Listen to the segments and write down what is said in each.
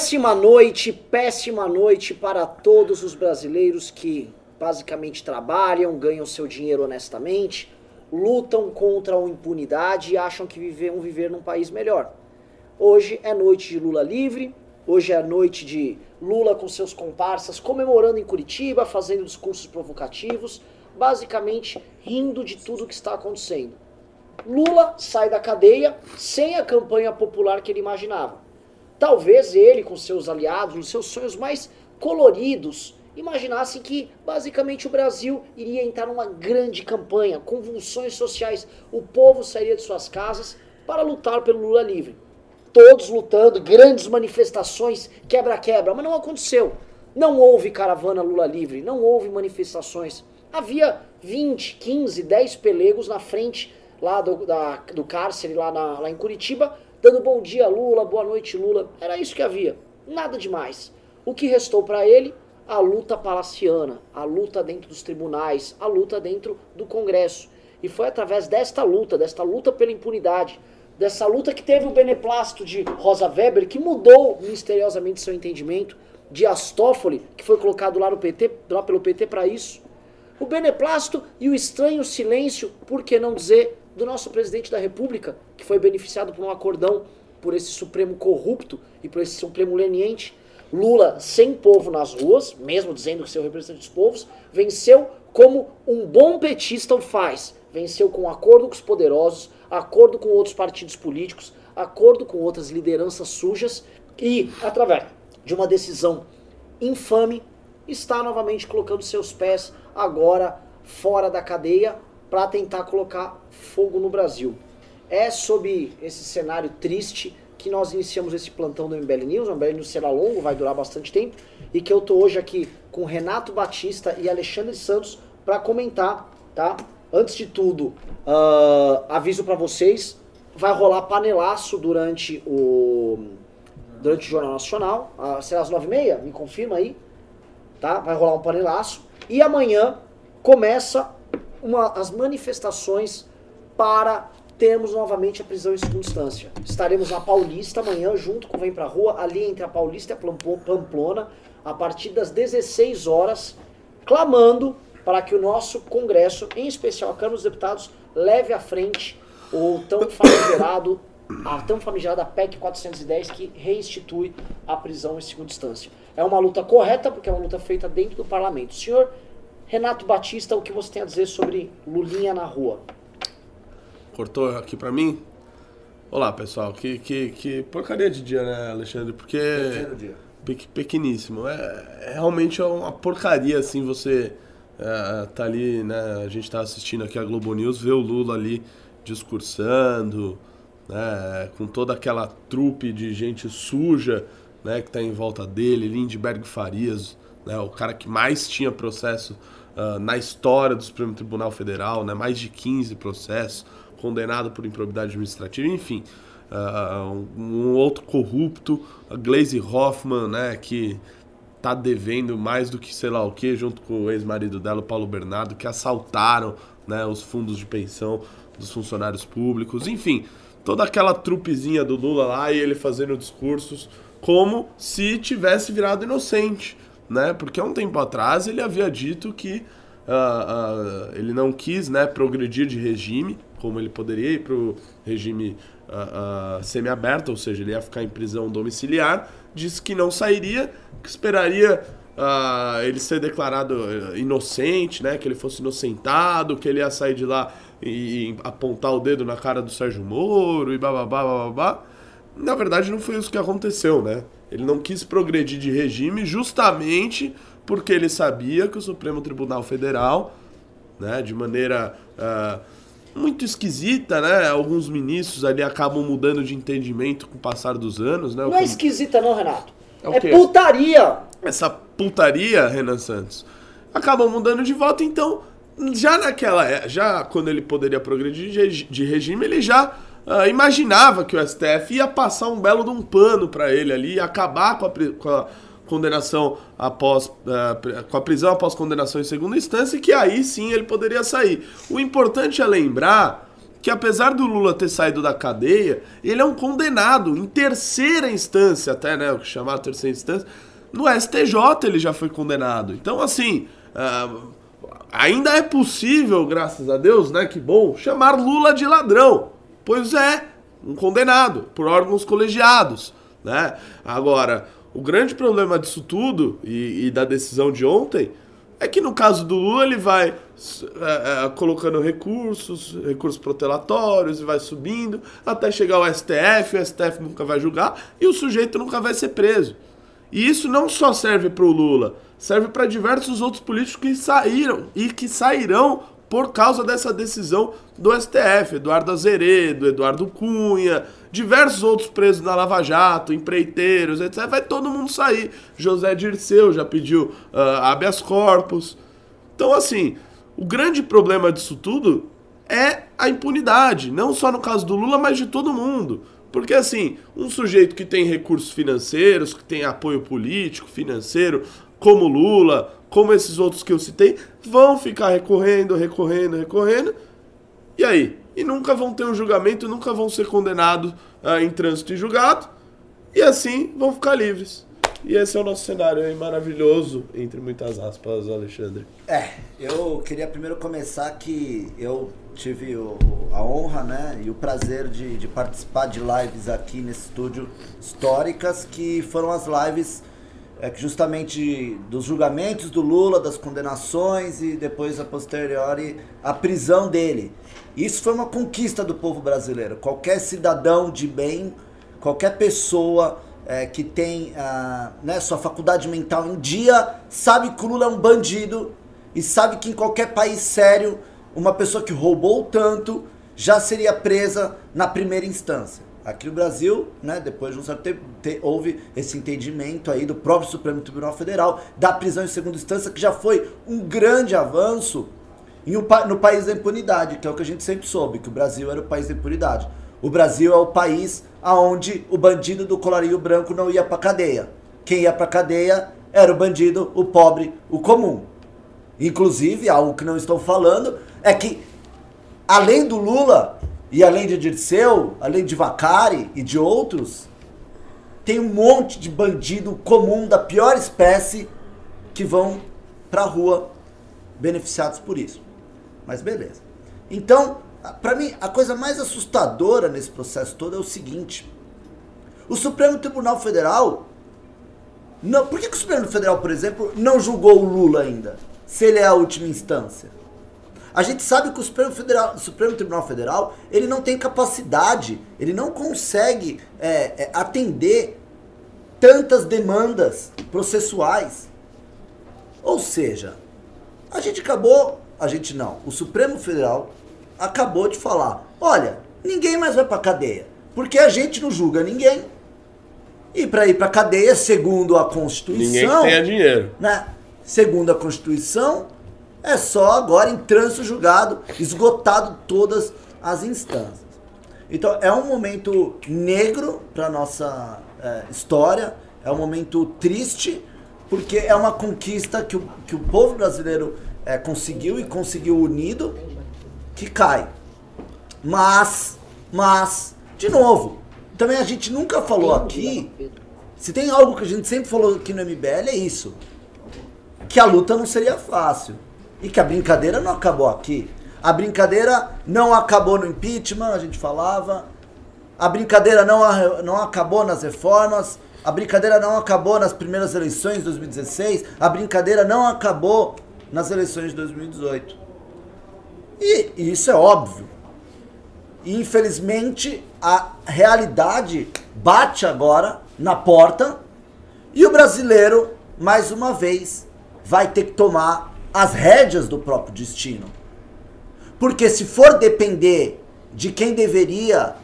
Péssima noite, péssima noite para todos os brasileiros que basicamente trabalham, ganham seu dinheiro honestamente, lutam contra a impunidade e acham que viver, vão viver num país melhor. Hoje é noite de Lula livre, hoje é noite de Lula com seus comparsas comemorando em Curitiba, fazendo discursos provocativos, basicamente rindo de tudo que está acontecendo. Lula sai da cadeia sem a campanha popular que ele imaginava. Talvez ele, com seus aliados, nos seus sonhos mais coloridos, imaginasse que basicamente o Brasil iria entrar numa grande campanha, convulsões sociais, o povo sairia de suas casas para lutar pelo Lula livre. Todos lutando, grandes manifestações, quebra-quebra, mas não aconteceu. Não houve caravana Lula livre, não houve manifestações. Havia 20, 15, 10 pelegos na frente lá do, da, do cárcere, lá, na, lá em Curitiba, dando bom dia Lula, boa noite Lula. Era isso que havia, nada demais. O que restou para ele? A luta palaciana, a luta dentro dos tribunais, a luta dentro do Congresso. E foi através desta luta, desta luta pela impunidade, dessa luta que teve o beneplácito de Rosa Weber, que mudou misteriosamente seu entendimento, de Astófoli, que foi colocado lá no PT, lá pelo PT para isso. O beneplácito e o estranho silêncio, por que não dizer, do nosso presidente da República, que foi beneficiado por um acordão por esse Supremo corrupto e por esse Supremo leniente. Lula, sem povo nas ruas, mesmo dizendo que seu representante dos povos, venceu como um bom petista o faz. Venceu com acordo com os poderosos, acordo com outros partidos políticos, acordo com outras lideranças sujas e, através de uma decisão infame, está novamente colocando seus pés agora fora da cadeia para tentar colocar fogo no Brasil. É sob esse cenário triste que nós iniciamos esse plantão do MBL News. O MBL News será longo, vai durar bastante tempo. E que eu tô hoje aqui com Renato Batista e Alexandre Santos para comentar, tá? Antes de tudo, uh, aviso para vocês, vai rolar panelaço durante o durante o Jornal Nacional. Uh, será às nove e meia? Me confirma aí. Tá? Vai rolar um panelaço. E amanhã começa uma, as manifestações para termos novamente a prisão em segunda instância. Estaremos na Paulista amanhã, junto com Vem Pra Rua, ali entre a Paulista e a Pamplona, a partir das 16 horas, clamando para que o nosso Congresso, em especial a Câmara dos Deputados, leve à frente o tão famigerado, a tão famigerada PEC 410 que reinstitui a prisão em segunda instância. É uma luta correta, porque é uma luta feita dentro do parlamento. Senhor Renato Batista, o que você tem a dizer sobre Lulinha na rua? Cortou aqui para mim? Olá, pessoal. Que, que, que porcaria de dia, né, Alexandre? Porque. Dia. Pe pequeníssimo. É, é, realmente uma porcaria, assim, você é, tá ali, né? A gente tá assistindo aqui a Globo News, ver o Lula ali discursando, né? Com toda aquela trupe de gente suja, né? Que tá em volta dele, Lindbergh Farias, né? O cara que mais tinha processo uh, na história do Supremo Tribunal Federal, né, mais de 15 processos, condenado por improbidade administrativa, enfim. Uh, um outro corrupto, a Glaze Hoffman, né, que tá devendo mais do que sei lá o que, junto com o ex-marido dela, o Paulo Bernardo, que assaltaram né, os fundos de pensão dos funcionários públicos, enfim, toda aquela trupezinha do Lula lá e ele fazendo discursos como se tivesse virado inocente né? Porque há um tempo atrás ele havia dito que uh, uh, ele não quis né, progredir de regime, como ele poderia ir para o regime uh, semiaberto, ou seja, ele ia ficar em prisão domiciliar, disse que não sairia, que esperaria ele ser declarado eh, inocente, né? Que ele fosse inocentado, que ele ia sair de lá e, e apontar o dedo na cara do Sérgio Moro e bababá, bababá. Na verdade, não foi isso que aconteceu, né? Ele não quis progredir de regime justamente porque ele sabia que o Supremo Tribunal Federal, né, de maneira uh, muito esquisita, né? Alguns ministros ali acabam mudando de entendimento com o passar dos anos, né? Não é esquisita não, Renato. É, é putaria. Essa putaria, Renan Santos, acabam mudando de voto, então já naquela, já quando ele poderia progredir de regime, ele já uh, imaginava que o STF ia passar um belo de um pano para ele ali, acabar com a, com a condenação após uh, com a prisão após condenação em segunda instância, e que aí sim ele poderia sair. O importante é lembrar que apesar do Lula ter saído da cadeia, ele é um condenado em terceira instância, até, né, o que chamar terceira instância, no STJ ele já foi condenado. Então, assim, uh, ainda é possível, graças a Deus, né, que bom, chamar Lula de ladrão. Pois é, um condenado por órgãos colegiados, né? Agora, o grande problema disso tudo e, e da decisão de ontem é que no caso do Lula ele vai é, é, colocando recursos, recursos protelatórios e vai subindo até chegar ao STF, o STF nunca vai julgar e o sujeito nunca vai ser preso. E isso não só serve para o Lula, serve para diversos outros políticos que saíram e que sairão por causa dessa decisão do STF, Eduardo Azeredo, Eduardo Cunha, diversos outros presos na Lava Jato, empreiteiros, etc. Vai todo mundo sair. José Dirceu já pediu uh, habeas corpus. Então, assim, o grande problema disso tudo é a impunidade, não só no caso do Lula, mas de todo mundo. Porque, assim, um sujeito que tem recursos financeiros, que tem apoio político, financeiro, como Lula, como esses outros que eu citei, vão ficar recorrendo, recorrendo, recorrendo. E aí? E nunca vão ter um julgamento, nunca vão ser condenados uh, em trânsito e julgado. E assim vão ficar livres. E esse é o nosso cenário aí, maravilhoso, entre muitas aspas, Alexandre. É, eu queria primeiro começar que eu tive o, a honra né, e o prazer de, de participar de lives aqui nesse estúdio históricas, que foram as lives é que justamente dos julgamentos do Lula, das condenações e depois a posteriori a prisão dele. Isso foi uma conquista do povo brasileiro. Qualquer cidadão de bem, qualquer pessoa é, que tem ah, né, sua faculdade mental em dia, sabe que o Lula é um bandido e sabe que em qualquer país sério, uma pessoa que roubou tanto já seria presa na primeira instância. Aqui no Brasil, né, depois de um certo tempo, te, houve esse entendimento aí do próprio Supremo Tribunal Federal da prisão em segunda instância, que já foi um grande avanço em um, no país da impunidade, que é o que a gente sempre soube, que o Brasil era o país da impunidade. O Brasil é o país aonde o bandido do colarinho branco não ia para cadeia. Quem ia para cadeia era o bandido, o pobre, o comum. Inclusive, algo que não estou falando é que, além do Lula, e além de Dirceu, além de Vacari e de outros, tem um monte de bandido comum da pior espécie que vão pra rua beneficiados por isso. Mas beleza. Então, para mim, a coisa mais assustadora nesse processo todo é o seguinte: o Supremo Tribunal Federal. Não, por que, que o Supremo Federal, por exemplo, não julgou o Lula ainda? Se ele é a última instância? A gente sabe que o Supremo, Federal, o Supremo Tribunal Federal ele não tem capacidade, ele não consegue é, é, atender tantas demandas processuais. Ou seja, a gente acabou, a gente não, o Supremo Federal acabou de falar: olha, ninguém mais vai para cadeia, porque a gente não julga ninguém. E para ir para cadeia, segundo a Constituição, ninguém que tenha dinheiro, né? Segundo a Constituição, é só agora em trânsito julgado, esgotado todas as instâncias. Então é um momento negro para nossa é, história, é um momento triste, porque é uma conquista que o, que o povo brasileiro é, conseguiu e conseguiu unido, que cai. Mas, mas, de novo, também a gente nunca falou aqui, se tem algo que a gente sempre falou aqui no MBL é isso, que a luta não seria fácil. E que a brincadeira não acabou aqui. A brincadeira não acabou no impeachment, a gente falava. A brincadeira não, não acabou nas reformas. A brincadeira não acabou nas primeiras eleições de 2016. A brincadeira não acabou nas eleições de 2018. E isso é óbvio. E, infelizmente, a realidade bate agora na porta e o brasileiro, mais uma vez, vai ter que tomar as rédeas do próprio destino. Porque se for depender de quem deveria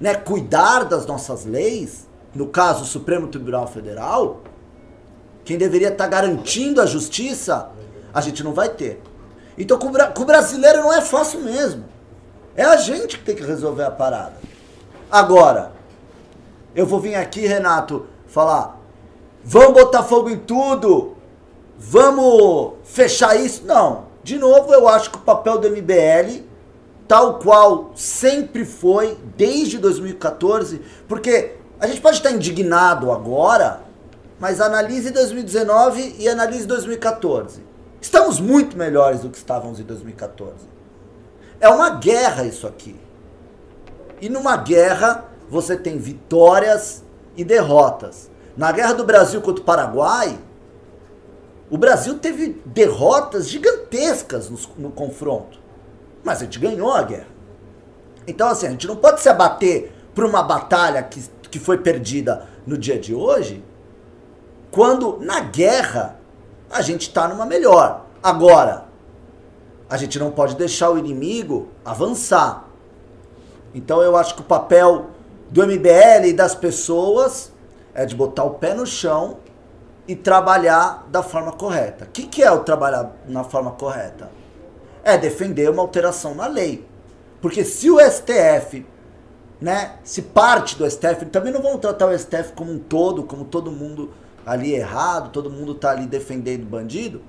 né, cuidar das nossas leis, no caso o Supremo Tribunal Federal, quem deveria estar tá garantindo a justiça, a gente não vai ter. Então com, com o brasileiro não é fácil mesmo. É a gente que tem que resolver a parada. Agora, eu vou vir aqui, Renato, falar: vamos botar fogo em tudo, Vamos fechar isso? Não. De novo, eu acho que o papel do MBL tal qual sempre foi desde 2014, porque a gente pode estar indignado agora, mas analise 2019 e analise 2014. Estamos muito melhores do que estávamos em 2014. É uma guerra isso aqui. E numa guerra você tem vitórias e derrotas. Na guerra do Brasil contra o Paraguai, o Brasil teve derrotas gigantescas no, no confronto. Mas a gente ganhou a guerra. Então, assim, a gente não pode se abater por uma batalha que, que foi perdida no dia de hoje, quando na guerra a gente está numa melhor. Agora, a gente não pode deixar o inimigo avançar. Então eu acho que o papel do MBL e das pessoas é de botar o pé no chão e trabalhar da forma correta. O que, que é o trabalhar na forma correta? É defender uma alteração na lei. Porque se o STF, né, se parte do STF, também não vamos tratar o STF como um todo, como todo mundo ali errado, todo mundo tá ali defendendo bandido.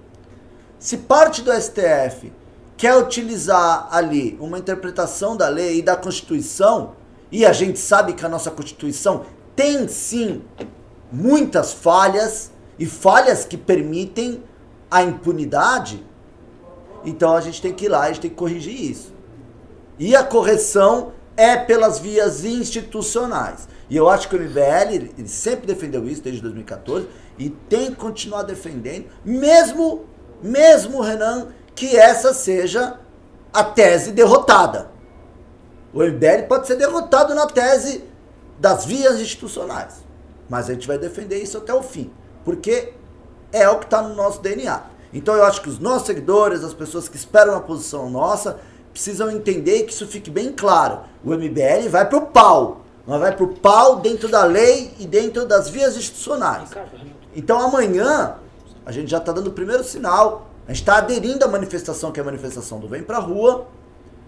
Se parte do STF quer utilizar ali uma interpretação da lei e da Constituição, e a gente sabe que a nossa Constituição tem sim muitas falhas e falhas que permitem a impunidade, então a gente tem que ir lá, a gente tem que corrigir isso. E a correção é pelas vias institucionais. E eu acho que o MBL ele sempre defendeu isso desde 2014 e tem que continuar defendendo, mesmo, mesmo, Renan, que essa seja a tese derrotada. O MBL pode ser derrotado na tese das vias institucionais. Mas a gente vai defender isso até o fim. Porque é o que está no nosso DNA. Então eu acho que os nossos seguidores, as pessoas que esperam uma posição nossa, precisam entender que isso fique bem claro. O MBL vai pro pau. Mas vai pro pau dentro da lei e dentro das vias institucionais. Então amanhã a gente já está dando o primeiro sinal. A gente está aderindo à manifestação que é a manifestação do Vem Pra Rua.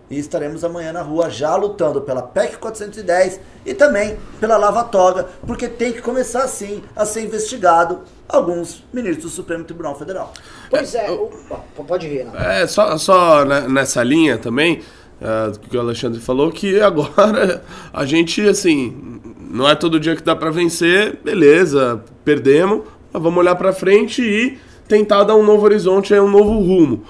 E estaremos amanhã na rua já lutando pela PEC 410 e também pela Lava Toga, porque tem que começar assim a ser investigado alguns ministros do Supremo Tribunal Federal. Pois é, o, pode ir, É, só, só nessa linha também, uh, que o Alexandre falou, que agora a gente, assim, não é todo dia que dá para vencer, beleza, perdemos, mas vamos olhar para frente e tentar dar um novo horizonte, um novo rumo.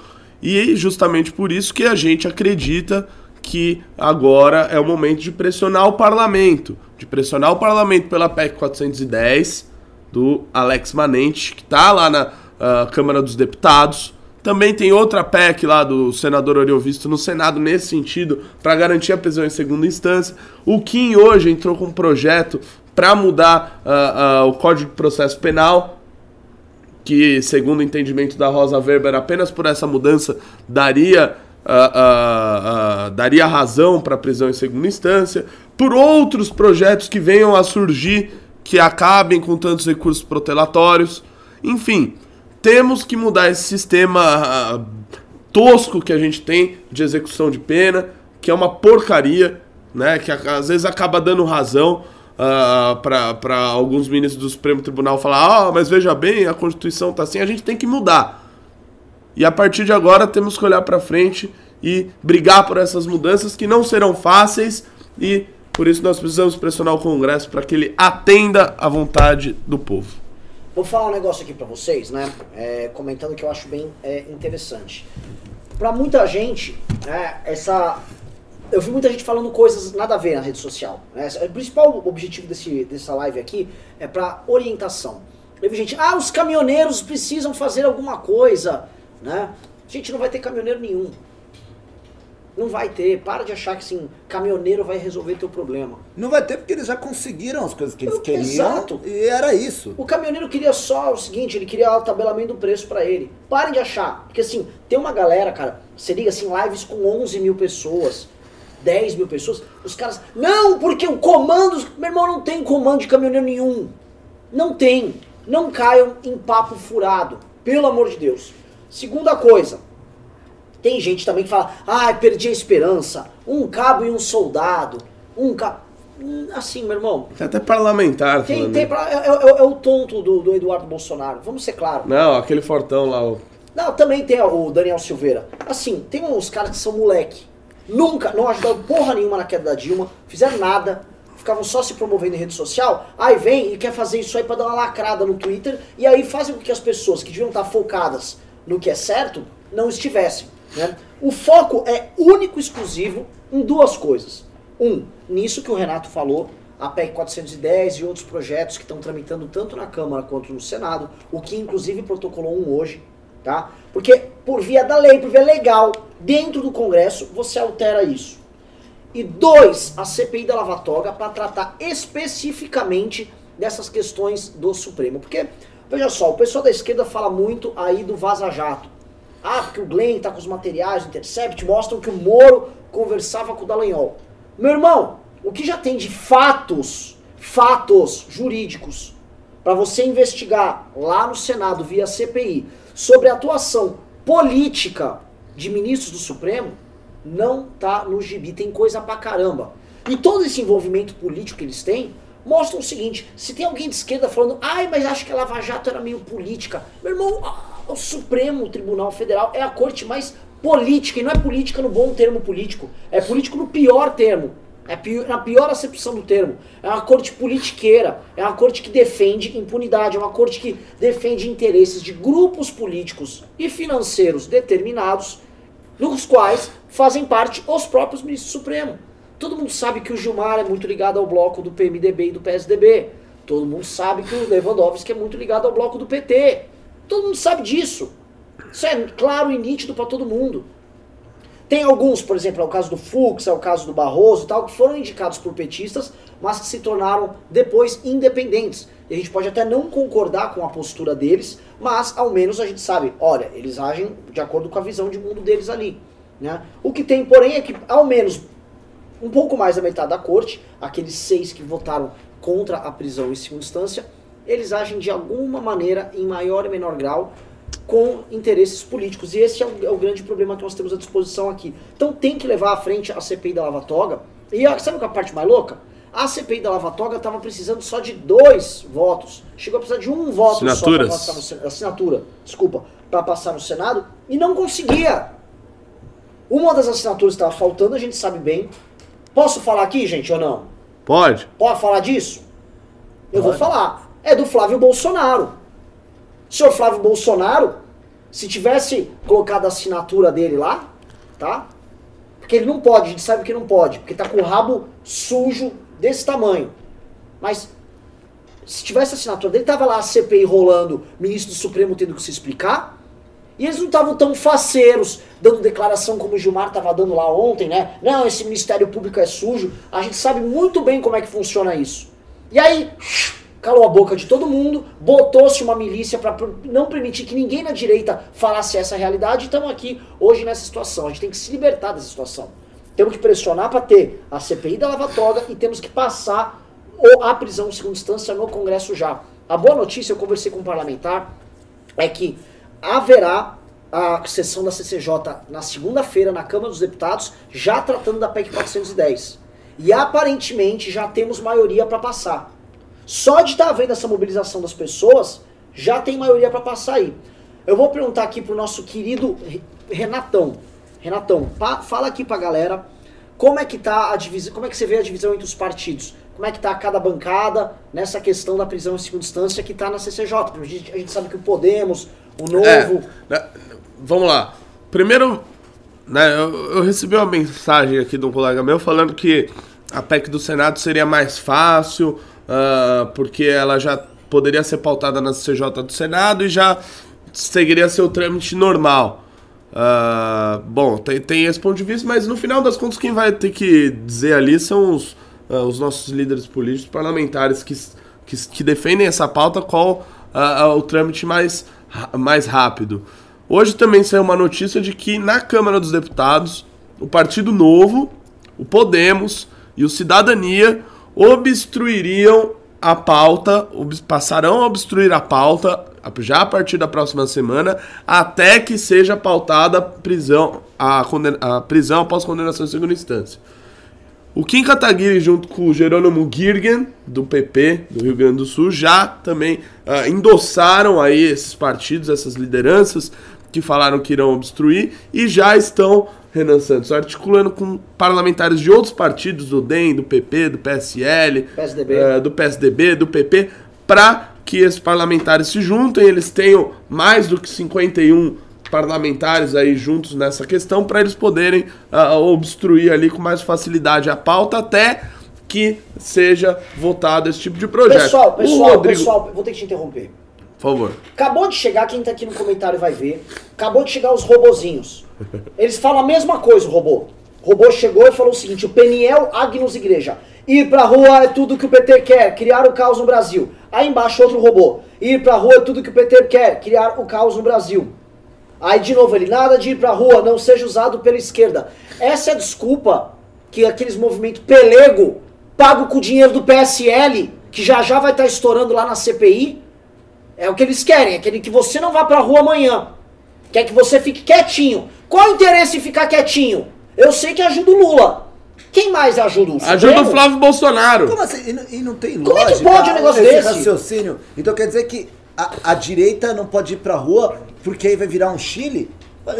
E justamente por isso que a gente acredita que agora é o momento de pressionar o parlamento, de pressionar o parlamento pela PEC 410 do Alex Manente, que está lá na uh, Câmara dos Deputados. Também tem outra PEC lá do senador Oriovisto no Senado nesse sentido, para garantir a prisão em segunda instância. O Kim hoje entrou com um projeto para mudar uh, uh, o Código de Processo Penal, que, segundo o entendimento da Rosa Weber, apenas por essa mudança daria, uh, uh, uh, daria razão para prisão em segunda instância, por outros projetos que venham a surgir que acabem com tantos recursos protelatórios. Enfim, temos que mudar esse sistema tosco que a gente tem de execução de pena, que é uma porcaria, né, que às vezes acaba dando razão uh, ah, para alguns ministros do Supremo Tribunal falar: ah, mas veja bem, a Constituição está assim, a gente tem que mudar. E a partir de agora temos que olhar para frente e brigar por essas mudanças que não serão fáceis e por isso nós precisamos pressionar o Congresso para que ele atenda à vontade do povo. Vou falar um negócio aqui para vocês, né? É, comentando que eu acho bem é, interessante. Para muita gente, né, essa eu vi muita gente falando coisas nada a ver na rede social. Né? O principal objetivo desse, dessa live aqui é para orientação. Eu vi gente, ah, os caminhoneiros precisam fazer alguma coisa, né? Gente, não vai ter caminhoneiro nenhum. Não vai ter. Para de achar que assim, caminhoneiro vai resolver teu problema. Não vai ter porque eles já conseguiram as coisas que eles queriam. Exato. E era isso. O caminhoneiro queria só o seguinte, ele queria o tabelamento do preço para ele. Parem de achar. Porque assim, tem uma galera, cara, você liga assim, lives com 11 mil pessoas 10 mil pessoas, os caras. Não, porque o comando. Meu irmão, não tem comando de caminhoneiro nenhum. Não tem. Não caiam em papo furado. Pelo amor de Deus. Segunda coisa. Tem gente também que fala, ah, perdi a esperança. Um cabo e um soldado. Um cabo. Hum, assim, meu irmão. Tem até parlamentar. Tem, tem pra, é, é, é, o tonto do, do Eduardo Bolsonaro. Vamos ser claros. Não, aquele fortão lá. O... Não, também tem o Daniel Silveira. Assim, tem uns caras que são moleque nunca, não ajudaram porra nenhuma na queda da Dilma, fizeram nada, ficavam só se promovendo em rede social, aí vem e quer fazer isso aí para dar uma lacrada no Twitter, e aí fazem com que as pessoas que deviam estar focadas no que é certo, não estivessem. Né? O foco é único e exclusivo em duas coisas. Um, nisso que o Renato falou, a PEC 410 e outros projetos que estão tramitando tanto na Câmara quanto no Senado, o que inclusive protocolou um hoje, tá? Porque por via da lei, por via legal, dentro do Congresso, você altera isso. E dois, a CPI da Lava Toga para tratar especificamente dessas questões do Supremo. Porque, veja só, o pessoal da esquerda fala muito aí do Vaza Jato. Ah, porque o Glenn tá com os materiais do Intercept, mostram que o Moro conversava com o Dallagnol. Meu irmão, o que já tem de fatos, fatos jurídicos, para você investigar lá no Senado via CPI sobre a atuação política de ministros do Supremo, não tá no gibi. Tem coisa pra caramba. E todo esse envolvimento político que eles têm mostra o seguinte: se tem alguém de esquerda falando, ai, mas acho que a Lava Jato era meio política. Meu irmão, o Supremo Tribunal Federal é a corte mais política, e não é política no bom termo político, é político no pior termo. É pior, pior acepção do termo. É uma corte politiqueira. É uma corte que defende impunidade. É uma corte que defende interesses de grupos políticos e financeiros determinados, nos quais fazem parte os próprios ministros do Supremo. Todo mundo sabe que o Gilmar é muito ligado ao bloco do PMDB e do PSDB. Todo mundo sabe que o Lewandowski é muito ligado ao bloco do PT. Todo mundo sabe disso. Isso é claro e nítido para todo mundo. Tem alguns, por exemplo, é o caso do Fux, é o caso do Barroso e tal, que foram indicados por petistas, mas que se tornaram depois independentes. E a gente pode até não concordar com a postura deles, mas ao menos a gente sabe, olha, eles agem de acordo com a visão de mundo deles ali. Né? O que tem, porém, é que ao menos um pouco mais da metade da corte, aqueles seis que votaram contra a prisão em segunda instância, eles agem de alguma maneira, em maior e menor grau, com interesses políticos. E esse é o, é o, grande problema que nós temos à disposição aqui. Então tem que levar à frente a CPI da Lava Toga. E sabe qual é a parte mais louca? A CPI da Lava Toga estava precisando só de dois votos. Chegou a precisar de um voto só para passar no Senado. Assinatura, desculpa, para passar no Senado. E não conseguia. Uma das assinaturas estava faltando, a gente sabe bem. Posso falar aqui, gente, ou não? Pode. Pode falar disso? Eu Pode. vou falar. É do Flávio Bolsonaro. O senhor Flávio Bolsonaro, se tivesse colocado a assinatura dele lá, tá? Porque ele não pode, a gente sabe que não pode, porque tá com o rabo sujo desse tamanho. Mas se tivesse a assinatura dele, tava lá a CPI rolando, ministro do Supremo tendo que se explicar. E eles não estavam tão faceiros, dando declaração como o Gilmar estava dando lá ontem, né? Não, esse Ministério Público é sujo. A gente sabe muito bem como é que funciona isso. E aí, calou a boca de todo mundo, botou-se uma milícia para não permitir que ninguém na direita falasse essa realidade. E estamos aqui hoje nessa situação. A gente tem que se libertar dessa situação. Temos que pressionar para ter a CPI da Lava Toga e temos que passar a prisão em segunda instância no Congresso já. A boa notícia, eu conversei com um parlamentar, é que haverá a sessão da CCJ na segunda-feira na Câmara dos Deputados, já tratando da PEC 410. E aparentemente já temos maioria para passar. Só de estar tá vendo essa mobilização das pessoas, já tem maioria para passar aí. Eu vou perguntar aqui pro nosso querido Renatão. Renatão, fala aqui pra galera como é que tá a divisão, como é que você vê a divisão entre os partidos? Como é que tá cada bancada nessa questão da prisão em segunda instância que tá na CCJ? A gente, a gente sabe que o Podemos, o Novo... É, vamos lá. Primeiro, né, eu, eu recebi uma mensagem aqui de um colega meu falando que a PEC do Senado seria mais fácil, uh, porque ela já poderia ser pautada na CJ do Senado e já seguiria seu trâmite normal. Uh, bom, tem, tem esse ponto de vista, mas no final das contas quem vai ter que dizer ali são os, uh, os nossos líderes políticos, parlamentares que, que, que defendem essa pauta, qual o trâmite mais, mais rápido. Hoje também saiu uma notícia de que na Câmara dos Deputados, o Partido Novo, o Podemos e o Cidadania obstruiriam a pauta, passarão a obstruir a pauta já a partir da próxima semana, até que seja pautada prisão, a, a prisão após condenação em segunda instância. O Kim Kataguiri, junto com o Jerônimo Girgen, do PP do Rio Grande do Sul, já também uh, endossaram aí esses partidos, essas lideranças, que falaram que irão obstruir e já estão, Renan Santos, articulando com parlamentares de outros partidos, do DEM, do PP, do PSL, PSDB. eh, do PSDB, do PP, para que esses parlamentares se juntem, eles tenham mais do que 51 parlamentares aí juntos nessa questão para eles poderem ah, obstruir ali com mais facilidade a pauta até que seja votado esse tipo de projeto. Pessoal, pessoal, Rodrigo- pessoal, vou ter que te interromper. Por favor. Acabou de chegar, quem tá aqui no comentário vai ver. Acabou de chegar os robozinhos. Eles falam a mesma coisa, o robô. O robô chegou e falou o seguinte: o Peniel Agnus Igreja. Ir pra rua é tudo que o PT quer, criar o caos no Brasil. Aí embaixo outro robô. Ir pra rua é tudo que o PT quer, criar o caos no Brasil. Aí de novo ele, nada de ir pra rua, não seja usado pela esquerda. Essa é a desculpa que aqueles movimentos pelego, pago com o dinheiro do PSL, que já já vai estar estourando lá na CPI, é o que eles querem, é aquele que você não vá pra rua amanhã. Quer que você fique quietinho. Qual o interesse em ficar quietinho? Eu sei que ajuda o Lula. Quem mais ajuda o Ajuda Supremo? o Flávio Bolsonaro. Como assim? E não, e não tem Como é que lógica pode um negócio esse desse? raciocínio. Então quer dizer que a, a direita não pode ir pra rua porque aí vai virar um Chile?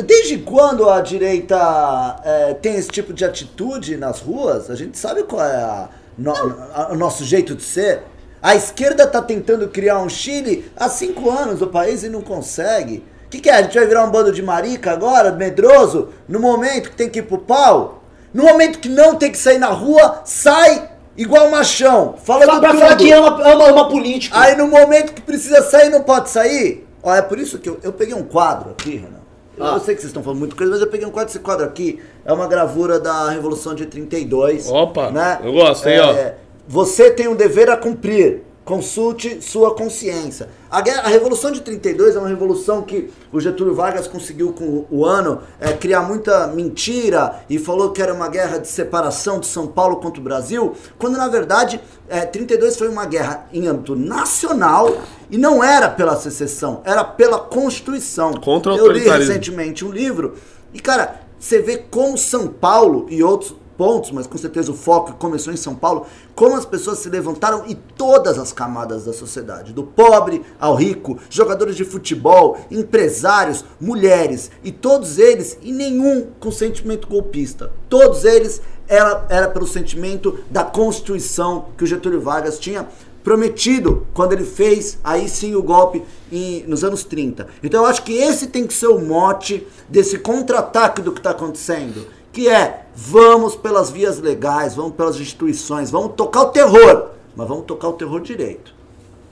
Desde quando a direita é, tem esse tipo de atitude nas ruas? A gente sabe qual é a- no- a- o nosso jeito de ser. A esquerda tá tentando criar um Chile há cinco anos no país e não consegue. O que, que é? A gente vai virar um bando de marica agora, medroso, no momento que tem que ir pro pau? No momento que não tem que sair na rua, sai igual machão, falando Pra, pra tudo. falar que ama, ama, ama político. Aí no momento que precisa sair, não pode sair. Ó, é por isso que eu, eu peguei um quadro aqui, Renan. Eu, Ah. eu sei que vocês estão falando muito coisa, mas eu peguei um quadro. Esse quadro aqui é uma gravura da Revolução de 32. Opa, né? eu gosto, hein, ó. Você tem um dever a cumprir. Consulte sua consciência. A, guerra- a Revolução de 32 é uma revolução que o Getúlio Vargas conseguiu com o ano é, criar muita mentira e falou que era uma guerra de separação de São Paulo contra o Brasil, quando na verdade é, 32 foi uma guerra em âmbito nacional e não era pela secessão, era pela Constituição. Contra o Eu li recentemente um livro e, cara, você vê como São Paulo e outros pontos, mas com certeza o foco começou em São Paulo, como as pessoas se levantaram e todas as camadas da sociedade, do pobre ao rico, jogadores de futebol, empresários, mulheres, e todos eles, e nenhum com sentimento golpista. Todos eles era, era pelo sentimento da Constituição que o Getúlio Vargas tinha prometido quando ele fez aí sim o golpe em- nos anos 30. Então eu acho que esse tem que ser o mote desse contra-ataque do que está acontecendo, que é vamos pelas vias legais, vamos pelas instituições, vamos tocar o terror, mas vamos tocar o terror direito.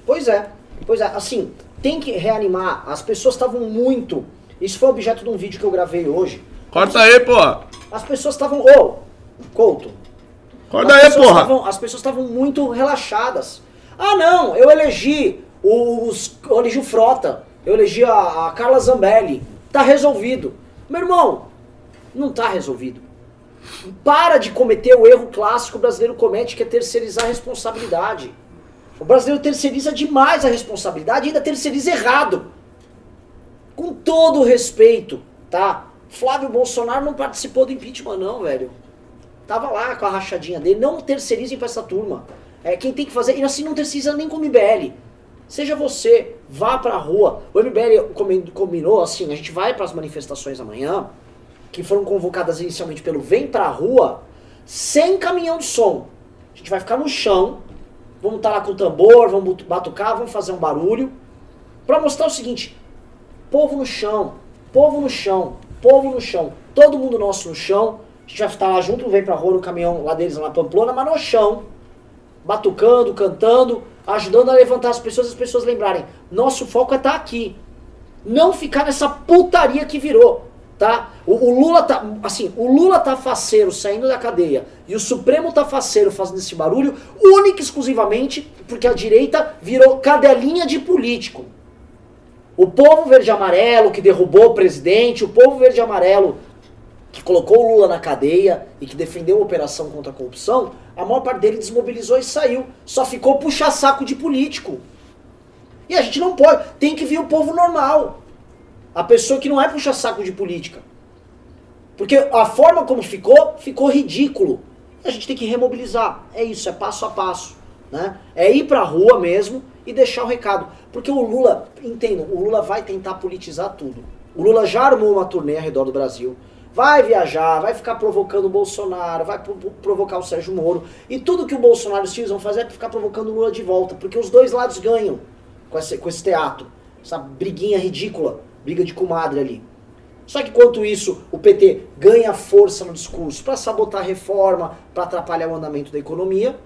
Pois é, pois é, assim, tem que reanimar. As pessoas estavam muito. Isso foi objeto de um vídeo que eu gravei hoje. Corta aí, porra. As pessoas estavam. Ô, Couto. Corta aí, porra. estavam- as pessoas estavam muito relaxadas. Ah, não, eu elegi os. Eu elegi o Frota. Eu elegi a, a Carla Zambelli. Tá resolvido. Meu irmão, não tá resolvido. Para de cometer o erro clássico que o brasileiro comete, que é terceirizar a responsabilidade. O brasileiro terceiriza demais a responsabilidade e ainda terceiriza errado. Com todo respeito, tá? Flávio Bolsonaro não participou do impeachment, não, velho. Tava lá com a rachadinha dele. Não terceirizem pra essa turma. É, quem tem que fazer. E assim, não terceiriza nem com o MBL. Seja você, vá pra rua. O MBL combinou assim: a gente vai pras manifestações amanhã, que foram convocadas inicialmente pelo Vem Pra Rua, sem caminhão de som. A gente vai ficar no chão, vamos estar lá com o tambor, vamos batucar, vamos fazer um barulho, pra mostrar o seguinte: povo no chão, povo no chão, povo no chão, todo mundo nosso no chão. A gente vai estar lá junto, vem pra rua no caminhão lá deles, lá na Pamplona, mas no chão, batucando, cantando, ajudando a levantar as pessoas, as pessoas lembrarem: nosso foco é estar aqui, não ficar nessa putaria que virou, tá? O, o Lula tá, assim, o Lula tá faceiro saindo da cadeia e o Supremo tá faceiro fazendo esse barulho, única e exclusivamente porque a direita virou cadelinha de político. O povo verde amarelo que derrubou o presidente, o povo verde amarelo que colocou o Lula na cadeia e que defendeu a operação contra a corrupção, a maior parte dele desmobilizou e saiu. Só ficou puxa-saco de político. E a gente não pode. Tem que vir o povo normal. A pessoa que não é puxa-saco de política. Porque a forma como ficou, ficou ridículo. A gente tem que remobilizar. É isso, é passo a passo. Né? É ir pra rua mesmo e deixar o recado. Porque o Lula, entendam, o Lula vai tentar politizar tudo. O Lula já armou uma turnê ao redor do Brasil. Vai viajar, vai ficar provocando o Bolsonaro, vai pro- provocar o Sérgio Moro. E tudo que o Bolsonaro e os filhos vão fazer é ficar provocando o Lula de volta. Porque os dois lados ganham com esse, com esse teatro. Essa briguinha ridícula, briga de comadre ali. Só que enquanto isso, o PT ganha força no discurso para sabotar a reforma, para atrapalhar o andamento da economia.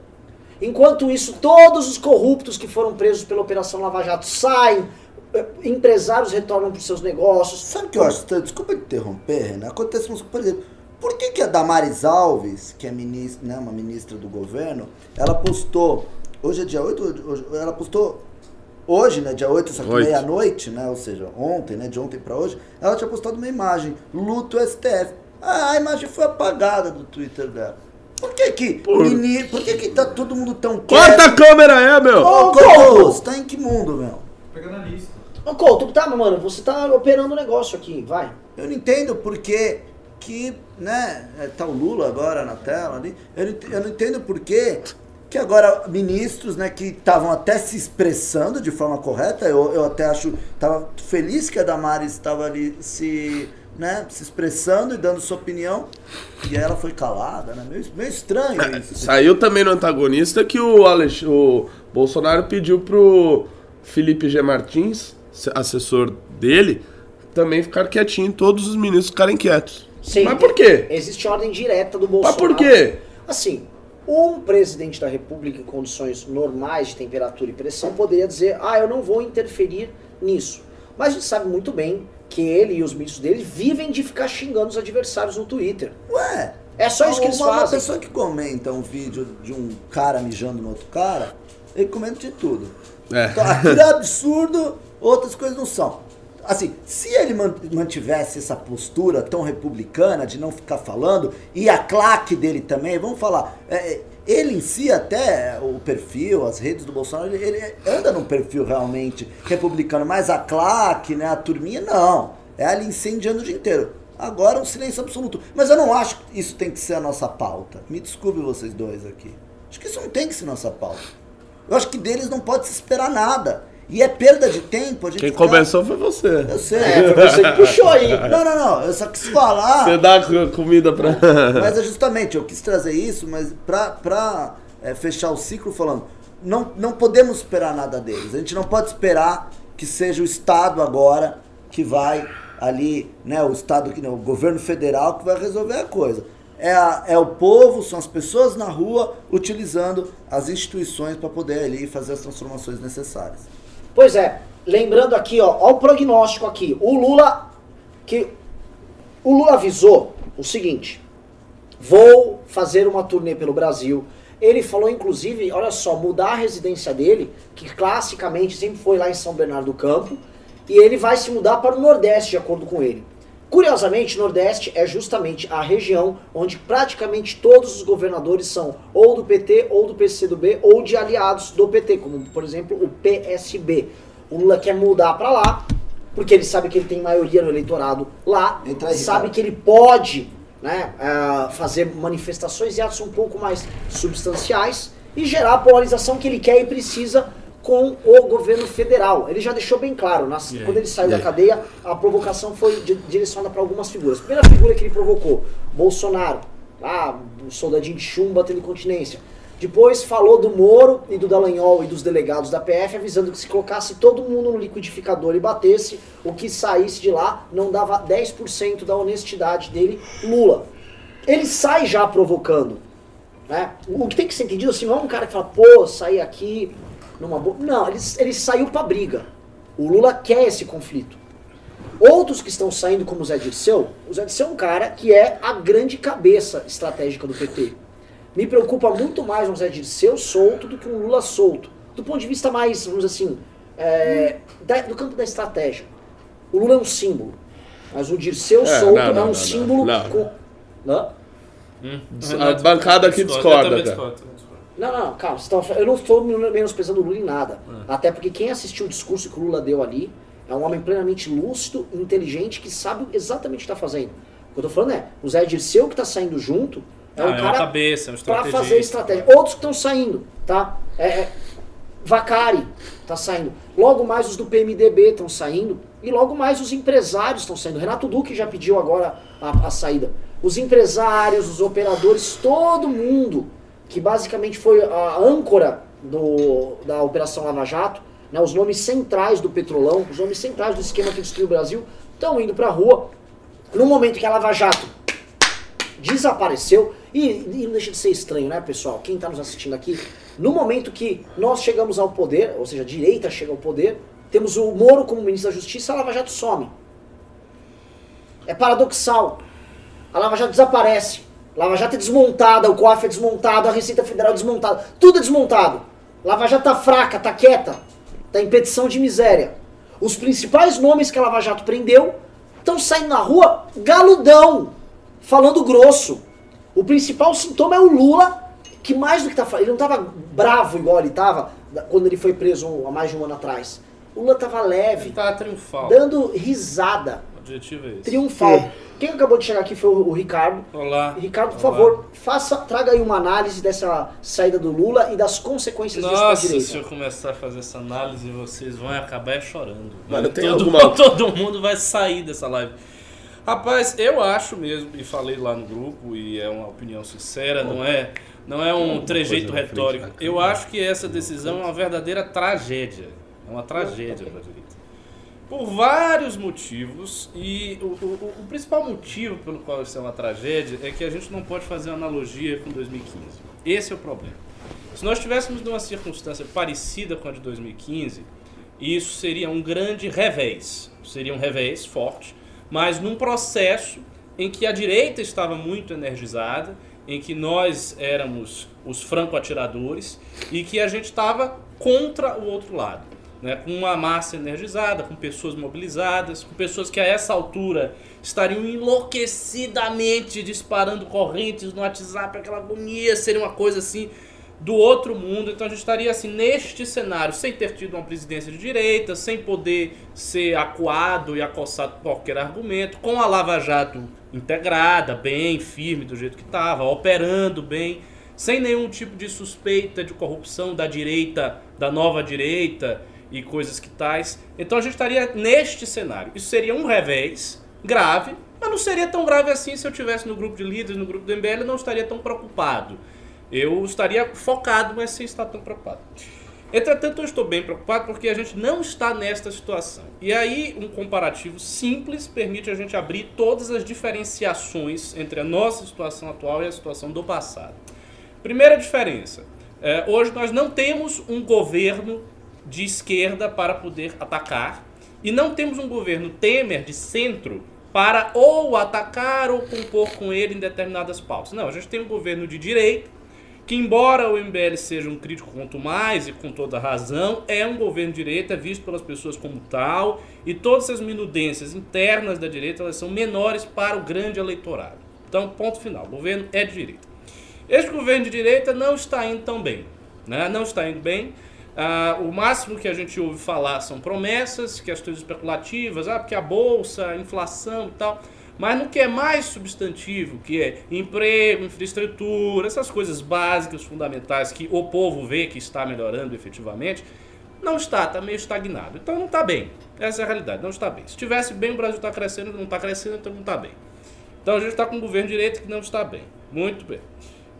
Enquanto isso, todos os corruptos que foram presos pela Operação Lava Jato saem, eh, empresários retornam para os seus negócios. Sabe o que eu acho? Desculpa te interromper, Renan. Acontece, por exemplo, por que, que a Damares Alves, que é ministra, né, uma ministra do governo, ela postou, hoje é dia 8, hoje- ela postou hoje, né, dia 8, só que meia-noite, né, ou seja, ontem, né, de ontem pra hoje, ela tinha postado uma imagem, luto STF. Ah, a imagem foi apagada do Twitter dela. Por que que, Por- meni- por que que tá todo mundo tão Corta a câmera aí, meu! Ô, Couto, você tá em que mundo, meu? Pegando a lista. Ô, Couto, tá, mano, você tá operando o negócio aqui, vai. Eu não entendo porque que, né, é, tá o Lula agora na tela ali, eu não, eu não entendo porque que agora ministros, né, que estavam até se expressando de forma correta, eu, eu até acho, tava feliz que a Damares estava ali se, né, se expressando e dando sua opinião, e aí ela foi calada, né, meio, meio estranho isso. Saiu também no antagonista que o, Alex, o Bolsonaro pediu pro Felipe G. Martins, se- assessor dele, também ficar quietinho, todos os ministros ficarem quietos. Sim, Mas por quê? Existe ordem direta do Mas Bolsonaro. por quê? Assim, um presidente da República em condições normais de temperatura e pressão poderia dizer: ah, eu não vou interferir nisso. Mas a gente sabe muito bem que ele e os ministros dele vivem de ficar xingando os adversários no Twitter. Ué, É só isso que eles uma, uma fazem. pessoa que comenta um vídeo de um cara mijando no outro cara, ele comenta de tudo. É. Então, aquilo é absurdo, outras coisas não são. Assim, se ele man- mantivesse essa postura tão republicana de não ficar falando, e a claque dele também, vamos falar, é, é, ele em si até, o perfil, as redes do Bolsonaro, ele, ele anda num perfil realmente republicano, mas a claque, né, a turminha, não. É ali incendiando o dia inteiro. Agora um silêncio absoluto. Mas eu não acho que isso tem que ser a nossa pauta. Me desculpe vocês dois aqui. Acho que isso não tem que ser nossa pauta. Eu acho que deles não pode se esperar nada. E é perda de tempo a gente Quem ficar- começou foi você. Eu sei. É, foi você que puxou aí. Não, não, não. Eu só quis falar. Você dá co- comida pra. Mas é justamente, eu quis trazer isso, mas pra, pra é, fechar o ciclo falando, não, não podemos esperar nada deles. A gente não pode esperar que seja o Estado agora que vai ali, né, o Estado, que o governo federal que vai resolver a coisa. É, a- é o povo, são as pessoas na rua utilizando as instituições para poder ali fazer as transformações necessárias. Pois é, lembrando aqui, ó, ó o prognóstico aqui. O Lula que o Lula avisou o seguinte: vou fazer uma turnê pelo Brasil. Ele falou, inclusive, olha só, mudar a residência dele, que classicamente sempre foi lá em São Bernardo do Campo, e ele vai se mudar para o Nordeste, de acordo com ele. Curiosamente, Nordeste é justamente a região onde praticamente todos os governadores são ou do PT, ou do PCdoB, ou de aliados do PT, como por exemplo o PSB. O Lula quer mudar para lá, porque ele sabe que ele tem maioria no eleitorado lá, Entra aí, sabe Ricardo. que ele pode né, ah, fazer manifestações e atos um pouco mais substanciais e gerar a polarização que ele quer e precisa com o governo federal. Ele já deixou bem claro, nas- aí? quando ele saiu E da cadeia, a provocação foi di- direcionada para algumas figuras. A primeira figura que ele provocou, Bolsonaro, lá, o soldadinho de chumbo batendo incontinência. Depois falou do Moro e do Dallagnol e dos delegados da PF, avisando que se colocasse todo mundo no liquidificador e batesse, o que saísse de lá não dava 10% da honestidade dele, Lula. Ele sai já provocando. Né? O que tem que ser entendido assim, não é um cara que fala, pô, saí aqui numa boa. Não, ele, ele saiu pra briga. O Lula quer esse conflito. Outros que estão saindo, como o Zé Dirceu, o Zé Dirceu é um cara que é a grande cabeça estratégica do PT. Me preocupa muito mais um Zé Dirceu solto do que um Lula solto. Do ponto de vista mais, vamos dizer assim, é, da- do campo da estratégia. O Lula é um símbolo. Mas o Dirceu É, solto não, não, é um não, símbolo não. com. Hã? A bancada aqui discorda, Eu discordo. Não, não, calma. tão- eu não estou menosprezando o Lula em nada. Até porque quem assistiu o discurso que o Lula deu ali é um homem plenamente lúcido, inteligente, que sabe exatamente o que está fazendo. O que eu tô falando é, o Zé Dirceu que está saindo junto é Ah, um é uma cara cabeça, é um para fazer estratégia. Outros que estão saindo, tá? É, é, Vacari tá saindo. Logo mais os do PMDB estão saindo. E logo mais os empresários estão saindo. Renato Duque já pediu agora a, a saída. Os empresários, os operadores, todo mundo que basicamente foi a âncora do, da Operação Lava Jato, né, os nomes centrais do Petrolão, os nomes centrais do esquema que destruiu o Brasil, estão indo para a rua. No momento que a Lava Jato desapareceu, e, e não deixa de ser estranho, né, pessoal? Quem está nos assistindo aqui, no momento que nós chegamos ao poder, ou seja, a direita chega ao poder, temos o Moro como ministro da Justiça, a Lava Jato some. É paradoxal. A Lava Jato desaparece. Lava Jato é desmontada, o COAF é desmontado, a Receita Federal é desmontada. Tudo é desmontado. Lava Jato tá fraca, tá quieta, tá em petição de miséria. Os principais nomes que a Lava Jato prendeu estão saindo na rua galudão, falando grosso. O principal sintoma é o Lula, que mais do que tá falando, ele não tava bravo igual ele tava quando ele foi preso há mais de um ano atrás. O Lula tava leve. Ele tava triunfal. Dando risada. Objetivo é esse. Triunfal. É. Quem acabou de chegar aqui foi o Ricardo. Olá. Ricardo, por Olá. favor, faça, traga aí uma análise dessa saída do Lula e das consequências Nossa, disso para direita. se eu começar a fazer essa análise, vocês vão acabar chorando. Mano, tem todo, alguma- todo mundo vai sair dessa live. Rapaz, eu acho mesmo, e falei lá no grupo, e é uma opinião sincera, não é, não é um trejeito retórico. Eu acho que essa decisão é uma verdadeira tragédia. É uma tragédia para a direita. Por vários motivos, e o, o- o principal motivo pelo qual isso é uma tragédia é que a gente não pode fazer analogia com 2015. Esse é o problema. Se nós estivéssemos numa circunstância parecida com a de 2015, isso seria um grande revés. Seria um revés forte, mas num processo em que a direita estava muito energizada, em que nós éramos os franco-atiradores e que a gente estava contra o outro lado. Né, com uma massa energizada, com pessoas mobilizadas, com pessoas que a essa altura estariam enlouquecidamente disparando correntes no WhatsApp, aquela agonia, seria uma coisa assim do outro mundo. Então a gente estaria assim neste cenário, sem ter tido uma presidência de direita, sem poder ser acuado e acossado por qualquer argumento, com a Lava Jato integrada, bem firme do jeito que estava, operando bem, sem nenhum tipo de suspeita de corrupção da direita, da nova direita e coisas que tais. Então a gente estaria neste cenário. Isso seria um revés grave, mas não seria tão grave assim se eu tivesse no grupo de líderes, no grupo do MBL, eu não estaria tão preocupado. Eu estaria focado, mas sem estar tão preocupado. Entretanto, eu estou bem preocupado porque a gente não está nesta situação. E aí, um comparativo simples permite a gente abrir todas as diferenciações entre a nossa situação atual e a situação do passado. Primeira diferença: é, hoje nós não temos um governo de esquerda para poder atacar e não temos um governo Temer de centro para ou atacar ou compor com ele em determinadas pautas. Não, a gente tem um governo de direita que embora o MBL seja um crítico quanto mais e com toda razão, é um governo de direita visto pelas pessoas como tal, e todas essas minudências internas da direita elas são menores para o grande eleitorado. Então, ponto final, o governo é de direita. Este governo de direita não está indo tão bem, né? não está indo bem. Ah, o máximo que a gente ouve falar são promessas, questões especulativas, ah, porque a bolsa, a inflação e tal. Mas no que é mais substantivo, que é emprego, infraestrutura, essas coisas básicas, fundamentais que o povo vê que está melhorando efetivamente, não está, está meio estagnado. Então não está bem. Essa é a realidade, não está bem. Se estivesse bem, o Brasil está crescendo, não está crescendo, então não está bem. Então a gente está com um governo de direita que não está bem. Muito bem.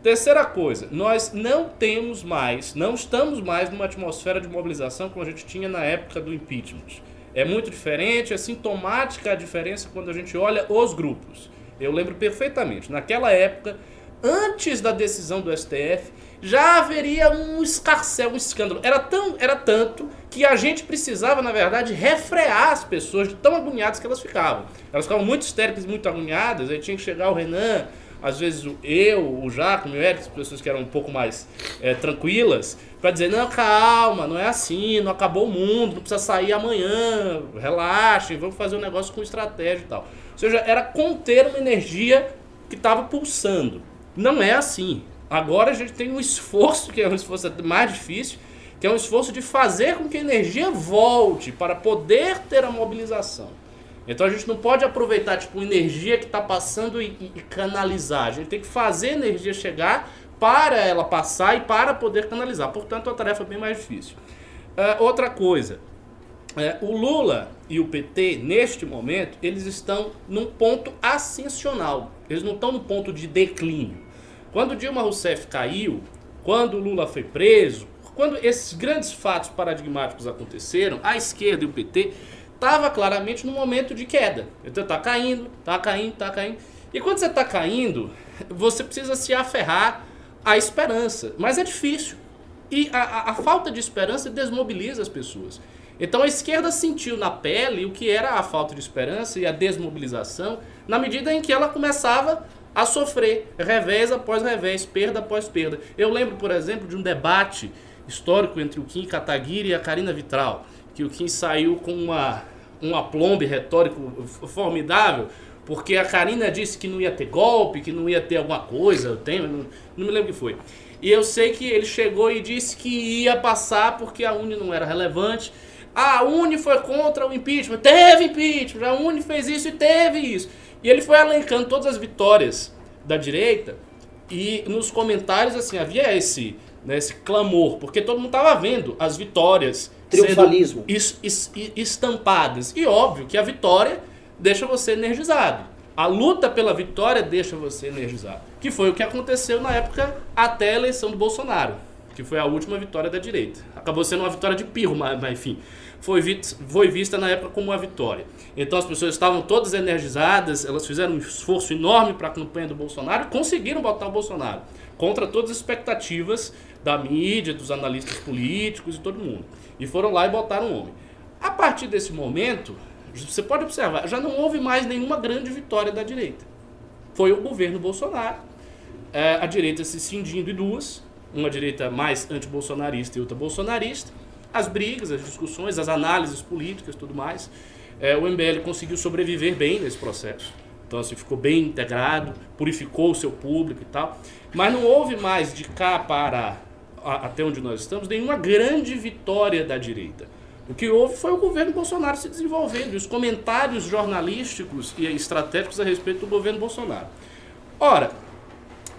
Terceira coisa, nós não temos mais, não estamos mais numa atmosfera de mobilização como a gente tinha na época do impeachment. É muito diferente, é sintomática a diferença quando a gente olha os grupos. Eu lembro perfeitamente, naquela época, antes da decisão do STF, já haveria um escarcel, um escândalo. Era, tão, era tanto que a gente precisava, na verdade, refrear as pessoas de tão agoniadas que elas ficavam. Elas ficavam muito histéricas, muito agoniadas, aí tinha que chegar o Renan, às vezes eu, o Jaco, o Eric, as pessoas que eram um pouco mais é, tranquilas, para dizer, não, calma, não é assim, não acabou o mundo, não precisa sair amanhã, relaxem, vamos fazer um negócio com estratégia e tal. Ou seja, era conter uma energia que estava pulsando. Não é assim. Agora a gente tem um esforço, que é um esforço mais difícil, que é um esforço de fazer com que a energia volte para poder ter a mobilização. Então a gente não pode aproveitar tipo energia que está passando e, e- canalizar. A gente tem que fazer a energia chegar para ela passar e para poder canalizar. Portanto, é uma tarefa bem mais difícil. Uh, outra coisa, é, o Lula e o PT, neste momento, eles estão num ponto ascensional. Eles não estão no ponto de declínio. Quando Dilma Rousseff caiu, quando o Lula foi preso, quando esses grandes fatos paradigmáticos aconteceram, a esquerda e o PT estava claramente no momento de queda. Então está caindo, está caindo, está caindo. E quando você está caindo, você precisa se aferrar à esperança. Mas é difícil. E a, a, a falta de esperança desmobiliza as pessoas. Então a esquerda sentiu na pele o que era a falta de esperança e a desmobilização na medida em que ela começava a sofrer revés após revés, perda após perda. Eu lembro, por exemplo, de um debate histórico entre o Kim Kataguiri e a Karina Vitral, que o Kim saiu com uma, um aplombe retórico formidável, porque a Karina disse que não ia ter golpe, que não ia ter alguma coisa, eu tenho, não, não me lembro o que foi. E eu sei que ele chegou e disse que ia passar porque a Uni não era relevante a Uni foi contra o impeachment. Teve impeachment. A Uni fez isso e teve isso. E ele foi elencando todas as vitórias da direita. E nos comentários, assim, havia esse, né, esse clamor, porque todo mundo estava vendo as vitórias Triunfalismo. Es, es, estampadas. E óbvio que a vitória deixa você energizado. A luta pela vitória deixa você energizado. Que foi o que aconteceu na época até a eleição do Bolsonaro, que foi a última vitória da direita. Acabou sendo uma vitória de pirro, mas, mas enfim foi, foi vista na época como uma vitória. Então as pessoas estavam todas energizadas, elas fizeram um esforço enorme para a campanha do Bolsonaro e conseguiram botar o Bolsonaro contra todas as expectativas da mídia, dos analistas políticos e todo mundo. E foram lá e botaram o homem. A partir desse momento, você pode observar, já não houve mais nenhuma grande vitória da direita. Foi o governo Bolsonaro, é, a direita se cindindo em duas, uma direita mais anti-bolsonarista e outra bolsonarista, as brigas, as discussões, as análises políticas tudo mais. É, o MBL conseguiu sobreviver bem nesse processo. Então, assim, ficou bem integrado, purificou o seu público e tal. Mas não houve mais de cá para até onde nós estamos nenhuma grande vitória da direita. O que houve foi o governo Bolsonaro se desenvolvendo, os comentários jornalísticos e estratégicos a respeito do governo Bolsonaro. Ora,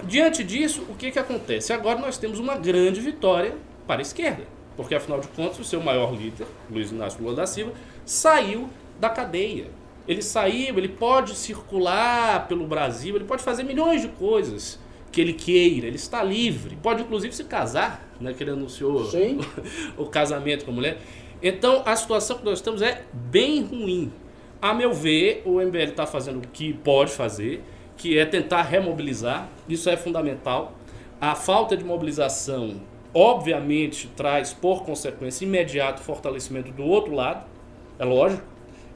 diante disso, o que, que acontece? Agora nós temos uma grande vitória para a esquerda porque afinal de contas o seu maior líder, Luiz Inácio Lula da Silva, saiu da cadeia. Ele saiu, ele pode circular pelo Brasil, ele pode fazer milhões de coisas que ele queira, ele está livre, pode inclusive se casar, né, que ele anunciou o, o casamento com a mulher. Então a situação que nós estamos é bem ruim. A meu ver, o MBL está fazendo o que pode fazer, que é tentar remobilizar, isso é fundamental. A falta de mobilização obviamente traz por consequência imediato fortalecimento do outro lado, é lógico.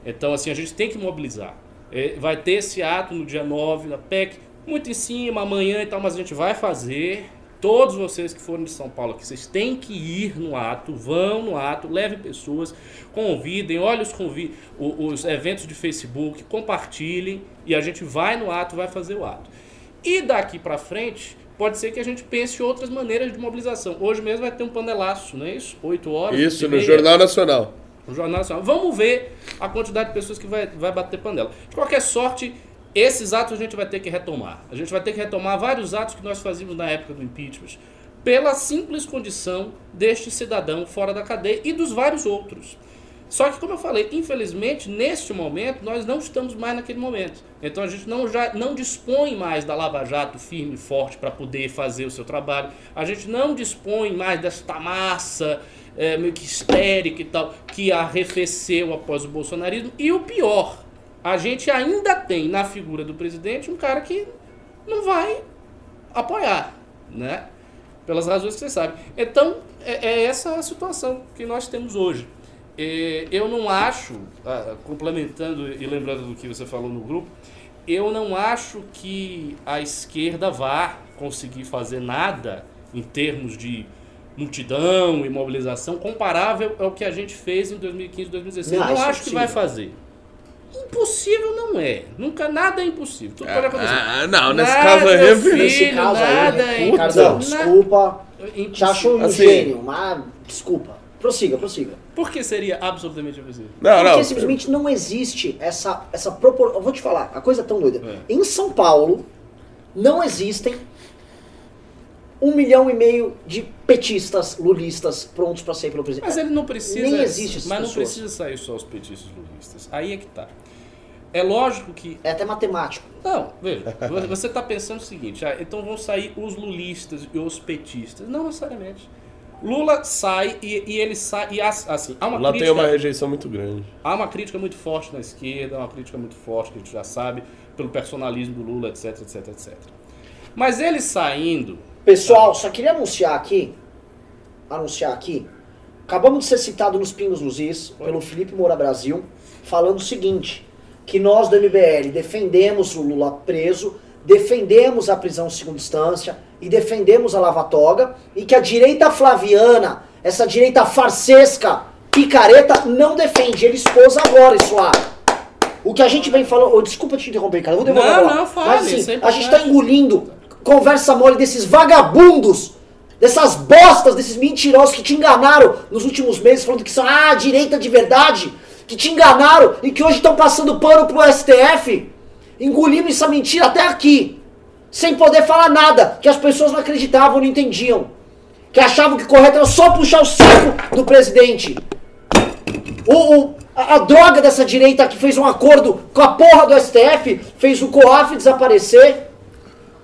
Então, assim, a gente tem que mobilizar. É, vai ter esse ato no dia 9 da PEC, muito em cima, amanhã e tal, mas a gente vai fazer. Todos vocês que forem de São Paulo aqui, vocês têm que ir no ato, vão no ato, levem pessoas, convidem, olhem os, convi os eventos de Facebook, compartilhem e a gente vai no ato, vai fazer o ato. E daqui para frente, pode ser que a gente pense outras maneiras de mobilização. Hoje mesmo vai ter um panelaço, não é isso? Oito horas. Isso, no Jornal Nacional. No Jornal Nacional. Vamos ver a quantidade de pessoas que vai, vai bater panela. De qualquer sorte, esses atos a gente vai ter que retomar. A gente vai ter que retomar vários atos que nós fazíamos na época do impeachment. Pela simples condição deste cidadão fora da cadeia e dos vários outros. Só que, como eu falei, infelizmente, neste momento, nós não estamos mais naquele momento. Então a gente não, já, não dispõe mais da Lava Jato firme e forte para poder fazer o seu trabalho. A gente não dispõe mais desta massa é, meio que histérica e tal, que arrefeceu após o bolsonarismo. E o pior, a gente ainda tem na figura do presidente um cara que não vai apoiar, né? Pelas razões que você sabe. Então, é, é essa a situação que nós temos hoje. É, eu não acho, ah, complementando e lembrando do que você falou no grupo, eu não acho que a esquerda vá conseguir fazer nada em termos de multidão e mobilização comparável ao que a gente fez em 2015 2016. Não, eu não acho que vai fazer. Impossível não é. Nunca nada é impossível. Tudo pode acontecer. Ah, não, nesse nada, caso aí é filho, nesse caso nada aí, é impossível. desculpa. Te acho um assim, gênio, mas desculpa. Prossiga, prossiga. Por que seria absolutamente impossível? Não, Porque não. simplesmente não existe essa, essa proporção. Eu vou te falar, a coisa é tão doida. É. Em São Paulo, não existem um milhão e meio de petistas, lulistas prontos para sair pelo presidente. Mas ele não precisa. Nem existe Mas não precisa sair só os petistas lulistas. Aí é que tá. É lógico que. É até matemático. Não, veja, você está pensando o seguinte, ah, então vão sair os lulistas e os petistas. Não necessariamente. Lula sai e, e ele sai. E as- assim, há uma Lá crítica. tem uma rejeição muito grande. Há uma crítica muito forte na esquerda, uma crítica muito forte, que a gente já sabe, pelo personalismo do Lula, etc, etc, etc. Mas ele saindo. Pessoal, só queria anunciar aqui, anunciar aqui, acabamos de ser citado nos Pingos nos Is, pelo Felipe Moura Brasil, falando o seguinte, que nós do MBL defendemos o Lula preso, defendemos a prisão em segunda instância e defendemos a lava-toga, e que a direita flaviana, essa direita farsesca, picareta, não defende. Ele expôs agora isso lá. O que a gente vem falando. Oh, desculpa te interromper, cara. Eu vou devolver Não, não, fale, Mas assim, a gente tá engolindo conversa mole desses vagabundos, dessas bostas, desses mentirosos que te enganaram nos últimos meses, falando que são ah, direita de verdade, que te enganaram e que hoje estão passando pano pro STF, engolindo essa mentira até aqui, sem poder falar nada, que as pessoas não acreditavam, não entendiam. Que achavam que correto era só puxar o saco do presidente. O, o- a, a droga dessa direita que fez um acordo com a porra do STF, fez o COAF desaparecer.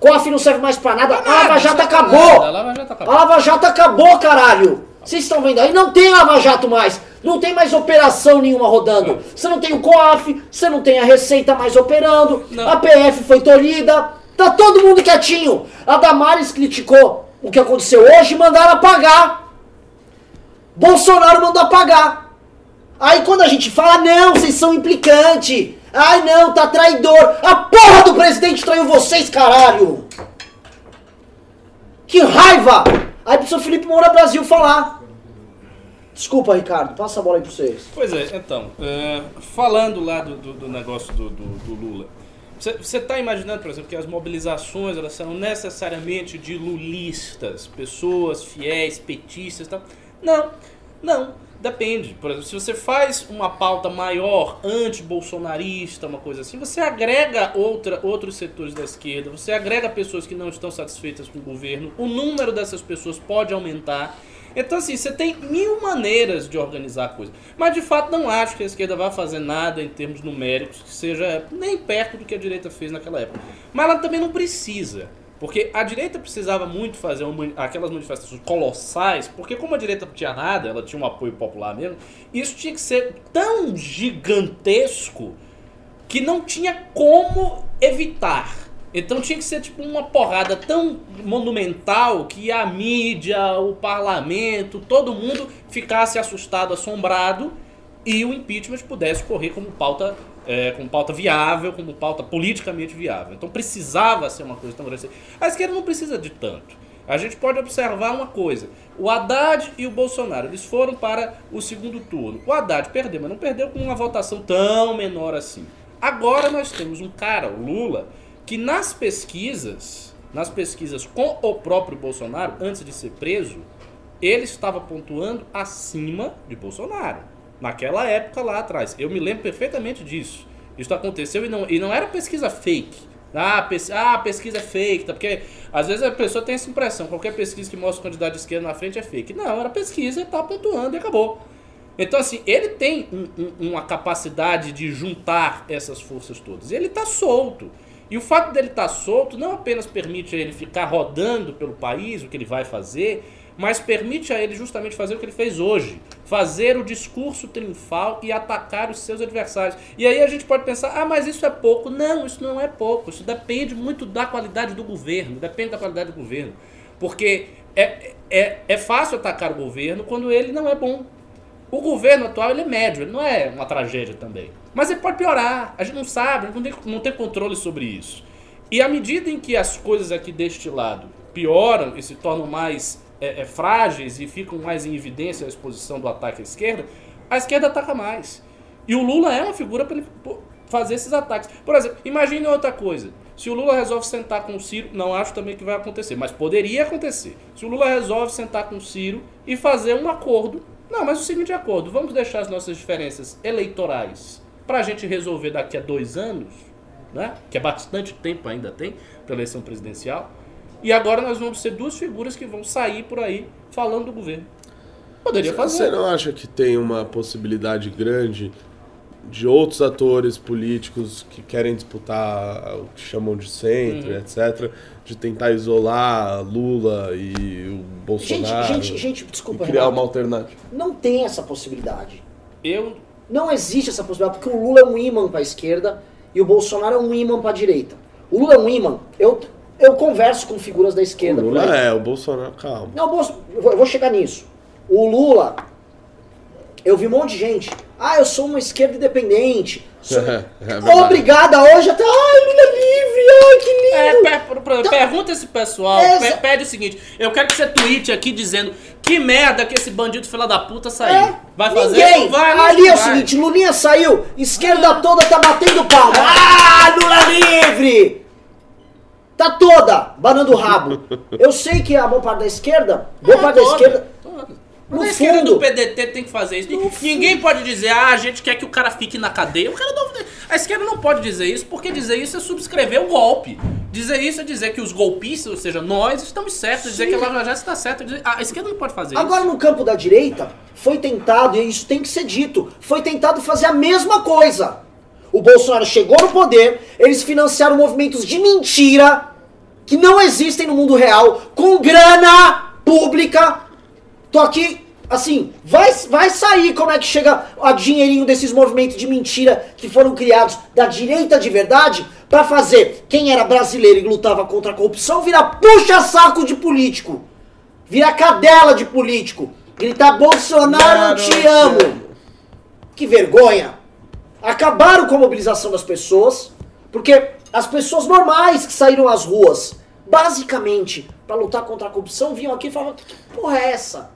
COAF não serve mais pra nada. A Lava Jato Nada, acabou. A Lava Jato A acabou. Lava Jato acabou, caralho. Vocês estão vendo aí? Não tem Lava Jato mais. Não tem mais operação nenhuma rodando. Você não tem o COAF, você não tem a Receita mais operando. Não. A PF foi tolhida. Tá todo mundo quietinho. A Damares criticou o que aconteceu hoje e mandaram apagar. Bolsonaro mandou apagar. Aí quando a gente fala, não, vocês são implicante. Ai não, tá traidor. A porra do presidente traiu vocês, caralho. Que raiva! Aí precisa o Felipe Moura Brasil falar. Desculpa, Ricardo, passa a bola aí pra vocês. Pois é, então, é, falando lá do, do- do negócio do, do- Lula, você está imaginando, por exemplo, que as mobilizações elas serão necessariamente de lulistas, pessoas fiéis, petistas tal? Não, não, depende. Por exemplo, se você faz uma pauta maior, anti-bolsonarista, uma coisa assim, você agrega outra, outros setores da esquerda, você agrega pessoas que não estão satisfeitas com o governo, o número dessas pessoas pode aumentar. Então, assim, você tem mil maneiras de organizar a coisa. Mas, de fato, não acho que a esquerda vá fazer nada em termos numéricos que seja nem perto do que a direita fez naquela época. Mas ela também não precisa. Porque a direita precisava muito fazer uma aquelas manifestações colossais, porque como a direita não tinha nada, ela tinha um apoio popular mesmo, isso tinha que ser tão gigantesco que não tinha como evitar. Então tinha que ser tipo uma porrada tão monumental que a mídia, o parlamento, todo mundo ficasse assustado, assombrado e o impeachment pudesse correr como pauta, é, como pauta viável, como pauta politicamente viável. Então precisava ser uma coisa tão grande. assim. A esquerda não precisa de tanto. A gente pode observar uma coisa. O Haddad e o Bolsonaro, eles foram para o segundo turno. O Haddad perdeu, mas não perdeu com uma votação tão menor assim. Agora nós temos um cara, o Lula, que nas pesquisas, nas pesquisas com o próprio Bolsonaro, antes de ser preso, ele estava pontuando acima de Bolsonaro. Naquela época lá atrás. Eu me lembro perfeitamente disso. Isso aconteceu e não, e não era pesquisa fake. Ah, pes, ah, pesquisa é fake, tá? Porque às vezes a pessoa tem essa impressão, qualquer pesquisa que mostra o candidato de esquerda na frente é fake. Não, era pesquisa, tá pontuando e acabou. Então, assim, ele tem um- um- uma capacidade de juntar essas forças todas. Ele tá solto. E o fato dele estar solto não apenas permite ele ficar rodando pelo país, o que ele vai fazer, mas permite a ele justamente fazer o que ele fez hoje. Fazer o discurso triunfal e atacar os seus adversários. E aí a gente pode pensar, ah, mas isso é pouco. Não, isso não é pouco. Isso depende muito da qualidade do governo. Depende da qualidade do governo. Porque é, é, é fácil atacar o governo quando ele não é bom. O governo atual ele é médio, ele não é uma tragédia também. Mas ele pode piorar, a gente não sabe, não tem, não tem controle sobre isso. E à medida em que as coisas aqui deste lado pioram e se tornam mais é, é, frágeis e ficam mais em evidência a exposição do ataque à esquerda, a esquerda ataca mais. E o Lula é uma figura para ele fazer esses ataques. Por exemplo, imagine outra coisa. Se o Lula resolve sentar com o Ciro, não acho também que vai acontecer, mas poderia acontecer. Se o Lula resolve sentar com o Ciro e fazer um acordo. Não, mas o seguinte acordo, vamos deixar as nossas diferenças eleitorais para a gente resolver daqui a dois anos, né? que é bastante tempo ainda tem para eleição presidencial. E agora nós vamos ser duas figuras que vão sair por aí falando do governo. Poderia fazer. Você não acha que tem uma possibilidade grande de outros atores políticos que querem disputar o que chamam de centro, Uhum. etc., de tentar isolar Lula e o Bolsonaro Gente, gente, gente, desculpa, e criar Renato. uma alternativa? Não tem essa possibilidade. Eu Não existe essa possibilidade, porque o Lula é um imã para a esquerda e o Bolsonaro é um imã para a direita. O Lula é um imã. Eu, eu converso com figuras da O esquerda. por Lula é, o Bolsonaro, calma. Não, Bolso- eu vou, eu vou chegar nisso. O Lula, eu vi um monte de gente. Ah, eu sou uma esquerda independente. Sou... É, é verdade. Obrigada hoje até. Ai, Lula livre, ai, que lindo. É, per- per- per- pergunta esse pessoal, É, pe- exa- pede o seguinte, eu quero que você tweete aqui dizendo que merda que esse bandido filho da puta saiu. É, Vai fazer? Ninguém. Vai, Ali é o seguinte, Lulinha saiu, esquerda toda tá batendo palma. Ah, Lula livre! Tá toda banando o rabo. Eu sei que a boa parte da esquerda, boa É, parte da toda, esquerda, toda. no Mas fundo- do PDT tem que fazer isso. Ninguém pode dizer, ah, a gente quer que o cara fique na cadeia. O cara não, a esquerda não pode dizer isso, porque dizer isso é subscrever o golpe. Dizer isso é dizer que os golpistas, ou seja, nós estamos certos, dizer que a Lava Jato está certa. dizer- A esquerda não pode fazer Agora isso. no campo da direita, foi tentado, e isso tem que ser dito, foi tentado fazer a mesma coisa. O Bolsonaro chegou no poder, eles financiaram movimentos de mentira, que não existem no mundo real, com grana pública. Tô aqui, assim, vai, vai sair como é que chega a dinheirinho desses movimentos de mentira que foram criados da direita de verdade pra fazer quem era brasileiro e lutava contra a corrupção virar puxa-saco de político. Virar cadela de político. Gritar Bolsonaro, eu te amo. Que vergonha. Acabaram com a mobilização das pessoas, porque as pessoas normais que saíram às ruas, basicamente, pra lutar contra a corrupção, vinham aqui e falavam: que porra é essa?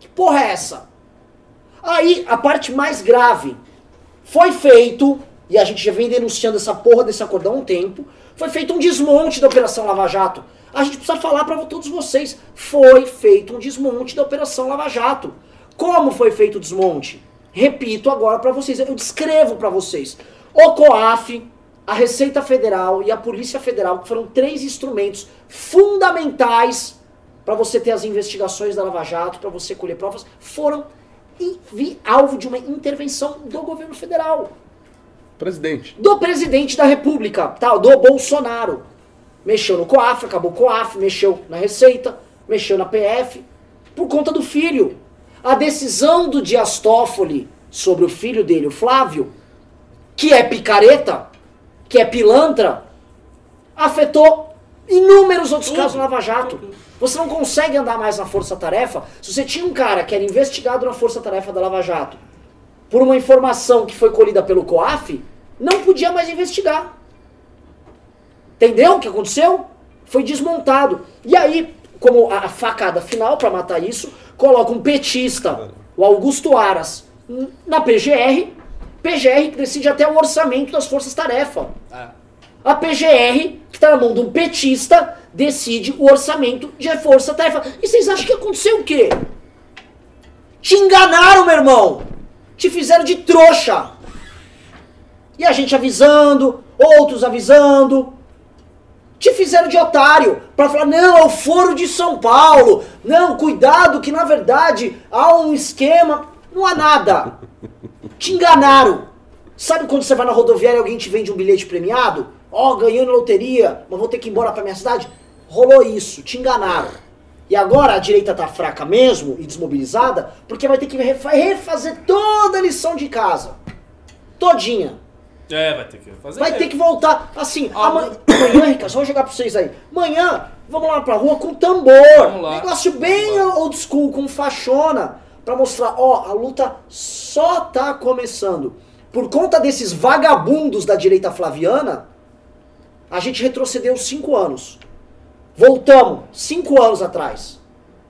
Que porra é essa? Aí, a parte mais grave, foi feito, e a gente já vem denunciando essa porra desse acordão há um tempo, foi feito um desmonte da Operação Lava Jato. A gente precisa falar para todos vocês, foi feito um desmonte da Operação Lava Jato. Como foi feito o desmonte? Repito agora para vocês, eu descrevo para vocês. O COAF, a Receita Federal e a Polícia Federal, que foram três instrumentos fundamentais para você ter as investigações da Lava Jato, para você colher provas, foram e alvo de uma intervenção do governo federal, Presidente. do presidente da República, tá? do Bolsonaro. Mexeu no COAF, acabou o COAF, mexeu na Receita, mexeu na PF, por conta do filho. A decisão do Dias Toffoli sobre o filho dele, o Flávio, que é picareta, que é pilantra, afetou inúmeros outros Tudo, casos na Lava Jato. Você não consegue andar mais na Força Tarefa. Se você tinha um cara que era investigado na Força Tarefa da Lava Jato por uma informação que foi colhida pelo COAF, não podia mais investigar. Entendeu o que aconteceu? Foi desmontado. E aí, como a facada final para matar isso, coloca um petista, o Augusto Aras, na PGR, PGR que decide até o orçamento das forças-tarefa. Ah, A PGR, que tá na mão de um petista, decide o orçamento de força-tarefa. E vocês acham que aconteceu o quê? Te enganaram, meu irmão! Te fizeram de trouxa! E a gente avisando, outros avisando. Te fizeram de otário para falar, não, é o foro de São Paulo. Não, cuidado que na verdade há um esquema. Não há nada. Te enganaram. Sabe quando você vai na rodoviária e alguém te vende um bilhete premiado? Ó, ganhei na loteria, mas vou ter que ir embora pra minha cidade? Rolou isso, te enganaram. E agora a direita tá fraca mesmo e desmobilizada, porque vai ter que refa- refazer toda a lição de casa. Todinha. é, vai ter que fazer. Vai ter que voltar. Assim, Ah, amanhã, amanhã, Ricardo, só vou jogar pra vocês aí. Amanhã, vamos lá pra rua com tambor. Negócio bem old school, com fachona. Pra mostrar, ó, a luta só tá começando. Por conta desses vagabundos da direita flaviana, a gente retrocedeu cinco anos. Voltamos cinco anos atrás.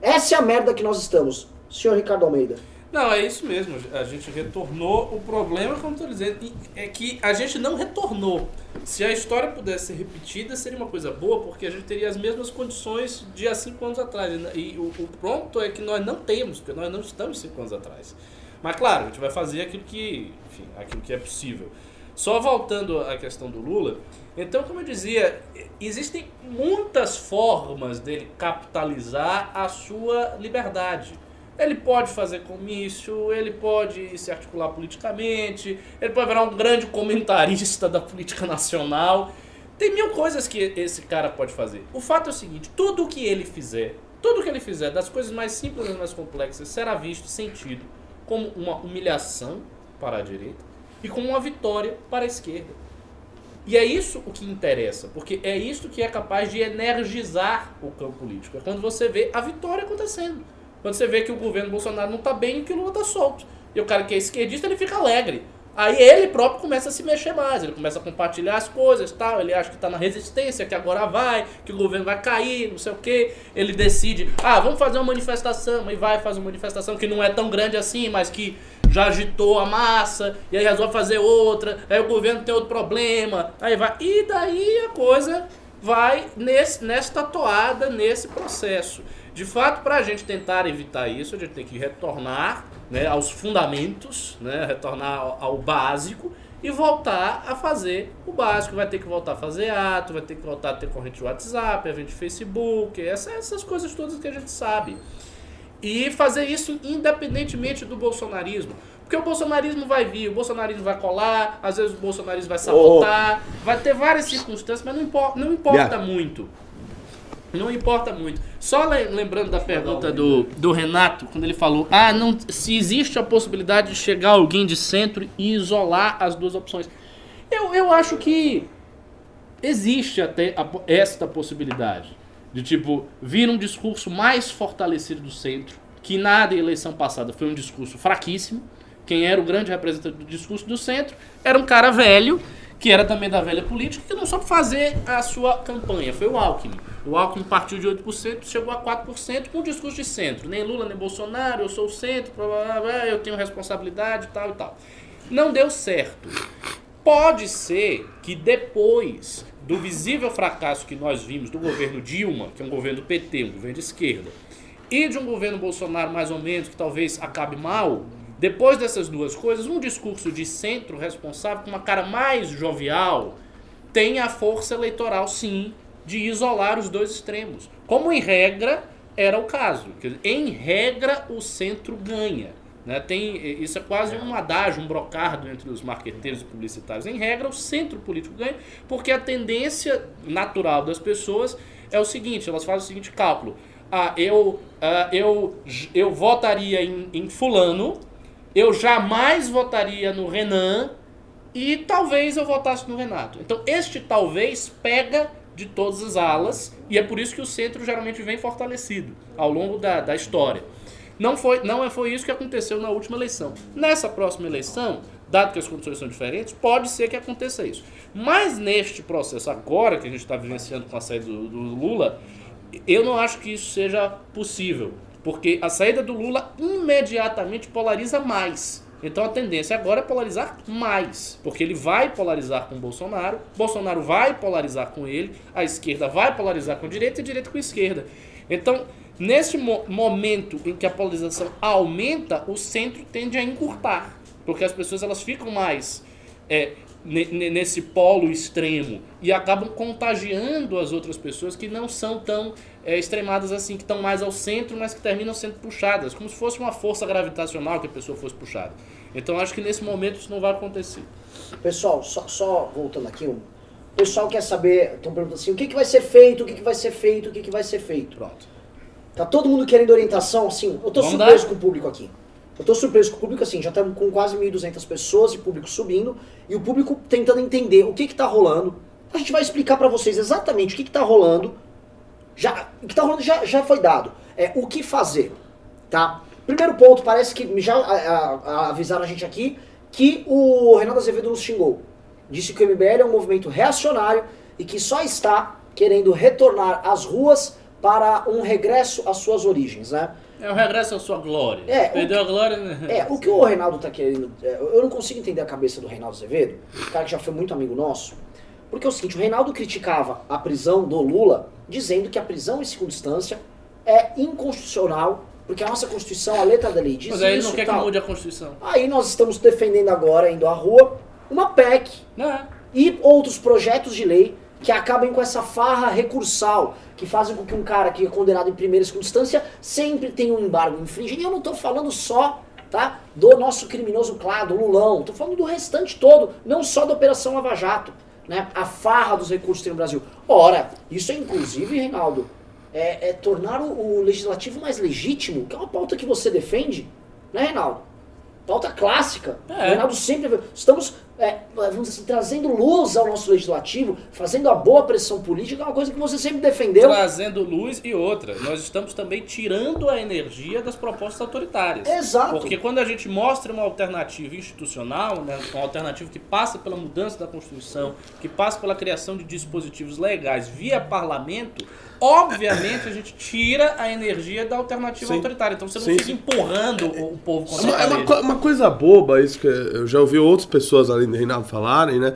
Essa é a merda que nós estamos. Senhor Ricardo Almeida. Não, é isso mesmo. A gente retornou. O problema, como estou dizendo, é que a gente não retornou. Se a história pudesse ser repetida, seria uma coisa boa, porque a gente teria as mesmas condições de há cinco anos atrás. E o, o pronto é que nós não temos, porque nós não estamos cinco anos atrás. Mas claro, a gente vai fazer aquilo que, enfim, aquilo que é possível. Só voltando à questão do Lula, então, como eu dizia, existem muitas formas dele capitalizar a sua liberdade. Ele pode fazer comício, ele pode se articular politicamente, ele pode virar um grande comentarista da política nacional. Tem mil coisas que esse cara pode fazer. O fato é o seguinte: tudo o que ele fizer, tudo o que ele fizer, das coisas mais simples às mais complexas, será visto, sentido como uma humilhação para a direita e como uma vitória para a esquerda. E é isso o que interessa, porque é isso que é capaz de energizar o campo político. É quando você vê a vitória acontecendo. Quando você vê que o governo Bolsonaro não está bem e que o Lula está solto. E o cara que é esquerdista, ele fica alegre. Aí ele próprio começa a se mexer mais, ele começa a compartilhar as coisas tal, ele acha que está na resistência, que agora vai, que o governo vai cair, não sei o que. Ele decide, ah, vamos fazer uma manifestação, e vai fazer uma manifestação que não é tão grande assim, mas que já agitou a massa, e aí resolve fazer outra, aí o governo tem outro problema, aí vai. E daí a coisa vai nesse, nesta toada, nesse processo. De fato, para a gente tentar evitar isso, a gente tem que retornar né, aos fundamentos, né, retornar ao, ao básico e voltar a fazer o básico. Vai ter que voltar a fazer ato, vai ter que voltar a ter corrente de WhatsApp, evento de Facebook, essa, essas coisas todas que a gente sabe. E fazer isso independentemente do bolsonarismo. Porque o bolsonarismo vai vir, o bolsonarismo vai colar, às vezes o bolsonarismo vai sabotar, oh. vai ter várias circunstâncias, mas não importa, não importa yeah. muito. Não importa muito. Só lembrando da pergunta do, do Renato, quando ele falou: ah, não, se existe a possibilidade de chegar alguém de centro e isolar as duas opções. Eu, eu acho que existe até a, esta possibilidade. De tipo, vir um discurso mais fortalecido do centro, que na eleição passada foi um discurso fraquíssimo. Quem era o grande representante do discurso do centro era um cara velho que era também da velha política, que não soube fazer a sua campanha. Foi o Alckmin. O Alckmin partiu de 8%, chegou a 4% com o discurso de centro. Nem Lula, nem Bolsonaro, eu sou o centro, eu tenho responsabilidade, tal e tal. Não deu certo. Pode ser que depois do visível fracasso que nós vimos do governo Dilma, que é um governo do PT, um governo de esquerda, e de um governo Bolsonaro mais ou menos, que talvez acabe mal, depois dessas duas coisas, um discurso de centro responsável, com uma cara mais jovial, tem a força eleitoral, sim, de isolar os dois extremos. Como em regra era o caso. Em regra, o centro ganha. Né? Tem, isso é quase um adágio, um brocardo entre os marqueteiros e publicitários. Em regra, o centro político ganha, porque a tendência natural das pessoas é o seguinte: elas fazem o seguinte cálculo. Ah, eu, ah, eu, eu votaria em, em Fulano eu jamais votaria no Renan e talvez eu votasse no Renato. Então, este talvez pega de todas as alas e é por isso que o centro geralmente vem fortalecido ao longo da, da história. Não foi, não foi isso que aconteceu na última eleição. Nessa próxima eleição, dado que as condições são diferentes, pode ser que aconteça isso. Mas neste processo agora que a gente está vivenciando com a saída do, do Lula, eu não acho que isso seja possível. Porque a saída do Lula imediatamente polariza mais. Então a tendência agora é polarizar mais, porque ele vai polarizar com Bolsonaro, Bolsonaro vai polarizar com ele, a esquerda vai polarizar com a direita e a direita com a esquerda. Então, nesse mo momento em que a polarização aumenta, o centro tende a encurtar, porque as pessoas elas ficam mais é, nesse polo extremo e acabam contagiando as outras pessoas que não são tão é, extremadas assim, que estão mais ao centro, mas que terminam sendo puxadas, como se fosse uma força gravitacional que a pessoa fosse puxada. Então acho que nesse momento isso não vai acontecer. Pessoal, só, só voltando aqui, o pessoal quer saber, estão perguntando assim, o que, que vai ser feito, o que, que vai ser feito, o que, que vai ser feito. Pronto. Tá todo mundo querendo orientação, assim, eu tô Vamos surpreso dar? com o público aqui. Eu tô surpreso com o público, assim, já estamos com quase 1.200 pessoas e público subindo, e o público tentando entender o que que tá rolando. A gente vai explicar para vocês exatamente o que que tá rolando, já, o que está rolando já, já foi dado. É o que fazer, tá? Primeiro ponto, parece que já a, a, avisaram a gente aqui que o Renato Azevedo nos xingou. Disse que o MBL é um movimento reacionário e que só está querendo retornar às ruas para um regresso às suas origens, né? É o regresso à sua glória. É, Perdeu que, a glória, né? É, o que o Reinaldo está querendo. É, eu não consigo entender a cabeça do Reinaldo Azevedo, um cara que já foi muito amigo nosso. Porque é o seguinte, o Reinaldo criticava a prisão do Lula, dizendo que a prisão em segunda instância é inconstitucional, porque a nossa Constituição, a letra da lei diz Mas aí isso. Não quer tal. que mude a Constituição. Aí nós estamos defendendo agora, indo à rua, uma PEC Né? e outros projetos de lei que acabem com essa farra recursal, que fazem com que um cara que é condenado em primeira e segunda instância sempre tenha um embargo infringido. E eu não estou falando só tá, do nosso criminoso claro, do Lulão, estou falando do restante todo, não só da Operação Lava Jato. Né, a farra dos recursos que tem no Brasil. Ora, isso é inclusive, Reinaldo, é, é tornar o, o legislativo mais legítimo, que é uma pauta que você defende, né, Reinaldo? Pauta clássica. É. O Reinaldo sempre. Estamos, é, vamos dizer assim, trazendo luz ao nosso legislativo, fazendo a boa pressão política, é uma coisa que você sempre defendeu. Trazendo luz e outra. Nós estamos também tirando a energia das propostas autoritárias. Exato. Porque quando a gente mostra uma alternativa institucional, né, uma alternativa que passa pela mudança da Constituição, que passa pela criação de dispositivos legais via parlamento, obviamente a gente tira a energia da alternativa Sim. autoritária. Então você não Sim, fica sim. empurrando o o povo É contra é uma co- uma coisa boba isso que eu já ouvi outras pessoas além do Reinaldo falarem, né?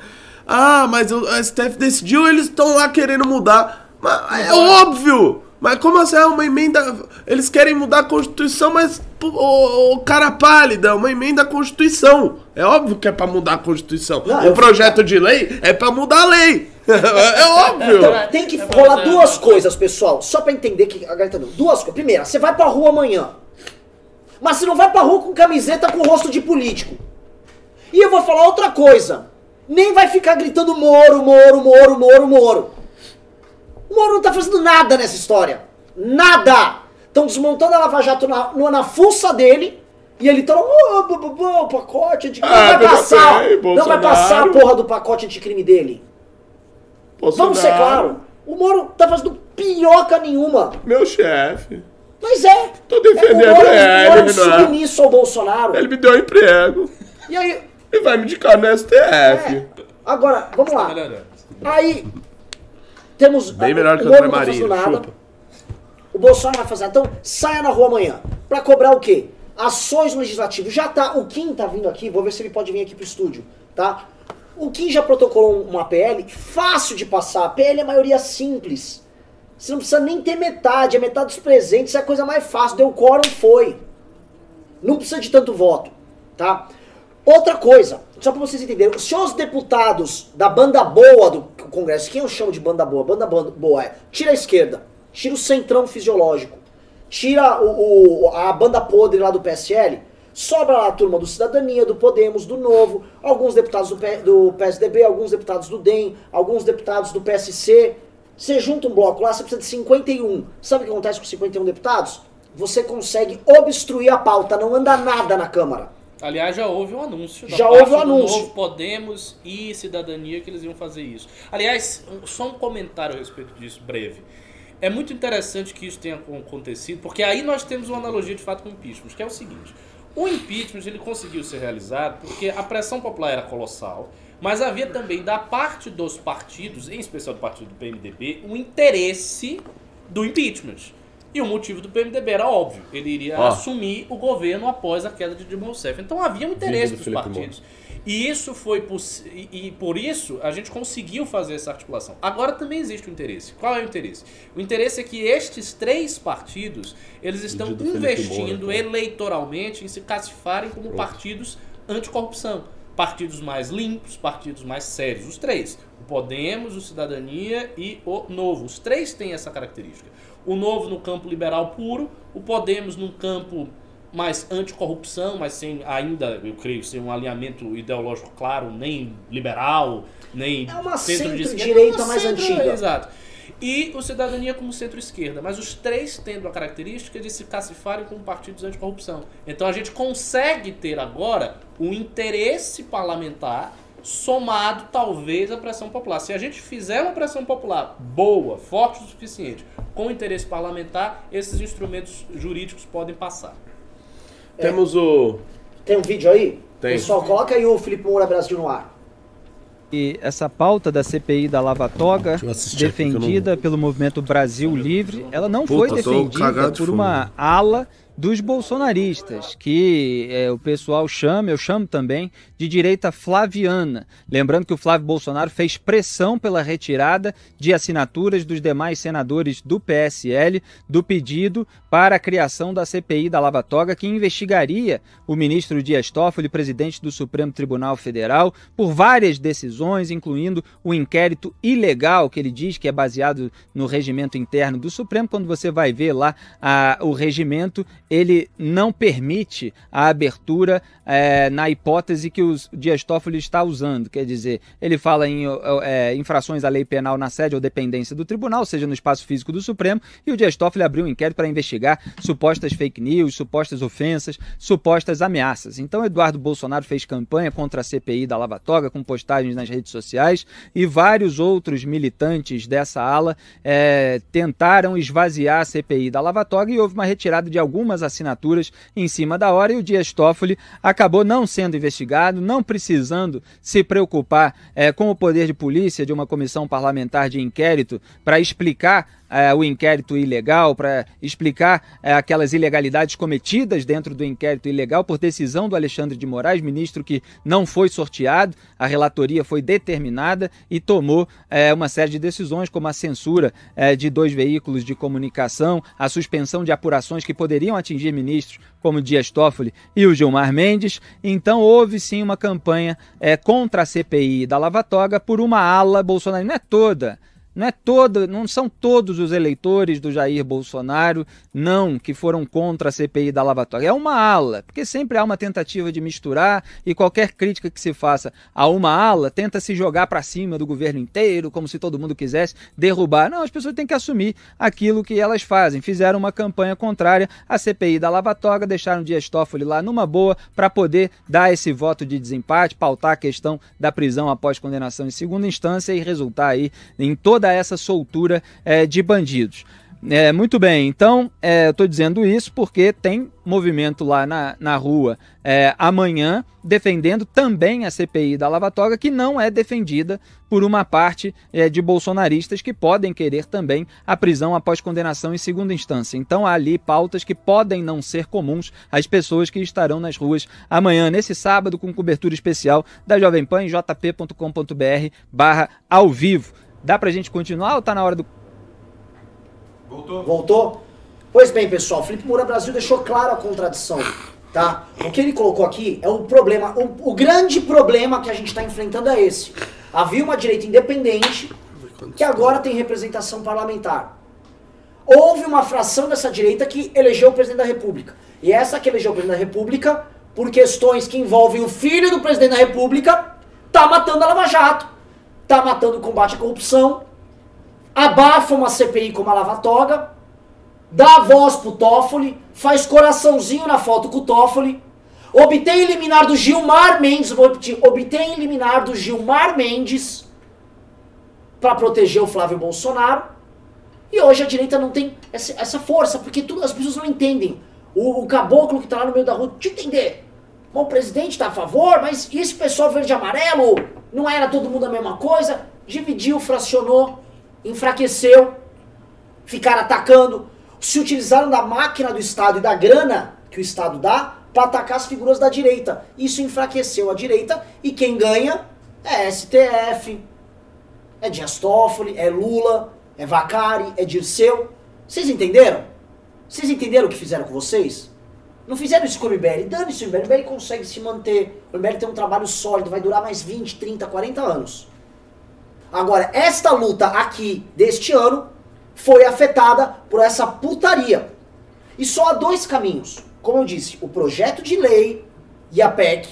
Ah, mas o STF decidiu, eles estão lá querendo mudar. Mas é óbvio! Mas como assim? É uma emenda. Eles querem mudar a Constituição, mas o, o cara pálida, é uma emenda à Constituição. É óbvio que é pra mudar a Constituição. Não, o projeto de lei é pra mudar a lei. É óbvio. Então, tem que rolar duas coisas, pessoal, só pra entender que a galera tá dando. Duas coisas. Primeira, você vai pra rua amanhã. Mas você não vai pra rua com camiseta com rosto de político. E eu vou falar outra coisa. Nem vai ficar gritando Moro, Moro, Moro, Moro, Moro. O Moro não tá fazendo nada nessa história. Nada! Estão desmontando a Lava Jato na, na fuça dele. E ele tá, oh, pacote anticrime. Não Ah, vai veja passar. não vai passar a porra do pacote anticrime dele. Vamos ser Bolsonaro, claro. O Moro tá fazendo pinhoca nenhuma. Meu chefe. Mas é. Tô defendendo é, o Moro, ele, o Moro é não é? submisso ao Bolsonaro. Ele me deu um emprego. E aí, E vai me indicar no STF. é, agora, vamos lá. melhorando. Aí, temos... Bem o- melhor que o Moro André não tá Marinho, fazendo nada. chupa. O Bolsonaro vai fazer. Então, saia na rua amanhã. Pra cobrar o quê? Ações no legislativo. Já tá. O Kim tá vindo aqui, vou ver se ele pode vir aqui pro estúdio, tá? O Kim já protocolou uma PL fácil de passar. A PL é maioria simples. Você não precisa nem ter metade, a metade dos presentes é a coisa mais fácil. Deu quórum, foi. Não precisa de tanto voto, tá? Outra coisa, só pra vocês entenderem, se os deputados da banda boa do Congresso, quem eu chamo de banda boa? Banda bo- boa é, tira a esquerda, tira o centrão fisiológico, tira o, o- a banda podre lá do PSL, sobra lá a turma do Cidadania, do Podemos, do Novo, alguns deputados do, P- do PSDB, alguns deputados do DEM, alguns deputados do PSC. Você junta um bloco lá, você precisa de 51. Sabe o que acontece com 51 deputados? Você consegue obstruir a pauta, não anda nada na Câmara. Aliás, já houve um anúncio. Já houve um do anúncio. Novo Podemos e Cidadania que eles iam fazer isso. Aliás, só um comentário a respeito disso, breve. É muito interessante que isso tenha acon- acontecido, porque aí nós temos uma analogia de fato com o que é o seguinte. O impeachment ele conseguiu ser realizado porque a pressão popular era colossal, mas havia também da parte dos partidos, em especial do partido do PMDB, um interesse do impeachment. E o motivo do PMDB era óbvio, ele iria Ó. assumir o governo após a queda de Dilma Rousseff. Então havia um interesse do dos Felipe partidos. E isso foi e, por isso a gente conseguiu fazer essa articulação. Agora também existe um interesse. Qual é o interesse? O interesse é que estes três partidos, eles estão investindo Moura, tá? eleitoralmente em se classificarem como partidos anticorrupção. Partidos mais limpos, partidos mais sérios. Os três. O Podemos, o Cidadania e o Novo. Os três têm essa característica. O Novo no campo liberal puro, o Podemos num campo mais anticorrupção, mas sem ainda, eu creio, sem um alinhamento ideológico claro, nem liberal, nem É uma centro-direita, uma mais centro- antiga. Exato. E o Cidadania como centro-esquerda, mas os três tendo a característica de se classificarem como partidos anticorrupção. Então a gente consegue ter agora um interesse parlamentar somado talvez à pressão popular. Se a gente fizer uma pressão popular boa, forte o suficiente, com interesse parlamentar, esses instrumentos jurídicos podem passar. Temos o. Tem um vídeo aí? Tem. Pessoal, coloca aí o Felipe Moura Brasil no ar. E essa pauta da CPI da Lava Toga, defendida pelo movimento Brasil Livre, ela não Puta, foi defendida por uma ala dos bolsonaristas, que é, o pessoal chama, eu chamo também, de direita flaviana. Lembrando que o Flávio Bolsonaro fez pressão pela retirada de assinaturas dos demais senadores do PSL do pedido para a criação da CPI da Lava Toga, que investigaria o ministro Dias Toffoli, presidente do Supremo Tribunal Federal, por várias decisões, incluindo o inquérito ilegal, que ele diz que é baseado no regimento interno do Supremo. Quando você vai ver lá a, o regimento, ele não permite a abertura é, na hipótese que o Dias Toffoli está usando. Quer dizer, ele fala em é, infrações à lei penal na sede ou dependência do tribunal, seja no espaço físico do Supremo, e o Dias Toffoli abriu um inquérito para investigar supostas fake news, supostas ofensas, supostas ameaças. Então, Eduardo Bolsonaro fez campanha contra a CPI da Lava Toga, com postagens nas redes sociais, e vários outros militantes dessa ala é, tentaram esvaziar a CPI da Lava Toga e houve uma retirada de algumas assinaturas em cima da hora e o Dias Toffoli acabou não sendo investigado, não precisando se preocupar é, com o poder de polícia de uma comissão parlamentar de inquérito para explicar é, o inquérito ilegal, para explicar é, aquelas ilegalidades cometidas dentro do inquérito ilegal por decisão do Alexandre de Moraes, ministro que não foi sorteado, a relatoria foi determinada e tomou é, uma série de decisões, como a censura é, de dois veículos de comunicação, a suspensão de apurações que poderiam atingir ministros como Dias Toffoli e o Gilmar Mendes. Então houve sim uma campanha é, contra a CPI da Lava Toga por uma ala bolsonarista, não é toda, não é toda, não são todos os eleitores do Jair Bolsonaro, não, que foram contra a CPI da Lava Toga. É uma ala, porque sempre há uma tentativa de misturar e qualquer crítica que se faça a uma ala tenta se jogar para cima do governo inteiro, como se todo mundo quisesse derrubar. Não, as pessoas têm que assumir aquilo que elas fazem. Fizeram uma campanha contrária à CPI da Lava Toga, deixaram Dias Toffoli lá numa boa para poder dar esse voto de desempate, pautar a questão da prisão após condenação em segunda instância e resultar aí em toda essa soltura é, de bandidos. É, muito bem, então é, estou dizendo isso porque tem movimento lá na, na rua é, amanhã defendendo também a CPI da Lava Toga, que não é defendida por uma parte é, de bolsonaristas que podem querer também a prisão após condenação em segunda instância. Então há ali pautas que podem não ser comuns às pessoas que estarão nas ruas amanhã, nesse sábado, com cobertura especial da Jovem Pan em jp.com.br barra ao vivo. Dá pra gente continuar ou tá na hora do. Voltou? Voltou? Pois bem, pessoal, Felipe Moura Brasil deixou claro a contradição, tá? O que ele colocou aqui é o problema, o, o grande problema que a gente está enfrentando é esse. Havia uma direita independente que agora tem representação parlamentar. Houve uma fração dessa direita que elegeu o presidente da República. E essa que elegeu o presidente da República, por questões que envolvem o filho do presidente da República, tá matando a Lava Jato tá matando o combate à corrupção, abafa uma CPI como a Lava Toga, dá voz pro Toffoli, faz coraçãozinho na foto com o Toffoli, obtém liminar do Gilmar Mendes, vou repetir, obtém liminar do Gilmar Mendes para proteger o Flávio Bolsonaro. E hoje a direita não tem essa, essa força, porque tudo, as pessoas não entendem. O, o caboclo que tá lá no meio da rua, te entender. Bom, o presidente está a favor, mas e esse pessoal verde e amarelo? Não era todo mundo a mesma coisa? Dividiu, fracionou, enfraqueceu, ficaram atacando. Se utilizaram da máquina do Estado e da grana que o Estado dá para atacar as figuras da direita. Isso enfraqueceu a direita e quem ganha é STF, é Dias Toffoli, é Lula, é Vacari, é Dirceu. Vocês entenderam? Vocês entenderam o que fizeram com vocês? Não fizeram isso com o MBL. Dane-se, o MBL consegue se manter. O MBL tem um trabalho sólido, vai durar mais 20, 30, 40 anos. Agora, esta luta aqui deste ano foi afetada por essa putaria. E só há dois caminhos. Como eu disse, o projeto de lei e a PEC.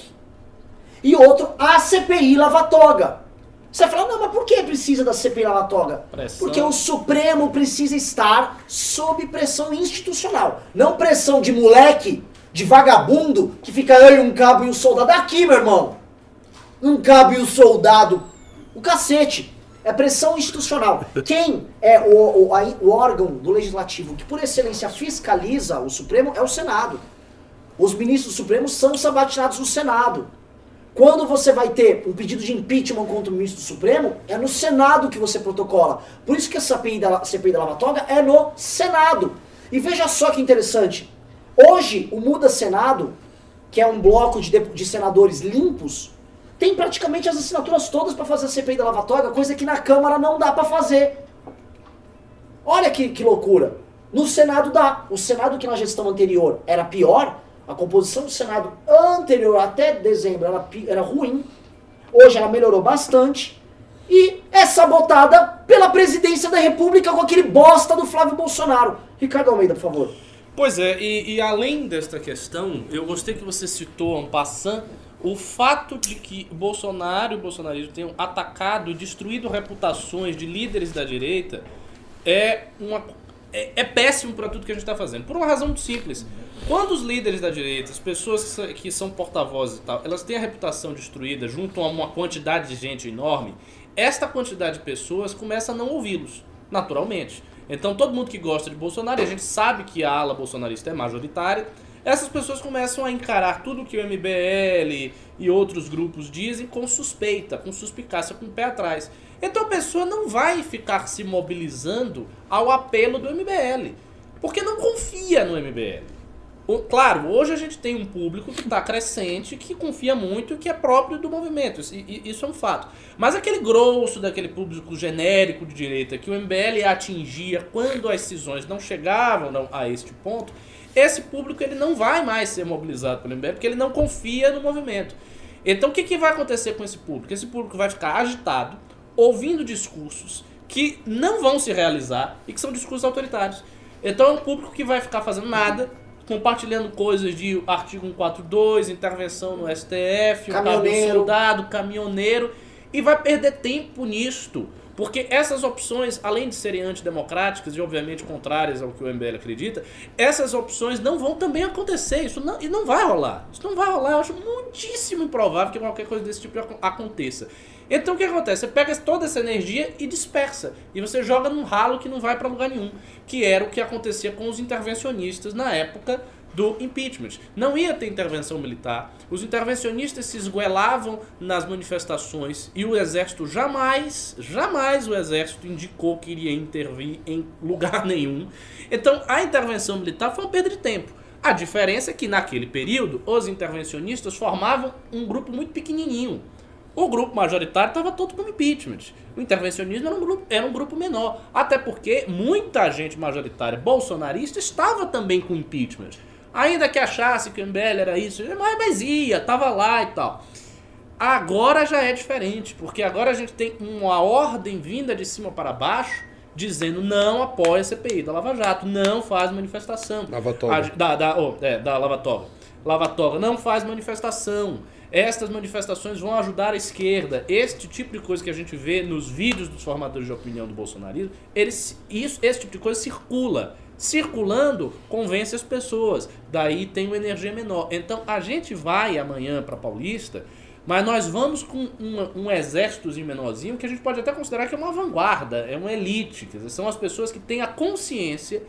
E outro, a CPI Lavatoga. Você vai falar, não, mas por que precisa da CPI Lavatoga? Pressão. Porque o Supremo precisa estar sob pressão institucional. Não pressão de moleque, de vagabundo, que fica aí um cabo e um soldado. Aqui, meu irmão. Um cabo e um soldado. O cacete. É pressão institucional. Quem é o, o, a, o órgão do legislativo que, por excelência, fiscaliza o Supremo é o Senado. Os ministros supremos são sabatinados no Senado. Quando você vai ter um pedido de impeachment contra o ministro do Supremo, é no Senado que você protocola. Por isso que a CPI da, CPI da Lava Toga é no Senado. E veja só que interessante. Hoje, o Muda Senado, que é um bloco de, de senadores limpos, tem praticamente as assinaturas todas para fazer a CPI da Lava Toga, coisa que na Câmara não dá para fazer. Olha que, que loucura. No Senado dá. O Senado que na gestão anterior era pior, a composição do Senado anterior até dezembro era, era ruim. Hoje ela melhorou bastante. E é sabotada pela presidência da República com aquele bosta do Flávio Bolsonaro. Ricardo Almeida, por favor. Pois é, e, e além desta questão, eu gostei que você citou, passant, o fato de que Bolsonaro e o bolsonarismo tenham atacado e destruído reputações de líderes da direita é uma é, é péssimo para tudo que a gente está fazendo. Por uma razão muito simples. Quando os líderes da direita, as pessoas que, são porta-vozes e tal, elas têm a reputação destruída junto a uma quantidade de gente enorme, esta quantidade de pessoas começa a não ouvi-los, naturalmente. Então todo mundo que gosta de Bolsonaro, e a gente sabe que a ala bolsonarista é majoritária, essas pessoas começam a encarar tudo que o MBL e outros grupos dizem com suspeita, com suspicácia, com o pé atrás. Então a pessoa não vai ficar se mobilizando ao apelo do MBL, porque não confia no MBL. Claro, hoje a gente tem um público que está crescente, que confia muito que é próprio do movimento. Isso é um fato. Mas aquele grosso daquele público genérico de direita que o MBL atingia quando as cisões não chegavam a este ponto, esse público ele não vai mais ser mobilizado pelo MBL porque ele não confia no movimento. Então o que, que vai acontecer com esse público? Esse público vai ficar agitado, ouvindo discursos que não vão se realizar e que são discursos autoritários. Então é um público que vai ficar fazendo nada, compartilhando coisas de artigo 142, intervenção no STF, caminhoneiro. um soldado, caminhoneiro, e vai perder tempo nisto. Porque essas opções, além de serem antidemocráticas e obviamente contrárias ao que o MBL acredita, essas opções não vão também acontecer. Isso não, e não vai rolar. Isso não vai rolar. Eu acho muitíssimo improvável que qualquer coisa desse tipo aconteça. Então o que acontece? Você pega toda essa energia e dispersa. E você joga num ralo que não vai para lugar nenhum. Que era o que acontecia com os intervencionistas na época do impeachment. Não ia ter intervenção militar. Os intervencionistas se esguelavam nas manifestações e o exército jamais, jamais o exército indicou que iria intervir em lugar nenhum. Então a intervenção militar foi uma perda de tempo. A diferença é que naquele período os intervencionistas formavam um grupo muito pequenininho. O grupo majoritário estava todo com impeachment. O intervencionismo era um, grupo, era um grupo menor. Até porque muita gente majoritária bolsonarista estava também com impeachment. Ainda que achasse que o MBL era isso, mas, mas ia, tava lá e tal. Agora já é diferente, porque agora a gente tem uma ordem vinda de cima para baixo dizendo não apoia a CPI da Lava Jato, não faz manifestação. Lava Toga. Da, da, oh, é, da Lava Toga. Lava Toga não faz manifestação. Estas manifestações vão ajudar a esquerda. Este tipo de coisa que a gente vê nos vídeos dos formadores de opinião do bolsonarismo, eles, isso, esse tipo de coisa circula. Circulando, convence as pessoas. Daí tem uma energia menor. Então a gente vai amanhã para Paulista, mas nós vamos com um exércitozinho menorzinho que a gente pode até considerar que é uma vanguarda, é uma elite. Quer dizer, são as pessoas que têm a consciência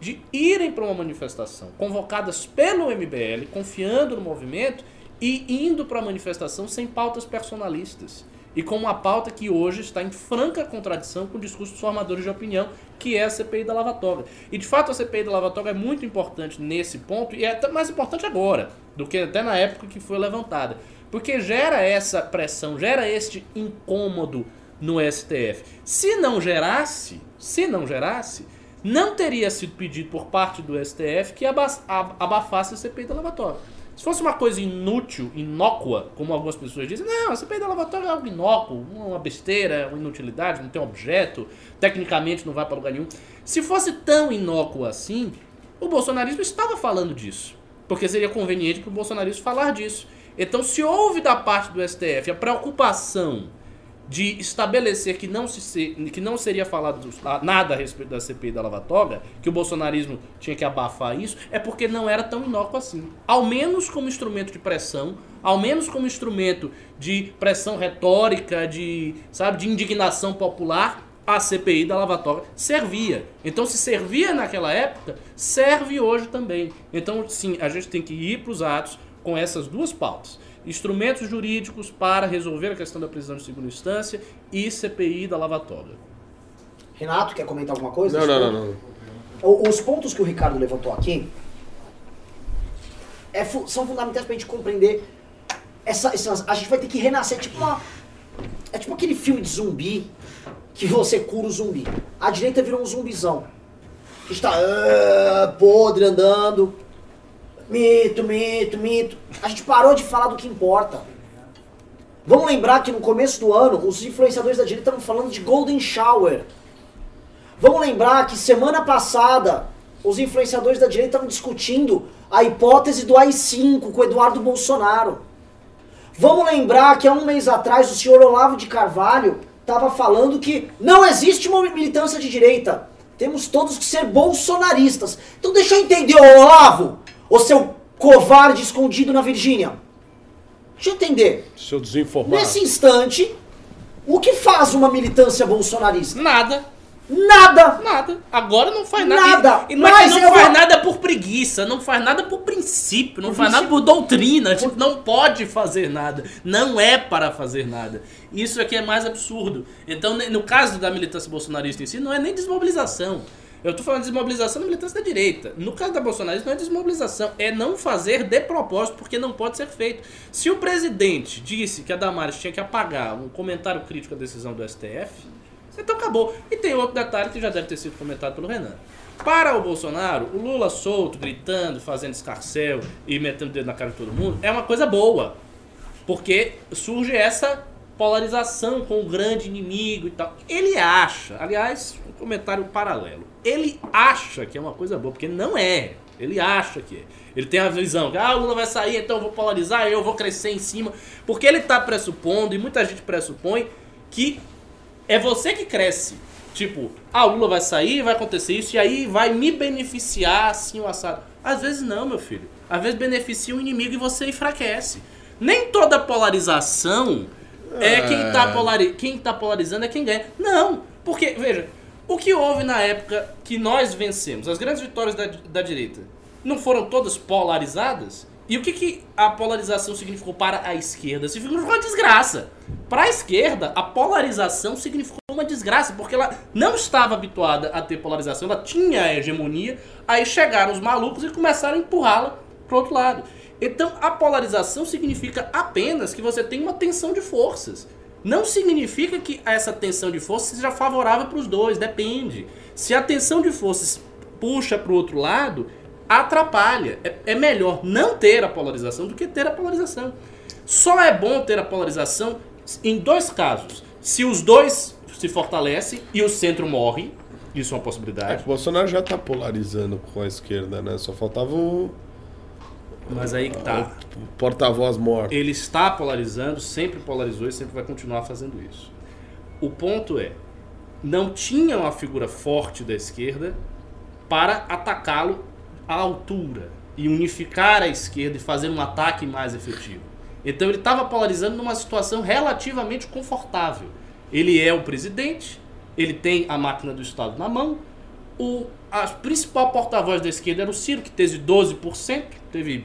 de irem para uma manifestação, convocadas pelo MBL, confiando no movimento e indo para a manifestação sem pautas personalistas. E com uma pauta que hoje está em franca contradição com o discurso dos formadores de opinião, que é a CPI da Lava Toga. E de fato a CPI da Lava Toga é muito importante nesse ponto, e é até mais importante agora, do que até na época que foi levantada. Porque gera essa pressão, gera este incômodo no STF. Se não gerasse, se não gerasse, não teria sido pedido por parte do STF que abafasse a CPI da Lava Toga. Se fosse uma coisa inútil, inócua, como algumas pessoas dizem, não, a CPI da lavatória é algo inócuo, uma besteira, uma inutilidade, não tem objeto, tecnicamente não vai para lugar nenhum. Se fosse tão inócuo assim, o bolsonarismo estava falando disso. Porque seria conveniente para o bolsonarismo falar disso. Então, se houve da parte do STF a preocupação de estabelecer que não, se, que não seria falado nada a respeito da CPI da Lava Toga, que o bolsonarismo tinha que abafar isso, é porque não era tão inócuo assim. Ao menos como instrumento de pressão, ao menos como instrumento de pressão retórica, de, sabe, de indignação popular, a CPI da Lava Toga servia. Então, se servia naquela época, serve hoje também. Então, sim, a gente tem que ir para os atos com essas duas pautas instrumentos jurídicos para resolver a questão da prisão de segunda instância e CPI da Lava Toga. Renato, quer comentar alguma coisa? Não, não, não, não. Os pontos que o Ricardo levantou aqui, é fu- são fundamentais pra gente compreender essa, essa- A gente vai ter que renascer, tipo uma. É tipo aquele filme de zumbi que você cura o zumbi. A direita virou um zumbizão. Que está ah, podre andando. Mito, mito, mito. A gente parou de falar do que importa. Vamos lembrar que no começo do ano, os influenciadores da direita estavam falando de Golden Shower. Vamos lembrar que semana passada, os influenciadores da direita estavam discutindo a hipótese do AI-5 com Eduardo Bolsonaro. Vamos lembrar que há um mês atrás o senhor Olavo de Carvalho estava falando que não existe uma militância de direita. Temos todos que ser bolsonaristas. Então deixa eu entender, Olavo, o seu covarde escondido na Virgínia. Deixa eu entender. Se eu desinformar. Nesse instante, o que faz uma militância bolsonarista? Nada. Nada! Nada. Agora não faz nada. Nada. E, e não é Mas que não faz vou- nada por preguiça, não faz nada por princípio, não Por faz nada princípio. por doutrina. Tipo, não pode fazer nada. Não é para fazer nada. Isso aqui é mais absurdo. Então, no caso da militância bolsonarista em si, não é nem desmobilização. Eu tô falando de desmobilização da militância da direita. No caso da bolsonarista, não é desmobilização, é não fazer de propósito, porque não pode ser feito. Se o presidente disse que a Damares tinha que apagar um comentário crítico à decisão do STF, então acabou. E tem outro detalhe que já deve ter sido comentado pelo Renan. Para o Bolsonaro, o Lula solto, gritando, fazendo escarcel e metendo o dedo na cara de todo mundo, é uma coisa boa. Porque surge essa polarização com o grande inimigo e tal. Ele acha, aliás, comentário paralelo. Ele acha que é uma coisa boa, porque não é. Ele acha que é. Ele tem a visão que ah, o Lula vai sair, então eu vou polarizar, eu vou crescer em cima. Porque ele está pressupondo, e muita gente pressupõe, que é você que cresce. Tipo, ah, o Lula vai sair, vai acontecer isso, e aí vai me beneficiar assim o assado. Às vezes não, meu filho. Às vezes beneficia o inimigo e você enfraquece. Nem toda polarização é quem tá, polari quem tá polarizando é quem ganha. Não, porque, veja, o que houve na época que nós vencemos, as grandes vitórias da, da direita, não foram todas polarizadas? E o que, que a polarização significou para a esquerda? Significou uma desgraça. Para a esquerda, a polarização significou uma desgraça, porque ela não estava habituada a ter polarização, ela tinha a hegemonia, aí chegaram os malucos e começaram a empurrá-la para outro lado. Então, a polarização significa apenas que você tem uma tensão de forças. Não significa que essa tensão de forças seja favorável para os dois, depende. Se a tensão de forças puxa para o outro lado, atrapalha. É, é melhor não ter a polarização do que ter a polarização. Só é bom ter a polarização em dois casos. Se os dois se fortalecem e o centro morre, isso é uma É possibilidade. que o Bolsonaro já tá polarizando com a esquerda, né? Só faltava o, Mas aí que tá. porta-voz morto. Ele está polarizando, sempre polarizou e sempre vai continuar fazendo isso. O ponto é, não tinha uma figura forte da esquerda para atacá-lo à altura e unificar a esquerda e fazer um ataque mais efetivo. Então ele estava polarizando numa situação relativamente confortável. Ele é o presidente, ele tem a máquina do Estado na mão. O a principal porta-voz da esquerda era o Ciro, que teve 12%, teve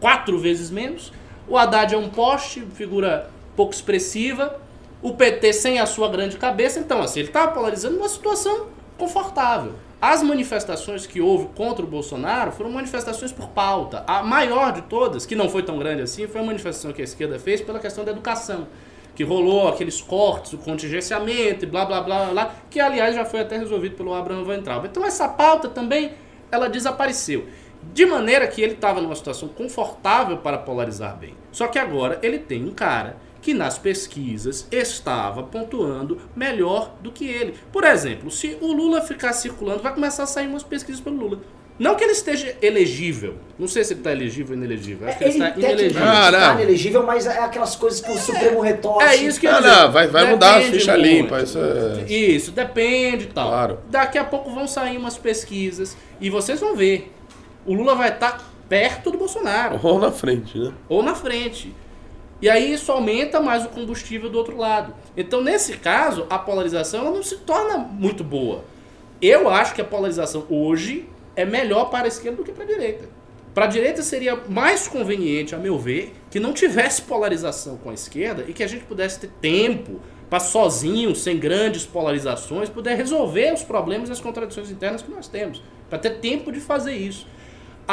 quatro vezes menos. O Haddad é um poste, figura pouco expressiva. O PT sem a sua grande cabeça. Então, assim, ele estava polarizando numa situação confortável. As manifestações que houve contra o Bolsonaro foram manifestações por pauta. A maior de todas, que não foi tão grande assim, foi a manifestação que a esquerda fez pela questão da educação. Que rolou aqueles cortes, o contingenciamento e blá blá blá, blá que aliás já foi até resolvido pelo Abraham Weintraub. Então essa pauta também, ela desapareceu. De maneira que ele estava numa situação confortável para polarizar bem. Só que agora ele tem um cara que nas pesquisas estava pontuando melhor do que ele. Por exemplo, se o Lula ficar circulando, vai começar a sair umas pesquisas pelo Lula. Não que ele esteja elegível. Não sei se ele está elegível ou inelegível. Acho que ele, está tecnicamente inelegível. Ah, está inelegível, mas é aquelas coisas que o Supremo retorce. É isso que eu Não, ia dizer. não, vai, vai mudar a ficha muito. limpa. Isso é... Isso, depende e tal. Claro. Daqui a pouco vão sair umas pesquisas e vocês vão ver. O Lula vai estar perto do Bolsonaro Ou na frente, né? ou na frente. E aí isso aumenta mais o combustível do outro lado. Então, nesse caso, a polarização ela não se torna muito boa. Eu acho que a polarização hoje é melhor para a esquerda do que para a direita. Para a direita seria mais conveniente, a meu ver, que não tivesse polarização com a esquerda e que a gente pudesse ter tempo para sozinho, sem grandes polarizações, poder resolver os problemas e as contradições internas que nós temos. Para ter tempo de fazer isso.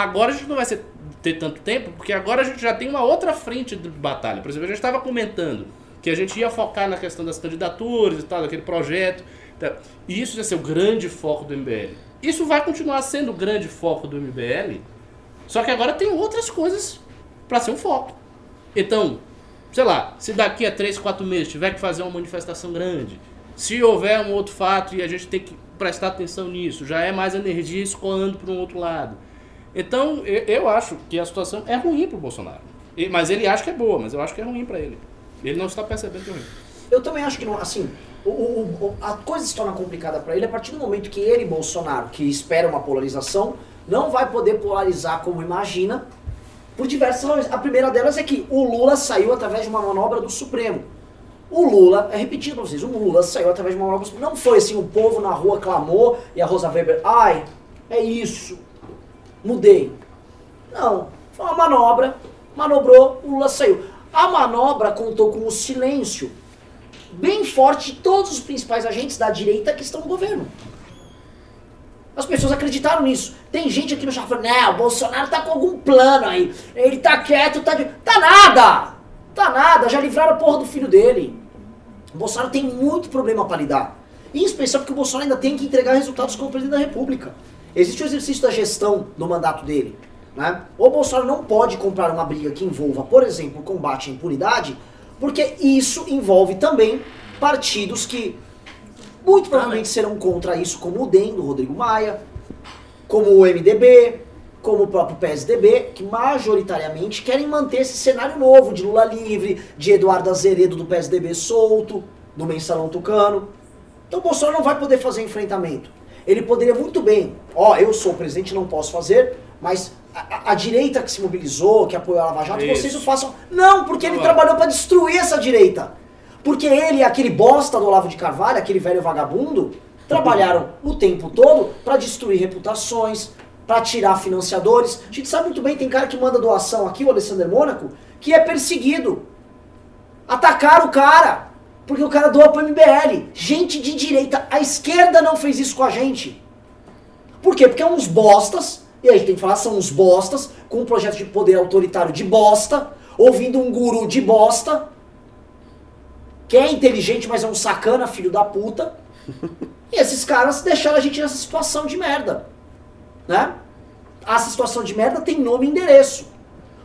Agora a gente não vai ser, ter tanto tempo, porque agora a gente já tem uma outra frente de batalha. Por exemplo, a gente estava comentando que a gente ia focar na questão das candidaturas e tal, daquele projeto. Então, e isso ia ser o grande foco do MBL. Isso vai continuar sendo o grande foco do MBL, só que agora tem outras coisas para ser um foco. Então, sei lá, se daqui a 3, 4 meses tiver que fazer uma manifestação grande, se houver um outro fato e a gente tem que prestar atenção nisso, já é mais energia escoando para um outro lado. Então, eu, eu acho que a situação é ruim para o Bolsonaro. E- Mas ele acha que é boa, mas eu acho que é ruim para ele. Ele não está percebendo que é ruim. Eu também acho que não, assim, o, o- a coisa se torna complicada para ele a partir do momento que ele, Bolsonaro, que espera uma polarização, não vai poder polarizar como imagina, por diversas razões. A primeira delas é que o Lula saiu através de uma manobra do Supremo. O Lula, é repetindo pra vocês, o Lula saiu através de uma manobra do Supremo. Não foi assim, o povo na rua clamou e a Rosa Weber, ai, é isso, mudei. Não, foi uma manobra, manobrou, o Lula saiu. A manobra contou com o silêncio bem forte de todos os principais agentes da direita que estão no governo. As pessoas acreditaram nisso. Tem gente aqui no chat falando, não, o Bolsonaro tá com algum plano aí. Ele tá quieto, tá de... Tá nada! Tá nada, já livraram a porra do filho dele. O Bolsonaro tem muito problema para lidar. Em especial porque o Bolsonaro ainda tem que entregar resultados como presidente da República. Existe o exercício da gestão do mandato dele. Né? O Bolsonaro não pode comprar uma briga que envolva, por exemplo, combate à impunidade, porque isso envolve também partidos que muito provavelmente serão contra isso, como o DEM, do Rodrigo Maia, como o MDB, como o próprio PSDB, que majoritariamente querem manter esse cenário novo de Lula livre, de Eduardo Azeredo do PSDB solto, do Mensalão Tucano. Então o Bolsonaro não vai poder fazer enfrentamento. Ele poderia muito bem, ó, eu sou o presidente, não posso fazer, mas a, a- a direita que se mobilizou, que apoiou a Lava Jato, Isso. vocês o façam. Não, porque ele trabalhou para destruir essa direita. Porque ele e aquele bosta do Olavo de Carvalho, aquele velho vagabundo, trabalharam o tempo todo para destruir reputações, para tirar financiadores. A gente sabe muito bem, tem cara que manda doação aqui, o Alessandro Mônaco, que é perseguido. Atacaram o cara, porque o cara doa pro MBL. Gente de direita, a esquerda não fez isso com a gente. Por quê? Porque é uns bostas, e a gente tem que falar, são uns bostas, com um projeto de poder autoritário de bosta, ouvindo um guru de bosta, que é inteligente, mas é um sacana, filho da puta. E esses caras deixaram a gente nessa situação de merda. Né? Essa situação de merda tem nome e endereço.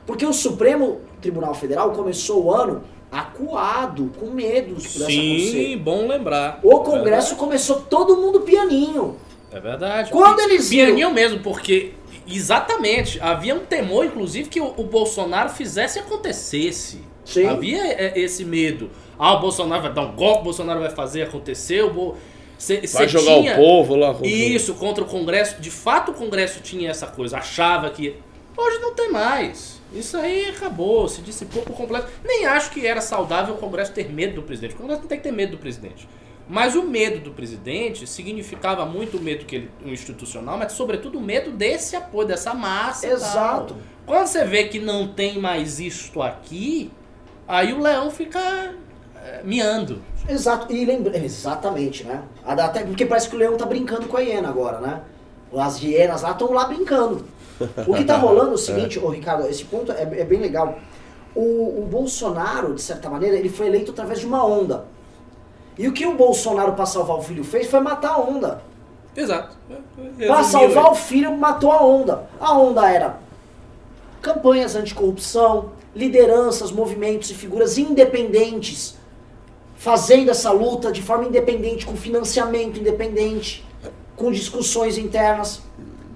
Porque o Supremo Tribunal Federal começou o ano acuado, com medos por essa Sim, bom lembrar. O Congresso começou todo mundo pianinho. É verdade. Quando eles viram- Pianinho mesmo, porque exatamente havia um temor, inclusive, que o, o Bolsonaro fizesse e acontecesse. Sim. Havia é, esse medo. Ah, o Bolsonaro vai dar um golpe, o Bolsonaro vai fazer acontecer, o Bo... cê, Vai cê jogar tinha... o povo lá. contra- Isso, contra o Congresso. De fato, o Congresso tinha essa coisa, achava que. Hoje não tem mais. Isso aí acabou, se dissipou por completo. Nem acho que era saudável o Congresso ter medo do presidente. O Congresso não tem que ter medo do presidente. Mas o medo do presidente significava muito o medo que ele, o institucional, mas sobretudo o medo desse apoio, dessa massa. Exato. Quando você vê que não tem mais isto aqui, aí o leão fica é, miando. Exato, e lembra... Exatamente, né? Até porque parece que o leão tá brincando com a hiena agora, né? As hienas lá estão lá brincando. O que tá rolando é o seguinte, ô Ricardo, esse ponto é, é bem legal. O, o Bolsonaro, de certa maneira, ele foi eleito através de uma onda. E o que o Bolsonaro, pra salvar o filho, fez foi matar a onda. Exato. Pra salvar o filho, matou a onda. A onda era campanhas anticorrupção, lideranças, movimentos e figuras independentes fazendo essa luta de forma independente, com financiamento independente, com discussões internas.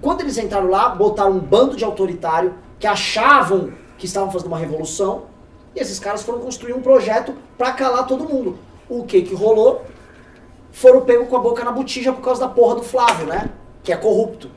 Quando eles entraram lá, botaram um bando de autoritário que achavam que estavam fazendo uma revolução, e esses caras foram construir um projeto pra calar todo mundo. O que que rolou? Foram pegos com a boca na botija por causa da porra do Flávio, né? Que é corrupto.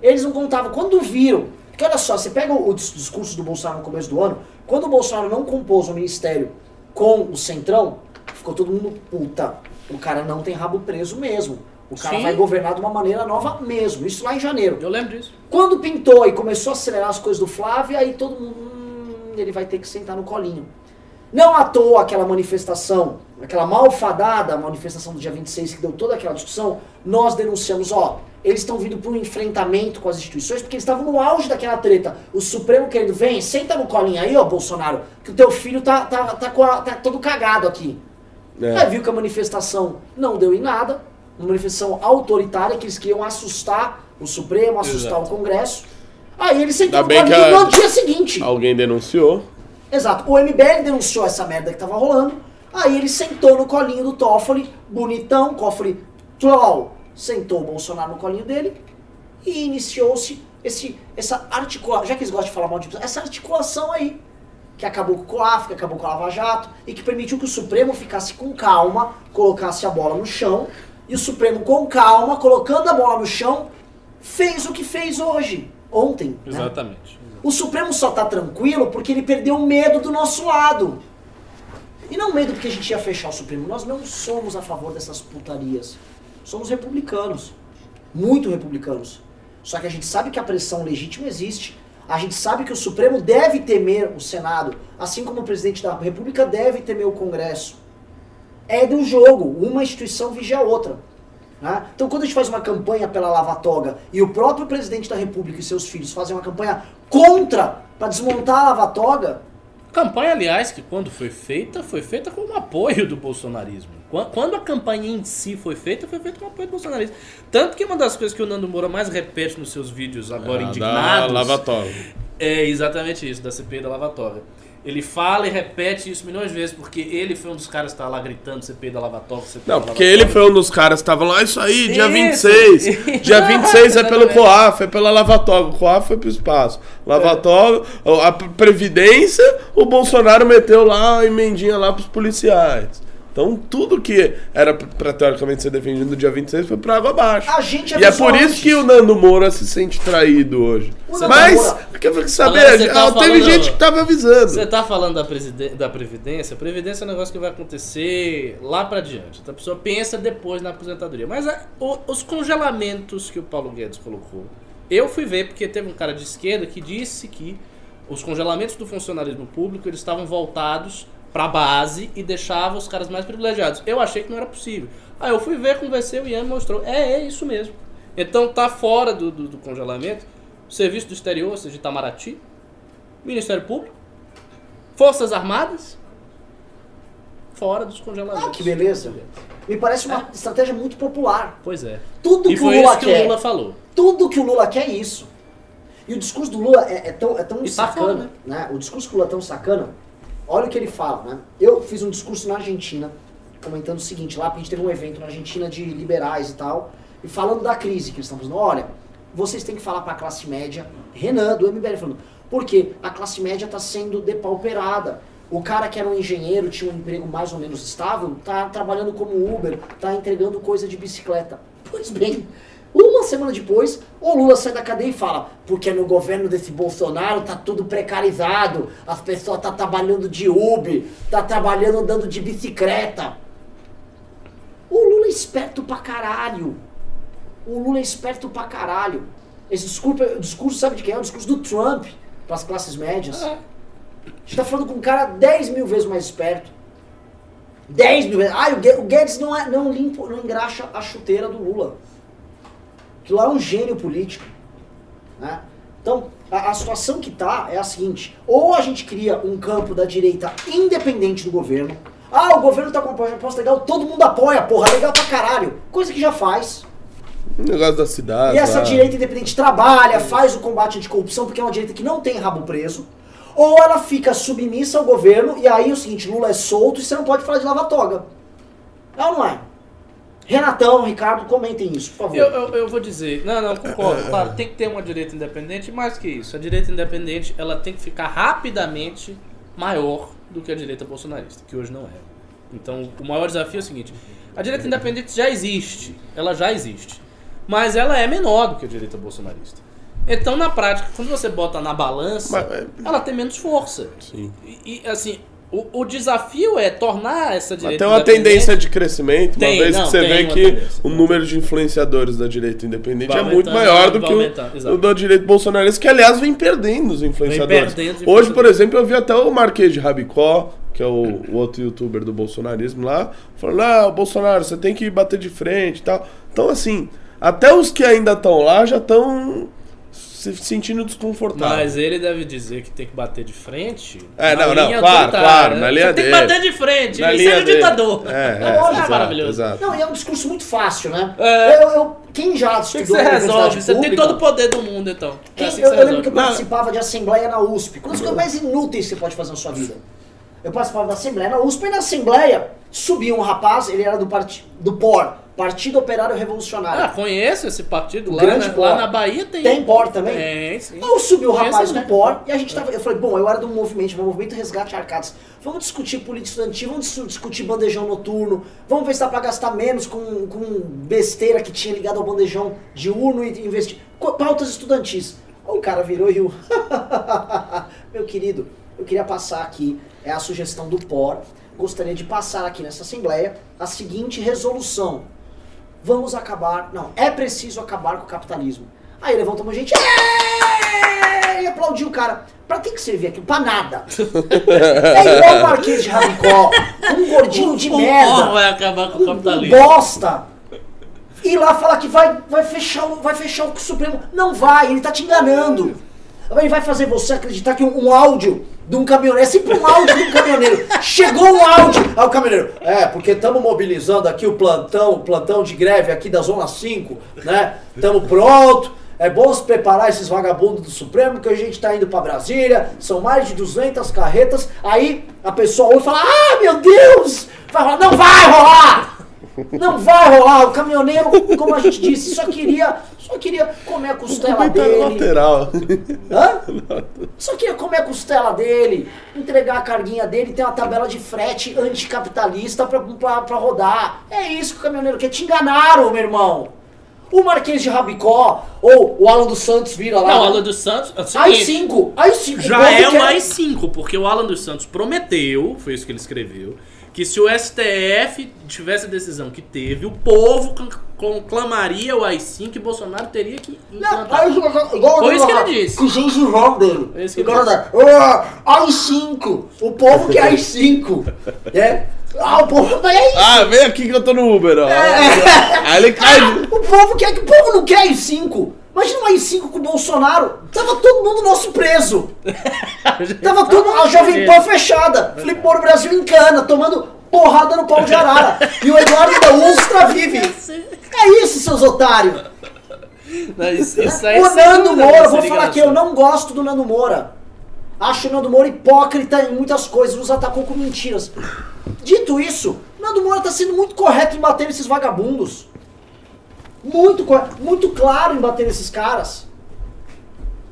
Eles não contavam. Quando viram. Porque olha só, você pega o dis- discurso do Bolsonaro no começo do ano, quando o Bolsonaro não compôs o ministério com o Centrão, ficou todo mundo, puta, o cara não tem rabo preso mesmo. O cara Sim. vai governar de uma maneira nova mesmo. Isso lá em janeiro. Eu lembro disso. Quando pintou e começou a acelerar as coisas do Flávio, aí todo mundo. hum, ele vai ter que sentar no colinho. Não à toa aquela manifestação, aquela malfadada manifestação do dia 26 que deu toda aquela discussão, nós denunciamos, ó, eles estão vindo para um enfrentamento com as instituições porque eles estavam no auge daquela treta. O Supremo querendo, vem, senta no colinho aí, ó, Bolsonaro, que o teu filho tá, tá, tá, com a- tá todo cagado aqui. É. Aí viu que a manifestação não deu em nada, uma manifestação autoritária que eles queriam assustar o Supremo, assustar Exato. o Congresso. Aí ele sentou no a- no dia seguinte. Alguém denunciou. Exato. O MBL denunciou essa merda que tava rolando. Aí ele sentou no colinho do Toffoli, bonitão, Toffoli, troll, sentou o Bolsonaro no colinho dele e iniciou-se esse, essa articulação, já que eles gostam de falar mal de essa articulação aí, que acabou com o COAF, que acabou com a Lava Jato, e que permitiu que o Supremo ficasse com calma, colocasse a bola no chão, e o Supremo com calma, colocando a bola no chão, fez o que fez hoje, ontem. né? Exatamente. O Supremo só tá tranquilo porque ele perdeu o medo do nosso lado. E não medo porque a gente ia fechar o Supremo. Nós não somos a favor dessas putarias. Somos republicanos. Muito republicanos. Só que a gente sabe que a pressão legítima existe. A gente sabe que o Supremo deve temer o Senado, assim como o presidente da República deve temer o Congresso. É do jogo, uma instituição vigia a outra. né? Então, quando a gente faz uma campanha pela Lava Toga e o próprio presidente da República e seus filhos fazem uma campanha contra para desmontar a Lava Toga, Campanha, aliás, que quando foi feita, foi feita com o apoio do bolsonarismo. Quan- Quando a campanha em si foi feita, foi feita com o apoio do bolsonarismo. Tanto que uma das coisas que o Nando Moura mais repete nos seus vídeos agora Ah, da indignados lavatório. é exatamente isso, da CPI da lavatória. Ele fala e repete isso milhões de vezes, porque ele foi um dos caras que tá lá gritando CPI da lavatória, CPI Não, porque ele foi um dos caras que estavam lá, isso aí, dia Isso. 26. Dia 26 é pelo. COAF, é pela Lavatório. O COAF foi pro espaço. Lavatório, a Previdência, o Bolsonaro meteu lá a emendinha lá pros policiais. Então tudo que era pra teoricamente ser defendido no dia 26 foi pra água abaixo. a gente E é por isso antes. que o Nando Moura se sente traído hoje. Nando Mas, Moura- quer saber, você tá ah, teve falando- gente que tava avisando. Você tá falando da, da Previdência, a Previdência é um negócio que vai acontecer lá pra diante. Então a pessoa pensa depois na aposentadoria. Mas a- o- os congelamentos que o Paulo Guedes colocou, eu fui ver porque teve um cara de esquerda que disse que os congelamentos do funcionalismo público eles estavam voltados pra base e deixavam os caras mais privilegiados. Eu achei que não era possível. Aí eu fui ver, conversei, o Ian mostrou. É, é isso mesmo. Então tá fora do, do- do congelamento. O Serviço do Exterior, ou seja, de Itamaraty, Ministério Público, Forças Armadas, fora dos congelamentos. Ah, que beleza. Me parece uma estratégia muito popular. Pois é. Tudo E que o Lula isso que quer. o Lula falou. Tudo que o Lula quer é isso. E o discurso do Lula é, é tão, é tão E tá sacana, fora, né? O discurso do Lula é tão sacana. Olha o que ele fala, né? Eu fiz um discurso na Argentina, comentando o seguinte, lá a gente teve um evento na Argentina de liberais e tal, e falando da crise que eles estão fazendo. Olha, vocês têm que falar para a classe média, Renan, do MBL, falando, porque a classe média está sendo depauperada. O cara que era um engenheiro, tinha um emprego mais ou menos estável, tá trabalhando como Uber, tá entregando coisa de bicicleta. Pois bem, uma semana depois, o Lula sai da cadeia e fala: porque no governo desse Bolsonaro tá tudo precarizado, as pessoas tá trabalhando de Uber, tá trabalhando andando de bicicleta. O Lula é esperto pra caralho. O Lula é esperto pra caralho. Esse discurso, o discurso sabe de quem é? O discurso do Trump pras classes médias. A gente tá falando com um cara 10 mil vezes mais esperto. 10 mil vezes. Ah, o Guedes não, é, não limpa, não engraxa a chuteira do Lula. Que lá é um gênio político. Né? Então, a, a situação que tá é a seguinte: ou a gente cria um campo da direita independente do governo. Ah, o governo tá com uma proposta legal, todo mundo apoia, porra, legal pra caralho. Coisa que já faz. O negócio da cidade. E essa lá. direita independente trabalha, faz o combate anticorrupção, porque é uma direita que não tem rabo preso. Ou ela fica submissa ao governo, e aí é o seguinte, Lula é solto e você não pode falar de lava-toga. É ou não é? Renatão, Ricardo, comentem isso, por favor. Eu, eu, eu vou dizer, não, não, concordo. Claro, tem que ter uma direita independente, mais que isso. A direita independente ela tem que ficar rapidamente maior do que a direita bolsonarista, que hoje não é. Então, o maior desafio é o seguinte: a direita independente já existe, ela já existe, mas ela é menor do que a direita bolsonarista. Então, na prática, quando você bota na balança, Mas, é- ela tem menos força. Sim. E, e, assim, o, o desafio é tornar essa direita Tem uma tendência de crescimento, Tem, uma vez não, que você vê que tendência. o número de influenciadores da direita independente Vai é muito maior do que o, o da direita bolsonarista, que aliás vem perdendo os influenciadores. perdendo os Hoje, por exemplo, eu vi até o Marquês de Rabicó, que é o, o outro youtuber do bolsonarismo lá, falando, ah, Bolsonaro, você tem que bater de frente e tal. Então, assim, até os que ainda estão lá já estão se sentindo desconfortáveis. Mas ele deve dizer que tem que bater de frente. É, não, não, claro, autoritária, claro, né? na linha Você tem que dele. bater de frente, Na ele linha é um dele. ditador. É, é, Lógico, exato, maravilhoso. exato. Não, e é um discurso muito fácil, né? É. Eu, eu- quem já O que, que estudou você resolve? Você tem todo o poder do mundo, então. É Quem- assim que eu, eu lembro que eu participava de assembleia na USP. Uma das coisas mais inúteis que você pode fazer na sua vida. Eu participava da assembleia na USP e na assembleia subia um rapaz, ele era do, parti, do POR, Partido Operário Revolucionário. Ah, conheço esse partido. Lá, grande na, POR. lá na Bahia tem. Tem POR também? Tem, sim. Então subiu o Conheço rapaz do também. POR e a gente tava. Eu falei, bom, eu era do movimento, meu movimento Resgate Arcadas. Vamos discutir política estudantil, vamos dis- discutir bandejão noturno, vamos ver se dá pra gastar menos com, com besteira que tinha ligado ao bandejão diurno e investir. Pautas estudantis. O cara virou e riu. Meu querido, eu queria passar aqui, é a sugestão do POR. Gostaria de passar aqui nessa Assembleia a seguinte resolução. Vamos acabar. Não, é preciso acabar com o capitalismo. Aí levantou uma gente. "É!" E aplaudiu o cara. Pra que, que servia aquilo? Pra nada. É igual o Marquês de Rabicó. Um gordinho de o merda. Vai acabar com o um capitalismo. bosta. Ir lá falar que vai, vai, fechar, o- vai fechar o Supremo. Não vai, ele tá te enganando. Ele vai fazer você acreditar que um, um áudio de um caminhoneiro, é sempre um áudio de um caminhoneiro. Chegou um áudio. Aí o caminhoneiro, é, porque estamos mobilizando aqui o plantão, o plantão de greve aqui da Zona 5, né? Estamos pronto. É bom se preparar esses vagabundos do Supremo, que a gente tá indo pra Brasília, são mais de 200 carretas. Aí a pessoa ouve e fala: Ah, meu Deus! Vai rolar. Não vai rolar! Não vai rolar! O caminhoneiro, como a gente disse, só queria, só queria comer a costela dele. lateral. Hã? Só queria comer a costela dele, entregar a carguinha dele, ter uma tabela de frete anticapitalista pra, pra, pra rodar. É isso que o caminhoneiro quer. Te enganaram, meu irmão. O Marquês de Rabicó, ou o Alan dos Santos vira lá. Não, o Alan dos Santos. é o Ai seguinte, 5, ai 5. Já é um AI-5, porque o Alan dos Santos prometeu, foi isso que ele escreveu, que se o STF tivesse a decisão que teve, o povo con- conclamaria o AI-5 e Bolsonaro teria que Não, ai, igual Foi isso que ele disse. Com o gengivão dele. Foi isso que O ele cara da, "Ah, ai 5. O povo quer ai 5. É? Ah, o povo. Mas é isso. Ah, vem aqui que eu tô no Uber, ó. Aí ele cai. de- O povo quer que o povo não quer AI-5. Imagina um AI-5 com o Bolsonaro. Tava todo mundo nosso preso. Tava todo a Jovem Pan fechada. Flipou o Brasil em cana, tomando porrada no pau de arara. E o Eduardo da Ustra vive. É isso, seus otários. Não, isso, isso aí O Nando Moura, vai vou falar aqui, eu não gosto do Nando Moura. Acho o Nando Moura hipócrita em muitas coisas, nos atacou com mentiras. Dito isso, Nando Moura tá sendo muito correto em bater nesses vagabundos. Muito, muito claro em bater nesses caras.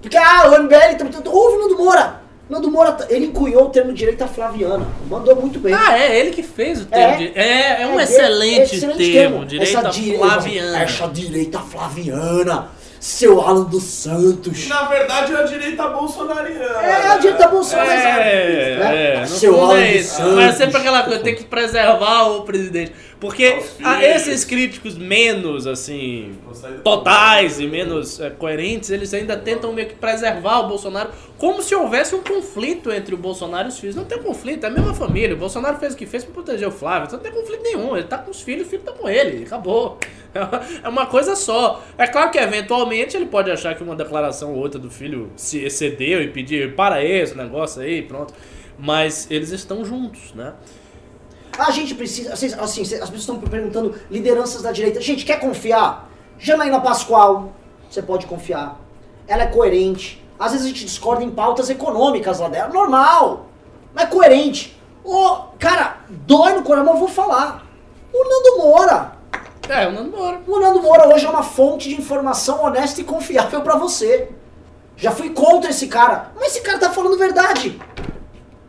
Porque, ah, o MBL tá... Ouve o Nando Moura. Nando Moura, tá- ele encunhou o termo direita flaviana. Mandou muito bem. Ah, é ele que fez o termo. É. de- É, é um É, excelente, excelente termo, direita Essa flaviana. Essa direita flaviana. Seu Alan dos Santos. Na verdade é a direita bolsonariana. É a direita bolsonarista. É, né? é, Seu Alan é dos isso. Santos. Mas é sempre aquela coisa, tem que preservar o presidente. Porque a- esses críticos menos, assim, totais e menos é, coerentes, eles ainda tentam meio que preservar o Bolsonaro, como se houvesse um conflito entre o Bolsonaro e os filhos. Não tem conflito, é a mesma família. O Bolsonaro fez o que fez pra proteger o Flávio, então não tem conflito nenhum. Ele tá com os filhos, o filho tá com ele, acabou. É uma coisa só. É claro que eventualmente ele pode achar que uma declaração ou outra do filho se excedeu e pedir para esse negócio aí, pronto. Mas eles estão juntos, né? A gente precisa. Assim, assim, as pessoas estão perguntando lideranças da direita. Gente, quer confiar? Janaína Pascoal, você pode confiar. Ela é coerente. Às vezes a gente discorda em pautas econômicas lá dela. Normal. Mas é coerente. Ô, cara, dói no coração, mas eu vou falar. O Nando Moura. É, o Nando Moura. O Nando Moura hoje é uma fonte de informação honesta e confiável pra você. Já fui contra esse cara, mas esse cara tá falando verdade.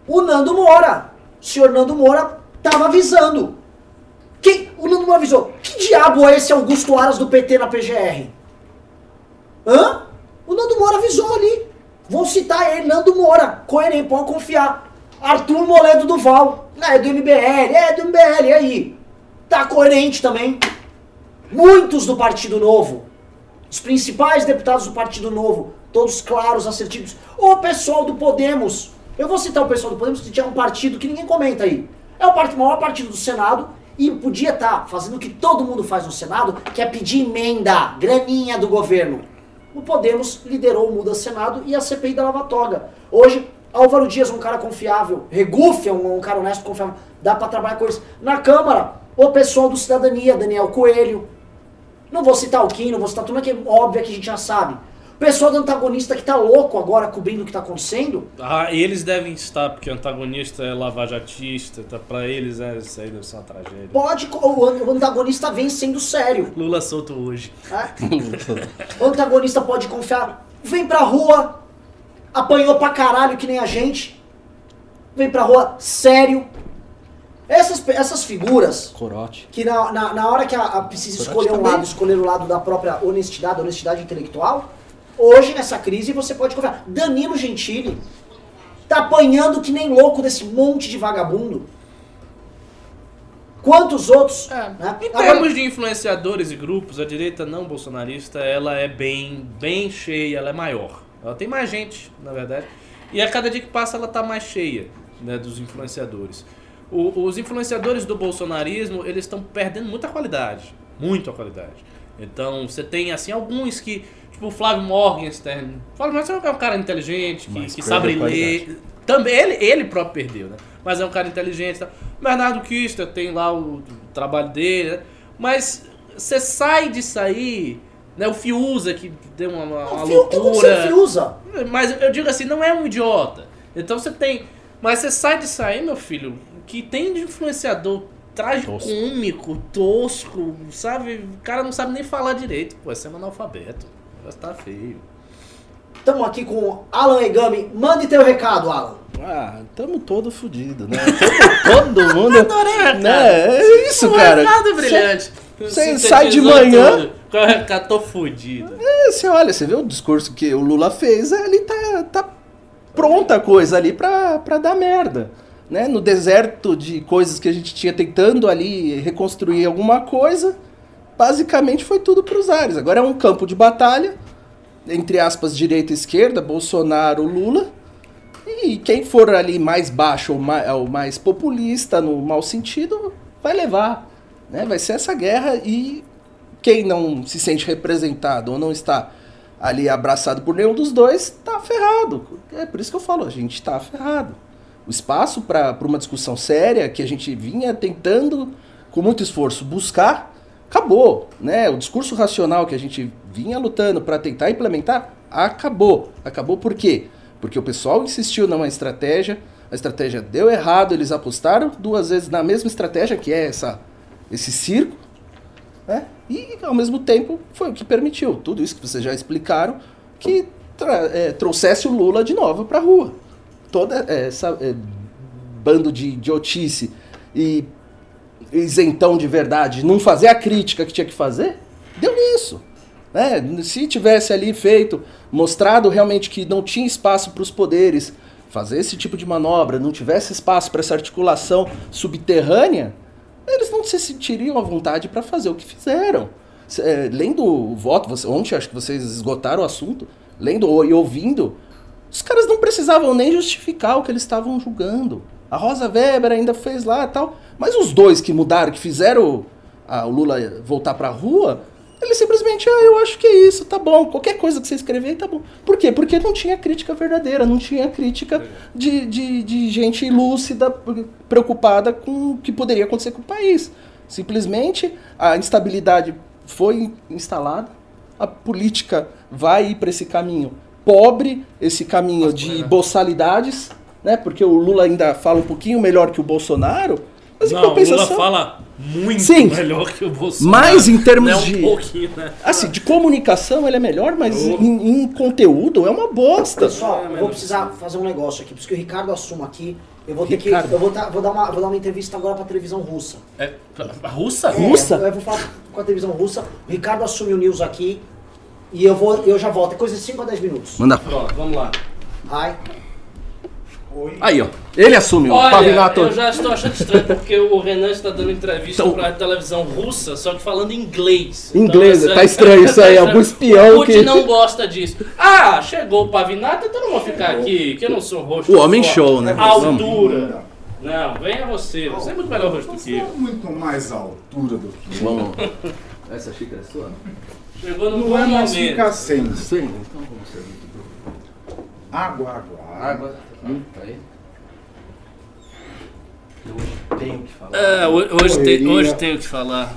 O Nando Moura, o senhor Nando Moura tava avisando. Quem, o Nando Moura avisou. Que diabo é esse Augusto Aras do PT na PGR? Hã? O Nando Moura avisou ali. Vou citar ele, Nando Moura. Coerente, pode confiar. Arthur Moledo Duval. É do MBL, é do MBL, e aí? Tá coerente também. Muitos do Partido Novo. Os principais deputados do Partido Novo. Todos claros, assertivos. O pessoal do Podemos. Eu vou citar o pessoal do Podemos, que tinha um partido que ninguém comenta aí. É o maior partido do Senado e podia estar fazendo o que todo mundo faz no Senado, que é pedir emenda, graninha do governo. O Podemos liderou o Muda Senado e a CPI da Lava Toga. Hoje, Álvaro Dias, um cara confiável, Regufe é um, um cara honesto, confiável, dá pra trabalhar com eles. Na Câmara, o pessoal do Cidadania, Daniel Coelho. Não vou citar o Kim, não vou citar tudo, que é óbvio que a gente já sabe. O pessoal do antagonista que tá louco agora cobrindo o que tá acontecendo. Ah, eles devem estar, porque o antagonista é lavajatista, tá, pra eles é, isso aí deve ser uma tragédia. Pode, o an- o antagonista vem sendo sério. Lula solto hoje. né? O antagonista pode confiar. Vem pra rua, apanhou pra caralho que nem a gente. Vem pra rua, sério. Essas, essas figuras Corote. que na, na, na hora que a, a precisa escolher um também. lado, escolher o lado da própria honestidade, honestidade intelectual, hoje nessa crise você pode confiar. Danilo Gentili tá apanhando que nem louco desse monte de vagabundo. Quantos outros? né? Em Agora- termos de influenciadores e grupos, a direita não bolsonarista, ela é bem, bem cheia, ela é maior. Ela tem mais gente, na verdade. E a cada dia que passa ela tá mais cheia, né, dos influenciadores. O- os influenciadores do bolsonarismo, eles estão perdendo muita qualidade, muita qualidade. Então, você tem assim alguns que, tipo o Flávio Morgenstern. O Flávio Morgenstern é um cara inteligente, que, que sabe ler, também ele, ele próprio perdeu, né? Mas é um cara inteligente. Tá? Bernardo Kister tem lá o, o trabalho dele, né? Mas você sai de sair, né? O Fiuza que deu uma, uma, uma O Fio- loucura. Fiuza. Mas eu digo assim, não é um idiota. Então você tem. Mas você sai de sair, meu filho, que tem de influenciador tragicômico, tosco, sabe? O cara não sabe nem falar direito. Pô, é um analfabeto. Já tá feio. Estamos aqui com Alan Egami. Mande teu recado, Alan. Ah, tamo todo fudido, né? Todo, todo mundo. Adorei recado. né? É isso, cara. recado brilhante. Você sai de manhã- tudo. Qual é o recado? Tô fudido. É, Você olha, você vê o discurso que o Lula fez, ali tá, tá pronta a coisa ali pra, pra dar merda. Né? No deserto de coisas que a gente tinha tentando ali reconstruir alguma coisa, basicamente foi tudo pros ares. Agora é um campo de batalha, entre aspas, direita e esquerda, Bolsonaro, Lula. E quem for ali mais baixo ou mais, ou mais populista, no mau sentido, vai levar. Né? Vai ser essa guerra e quem não se sente representado ou não está ali abraçado por nenhum dos dois, tá ferrado. É por isso que eu falo, a gente tá ferrado. O espaço para uma discussão séria que a gente vinha tentando, com muito esforço, buscar, acabou. Né? O discurso racional que a gente vinha lutando para tentar implementar, acabou. Acabou por quê? Porque o pessoal insistiu numa estratégia, a estratégia deu errado, eles apostaram duas vezes na mesma estratégia, que é essa, esse circo, né? E ao mesmo tempo foi o que permitiu tudo isso que vocês já explicaram que é, trouxesse o Lula de novo para rua. Toda essa é, bando de idiotice e isentão de verdade, não fazer a crítica que tinha que fazer, deu nisso. Né? Se tivesse ali feito, mostrado realmente que não tinha espaço para os poderes fazer esse tipo de manobra, não tivesse espaço para essa articulação subterrânea, eles não se sentiriam à vontade para fazer o que fizeram. É, lendo o voto, você- ontem acho que vocês esgotaram o assunto, lendo e ouvindo, os caras não precisavam nem justificar o que eles estavam julgando. A Rosa Weber ainda fez lá tal, mas os dois que mudaram, que fizeram o Lula voltar pra rua, ele simplesmente, ah, eu acho que é isso, tá bom, qualquer coisa que você escrever tá bom. Por quê? Porque não tinha crítica verdadeira, não tinha crítica de, de, de gente lúcida, preocupada com o que poderia acontecer com o país. Simplesmente a instabilidade foi instalada, a política vai ir para esse caminho pobre, esse caminho de boçalidades, né? Porque o Lula ainda fala um pouquinho melhor que o Bolsonaro, mas em Não, o Lula compensação, fala muito Sim. melhor que o Bolsonaro. Mas em termos é um de- pouquinho, né? assim, de comunicação ele é melhor, mas Oh. em, em conteúdo é uma bosta. Pessoal, É, eu vou precisar fazer um negócio aqui, porque o Ricardo assuma aqui. Eu vou ter Ricardo. que. Eu vou, tá- vou dar uma, vou dar uma entrevista agora pra televisão russa. É, a russa? É, Russa? Eu vou falar com a televisão russa. O Ricardo assume o news aqui. E eu vou, eu já volto. É coisa de 5 a 10 minutos. Manda. Pronto, vamos lá. Ai. Aí, ó. Ele assumiu. Olha, Pavinato. eu já estou achando estranho porque o Renan está dando entrevista Então- para a televisão russa, só que falando inglês. Inglês, Então, tá estranho isso aí, algum espião O Putin que- não gosta disso. Ah, chegou o Pavinato, então não vou ficar aqui, que eu não sou rosto. O homem só show, né? A altura. Não, venha você, você é muito melhor rosto do que Você é eu. muito mais à altura do que eu. Vamos. Essa xícara é sua? Chegou no Não é mais momento. ficar sem. Sim. Então vamos servir tudo. Água, água, água. Água. Hum, aí. Eu tenho que falar. É, hoje, hoje, tem, hoje tenho que falar.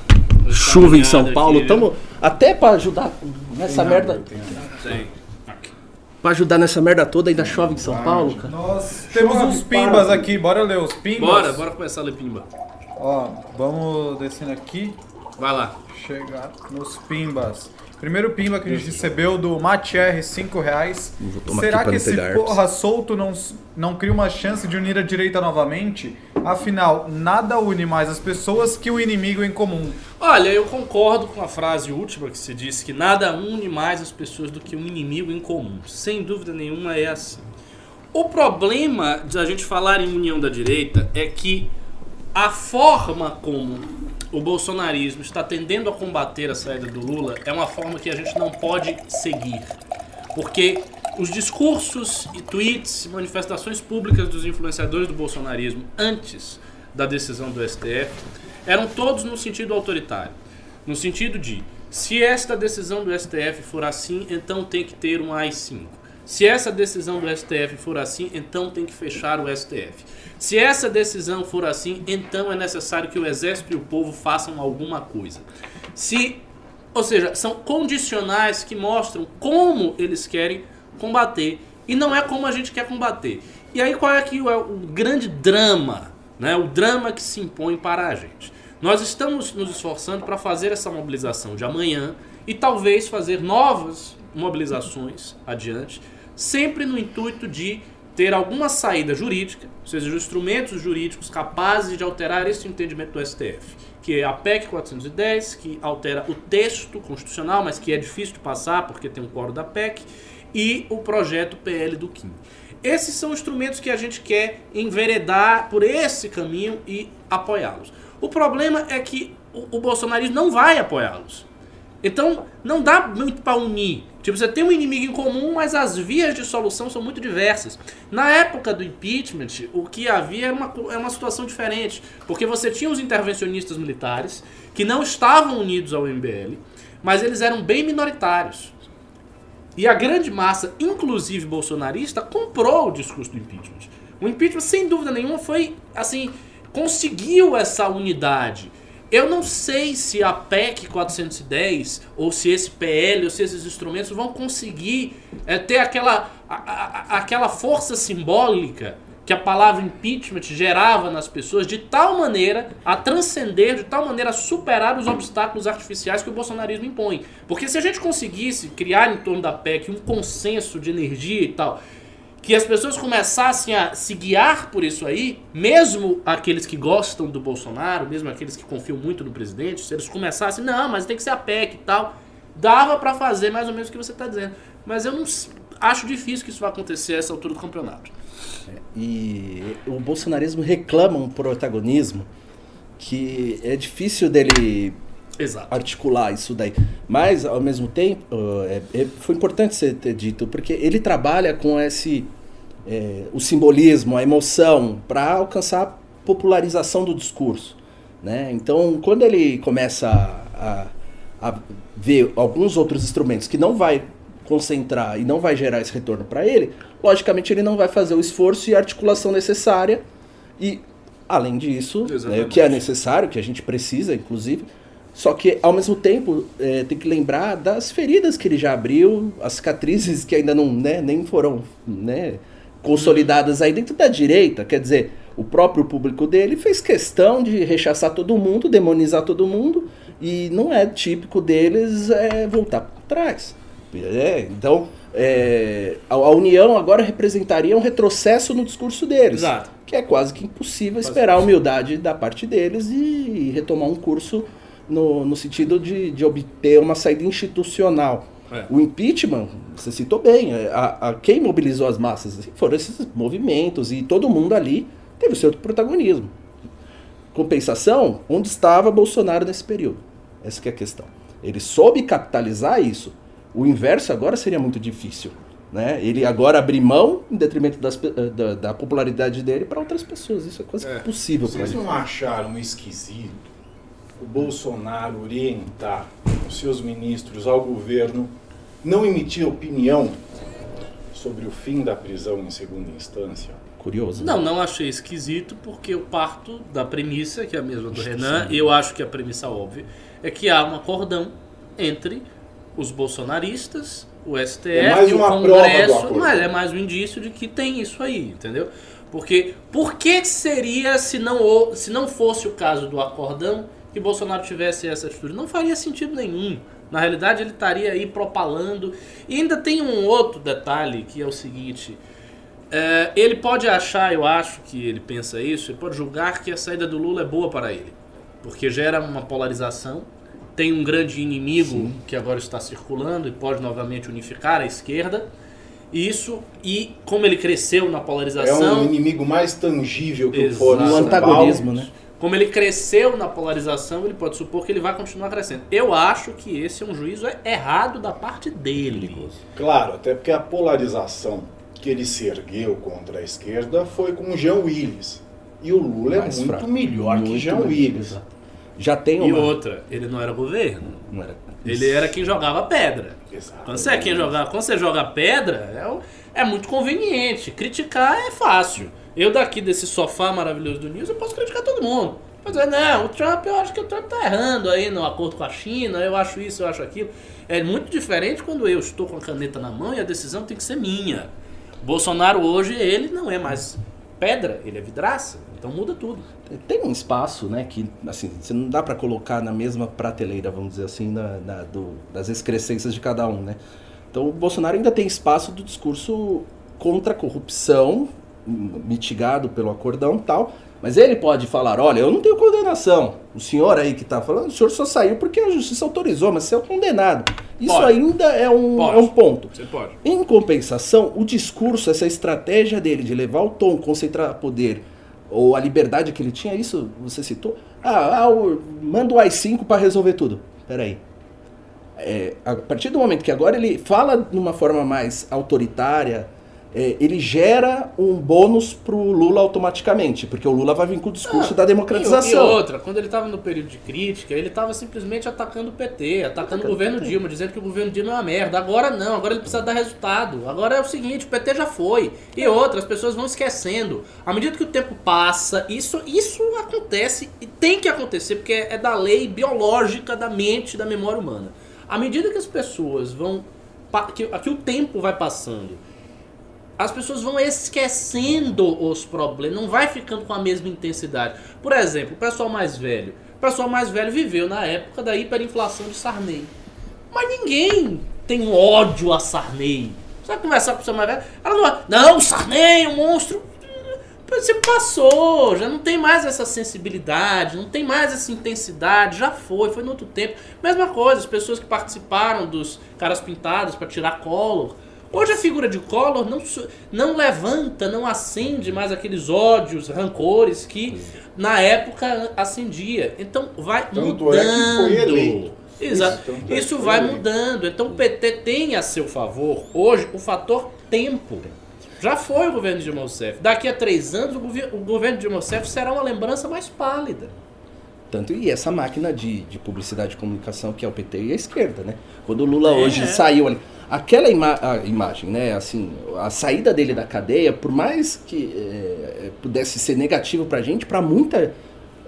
Hoje tá Chuva em São Paulo. aqui, Tamo até pra ajudar nessa Tem merda. Pra ajudar nessa merda toda, ainda chove em São Paulo, cara. Nós temos Chove, uns pimbas para. aqui, bora ler os pimbas. Bora, bora começar a ler pimba. Ó, vamos descendo aqui, Vai lá. chegar nos pimbas. Primeiro pimba que a gente recebeu do Matier, 5 reais. Será que esse porra solto não, não cria uma chance de unir a direita novamente? Afinal, nada une mais as pessoas que o inimigo em comum. Olha, eu concordo com a frase última que se disse que nada une mais as pessoas do que um inimigo em comum. Sem dúvida nenhuma é assim. O problema de a gente falar em união da direita é que a forma como o bolsonarismo está tendendo a combater a saída do Lula é uma forma que a gente não pode seguir. Porque os discursos e tweets, manifestações públicas dos influenciadores do bolsonarismo antes da decisão do STF eram todos no sentido autoritário. No sentido de, se esta decisão do STF for assim, então tem que ter um AI-5. Se essa decisão do STF for assim, então tem que fechar o STF. Se essa decisão for assim, então é necessário que o exército e o povo façam alguma coisa. Se ou seja, são condicionais que mostram como eles querem combater e não é como a gente quer combater. E aí qual é que é o grande drama, né? O drama que se impõe para a gente. Nós estamos nos esforçando para fazer essa mobilização de amanhã e talvez fazer novas mobilizações adiante, sempre no intuito de ter alguma saída jurídica, ou seja, instrumentos jurídicos capazes de alterar esse entendimento do STF, que é a PEC 410, que altera o texto constitucional, mas que é difícil de passar porque tem um coro da PEC, e o projeto PL do Kim. Esses são instrumentos que a gente quer enveredar por esse caminho e apoiá-los. O problema é que o, o bolsonarismo não vai apoiá-los. Então, não dá muito para unir. Tipo, você tem um inimigo em comum, mas as vias de solução são muito diversas. Na época do impeachment, o que havia era uma, co- era uma situação diferente. Porque você tinha os intervencionistas militares, que não estavam unidos ao MBL, mas eles eram bem minoritários. E a grande massa, inclusive bolsonarista, comprou o discurso do impeachment. O impeachment, sem dúvida nenhuma, foi assim, conseguiu essa unidade. Eu não sei se a PEC 410, ou se esse PL, ou se esses instrumentos vão conseguir é, ter aquela, a- a- aquela força simbólica que a palavra impeachment gerava nas pessoas de tal maneira a transcender, de tal maneira a superar os obstáculos artificiais que o bolsonarismo impõe. Porque se a gente conseguisse criar em torno da PEC um consenso de energia e tal, que as pessoas começassem a se guiar por isso aí, mesmo aqueles que gostam do Bolsonaro, mesmo aqueles que confiam muito no presidente, se eles começassem, não, mas tem que ser a PEC e tal, dava pra fazer mais ou menos o que você tá dizendo. Mas eu não acho difícil que isso vai acontecer a essa altura do campeonato. E o bolsonarismo reclama um protagonismo que é difícil dele Exato. articular isso daí. Mas, ao mesmo tempo, uh, é- é- foi importante você ter dito, porque ele trabalha com esse é, o simbolismo, a emoção, para alcançar a popularização do discurso. Né? Então, quando ele começa a, a- a ver alguns outros instrumentos que não vai concentrar e não vai gerar esse retorno para ele, logicamente ele não vai fazer o esforço e a articulação necessária. E, além disso, né, o que é necessário, que a gente precisa, inclusive, só que, ao mesmo tempo, é, tem que lembrar das feridas que ele já abriu, as cicatrizes que ainda não, né, nem foram né, consolidadas aí dentro da direita. Quer dizer, o próprio público dele fez questão de rechaçar todo mundo, demonizar todo mundo, e não é típico deles é, voltar para trás. É, então, é, a, a união agora representaria um retrocesso no discurso deles. Exato. Que é quase que impossível esperar a humildade da parte deles e retomar um curso no, no sentido de, de obter uma saída institucional. É. O impeachment, você citou bem, é, a, a- quem mobilizou as massas foram esses movimentos e todo mundo ali teve o seu protagonismo. Compensação, onde estava Bolsonaro nesse período? Essa que é a questão. Ele soube capitalizar isso. O inverso agora seria muito difícil. Né? Ele agora abrir mão em detrimento das eh, da, da popularidade dele para outras pessoas. Isso é quase impossível para Vocês não acharam esquisito o Bolsonaro orientar os seus ministros ao governo não emitir opinião sobre o fim da prisão em segunda instância? Curioso. né? Não, não achei esquisito, porque eu parto da premissa, que é a mesma do Renan, e eu acho que a premissa óbvia, é que há um acordão entre os bolsonaristas, o STF É mais e o uma prova do Congresso, mas é mais um indício de que tem isso aí, entendeu? Porque por que seria, se não, se não fosse o caso do acordão, que Bolsonaro tivesse essa atitude? Não faria sentido nenhum. Na realidade, ele estaria aí propalando. E ainda tem um outro detalhe, que é o seguinte... É, ele pode achar, eu acho que ele pensa isso, ele pode julgar que a saída do Lula é boa para ele. Porque gera uma polarização, tem um grande inimigo que agora está circulando e pode novamente unificar a esquerda. Isso, e como ele cresceu na É polarização, um inimigo mais tangível que o. Foro O antagonismo, Paulo. né? Como ele cresceu na polarização, ele pode supor que ele vai continuar crescendo. Eu acho que esse é um juízo errado da parte dele. Claro, até porque a polarização que ele se ergueu contra a esquerda foi com o Jean Willis. E o Lula é Mais muito fraco. melhor que Muito Jean melhor, Willis. Já tem E uma... outra, ele não era governo. Não era- Ele era quem jogava pedra. Exato. Quando você, é quem joga, quando você joga pedra, é, é muito conveniente. Criticar é fácil. Eu daqui desse sofá maravilhoso do News, eu posso criticar todo mundo. Pode dizer, não, o Trump, eu acho que o Trump tá errando aí no acordo com a China, eu acho isso, eu acho aquilo. É muito diferente quando eu estou com a caneta na mão e a decisão tem que ser minha. Bolsonaro hoje, ele não é mais pedra, ele é vidraça. Então muda tudo. Tem um espaço, né, que assim, você não dá pra colocar na mesma prateleira, vamos dizer assim, na, na- do- das excrescências de cada um, né? Então o Bolsonaro ainda tem espaço do discurso contra a corrupção, mitigado pelo acordão tal, mas ele pode falar, olha, eu não tenho condenação. O senhor aí que tá falando, o senhor só saiu porque a justiça autorizou, mas você é o condenado. Isso Pode. ainda é um, é um ponto. Você pode. Em compensação, o discurso, essa estratégia dele de levar o tom, concentrar poder, ou a liberdade que ele tinha, isso você citou? Ah, ah manda o AI-5 para resolver tudo. Peraí. É, a partir do momento que agora ele fala de uma forma mais autoritária, é, ele gera um bônus pro Lula automaticamente, porque o Lula vai vir com o discurso Ah, da E, democratização. outra, quando ele estava no período de crítica, ele estava simplesmente atacando o PT, atacando o governo Dilma, dizendo que o governo Dilma é uma merda. Agora não, agora ele precisa dar resultado. Agora é o seguinte, o PT já foi. E outra, as pessoas vão esquecendo. À medida que o tempo passa, isso, isso acontece e tem que acontecer, porque é da lei biológica da mente, da memória humana. À medida que as pessoas vão. que, que o tempo vai passando as pessoas vão esquecendo os problemas, não vai ficando com a mesma intensidade. Por exemplo, o pessoal mais velho. O pessoal mais velho viveu na época da hiperinflação de Sarney. Mas ninguém tem ódio a Sarney. Você vai conversar com o pessoa mais velho? Ela não vai, não, Sarney é um monstro. Você passou, já não tem mais essa sensibilidade, não tem mais essa intensidade, já foi, foi no outro tempo. Mesma coisa, as pessoas que participaram dos caras pintados para tirar Collor. Hoje a figura de Collor não, não levanta, não acende mais aqueles ódios, rancores que na época acendia. Então vai Tanto mudando. é que foi eleito. Exato. Isso, é Isso foi vai eleito. mudando. Então o PT tem a seu favor hoje o fator tempo. Já foi o governo de Dilma Rousseff. Daqui a três anos o governo de Dilma Rousseff será uma lembrança mais pálida. Tanto e essa máquina de, de publicidade e comunicação que é o PT e a esquerda, né? Quando o Lula É. hoje saiu ali, aquela ima a imagem, né? Assim, a saída dele da cadeia, por mais que é, pudesse ser negativo pra gente, pra muita,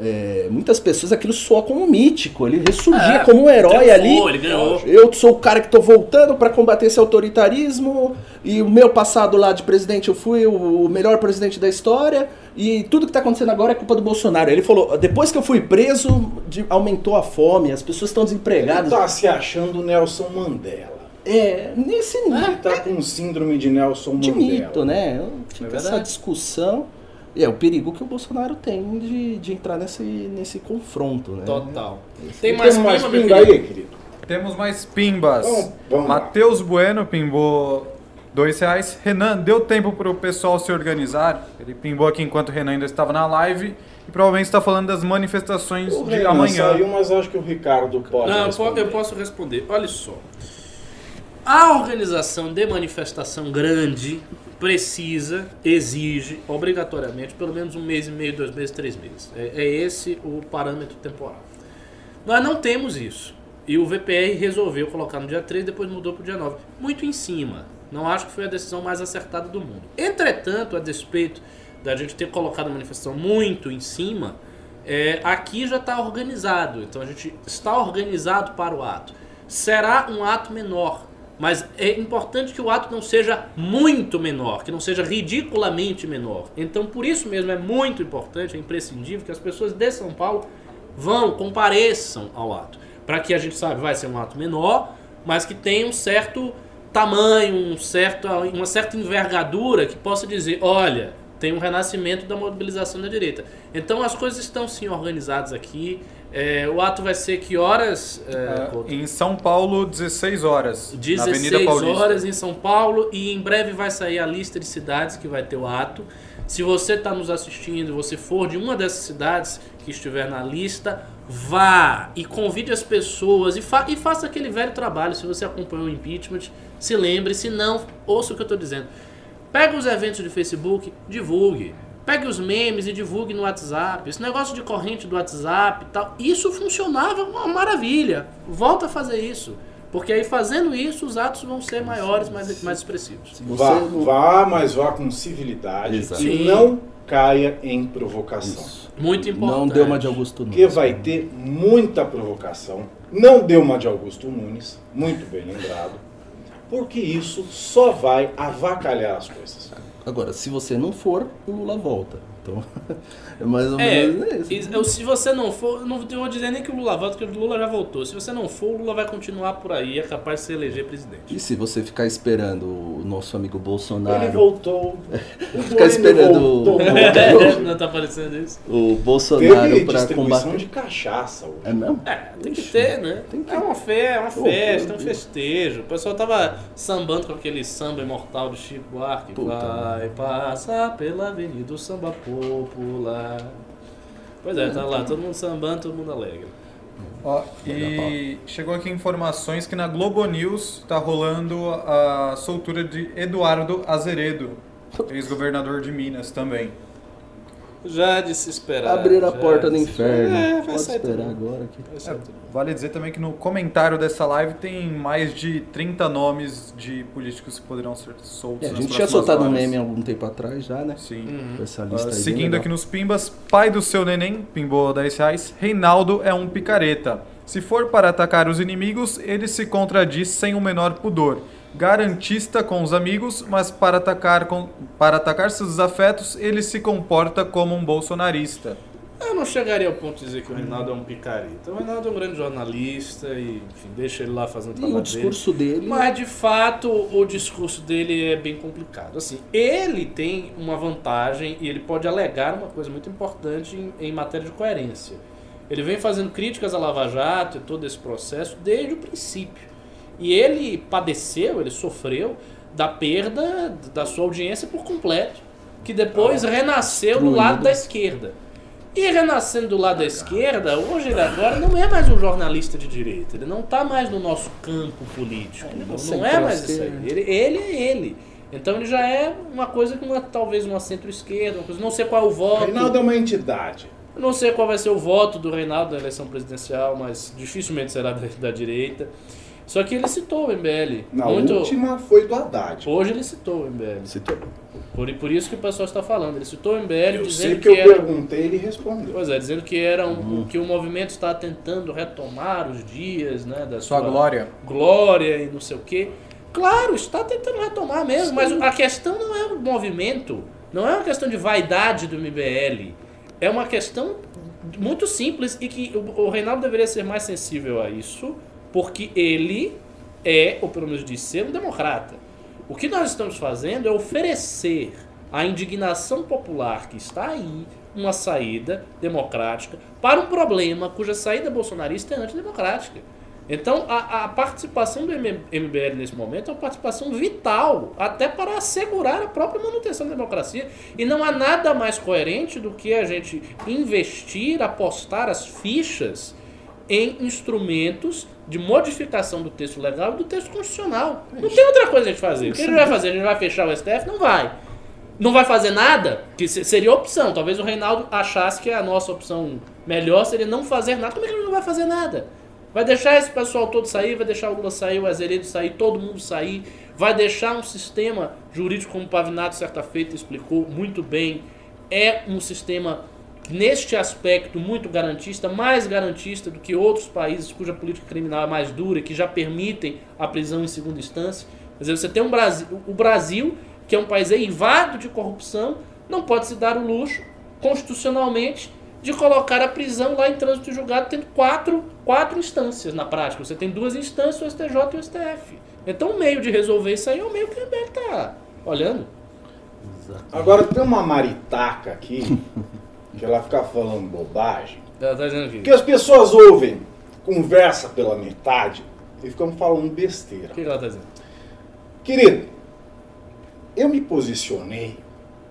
é, muitas pessoas aquilo soa como mítico. Ele ressurgia É, como um herói triunfou, ali. ele. Eu sou o cara que tô voltando pra combater esse autoritarismo e o meu passado lá de presidente eu fui o melhor presidente da história e tudo que tá acontecendo agora é culpa do Bolsonaro. Ele falou, depois que eu fui preso, de- aumentou a fome, as pessoas estão Ele desempregadas. tá se achando Nelson Mandela. É, nesse nível Ele tá com síndrome de Nelson de Mandela. mito, né? Fica É essa discussão. E é o perigo que o Bolsonaro tem de, de entrar nesse, nesse confronto, né? Total. Tem Tem mais mais querido? aí, querido? Temos mais pimbas. Matheus Bueno pimbou dois reais. Renan, deu tempo para o pessoal se organizar? Ele pimbou aqui enquanto o Renan ainda estava na live. E provavelmente está falando das manifestações O de Renan amanhã. saiu, mas acho que o Ricardo pode Não, responder. eu posso responder. Olha só. A organização de manifestação grande precisa, exige, obrigatoriamente, pelo menos um mês e meio, dois meses, três meses. É, é esse o parâmetro temporal. Nós não temos isso. E o VPR resolveu colocar no dia 3, depois mudou para o dia 9. Muito em cima. Não acho que foi a decisão mais acertada do mundo. Entretanto, a despeito da gente ter colocado a manifestação muito em cima, é, aqui já está organizado. Então a gente está organizado para o ato. Será um ato menor. Mas é importante que o ato não seja muito menor, que não seja ridiculamente menor. Então, por isso mesmo, é muito importante, é imprescindível que as pessoas de São Paulo vão, compareçam ao ato. Para que a gente saiba, vai ser um ato menor, mas que tenha um certo tamanho, um certo, uma certa envergadura que possa dizer, olha, tem um renascimento da mobilização da direita. Então as coisas estão sim organizadas aqui. É, o ato vai ser que horas? é, Ah, em São Paulo, 16 horas. na 16 Avenida Paulista. horas em São Paulo e em breve vai sair a lista de cidades que vai ter o ato. Se você está nos assistindo, você for de uma dessas cidades que estiver na lista, vá e convide as pessoas e, fa e faça aquele velho trabalho. Se você acompanhou o impeachment, se lembre, se não, ouça o que eu estou dizendo. Pega os eventos de Facebook, divulgue. Pegue os memes e divulgue no WhatsApp. Esse negócio de corrente do WhatsApp e tal, isso funcionava uma maravilha. Volta a fazer isso. Porque aí fazendo isso, os atos vão ser maiores, mais, mais expressivos. Vá, vá, mas vá com civilidade Exato. e Sim. não caia em provocação. Muito importante. Não deu uma de Augusto Nunes. Porque vai ter muita provocação. Não deu uma de Augusto Nunes, muito bem lembrado. Porque isso só vai avacalhar as coisas. Agora, se você não for, o Lula volta. Então, é mais ou É, menos isso. eu- se você não for, não vou dizer nem que o Lula volta, porque o Lula já voltou. Se você não for, o Lula vai continuar por aí, é capaz de se eleger presidente. E se você ficar esperando o nosso amigo Bolsonaro, Ele voltou. O Ficar esperando- voltou. não tá aparecendo isso? o Bolsonaro Teve para distribuição combater. de cachaça hoje. É mesmo? É, tem que ter, né? É uma fe é uma Pô, festa, é um festejo. O pessoal tava sambando com aquele samba imortal de Chico Buarque. Puta. Vai passar pela avenida o samba popular. Pois é, tá lá, todo mundo sambando, todo mundo alegre. Ó, e chegou aqui informações que na Globo News tá rolando a soltura de Eduardo Azeredo, ex-governador de Minas também. Já de se esperar. Abrir a já porta do de se- inferno. É, vai Pode sair esperar tudo. agora. aqui. Tudo. Vale dizer também que no comentário dessa live tem mais de 30 nomes de políticos que poderão ser soltos É, a gente tinha soltado um meme há algum tempo atrás já, né? Sim. Com essa Ah, lista aí seguindo aqui nos Pimbas, pai do seu neném, pimbou 10 reais, Reinaldo é um picareta. Se for para atacar os inimigos, ele se contradiz sem o menor pudor. Garantista com os amigos, mas para atacar, com, para atacar seus afetos, ele se comporta como um bolsonarista. Eu não chegaria ao ponto de dizer que o Reinaldo é um picareta. O Reinaldo é um grande jornalista e, enfim, deixa ele lá fazendo o E trabalho o discurso dele. dele. Mas, de fato, o discurso dele é bem complicado. Assim, ele tem uma vantagem e ele pode alegar uma coisa muito importante em, em matéria de coerência. Ele vem fazendo críticas à Lava Jato e todo esse processo desde o princípio. E ele padeceu, ele sofreu da perda da sua audiência por completo, que depois renasceu do lado da esquerda. E renascendo do lado da esquerda, hoje ele agora não é mais um jornalista de direita. Ele não está mais no nosso campo político. Não, não é mais isso aí. Ele, ele é ele. Então ele já é uma coisa que uma, talvez uma centro-esquerda, uma coisa, não sei qual é o O voto. Reinaldo é uma entidade. Não sei qual vai ser o voto do Reinaldo na eleição presidencial, mas dificilmente será da, da direita. Só que ele citou o MBL. Na muito... última foi do Haddad. Hoje ele citou o MBL. Citou. Por, por isso que o pessoal está falando. Ele citou o MBL Eu sei dizendo que que, eu era. perguntei ele respondeu. Pois é, dizendo que era um, que o movimento está tentando retomar os dias, né, da Sua sua, glória. glória e não sei o quê. Claro, está tentando retomar mesmo, mas a questão não é o movimento, não é uma questão de vaidade do MBL. É uma questão muito simples e que o, o Reinaldo deveria ser mais sensível a isso, porque ele é, ou pelo menos disse ser, um democrata. O que nós estamos fazendo é oferecer à indignação popular que está aí uma saída democrática para um problema cuja saída bolsonarista é antidemocrática. Então, a, a participação do MBL nesse momento é uma participação vital, até para assegurar a própria manutenção da democracia. E não há nada mais coerente do que a gente investir, apostar as fichas em instrumentos de modificação do texto legal e do texto constitucional. Não tem outra coisa a gente fazer. O que a gente vai fazer? A gente vai fechar o STF? Não vai. Não vai fazer nada? Que se- seria opção. Talvez o Reinaldo achasse que a nossa opção melhor seria não fazer nada. Como é que ele não vai fazer nada? Vai deixar esse pessoal todo sair, vai deixar o Lula sair, o Azeredo sair, todo mundo sair, vai deixar um sistema jurídico, como o Pavinato certa feita explicou muito bem, é um sistema neste aspecto muito garantista, mais garantista do que outros países cuja política criminal é mais dura, que já permitem a prisão em segunda instância. Quer dizer, você tem um Brasil, o Brasil, que é um país eivado de corrupção, não pode se dar o luxo, constitucionalmente, de colocar a prisão lá em trânsito julgado, tendo quatro, quatro instâncias na prática. Você tem duas instâncias, o STJ e o STF. Então o meio de resolver isso aí é o meio que o MBL está olhando. Agora tem uma maritaca aqui, que ela fica falando bobagem, Ela tá dizendo aqui. que as pessoas ouvem, conversa pela metade e ficam falando besteira. O que que ela tá dizendo? Querido, eu me posicionei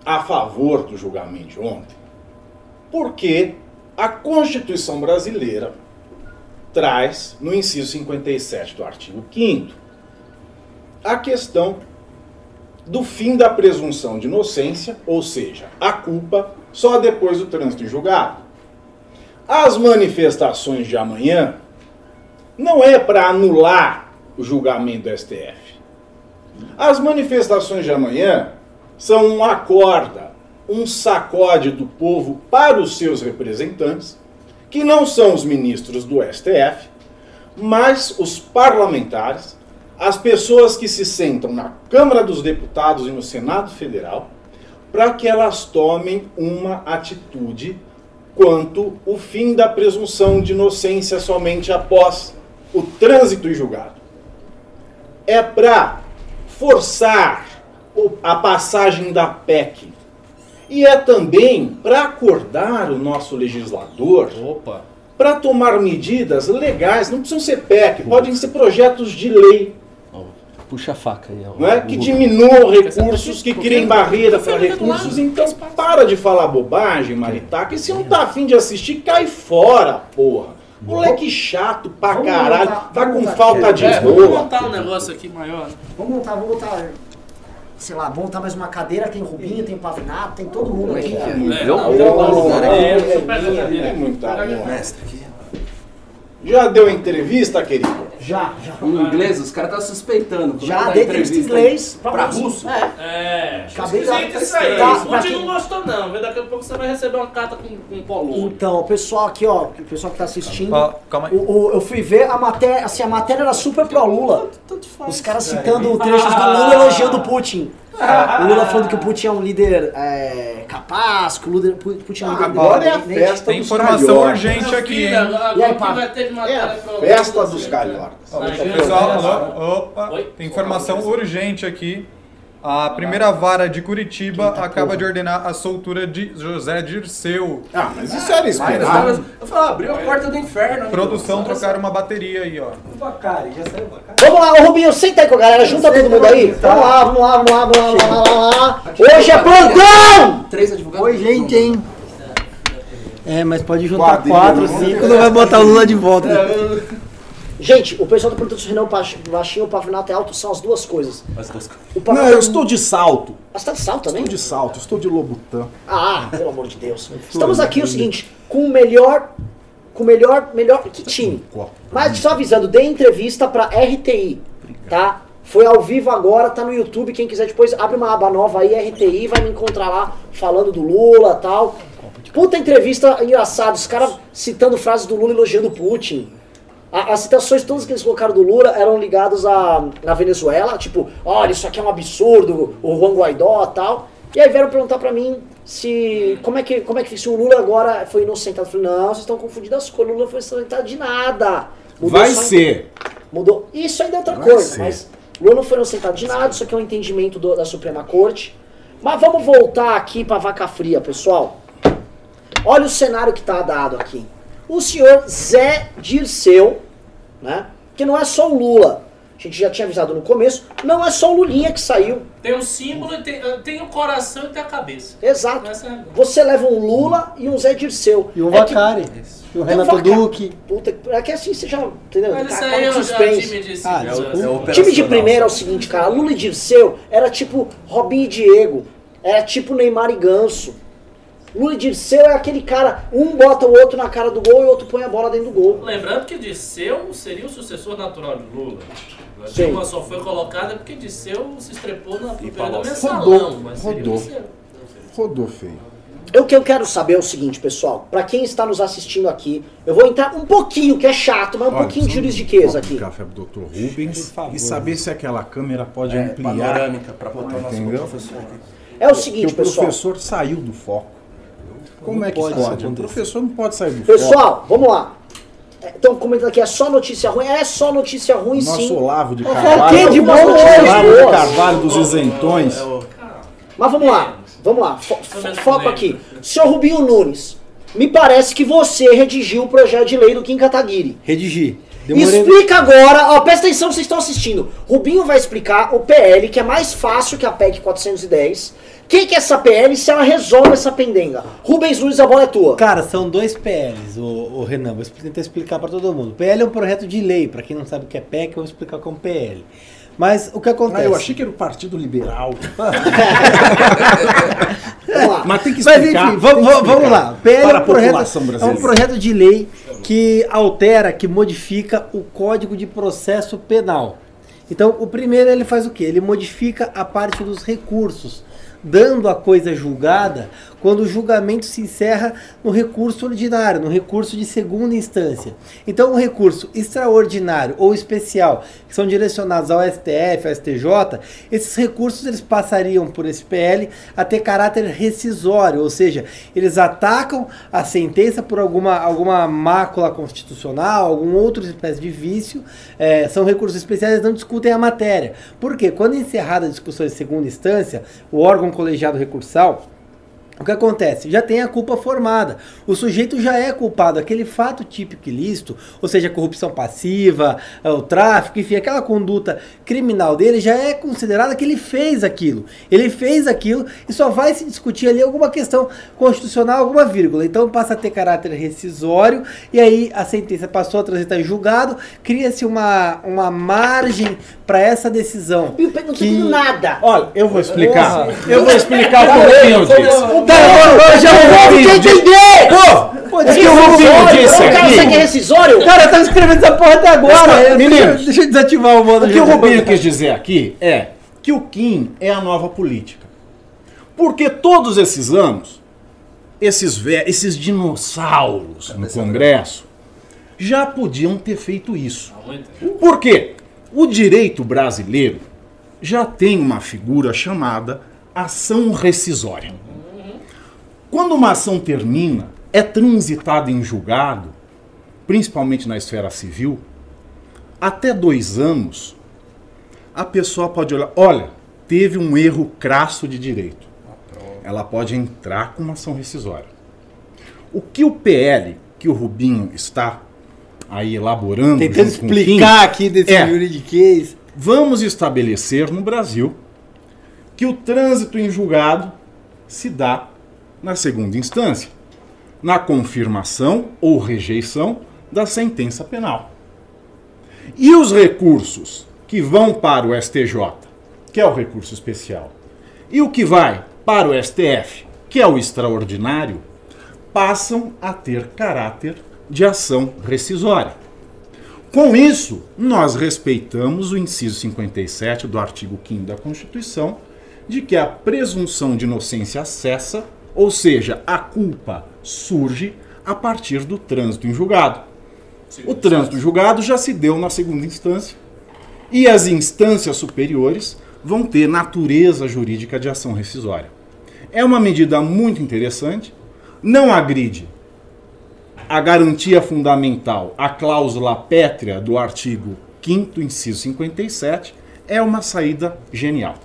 a favor do julgamento de ontem porque a Constituição brasileira traz, no inciso 57 do artigo 5 a questão do fim da presunção de inocência, ou seja, a culpa só depois do trânsito em julgado. As manifestações de amanhã não é para anular o julgamento do STF. As manifestações de amanhã são um acorda, um sacode do povo para os seus representantes, que não são os ministros do STF, mas os parlamentares, as pessoas que se sentam na Câmara dos Deputados e no Senado Federal, para que elas tomem uma atitude quanto o fim da presunção de inocência somente após o trânsito em julgado. É para forçar a passagem da PEC. E é também para acordar o nosso legislador para tomar medidas legais, não precisam ser PEC, podem ser projetos de lei, Puxa a faca aí. ó. não é? que O- diminuam recursos, que criem barreira para recursos. Então para de falar bobagem, Maritaca, e se não tá afim de assistir, cai fora, porra. Moleque chato pra Vamos caralho, montar- tá com montar falta de É, vamos montar um negócio aqui maior. né? Vamos montar, vamos montar. Sei lá, vamos montar mais uma cadeira, tem Rubinho, tem Pavinato, tem todo mundo aqui. É, É, é, super verdadeiro. é muita honra. Mestre aqui. Já deu entrevista, querido? Já, já. O inglês, os caras estão suspeitando. Como é Já dá dei entrevista em inglês. Pra russo? É. É, Acabei de- esquisito isso aí. Tá, O pra quem- não gostou não, daqui a pouco você vai receber uma carta com, com coluna. Então, o pessoal aqui, ó, o pessoal que tá assistindo. Ó, calma aí. o- o- eu fui ver a matéria, assim, a matéria era super pro Lula. Os caras citando trechos do Lula elogiando o Putin. O Lula falando que o Putin é um líder é, capaz, que o Lula- Putin é um líder Agora é a festa Tem informação urgente aqui, hein? E aí, pá? É a festa dos calhordas. Agenda. Pessoal, opa, tem informação urgente aqui. A primeira vara de Curitiba acaba de ordenar a soltura de José Dirceu. Ah, mas isso era Ah, esperado. tavam- Eu falo, abriu a porta do inferno. hein? Produção trocaram uma bateria aí, ó. Vamos lá, ô Rubinho, senta aí com a galera, junta todo mundo aí. Vamos lá, vamos lá, vamos lá, vamos lá, vamos lá, vamos lá. Hoje é plantão! Três advogados. Oi, gente, hein? É, mas pode juntar quatro, não. cinco, não vai botar o Lula de volta. Gente, o pessoal tá perguntando se o Renan baixo- baixinho ou o Pavinato é alto, são as duas coisas. O Não, Pavinato eu é- estou de salto. Ah, você tá de salto também? Estou de salto, estou de lobutã. Ah, pelo amor de Deus. Estamos aqui o seguinte, com o melhor. Com o melhor. Melhor. Que time? Mas só avisando, dei entrevista pra RTI, tá? Foi ao vivo agora, tá no YouTube. Quem quiser depois abre uma aba nova aí, RTI, vai me encontrar lá falando do Lula e tal. Puta entrevista engraçada, os caras citando frases do Lula elogiando o Putin. A- as citações todas que eles colocaram do Lula eram ligadas à, à Venezuela, tipo, olha, isso aqui é um absurdo, o Juan Guaidó e tal. E aí vieram perguntar pra mim se. Como é que, como é que se o Lula agora foi inocentado? Eu falei, não, vocês estão confundindo as coisas, o Lula foi inocentado de nada. Mudou Vai ser. Mudou. Isso ainda é outra Vai coisa, ser. mas Lula não foi inocentado de nada, isso aqui é um entendimento do- da Suprema Corte. Mas vamos voltar aqui pra vaca fria, pessoal. Olha o cenário que tá dado aqui. O senhor Zé Dirceu, né? Porque não é só o Lula. A gente já tinha avisado no começo, não é só o Lulinha que saiu. Tem um símbolo, tem, tem o coração e tem a cabeça. Exato. Essa é- Você leva um Lula e um Zé Dirceu. E o É que- Vacari. E o É Renato Vaca- Duque. Puta, que- é que assim você já. Entendeu? Mas isso aí é o suspense. time de Ah. É o O time de primeira é o seguinte, cara. Lula e Dirceu era tipo Robinho e Diego. Era tipo Neymar e Ganso. Lula e Dirceu é aquele cara, um bota o outro na cara do gol e o outro põe a bola dentro do gol. Lembrando que Disseu seria o sucessor natural de Lula. A Sim. Dilma só foi colocada porque Disseu se estrepou na período Palocci. mensalão, Rodou, mas seria rodou. Disseu. Rodou feio. O que eu quero saber é o seguinte, pessoal. Pra quem está nos assistindo aqui, eu vou entrar um pouquinho, que é chato, mas um Olha, pouquinho de juridiqueza de aqui. café pro Dr. Rubens favor. e saber se aquela câmera pode É, ampliar. panorâmica pra botar o nosso professor aqui. É o seguinte, o pessoal. professor saiu do foco. Como é que pode pode? O professor não pode sair do foco. Pessoal, vamos lá. Estão comentando aqui, é só notícia ruim? É só notícia ruim, Nosso sim. Olavo de Mas Carvalho. quem de bom Nosso hoje, Olavo de? Carvalho dos isentões. É o- Mas vamos lá, vamos lá. Fo- foco aqui. Senhor Rubinho Nunes, me parece que você redigiu o projeto de lei do Kim Kataguiri. Redigi. Demorei. Explica agora, ó, presta atenção, vocês estão assistindo. Rubinho vai explicar o PL, que é mais fácil que a PEC 410. O que, que é essa PL se ela resolve essa pendenga? Rubens Nunes, a bola é tua. Cara, são dois PLs, o, o Renan. Vou tentar explicar para todo mundo. PL é um projeto de lei. Para quem não sabe o que é PEC, eu vou explicar como PL. Mas o que Ah, acontece? eu achei que era o Partido Liberal. Vamos lá. Mas tem que Mas explicar. enfim, vamos, vamos- lá. PL para é a um, projeto, é um projeto de lei que altera, que modifica o Código de Processo Penal. Então, o primeiro ele faz o quê? Ele modifica a parte dos recursos, dando a coisa julgada quando o julgamento se encerra no recurso ordinário, no recurso de segunda instância. Então, o recurso extraordinário ou especial, que são direcionados ao STF, ao STJ, esses recursos eles passariam por esse PL a ter caráter rescisório, ou seja, eles atacam a sentença por alguma, alguma mácula constitucional, algum outro espécie de vício, é, são recursos especiais, não discutem a matéria. Por quê? Quando encerrada a discussão em segunda instância, o órgão colegiado recursal, o que acontece? Já tem a culpa formada. O sujeito já é culpado. Aquele fato típico ilícito, ou seja, a corrupção passiva, eh, o tráfico, enfim, aquela conduta criminal dele já é considerada que ele fez aquilo. Ele fez aquilo e só vai se discutir ali alguma questão constitucional, alguma vírgula. Então passa a ter caráter rescisório e aí a sentença passou a transitar em julgado, cria-se uma, uma margem para essa decisão. Eu não que- nada. Olha, eu vou explicar. Porra. Eu vou explicar o que Tá, eu já quer entender! Pô, O que o Rubinho disse O cara aqui? segue rescisório? Cara, eu tava escrevendo essa porra até agora. Meninos, deixa, eu desativar o modo O que o Rubinho quis dizer aqui é que o Kim é a nova política. Porque todos esses anos, esses, esses dinossauros no Congresso já podiam ter feito isso. Por quê? O direito brasileiro já tem uma figura chamada ação rescisória. Quando uma ação termina, é transitada em julgado, principalmente na esfera civil, até dois anos, a pessoa pode olhar, olha, teve um erro crasso de direito. Ela pode entrar com uma ação rescisória. O que o PL, que o Rubinho está aí elaborando, Tentando Kim, explicar aqui desse É. juridiquês. vamos estabelecer no Brasil que o trânsito em julgado se dá na segunda instância, na confirmação ou rejeição da sentença penal. E os recursos que vão para o STJ, que é o recurso especial, e o que vai para o STF, que é o extraordinário, passam a ter caráter de ação rescisória. Com isso, nós respeitamos o inciso 57 do artigo 5 da Constituição, de que a presunção de inocência cessa, ou seja, a culpa surge a partir do trânsito em julgado. O trânsito em julgado já se deu na segunda instância e as instâncias superiores vão ter natureza jurídica de ação rescisória. É uma medida muito interessante, não agride a garantia fundamental, a cláusula pétrea do artigo 5 inciso 57, é uma saída genial.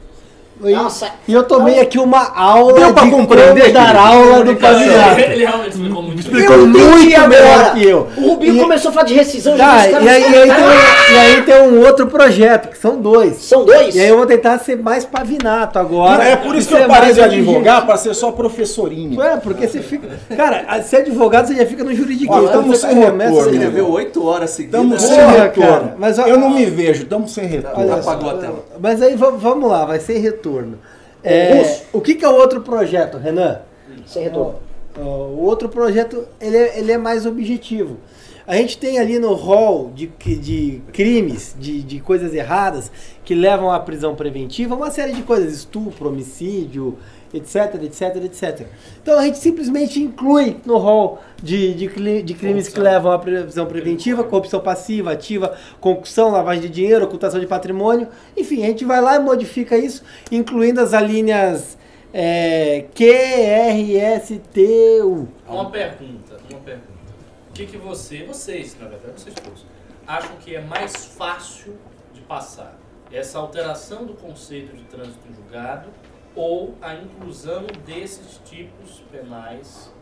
E, Nossa. e eu tomei aqui uma aula Deu pra de compreender, como dar aula do Paziato. Ele realmente explicou muito explicou Eu muito agora. melhor que eu. O Rubinho E- começou a falar de rescisão, Tá, e, aí, e, aí tem, um- e aí tem um outro projeto, que são dois. São dois? E aí eu vou tentar ser mais pavinato agora. é por isso que eu parei de advogar, para ser só professorinho. É, porque você fica. Cara, ser advogado você já fica no juridiquês. Estamos você sem começa, retorno. você Escreveu oito horas seguidas. Estamos sem retorno. eu não me vejo, estamos sem retorno. Apagou a tela. Mas aí va- vamos lá, vai ser retorno. É, Russo. o que, que é o outro projeto, Renan? Sem retorno. Ó, O outro projeto ele é, ele é mais objetivo. A gente tem ali no rol de, de crimes, de, de coisas erradas que levam à prisão preventiva uma série de coisas, estupro, homicídio, etc, etc, etc. Então a gente simplesmente inclui no rol de, de, de crimes que levam à prisão preventiva, corrupção passiva, ativa, concussão, lavagem de dinheiro, ocultação de patrimônio. Enfim, a gente vai lá e modifica isso, incluindo as alíneas é, Q, R, S, T, U. Uma pergunta, uma pergunta. O que, que você, vocês, na verdade, vocês todos, acham que é mais fácil de passar? Essa alteração do conceito de trânsito em julgado ou a inclusão desses tipos penais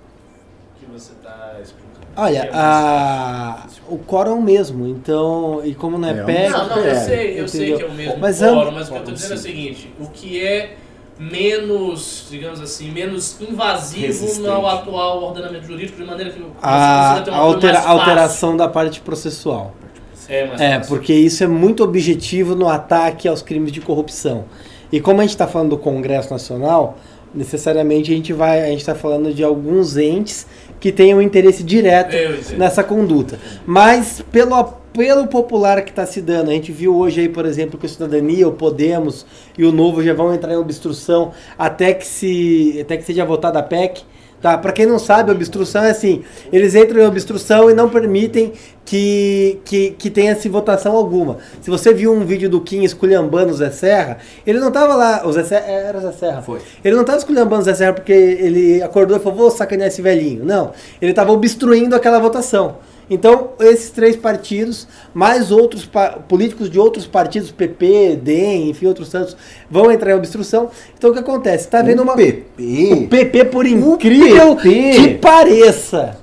que você está explicando? Olha, é a, o quórum é o mesmo, então, e como não é, É, PEC, Não, não, eu é, sei, eu sei que é o mesmo Mas am- mas o que eu estou dizendo é o seguinte, o que é menos, digamos assim, menos invasivo Resistente. no atual ordenamento jurídico, de maneira que a, a altera- alteração da parte processual. É, É, porque isso é muito objetivo no ataque aos crimes de corrupção. E como a gente está falando do Congresso Nacional, necessariamente a gente vai, a gente está falando de alguns entes que tenham interesse direto nessa conduta. Mas pelo apelo popular que está se dando, a gente viu hoje aí, por exemplo, que o Cidadania, o Podemos e o Novo já vão entrar em obstrução até que se até que seja votada a PEC. Tá, para quem não sabe, obstrução é assim, eles entram em obstrução e não permitem que, que, que tenha-se votação alguma. Se você viu um vídeo do Kim esculhambando o Zé Serra, ele não tava lá, o Zé Serra, era o Zé Serra. Foi. Ele não tava esculhambando o Zé Serra porque ele acordou e falou, vou sacanear esse velhinho. Não, ele tava obstruindo aquela votação. Então, esses três partidos, mais outros pa- políticos de outros partidos, PP, DEM, enfim, outros tantos, vão entrar em obstrução. Então, o que acontece? Tá vendo uma... PP. O PP, por incrível PP. que pareça.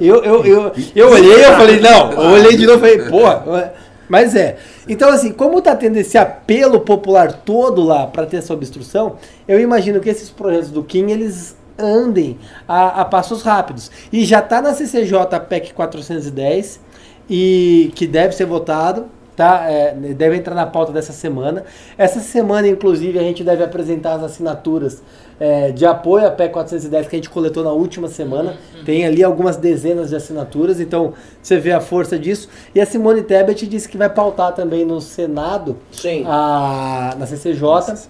Eu, eu, eu, eu olhei eu falei, não, eu olhei de novo e falei, porra. Mas é. Então, assim, como tá tendo esse apelo popular todo lá para ter essa obstrução, eu imagino que esses projetos do Kim, eles andem a, a passos rápidos. E já tá na CCJ a PEC 410, e que deve ser votado, tá? É, deve entrar na pauta dessa semana. Essa semana, inclusive, a gente deve apresentar as assinaturas é, de apoio à PEC 410 que a gente coletou na última semana. Tem ali algumas dezenas de assinaturas, então você vê a força disso. E a Simone Tebet disse que vai pautar também no Senado, Sim. a, na CCJ,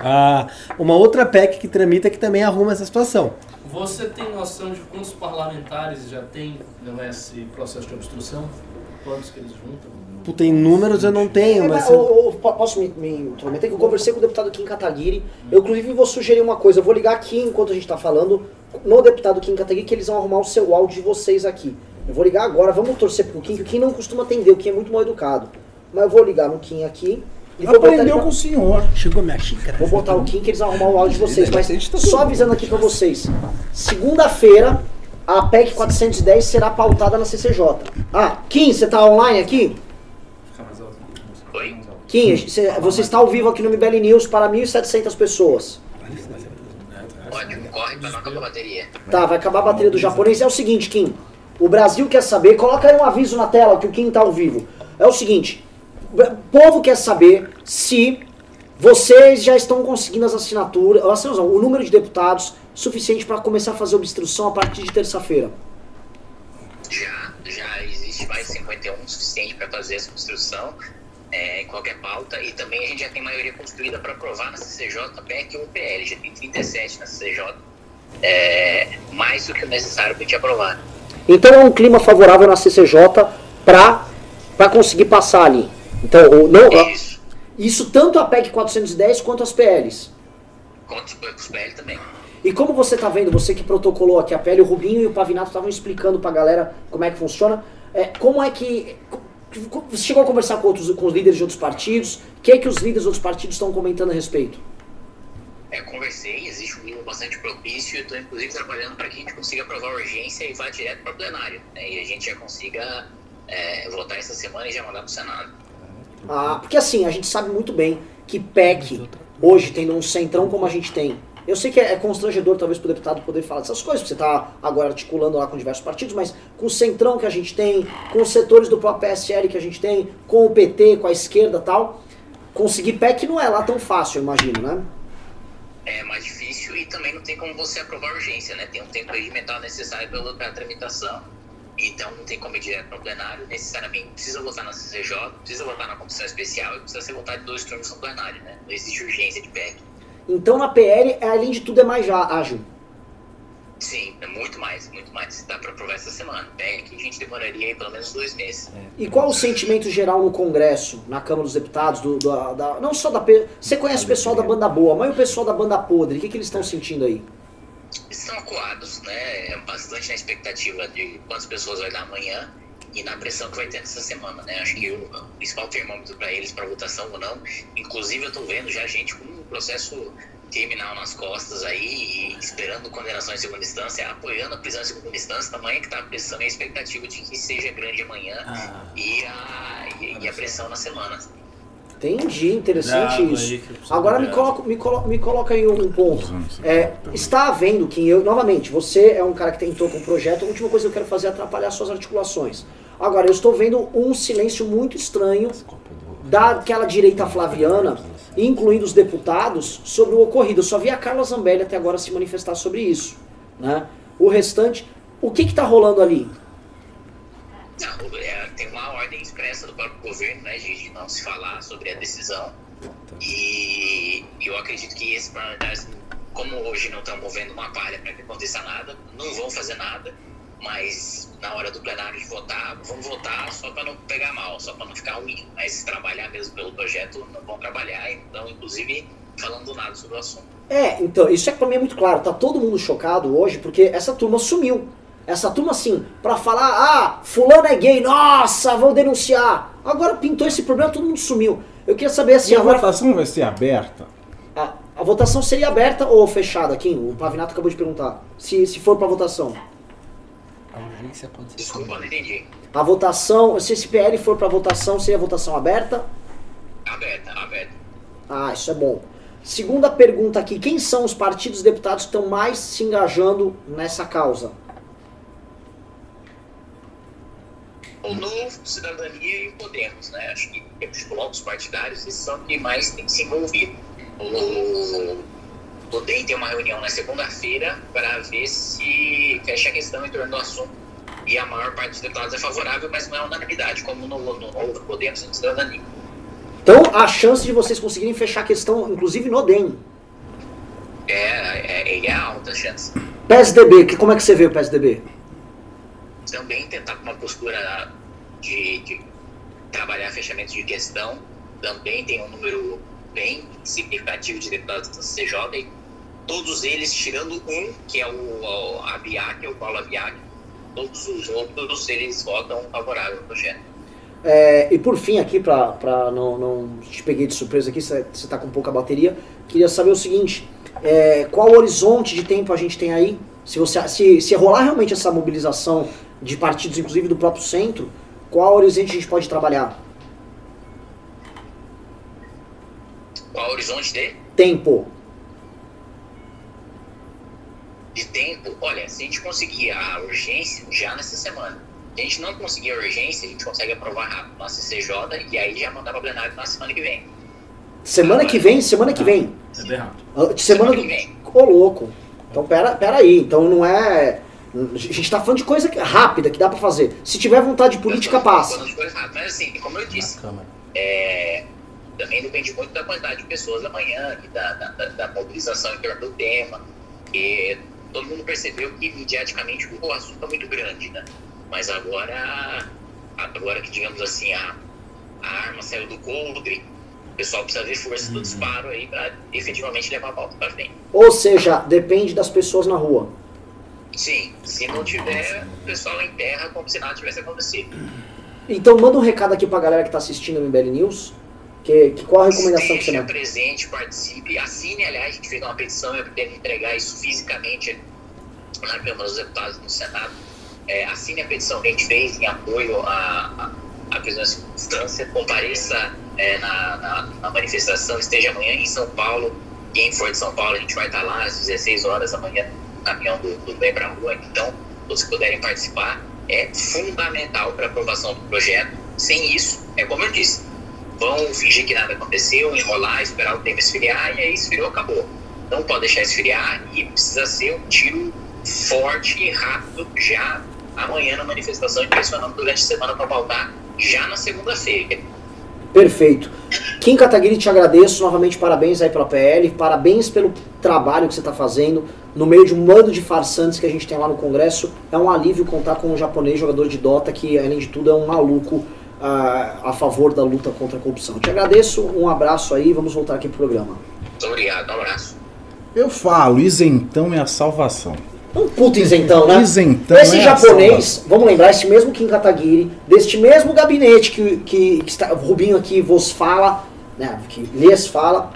a, uma outra PEC que tramita que também arruma essa situação. Você tem noção de quantos parlamentares já tem nesse processo de obstrução? Quantos que eles juntam? Puta, em números eu não tenho, É, mas... eu- eu po- posso me, me intrometer? Que eu conversei com o deputado Kim Kataguiri. Eu, inclusive, vou sugerir uma coisa. Eu vou ligar aqui enquanto a gente está falando no deputado Kim Kataguiri, que eles vão arrumar o seu áudio de vocês aqui. Eu vou ligar agora. Vamos torcer pro Kim, que o Kim não costuma atender. O Kim é muito mal educado. Mas eu vou ligar no Kim aqui. E Aprendeu pra- com o senhor. Chegou minha xícara. Vou botar o Kim que eles vão arrumar o áudio de vocês. Mas tá só avisando aqui pra vocês. Segunda-feira, a PEC 410 será pautada na CCJ. Ah, Kim, você tá online aqui? Fica mais alto. Oi? Kim, cê- você está ao vivo aqui no MBL News para 1.700 pessoas. Ótimo, corre pra não acabar a bateria. Tá, vai acabar a bateria do japonês. É o seguinte, Kim. O Brasil quer saber. Coloca aí um aviso na tela que o Kim tá ao vivo. É o seguinte. O povo quer saber se vocês já estão conseguindo as assinaturas, as assinaturas não, o número de deputados suficiente para começar a fazer obstrução a partir de terça-feira. Já, já existe mais 51 o suficiente para fazer essa construção é, em qualquer pauta e também a gente já tem maioria construída para aprovar na CCJ, PEC ou PL, já tem 37 na CCJ, é, mais do que o necessário para a gente aprovar. Então é um clima favorável na CCJ para conseguir passar ali. Então, não, Isso, isso tanto a PEC 410 quanto as PLs. contra os bancos PL também. E como você tá vendo, você que protocolou aqui a PL, o Rubinho e o Pavinato estavam explicando pra galera como é que funciona. É, como é que. Você chegou a conversar com, outros, com os líderes de outros partidos? O que é que os líderes de outros partidos estão comentando a respeito? É, conversei, existe um nível bastante propício estou inclusive trabalhando para que a gente consiga aprovar a urgência e vá direto para o plenário. Né, e a gente já consiga é, votar essa semana e já mandar para o Senado. Ah, porque assim, a gente sabe muito bem que PEC, hoje, tendo um centrão como a gente tem, eu sei que é, constrangedor talvez para o deputado poder falar dessas coisas, porque você está agora articulando lá com diversos partidos, mas com o centrão que a gente tem, com os setores do próprio PSL que a gente tem, com o PT, com a esquerda tal, conseguir PEC não é lá tão fácil, eu imagino, né? É mais difícil e também não tem como você aprovar urgência, né? Tem um tempo regimental necessário para a tramitação. Então não tem como ir direto para o plenário, necessariamente precisa votar na CCJ, precisa votar na comissão especial e precisa ser votado em dois turnos no plenário, né? Não existe urgência de PEC. Então na PL, além de tudo, é mais já ágil. Sim, é muito mais, muito mais. Dá para aprovar essa semana. PEC a gente demoraria aí pelo menos dois meses. E qual o sentimento geral no Congresso, na Câmara dos Deputados, do, da, da- não só da... Você conhece o pessoal da banda boa, mas e o pessoal da banda podre? O que, que eles estão sentindo aí? Estão acuados, né? É Bastante na expectativa de quantas pessoas vai dar amanhã e na pressão que vai ter nessa semana, né? Acho que o o principal termômetro para eles, para votação ou não, inclusive eu tô vendo já gente com um processo criminal nas costas aí, e esperando condenação em segunda instância, apoiando a prisão em segunda instância, tamanho que tá a pressão e a expectativa de que seja grande amanhã e, a, e, e a pressão na semana. Entendi, interessante isso. Agora me coloca, me, colo, me coloca aí um ponto. É, está havendo que eu, novamente, você é um cara que tentou com o projeto, a última coisa que eu quero fazer é atrapalhar suas articulações. Agora, eu estou vendo um silêncio muito estranho daquela direita flaviana, incluindo os deputados, sobre o ocorrido. Eu só vi a Carla Zambelli até agora se manifestar sobre isso. Né? O restante, o que está rolando ali? Não, é, tem uma ordem expressa do próprio governo, né, de, não se falar sobre a decisão. E eu acredito que esses parlamentares, como hoje não estão movendo uma palha para que aconteça nada, não vão fazer nada, mas na hora do plenário de votar, vão votar só para não pegar mal, só para não ficar ruim. Mas se trabalhar mesmo pelo projeto, não vão trabalhar, então, inclusive, falando nada sobre o assunto. É, então, isso é que pra mim é muito claro. Tá todo mundo chocado hoje porque essa turma sumiu. Essa turma, assim, pra falar, ah, fulano é gay, nossa, vou denunciar. Agora pintou esse problema, todo mundo sumiu. Eu queria saber assim, E a agora. votação vai ser aberta? A, a votação seria aberta ou fechada, Kim? O Pavinato acabou de perguntar. Se, se for pra votação. Desculpa, não entendi. A votação, se esse PL for pra votação, seria votação aberta? Aberta, aberta. Ah, isso é bom. Segunda pergunta aqui: quem são os partidos deputados que estão mais se engajando nessa causa? O Novo, Cidadania e o Podemos, né? Acho que os blocos partidários esses são que mais têm se envolvido. O, o DEM tem uma reunião na segunda-feira para ver se fecha a questão em torno do assunto. E a maior parte dos deputados é favorável, mas não é unanimidade, como no, no Novo, Podemos e no Cidadania. Então, a chance de vocês conseguirem fechar a questão, inclusive no DEM. É, é, é alta a chance. PSDB, que, como é que você vê o PSDB? Também tentar com uma postura de, de trabalhar fechamento de questão. Também tem um número bem significativo de deputados do CJ. E todos eles, tirando um, que é o, o Abiac, o Paulo Abiac, todos os outros eles votam favorável ao projeto. É, e por fim, aqui, pra não, não te peguei de surpresa aqui, você você tá com pouca bateria, queria saber o seguinte: é, qual horizonte de tempo a gente tem aí? Se, você, se, se rolar realmente essa mobilização de partidos, inclusive do próprio centro, qual horizonte a gente pode trabalhar? Qual o horizonte de, Tempo. de tempo? Olha, se a gente conseguir a urgência já nessa semana, se a gente não conseguir a urgência, a gente consegue aprovar rápido na CCJ e aí já mandar para plenário na semana que vem. Semana que vem, semana que vem. É bem rápido. Ah, de Semana do. Ô, louco. Então, pera, pera aí. Então não é. A gente tá falando de coisa rápida que dá pra fazer. Se tiver vontade política, passa. Falando de coisa rápida. Mas assim, como eu disse, é, também depende muito da quantidade de pessoas amanhã e da, da, da- da mobilização em torno do tema. E todo mundo percebeu que mediaticamente o assunto é muito grande, né? Mas agora, agora que digamos assim, a, a arma saiu do coldre, o pessoal precisa ver força do disparo aí para efetivamente levar a pauta para frente. Ou seja, depende das pessoas na rua. Sim, se não tiver, o pessoal enterra como se nada tivesse acontecido. Então manda um recado aqui pra galera que tá assistindo o MBL News. Que, que qual a recomendação que você Esteja dá? presente, participe, assine, aliás, a gente fez uma petição, eu pretendo entregar isso fisicamente na Câmara dos Deputados no Senado. É, assine a petição que a gente fez em apoio à, à, prisão em circunstância, compareça é, na, na, na manifestação, esteja amanhã em São Paulo. Quem for de São Paulo, a gente vai estar lá às 16 horas da manhã, caminhão do, Bem pra Rua. Então, todos que puderem participar, é fundamental para a aprovação do projeto. Sem isso, é como eu disse, vão fingir que nada aconteceu, enrolar, esperar o tempo esfriar, e aí esfriou, acabou. Não pode deixar esfriar e precisa ser um tiro forte e rápido já amanhã na manifestação, e pressionando durante a semana para pautar já na segunda-feira. Perfeito. Kim Kataguiri, te agradeço novamente, parabéns aí pela PL, parabéns pelo trabalho que você está fazendo no meio de um bando de farsantes que a gente tem lá no Congresso. É um alívio contar com um japonês jogador de Dota que, além de tudo, é um maluco ah, a favor da luta contra a corrupção. Te agradeço, um abraço aí, vamos voltar aqui pro programa. Muito obrigado, um abraço. Eu falo, isentão é a salvação. Um puto isentão, né? Isentão Esse é a japonês, vamos lembrar, esse mesmo Kim Kataguiri, deste mesmo gabinete que, que, que está, o Rubinho aqui vos fala, né, que lhes fala,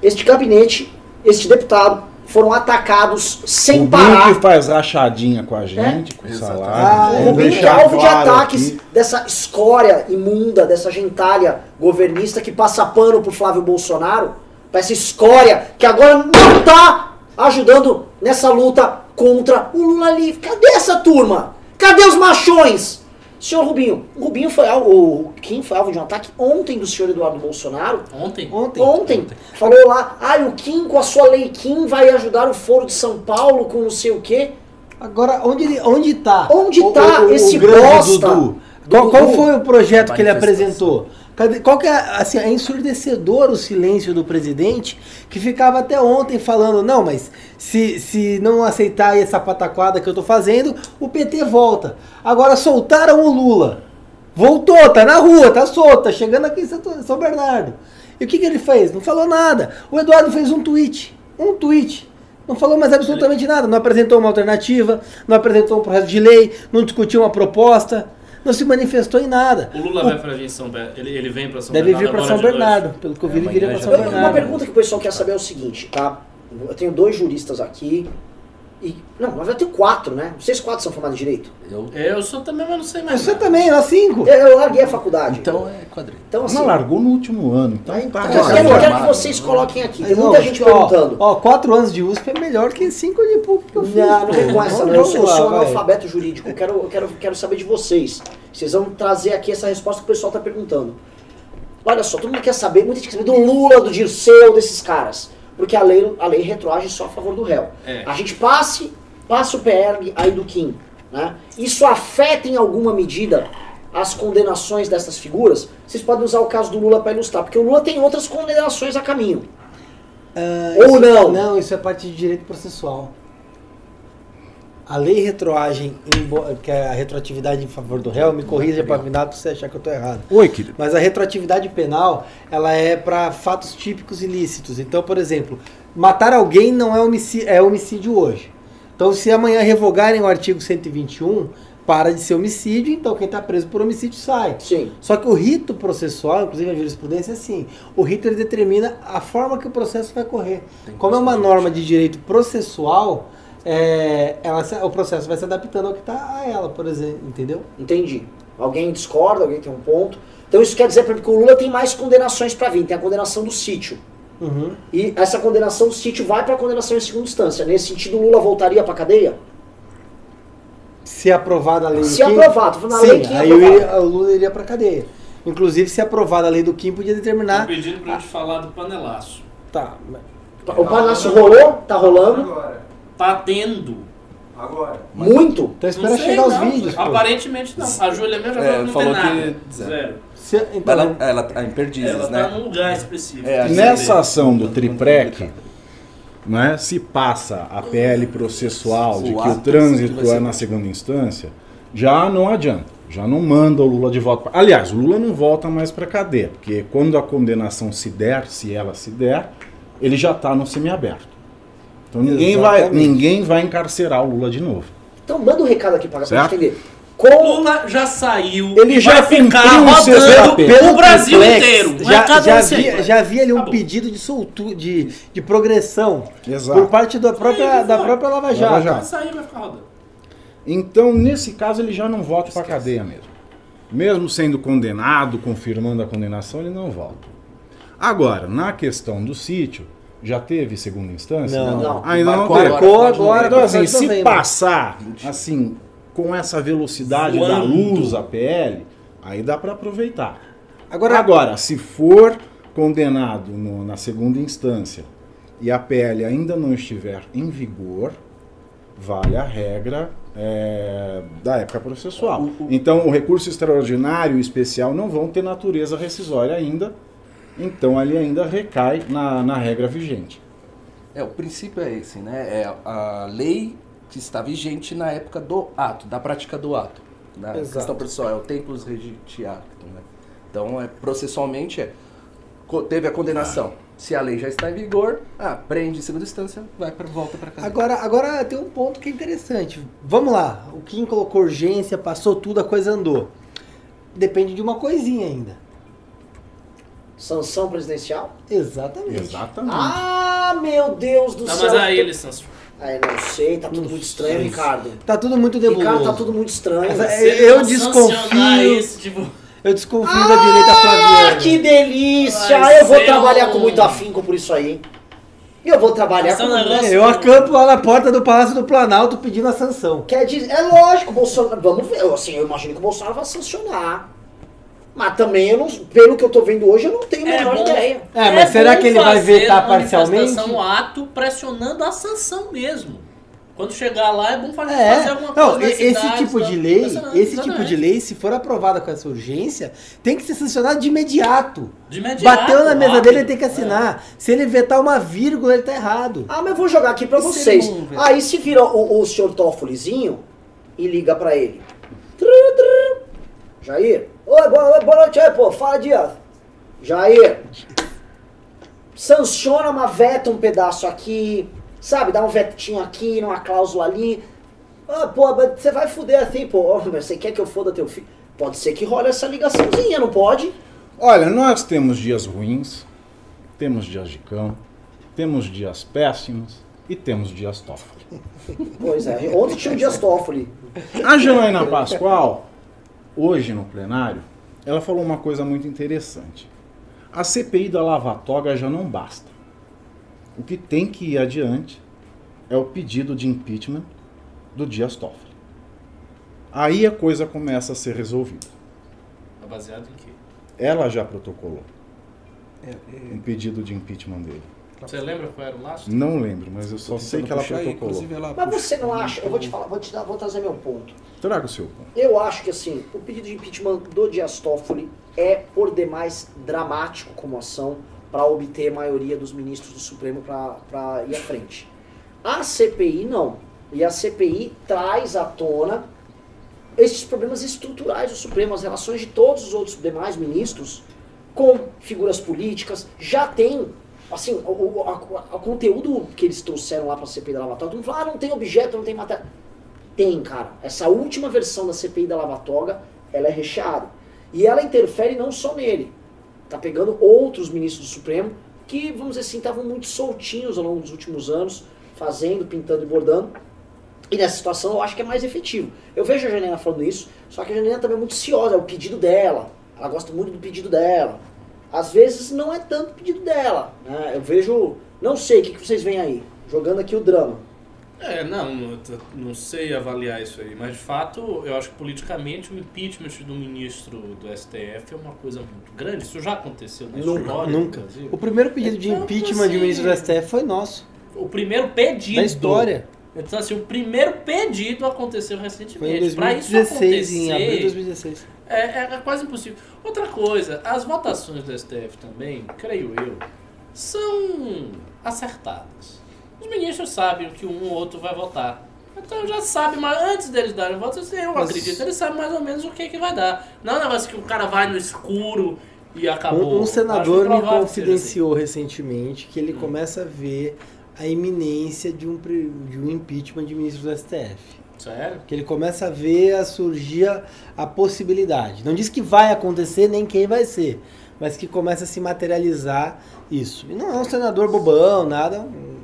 este gabinete, este deputado, foram atacados sem o parar. que faz rachadinha com a gente, com o Ah, salário. o Vamos Rubinho que é alvo de ataques aqui. dessa escória imunda, dessa gentalha governista que passa pano pro Flávio Bolsonaro, pra essa escória que agora não tá ajudando nessa luta contra o Lula livre. Cadê essa turma? Cadê os machões? Senhor Rubinho, o Rubinho foi alvo, o Kim foi alvo de um ataque ontem do senhor Eduardo Bolsonaro. Ontem? Ontem. Ontem. Falou lá, ah, o Kim com a sua lei Kim vai ajudar o Foro de São Paulo com não sei o quê. Agora, onde, onde tá? Onde o- tá o- o esse bosta? Dudu? Qual, qual foi o projeto que ele apresentou? Qual que é, assim, é ensurdecedor o silêncio do presidente, que ficava até ontem falando, não, mas se, se não aceitar essa pataquada que eu tô fazendo, o PT volta. Agora soltaram o Lula. Voltou, tá na rua, tá solto, tá chegando aqui em São Bernardo. E o que, que ele fez? Não falou nada. O Eduardo fez um tweet. Um tweet. Não falou mais absolutamente nada. Não apresentou uma alternativa, não apresentou um projeto de lei, não discutiu uma proposta, não se manifestou em nada. O Lula vai pra vir em São Bernardo. Ele, ele vem pra São Deve Bernardo. vir para São. Bernardo. Pelo que eu vi, ele É, viria amanhã para São tá. Uma Bernardo. pergunta que o pessoal quer saber é o seguinte, tá? Eu tenho dois juristas aqui. E, não, na verdade tenho quatro, né? Vocês quatro são formados em direito. Eu, Eu sou também, mas não sei mais. Você nada. também, nós cinco. Eu, eu larguei a faculdade. então é quadrilha. Então, assim, Não, largou no último ano. Então aí, tá eu quero, eu quero que vocês coloquem aqui. Tem Mas, muita ó, gente ó, perguntando. Ó, quatro anos de USP é melhor que cinco de PUC que eu fiz. Não, não vem com essa, Vamos- não. Eu sou, eu sou um analfabeto jurídico. Eu quero, eu quero, quero saber de vocês. Vocês vão trazer aqui essa resposta que o pessoal está perguntando. Olha só, todo mundo quer saber, muita gente quer saber do Lula, do Dirceu, desses caras. Porque a lei, a lei retroage só a favor do réu. É. A gente passe, passa o PL aí do Kim. Né? Isso afeta em alguma medida as condenações dessas figuras? Vocês podem usar o caso do Lula para ilustrar, porque o Lula tem outras condenações a caminho. Ah, Ou isso- não? Não, isso é parte de direito processual. A lei retroagem, que é a retroatividade em favor do réu, me corrija para afinar para você achar que eu estou errado. Oi, querido. Mas a retroatividade penal, ela é para fatos típicos ilícitos. Então, por exemplo, matar alguém não é homicídio, é homicídio hoje. Então, se amanhã revogarem o artigo 121, para de ser homicídio, então quem está preso por homicídio sai. Sim. Só que o rito processual, inclusive a jurisprudência, é assim. O rito ele determina a forma que o processo vai correr. Como é uma norma de direito processual, é, ela se- o processo vai se adaptando ao que está a ela, por exemplo, entendeu? Entendi. Alguém discorda, alguém tem um ponto. Então isso quer dizer, por exemplo, que o Lula tem mais condenações para vir. Tem a condenação do sítio. Uhum. E essa condenação do sítio vai para a condenação em segunda instância. Nesse sentido, o Lula voltaria para cadeia? Se aprovada a lei Se do Kim, aprovado, tô falando a sim, lei Kim aí iria- o Lula iria para cadeia. Inclusive, se aprovada a lei do Kim, podia determinar. pedindo pra gente falar do panelaço. Tá. O Palácio rolou, tá rolando. Tá tendo. Agora. Muito. Então espera Não sei, chegar os não. vídeos. pô. Aparentemente não. A Júlia mesmo já É, falou que não falou tem que nada. zero. Zero. Se- então, Ela, ela tá em perdizes, Ela né? tá num lugar específico. É, Tem que Nessa ação do Triprec, né, se passa a PL processual de que o trânsito é na segunda instância, já não adianta. Já não manda o Lula de volta. pra- Aliás, o Lula não volta mais para cadeia, porque quando a condenação se der, se ela se der, ele já está no semiaberto. Então ninguém vai, ninguém vai encarcerar o Lula de novo. Então manda um recado aqui para a entender. Com Lula já saiu Ele e já vai ficar rodando pelo Brasil Complex, inteiro. O Já, já, é havia, já havia ali um Acabou. pedido de soltu, de, de progressão Exato. por parte da própria, Sim, da própria Lava Lava Jato. Jato. Vai sair, vai ficar rodando. Então, nesse caso, ele já não volta para cadeia mesmo. Mesmo sendo condenado, confirmando a condenação, ele não volta. Agora, na questão do sítio, já teve segunda instância? Não, não. Ainda não Marcou agora, agora, Então, assim, se novembro. passar, assim, com essa velocidade da Voando. luz, a PL, aí dá para aproveitar. Agora, Agora, se for condenado no- na segunda instância e a PL ainda não estiver em vigor, vale a regra é, da época processual. Então, o recurso extraordinário e especial não vão ter natureza rescisória ainda, então ele ainda recai na, na regra vigente. É, o princípio é esse, né? É a lei que está vigente na época do ato, da prática do ato. Na Exato. questão processual, é o tempus regiti actum, né? Então, é, processualmente, é, teve a condenação. Se a lei já está em vigor, ah, prende em segunda instância, vai para volta para casa. agora, agora tem um ponto que é interessante. Vamos lá. O Kim colocou urgência, passou tudo, a coisa andou. Depende de uma coisinha ainda. Sanção presidencial? Exatamente. Exatamente. Ah, meu Deus do Não, céu. mas aí ele sancionou. Aí, não sei, tá tudo muito estranho, sei. Ricardo. Tá tudo muito nebuloso. Ricardo, tá tudo muito estranho. Se ele eu não desconfio- Esse, tipo, Eu desconfio da direita Ah, flaviana. que delícia! Vai eu vou trabalhar um- com muito afinco por isso aí. E eu vou trabalhar com... negócio- É, eu acampo lá na porta do Palácio do Planalto pedindo a sanção. Quer dizer, é lógico, o Bolsonaro. Vamos ver, eu, assim, eu imagino que o Bolsonaro vai sancionar. Mas também, eu não, pelo que eu tô vendo hoje, eu não tenho a É menor ideia. É, mas será bom que ele vai fazer vetar parcialmente? um ato pressionando a sanção mesmo. Quando chegar lá é bom fazer, É, fazer alguma não, coisa. esse cidades, tipo tá? de lei, esse tipo de lei, se for aprovada com essa urgência, tem que ser sancionado de imediato. De imediato, Bateu na mesa rápido, dele, ele tem que é. assinar. Se ele vetar uma vírgula, ele tá errado. Ah, mas eu vou jogar aqui pra se vocês. Aí se vira o, o senhor Toffolizinho e liga pra ele. Jair. Oi, boa, boa noite aí, pô. Fala, Dias. Jair. Sanciona, mas veta um pedaço aqui. Sabe, dá um vetinho aqui, numa cláusula ali. Ah, pô, você vai fuder assim, pô. Você quer que eu foda teu filho? Pode ser que role essa ligaçãozinha, não pode? Olha, nós temos dias ruins, temos dias de cão, temos dias péssimos e temos dias Toffoli. Pois é. Ontem tinha um Dias Toffoli. A Janaína Pascoal, hoje no plenário, ela falou uma coisa muito interessante. A CPI da Lava Toga já não basta. O que tem que ir adiante é o pedido de impeachment do Dias Toffoli. Aí a coisa começa a ser resolvida. Baseado em quê? Ela já protocolou um pedido de impeachment dele. Você lembra qual era o lastro? Não lembro, mas eu só sei que ela protocolou. Mas você não acha, eu vou te falar, vou te dar, vou trazer meu ponto. Traga o seu ponto. Eu acho que assim, o pedido de impeachment do Dias Toffoli é por demais dramático como ação para obter a maioria dos ministros do Supremo para ir à frente. A CPI não. E a CPI traz à tona esses problemas estruturais do Supremo, as relações de todos os outros demais ministros com figuras políticas. Já tem, assim, o, o- a- o conteúdo que eles trouxeram lá para a CPI da Lava Toga, todo mundo fala, ah, não tem objeto, não tem matéria. Tem, cara. Essa última versão da CPI da Lava Toga, ela é recheada. E ela interfere não só nele. Tá pegando outros ministros do Supremo que, vamos dizer assim, estavam muito soltinhos ao longo dos últimos anos, fazendo, pintando e bordando. E nessa situação eu acho que é mais efetivo. Eu vejo a Janina falando isso, só que a Janina também é muito ciosa, é o pedido dela. Ela gosta muito do pedido dela. Às vezes não é tanto o pedido dela. Né? Eu vejo. Não sei, o que, que vocês veem aí? Jogando aqui o drama. É, não, não, sei avaliar isso aí, mas de fato, eu acho que politicamente o impeachment do ministro do STF é uma coisa muito grande. Isso já aconteceu na Nunca, história nunca. do Brasil. O primeiro pedido de Então, impeachment de assim, ministro do STF foi nosso. O primeiro pedido. Da história. Então, assim, o primeiro pedido aconteceu Foi em recentemente. Para isso 2016, em abril de acontecer, 2016. É, é- é quase impossível. Outra coisa, as votações do STF também, creio eu, são acertadas. Os ministros sabem o que um ou outro vai votar. Então já sabe, mas antes deles darem votos, eu Mas- acredito, eles sabem mais ou menos o que, que vai dar. Não é um negócio que o cara vai no escuro e acabou. Um, um senador me seja assim. confidenciou recentemente que Hum. ele começa a ver a iminência de um, de um impeachment de ministro do STF. Sério? Que ele começa a ver a surgir a, a possibilidade. Não diz que vai acontecer nem quem vai ser, mas que começa a se materializar isso. E não é um senador bobão, nada, um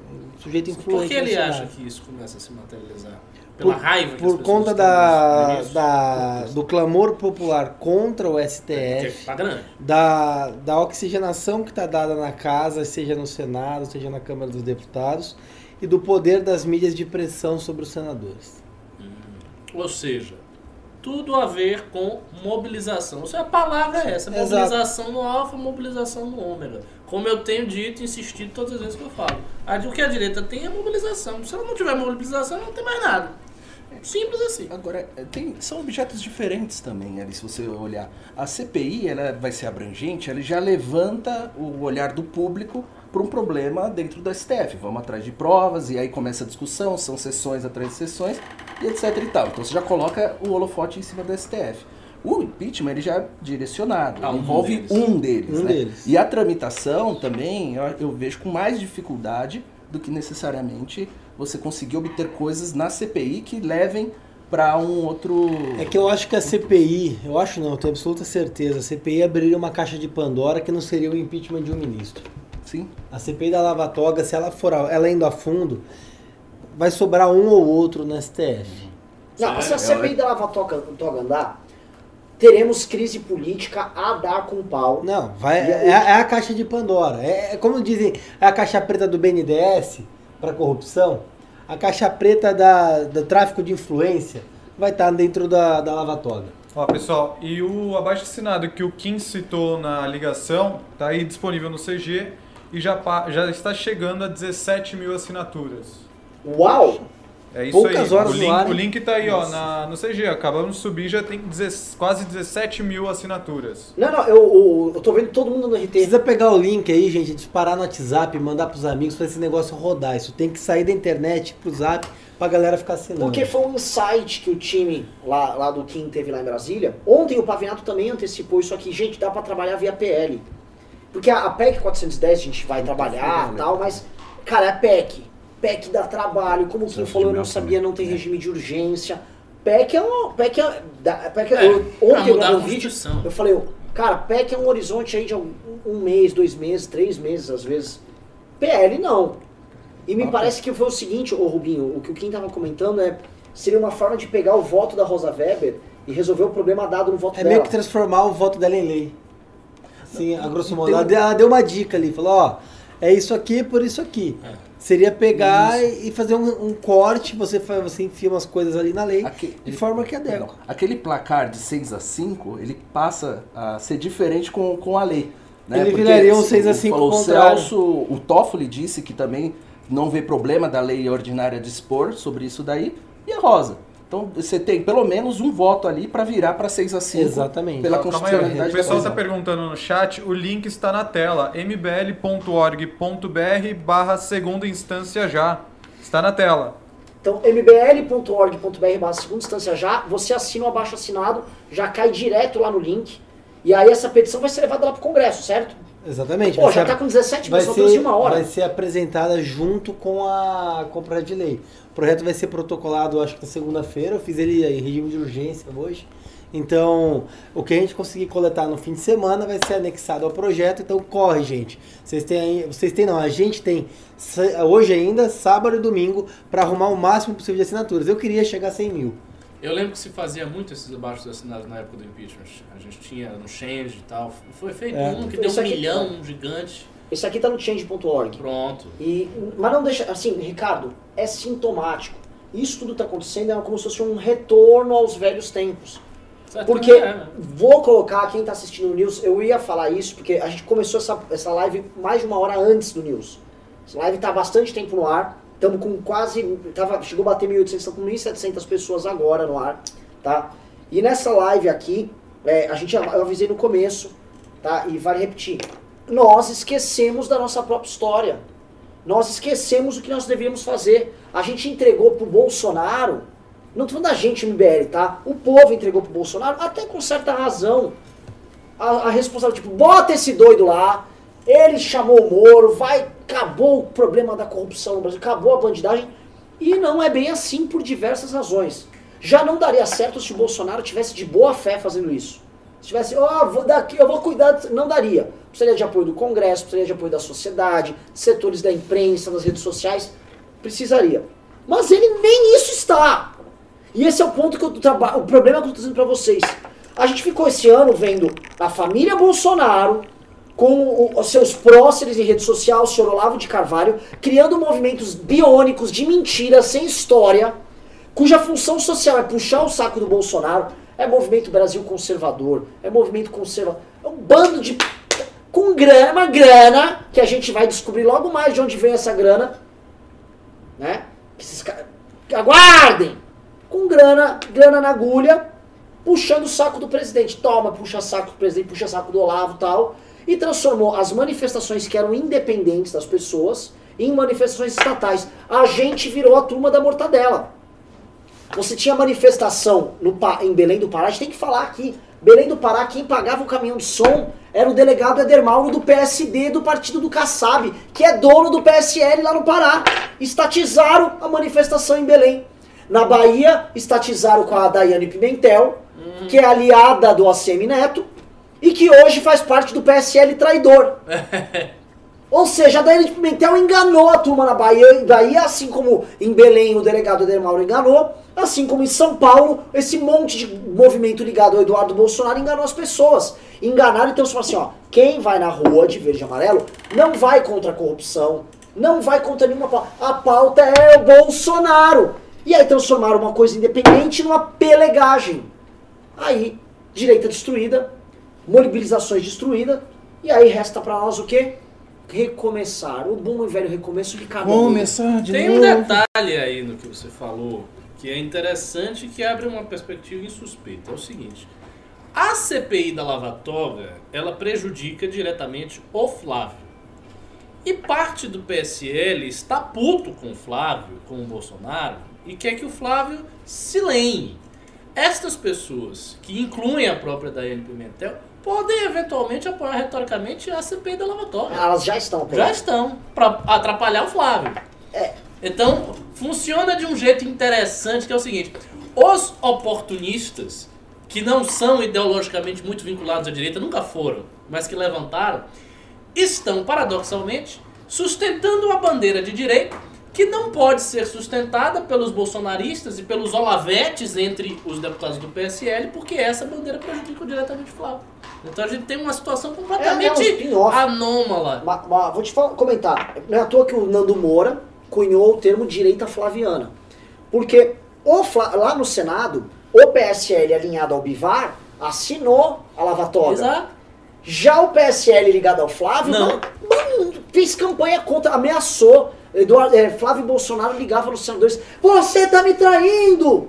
sujeito influente. Por que ele acha que isso começa a se materializar? Pela por, raiva que por conta da, da- do clamor popular contra o Porque STF, tá da, da oxigenação que está dada na casa, seja no Senado, seja na Câmara dos Deputados, e do poder das mídias de pressão sobre os senadores. Ou seja, tudo a ver com mobilização. Seja, a palavra é essa, Exato. mobilização no alfa, mobilização no ômega. Como eu tenho dito e insistido todas as vezes que eu falo. O que a direita tem é mobilização. Se ela não tiver mobilização, não tem mais nada. Simples assim. Agora, é, tem, são objetos diferentes também, ali, se você olhar. A CPI, ela vai ser abrangente, ela já levanta o olhar do público para um problema dentro do STF. Vamos atrás de provas, e aí começa a discussão, são sessões atrás de sessões, e etc e tal. Então você já coloca o holofote em cima do STF. O impeachment, ele já é direcionado, Ah, um envolve deles. um deles. Um né? deles. E a tramitação também, eu, eu vejo com mais dificuldade do que necessariamente você conseguir obter coisas na CPI que levem para um outro. É que eu acho que a CPI, eu acho não, eu tenho absoluta certeza, a CPI abriria uma caixa de Pandora que não seria o impeachment de um ministro. Sim. A CPI da Lava Toga, se ela for ela indo a fundo, vai sobrar um ou outro no STF. Não, se a Sério? CPI da Lava Toga, Toga andar, teremos crise política a dar com pau. Não, vai, é, é a caixa de Pandora. É, é como dizem, é a caixa preta do BNDES para corrupção, a caixa preta da, do tráfico de influência vai estar dentro da, da Lava Toga. Ó, pessoal, e o abaixo assinado que o Kim citou na ligação tá aí disponível no CG e já, já está chegando a 17 mil assinaturas. Uau! É isso Poucas aí. horas o, link, ar, o link tá aí, ó, na, no CG. Acabamos de subir já tem 10 quase 17 mil assinaturas. Não, não, eu, eu, eu tô vendo todo mundo no RT. Precisa pegar o link aí, gente, disparar no WhatsApp, mandar pros amigos pra esse negócio rodar. Isso tem que sair da internet pro zap pra galera ficar assinando. Porque foi um insight que o time lá, lá do Kim teve lá em Brasília. Ontem o Pavinato também antecipou isso aqui. Gente, dá pra trabalhar via PL. Porque a, a PEC 410 a gente vai trabalhar e tal, mas, cara, é PEC. PEC dá trabalho. Como o Kim falou, eu não sabia, também. não tem regime de urgência. PEC é um. PEC é. da- PEC É, eu, pra ontem eu mudar gravei a um vídeo. Eu falei, cara, PEC é um horizonte aí de um, um mês, dois meses, três meses, às vezes. PL não. E me parece que foi o seguinte, ô Rubinho, o que o Kim tava comentando é seria uma forma de pegar o voto da Rosa Weber e resolver o problema dado no voto É dela. meio que transformar o voto dela em lei. Sim, a grosso modo. Ela, deu- ela deu uma dica ali, falou, ó, é isso aqui por isso aqui. Seria pegar e e fazer um, um corte, você, você enfia umas coisas ali na lei, Aque- de forma que adequa. Perdão. Aquele placar de 6 a 5, ele passa a ser diferente com, com a lei. Né? Ele Porque, viraria um assim, 6 a o- 5 falou, O. Celso, o Toffoli disse que também não vê problema da lei ordinária dispor sobre isso daí, e a Rosa. Então você tem pelo menos um voto ali para virar para 6 a 5 Exatamente. pela constitucionalidade o pessoal está perguntando no chat, o link está na tela, mbl.org.br barra segunda instância já. Está na tela. Então, mbl.org.br barra segunda instância já, você assina o abaixo assinado, já cai direto lá no link, e aí essa petição vai ser levada lá pro Congresso, certo? Exatamente. Pô, já ser- tá com 17 vai pessoas ser, de uma hora. vai ser apresentada junto com a com o projeto de lei. O projeto vai ser protocolado, acho que na segunda-feira. Eu fiz ele em regime de urgência hoje. Então, o que a gente conseguir coletar no fim de semana vai ser anexado ao projeto. Então, corre, gente. Vocês têm vocês têm não, a gente tem hoje ainda, sábado e domingo, para arrumar o máximo possível de assinaturas. Eu queria chegar a 100 mil. Eu lembro que se fazia muito esses abaixos assinados na época do impeachment. A gente tinha no Change e tal. Foi feito É. um que deu um aqui- milhão, um gigante. Esse aqui tá no change.org. Pronto. E, mas não deixa, assim, Ricardo, é sintomático. Isso tudo tá acontecendo é como se fosse um retorno aos velhos tempos. Certo? Porque, É, né? vou colocar, quem tá assistindo o News, eu ia falar isso, porque a gente começou essa, essa live mais de uma hora antes do News. Essa live tá há bastante tempo no ar, estamos com quase, tava, chegou a bater 1.800, estamos com 1.700 pessoas agora no ar, tá? E nessa live aqui, é, a gente, eu avisei no começo, tá? E vale repetir, nós esquecemos da nossa própria história. Nós esquecemos o que nós devíamos fazer. A gente entregou pro Bolsonaro, não tô falando da gente, MBL, tá? O povo entregou pro Bolsonaro, até com certa razão, a, a responsabilidade, tipo, bota esse doido lá, ele chamou o Moro, vai, acabou o problema da corrupção no Brasil, acabou a bandidagem, E não é bem assim por diversas razões. Já não daria certo se o Bolsonaro tivesse de boa fé fazendo isso. Se tivesse, ó, vou daqui, eu vou cuidar, não daria. Precisaria de apoio do Congresso, precisaria de apoio da sociedade, setores da imprensa, das redes sociais, precisaria. Mas ele nem isso está. E esse é o ponto que eu trabalho, o problema que eu estou dizendo para vocês. A gente ficou esse ano vendo a família Bolsonaro com os seus próceres em rede social, o senhor Olavo de Carvalho, criando movimentos biônicos de mentira, sem história, cuja função social é puxar o saco do Bolsonaro, é movimento Brasil conservador, é movimento conservador, é um bando de com grana, uma grana que a gente vai descobrir logo mais de onde vem essa grana, né? Esses caras aguardem com grana, grana na agulha, puxando o saco do presidente. Toma, puxa saco do presidente, puxa saco do Olavo tal. E transformou as manifestações que eram independentes das pessoas em manifestações estatais. A gente virou a turma da mortadela. Você tinha manifestação no, em Belém do Pará, a gente tem que falar aqui. Belém do Pará, quem pagava o caminhão de som era o delegado Eder Mauro do PSD do partido do Kassab, que é dono do PSL lá no Pará. Estatizaram a manifestação em Belém. Na Bahia, estatizaram com a Daiane Pimentel, que é aliada do ACM Neto, e que hoje faz parte do PSL traidor. Ou seja, a Daiane Pimentel enganou a turma na Bahia, Bahia, assim como em Belém o delegado Eder Mauro enganou, assim como em São Paulo, esse monte de movimento ligado ao Eduardo Bolsonaro enganou as pessoas. Enganaram, então, assim, ó, quem vai na rua de verde e amarelo não vai contra a corrupção, não vai contra nenhuma pauta. A pauta é o Bolsonaro. E aí transformaram uma coisa independente numa pelegagem. Aí, direita destruída, mobilizações destruídas, e aí resta pra nós o quê? Recomeçar. O bom e velho recomeço de cada um. Começar de Tem um novo. detalhe aí no que você falou que é interessante e que abre uma perspectiva insuspeita. É o seguinte: a CPI da Lava Toga ela prejudica diretamente o Flávio. E parte do PSL está puto com o Flávio, com o Bolsonaro, e quer que o Flávio se lenhe. Estas pessoas, que incluem a própria Daiane Pimentel, podem eventualmente apoiar retoricamente a CPI da Lava Toga. Elas já estão Já apoiando. estão, para atrapalhar o Flávio. É. Então, funciona de um jeito interessante, que é o seguinte: os oportunistas, que não são ideologicamente muito vinculados à direita, nunca foram, mas que levantaram, estão, paradoxalmente, sustentando uma bandeira de direita que não pode ser sustentada pelos bolsonaristas e pelos olavetes entre os deputados do PSL, porque essa bandeira prejudica diretamente o Flávio. Então a gente tem uma situação É, é completamente spin-off. anômala. Ma- ma- vou te falar, comentar. Não é à toa que o Nando Moura cunhou o termo direita flaviana. Porque o lá no Senado, o PSL alinhado ao Bivar assinou a lavatória. Exato. Já o PSL ligado ao Flávio Não. fez campanha contra, ameaçou. Eduardo, eh, Flávio Bolsonaro ligava nos senadores: Você tá me traindo!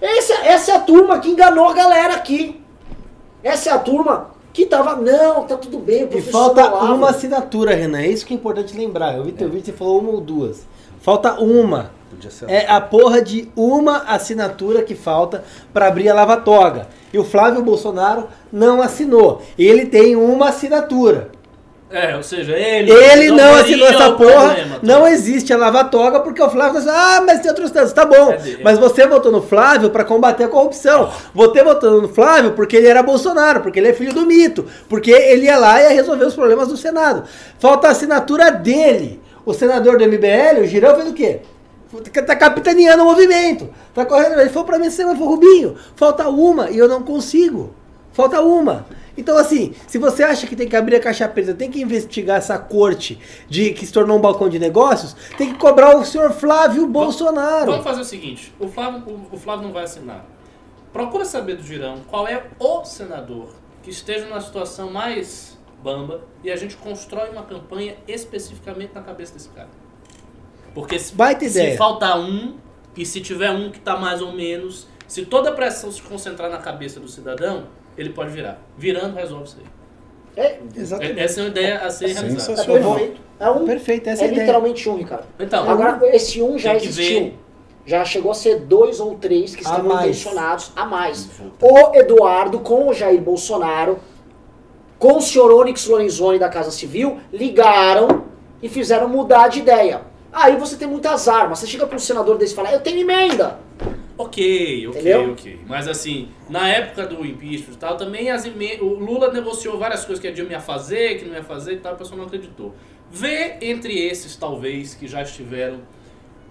Essa, essa é a turma que enganou a galera aqui. Essa é a turma que tava. Não, tá tudo bem, o E falta Olavo." uma assinatura, Renan. É isso que é importante lembrar. Eu vi teu vídeo, você falou uma ou duas. Falta uma. Podia ser É a porra de uma assinatura que falta para abrir a lava-toga. E o Flávio Bolsonaro não assinou. Ele tem uma assinatura. É, ou seja, ele. Ele não resolveria assinou essa porra. problema, Não tá? existe a lava-toga porque o Flávio disse, ah, mas tem outros tantos. Tá bom. É. Mas você votou no Flávio para combater a corrupção. Você votou no Flávio porque ele era Bolsonaro, porque ele é filho do mito, porque ele ia lá e ia resolver os problemas do Senado. Falta a assinatura dele. O senador do MBL, o Girão, fez o quê? Tá capitaneando o movimento. Tá correndo. Ele falou pra mim, você foi Rubinho. Falta uma e eu não consigo. Falta uma. Então, assim, se você acha que tem que abrir a caixa preta, tem que investigar essa corte de que se tornou um balcão de negócios, tem que cobrar o senhor Flávio Bolsonaro. Vamos fazer o seguinte: o Flávio, o, o Flávio não vai assinar. Procura saber do Girão qual é o senador que esteja na situação mais bamba e a gente constrói uma campanha especificamente na cabeça desse cara. Porque se, se ideia. faltar um, e se tiver um que tá mais ou menos, se toda a pressão se concentrar na cabeça do cidadão, ele pode virar. Virando, resolve isso aí. É, Exatamente. É- Essa é uma ideia a ser realizada. é perfeito. É um. Perfeito, essa é é literalmente um, Ricardo. Então, Agora, esse um já existiu. ver. Já chegou a ser dois ou três que estavam mais. intencionados a mais. O Eduardo com o Jair Bolsonaro, com o senhor Onyx Lorenzoni da Casa Civil, ligaram e fizeram mudar de ideia. Aí você tem muitas armas. Você chega pra um senador desse e fala, eu tenho emenda. Ok, ok, Entendeu? ok. Mas assim, na época do impeachment e tal, também as o Lula negociou várias coisas que a Dilma ia fazer, que não ia fazer e tal, o pessoal não acreditou. Vê entre esses, talvez, que já estiveram,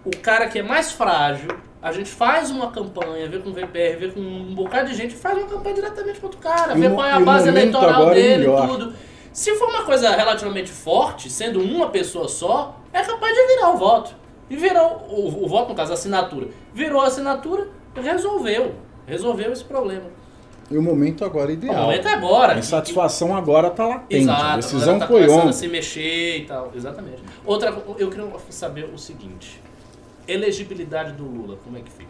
o cara que é mais frágil, a gente faz uma campanha, vê com o VPR, vê com um bocado de gente, faz uma campanha diretamente contra o cara, vê o qual é a o base eleitoral é dele e tudo. Se for uma coisa relativamente forte, sendo uma pessoa só, é capaz de virar o voto. E virou o, o voto, no caso, a assinatura. Virou a assinatura, resolveu. Resolveu esse problema. E o momento agora é O ideal. momento é agora. A insatisfação agora está latente. Exato, a decisão tá foi começando a ontem. se mexer e tal. Exatamente. Outra, eu queria saber o seguinte. Elegibilidade do Lula, como é que fica?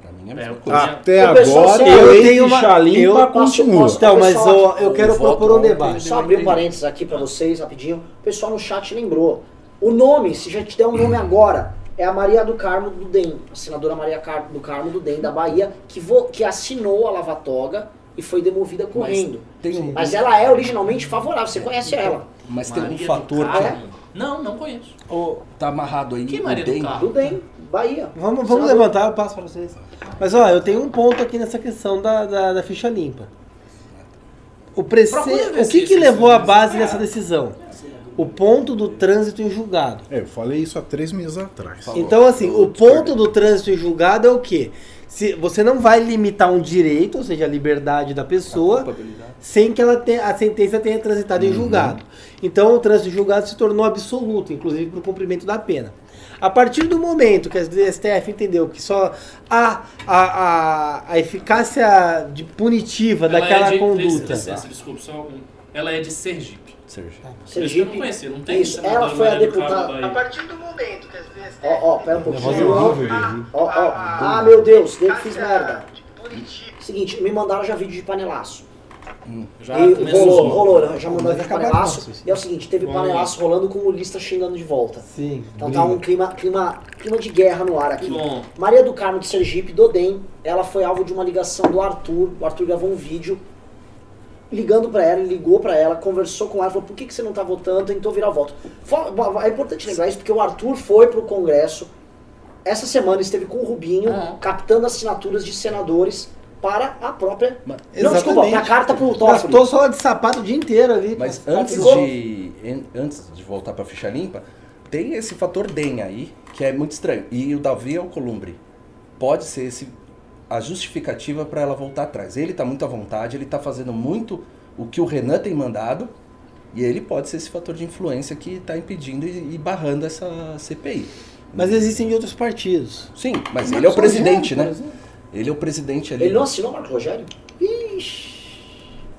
Pra mim é a É, mesma o- coisa. Até O agora, eu tenho uma- limpa eu continua. posso- Então, mas eu o quero voto propor um ontem debate. Só abrir um parênteses aqui pra vocês, rapidinho. O pessoal no chat lembrou. O nome, se já te der um nome agora, é a Maria do Carmo do DEM, a senadora Maria Car- do Carmo do DEM da Bahia, que, vo- que assinou a lavatoga e foi demovida correndo. Tem um- Mas ela é originalmente favorável, você conhece ela. Mas tem um Maria do fator que Carmo? Não, não conheço. Ô, tá amarrado aí. Que o Maria do DEM. Carmo? Do DEM, Bahia. Vamos, vamos levantar, eu passo para vocês. Mas ó, eu tenho um ponto aqui nessa questão da, da, da ficha limpa. O, prece... O que, que levou a base dessa decisão? O ponto do trânsito em julgado. É, eu falei isso há três meses atrás. Então, assim, o ponto do trânsito em julgado é o quê? Se você não vai limitar um direito, ou seja, a liberdade da pessoa, sem que ela tenha, a sentença tenha transitado em julgado. Então, o trânsito em julgado se tornou absoluto, inclusive para o cumprimento da pena. A partir do momento que a STF entendeu que só a, a, a, a eficácia de punitiva Ela daquela é de, conduta. Licença, desculpa, só um- Ela é de Sergipe. Sergipe. Sergipe. Eu não conhecia, não tem Isso, ela foi a deputada-. A partir do momento que as STF Ó, ó, pera um pouquinho. Ó, ó, ah, meu Deus, Deus, fiz merda. Seguinte, me mandaram já vídeo de panelaço. Já e rolou, rolou, já mandaram Mas de panelaço. E é o seguinte, teve Vamos panelaço rolando com o lista xingando de volta. Sim. Então tá um clima, clima, clima de guerra no ar aqui. Bom. Maria do Carmo de Sergipe, do DEM, ela foi alvo de uma ligação do Arthur. O Arthur gravou um vídeo ligando pra ela, ligou pra ela, conversou com ela, falou: por que, que você não tá votando? Tentou virar o voto. É importante lembrar isso porque o Arthur foi pro Congresso. Essa semana esteve com o Rubinho, Ah. captando assinaturas de senadores para a própria. Não, Exatamente. desculpa, pra carta pro Toffoli. Gastou só de sapato o dia inteiro ali. Mas antes ficou- de, en- antes de voltar pra ficha limpa, tem esse fator DEM aí, que é muito estranho. E o Davi Alcolumbre pode ser esse, a justificativa para ela voltar atrás. Ele tá muito à vontade, ele tá fazendo muito o que o Renan tem mandado, e ele pode ser esse fator de influência que tá impedindo e, e barrando essa CPI. Mas existem de outros partidos. Sim, mas O ele é o presidente, Rogério, por né? exemplo. Ele é o presidente ali Ele não assinou, Marco Rogério? Ixi.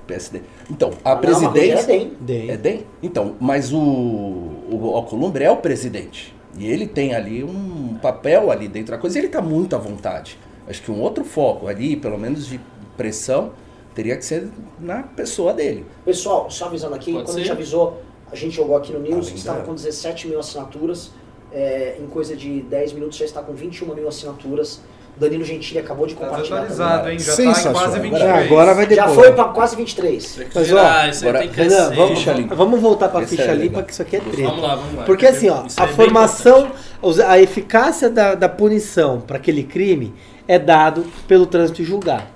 PSD. Então, a Ah, não, Marco Rogério é presidência... DEM. Dem. É DEM? Então, mas o, o Alcolumbre é o presidente. E ele tem ali um papel ali dentro da coisa e ele está muito à vontade. Acho que um outro foco ali, pelo menos de pressão, teria que ser na pessoa dele. Pessoal, só avisando aqui, Pode quando a ser. gente avisou, a gente jogou aqui no News, Além estava com 17 mil assinaturas, é, em coisa de 10 minutos já está com 21 mil assinaturas. Danilo Gentili acabou de Tá compartilhar também. hein? Já tá em quase Sensacional. 23. É, agora vai Já depois. foi para quase 23. Tem que Mas, ó, aí agora- tem que Renan, vamos, vamos voltar para a Esse ficha é limpa, que isso aqui é treta. Vamos lá, vamos lá. Porque assim, ó, é a bem formação, os- a eficácia da, da punição para aquele crime é dado pelo trânsito julgado.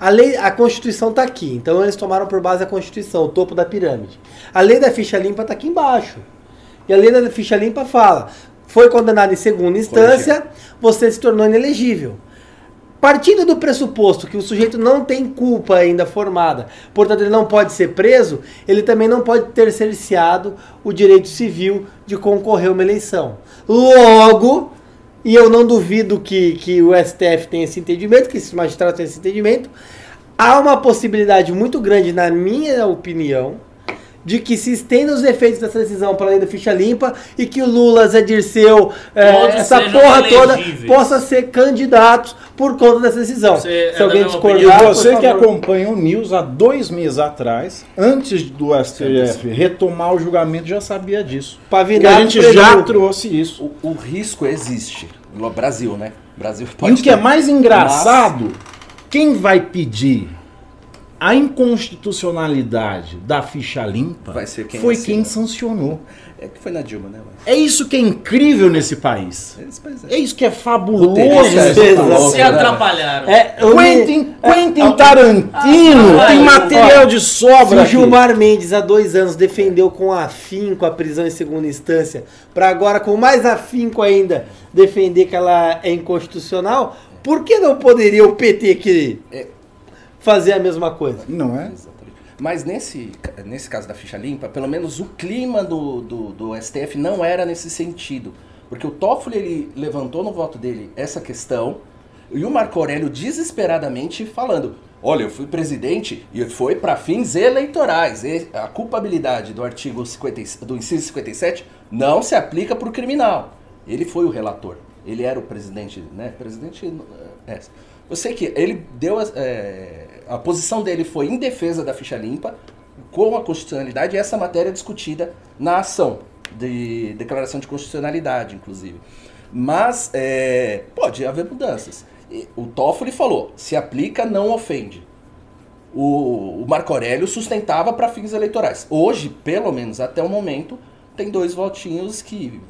A lei, a Constituição está aqui, então eles tomaram por base a Constituição, o topo da pirâmide. A lei da ficha limpa está aqui embaixo. E a lei da ficha limpa fala: foi condenado em segunda instância, você se tornou inelegível. Partindo do pressuposto que o sujeito não tem culpa ainda formada, portanto ele não pode ser preso, ele também não pode ter cerceado o direito civil de concorrer a uma eleição. Logo, e eu não duvido que, que o STF tenha esse entendimento, que esses magistrados tenham esse entendimento, há uma possibilidade muito grande, na minha opinião, de que se estenda os efeitos dessa decisão para além da ficha limpa e que o Lula, Zé Dirceu, Todos essa porra toda elegíveis. possa ser candidatos por conta dessa decisão. Você é se da alguém E discordar, você que acompanha o News há dois meses atrás, antes do STF retomar o julgamento, já sabia disso. Pavinato a gente já trouxe isso. O, o risco existe. No Brasil, né? Brasil E pode o que é ter. mais engraçado, quem vai pedir A inconstitucionalidade da ficha limpa Vai ser quem foi assina. quem sancionou. É que foi na Dilma, né? mas- É isso que é incrível nesse país. É. É isso que é fabuloso. Nesse é, país. Se atrapalharam. É, eu me- Quentin, Quentin Tarantino Ah, tem ah, material de Se sobra. o aqui. Gilmar Mendes há dois anos defendeu com afinco a prisão em segunda instância, para agora com mais afinco ainda defender que ela é inconstitucional, por que não poderia o PT querer É. fazer a mesma coisa? Não é? Exatamente. Mas nesse, nesse caso da ficha limpa, pelo menos o clima do, do, do STF não era nesse sentido. Porque o Toffoli ele levantou no voto dele essa questão e o Marco Aurélio desesperadamente falando: olha, eu fui presidente e foi para fins eleitorais. E a culpabilidade do artigo 50, do inciso 57 não se aplica para o criminal. Ele foi o relator. Ele era o presidente, né? Presidente. É. Eu sei que ele deu. é, a posição dele foi em defesa da ficha limpa, com a constitucionalidade, e essa matéria é discutida na ação de declaração de constitucionalidade, inclusive. Mas é, pode haver mudanças. E O Toffoli falou: se aplica, não ofende. O, o Marco Aurélio sustentava para fins eleitorais. Hoje, pelo menos até o momento, tem dois votinhos que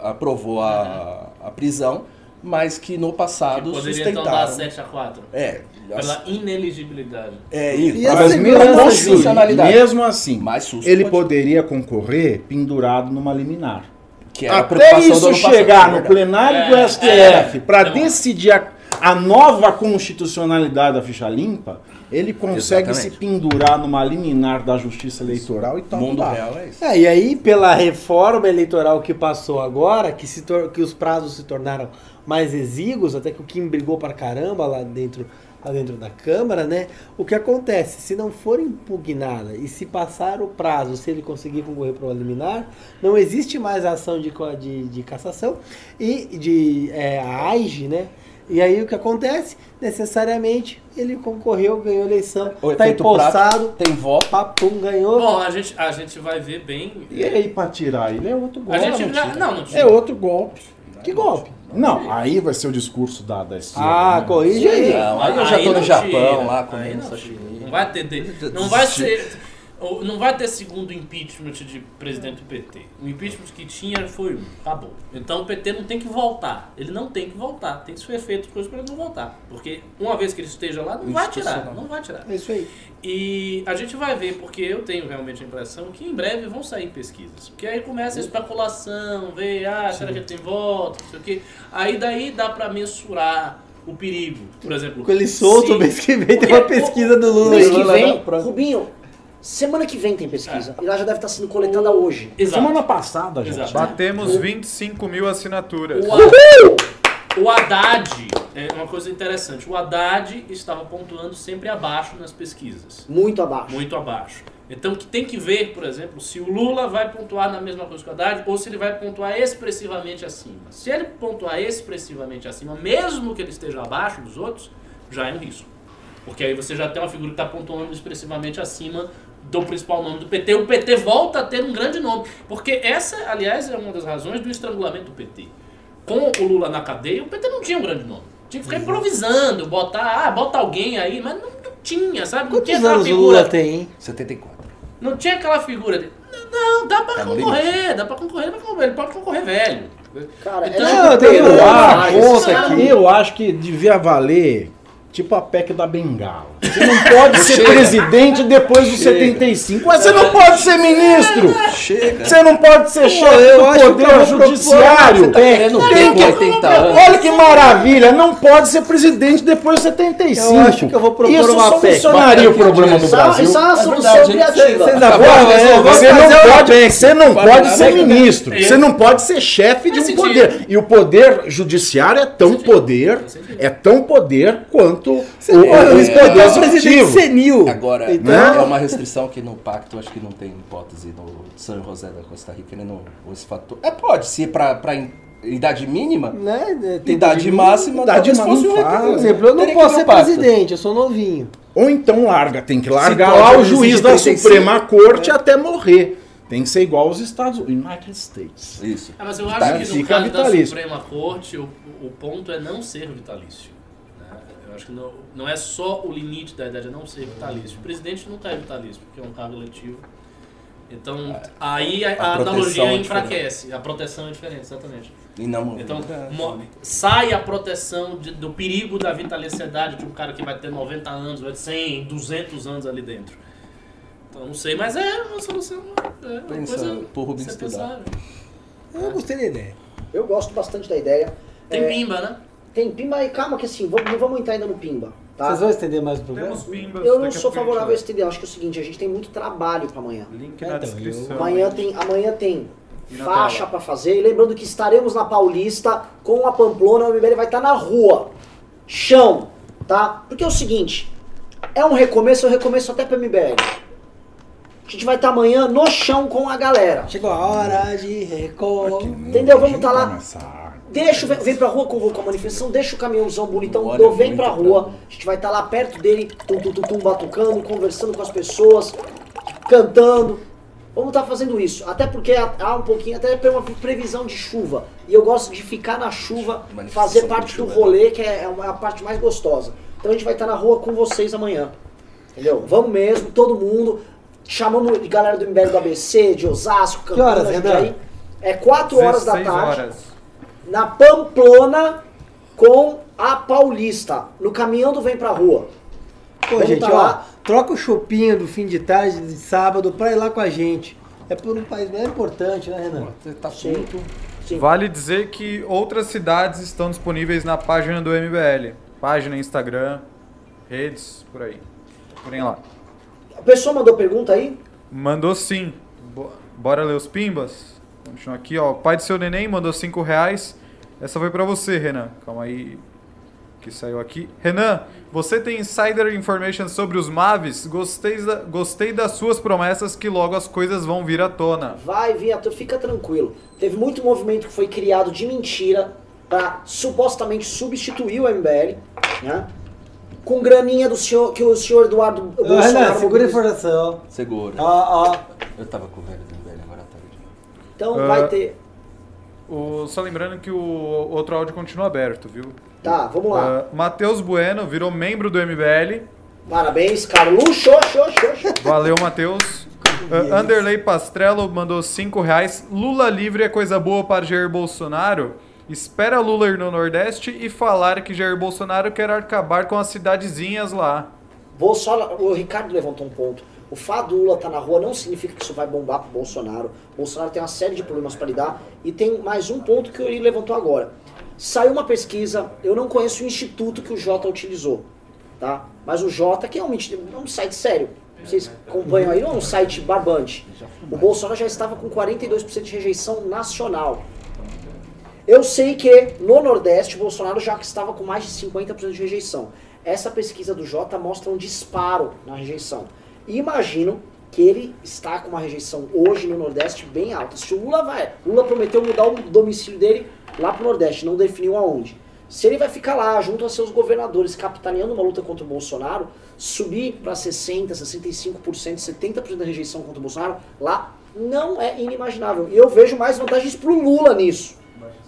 aprovou a, a prisão, mas que no passado Poderia então dar sustentaram. 7 a 4 É, Pela ineligibilidade. é isso. E a Mas mesmo assim, constitucionalidade. mesmo assim, Mais susto ele pode- poderia concorrer pendurado numa liminar. Que era a Até do isso chegar é no plenário do É, STF é, para é bom. decidir a, a nova constitucionalidade da ficha limpa, ele consegue Exatamente. se pendurar numa liminar da Justiça Eleitoral e O tal. mundo real é isso. É, e aí, pela reforma eleitoral que passou agora, que, se que os prazos se tornaram mais exíguos, até que o Kim brigou pra caramba lá dentro, lá dentro da Câmara, né? O que acontece? Se não for impugnada e se passar o prazo, se ele conseguir concorrer para o liminar, não existe mais a ação de, de, de cassação e de é, a AIGE, né? E aí o que acontece? Necessariamente ele concorreu, ganhou a eleição, O tá empossado, tem voto. papum, ganhou. Bom, a gente, a gente vai ver bem. E aí, pra tirar ele é outro A golpe. gente não não, não. É outro golpe. Que golpe? Não, aí vai ser o discurso da, da esquerda. Ah, né? corrige aí. Não, aí eu já tô no Japão tira, lá comendo não sashimi. Não vai ter, de- não vai ser, não vai ter segundo impeachment de presidente do PT. O impeachment que tinha foi um, acabou. Então o PT não tem que voltar. Ele não tem que voltar. Tem que ser feito coisas para ele não voltar, porque uma vez que ele esteja lá, não vai tirar, não vai tirar. É isso aí. E a gente vai ver, porque eu tenho realmente a impressão que em breve vão sair pesquisas. Porque aí começa a especulação, ver, ah, será que ele tem voto, não sei o quê. Aí daí dá pra mensurar o perigo. Por exemplo. Com ele solto, se- mês que vem tem uma o- pesquisa do Lula Mês que vem. Rubinho, semana que vem tem pesquisa. E lá já deve estar sendo coletada hoje. Exato. Semana passada, gente. Exato. Batemos 25 mil assinaturas. O, Ha- o Haddad, é uma coisa interessante, o Haddad estava pontuando sempre abaixo nas pesquisas. Muito abaixo. Muito abaixo. Então que tem que ver, por exemplo, se o Lula vai pontuar na mesma coisa que o Haddad ou se ele vai pontuar expressivamente acima. Se ele pontuar expressivamente acima, mesmo que ele esteja abaixo dos outros, já é um risco. Porque aí você já tem uma figura que está pontuando expressivamente acima do principal nome do PT. O PT volta a ter um grande nome. Porque essa, aliás, é uma das razões do estrangulamento do PT. Com o Lula na cadeia, o PT não tinha um grande nome. Tinha que ficar improvisando, botar, ah, bota alguém aí, mas não, não tinha, sabe? Não Quantos tinha aquela anos o figura. Lula tem, hein? 74. Não tinha aquela figura de. Não, dá pra Tá concorrer, dá pra concorrer, dá pra concorrer. Ele pode concorrer velho. Cara, Então- é eu mas- conta aqui. Eu acho que devia valer tipo a PEC da Bengala. Você não pode ser presidente depois dos 75. Mas você não pode ser ministro. Chega. Você não pode ser chefe do poder judiciário. Você tá Tem com que- 80 anos. Olha que maravilha, não pode ser presidente depois dos 75. Eu acho que eu vou propor Isso uma PEC. solucionaria o problema do Brasil. Isso é uma É solução criativa. Você ainda Tá pode, bom? é, vamos Você não pode, PEC. você não pode ser né? ministro. É. Você não pode ser chefe de um poder. E o poder judiciário é tão poder, é tão poder quanto o, Você pode, o o poder escolher o presidente executivo. senil. Agora, Então- é uma restrição que no pacto acho que não tem hipótese no São José da Costa Rica, ele não. Esse fator. É, pode, se pra, pra in- idade mínima, Né? né, tem idade máxima, idade talvez fosse máxima um fala. Por exemplo, eu não posso ser presidente, eu sou novinho. Ou então larga, tem que largar lá o juiz da 35, Suprema Corte até morrer. Tem que ser igual aos Estados Unidos. United States. Isso. Ah, mas eu Tá, acho que no caso da. Suprema Corte, o, o ponto é não ser vitalício. Acho que não, não é só o limite da idade, é não ser vitalício. O presidente não tá vitalício, porque é um cargo eletivo. Então, aí a, a a proteção analogia é enfraquece. A proteção é diferente, exatamente. E não, Então, mo- sai a proteção de- do perigo da vitaliciedade de um cara que vai ter 90 anos, vai ter 100, 200 anos ali dentro. Então, não sei, mas é uma solução. É uma Pensa, coisa pro Rubens estudar. pensável. Eu gostei da ideia. Eu gosto bastante da ideia. Tem É, pimba, né? Tem pimba e calma que assim, vamos, não vamos entrar ainda no pimba. Tá? Vocês vão estender mais o programa? Temos pimbas. Eu não sou favorável a ideia. Acho que é o seguinte, a gente tem muito trabalho para amanhã. Link É, na então, descrição. Amanhã tem, amanhã tem faixa tela? para fazer. E lembrando que estaremos na Paulista com a Pamplona, o MBL vai estar na rua. Chão, tá? Porque é o seguinte, é um recomeço, é um recomeço até para MBL. A gente vai estar amanhã no chão com a galera. Chegou a hora de recorde. Entendeu? Vamos estar lá. Deixa, vem, vem pra rua, convoca a manifestação, deixa o caminhãozão bonitão, Olha, do, vem pra rua, a gente vai estar lá perto dele, tum, tum, tum, tum, batucando, conversando com as pessoas, cantando. Vamos estar fazendo isso, até porque há, um pouquinho, até tem uma previsão de chuva. E eu gosto de ficar na chuva, fazer parte do chuva, rolê, que é uma- a parte mais gostosa. Então a gente vai estar na rua com vocês amanhã. Entendeu? Vamos mesmo, todo mundo. Chamamos de galera do MBL do ABC, de Osasco, Que horas, Renan? É 4 horas da 16 tarde horas. Na Pamplona com a Paulista, no caminhão do Vem Pra Rua. Pô, Vamos gente, tá ó, lá. troca o chopinho do fim de tarde, de sábado, pra ir lá com a gente. É por um país bem importante, né, Renan? Você tá Sim. Vale dizer que outras cidades estão disponíveis na página do MBL. Página, Instagram, redes, por aí. Porém lá. A pessoa mandou pergunta aí? Mandou sim. Bo- Bora ler os pimbas? Continua aqui, ó. O pai do seu neném mandou 5 reais. Essa foi pra você, Renan. Calma aí. Que saiu aqui. Renan, você tem insider information sobre os Mavis? Gostei, da, gostei das suas promessas que logo as coisas vão vir à tona. Vai vir, a- fica tranquilo. Teve muito movimento que foi criado de mentira pra supostamente substituir o MBL, né? Com graninha do senhor, que o senhor Eduardo Ô, Renan, segura a informação. Segura. Ó, ó. Eu tava com o velho do velho, agora tá tarde. Então Ah. vai ter. O- só lembrando que o outro áudio continua aberto, viu? Tá, vamos lá. Uh, Matheus Bueno virou membro do MBL. Parabéns, show. Valeu, Matheus. Uh, Anderley Pastrello mandou 5 reais. Lula livre é coisa boa para Jair Bolsonaro? Espera Lula ir no Nordeste e falar que Jair Bolsonaro quer acabar com as cidadezinhas lá. Vou só. O Ricardo levantou um ponto. O fato do Lula estar na rua não significa que isso vai bombar pro Bolsonaro. O Bolsonaro tem uma série de problemas para lidar. E tem mais um ponto que ele levantou agora. Saiu uma pesquisa, eu não conheço o instituto que o Jota utilizou, tá? Mas o Jota, que é um, é um site sério, vocês acompanham aí, não é um site barbante. O Bolsonaro já estava com 42% de rejeição nacional. Eu sei que no Nordeste o Bolsonaro já estava com mais de 50% de rejeição. Essa pesquisa do Jota mostra um disparo na rejeição. E imagino que ele está com uma rejeição hoje no Nordeste bem alta. Se o Lula vai, Lula prometeu mudar o domicílio dele lá pro Nordeste, não definiu aonde. Se ele vai ficar lá junto a seus governadores, capitaneando uma luta contra o Bolsonaro, subir para 60, 65%, 70% da rejeição contra o Bolsonaro, lá não é inimaginável. E eu vejo mais vantagens pro Lula nisso.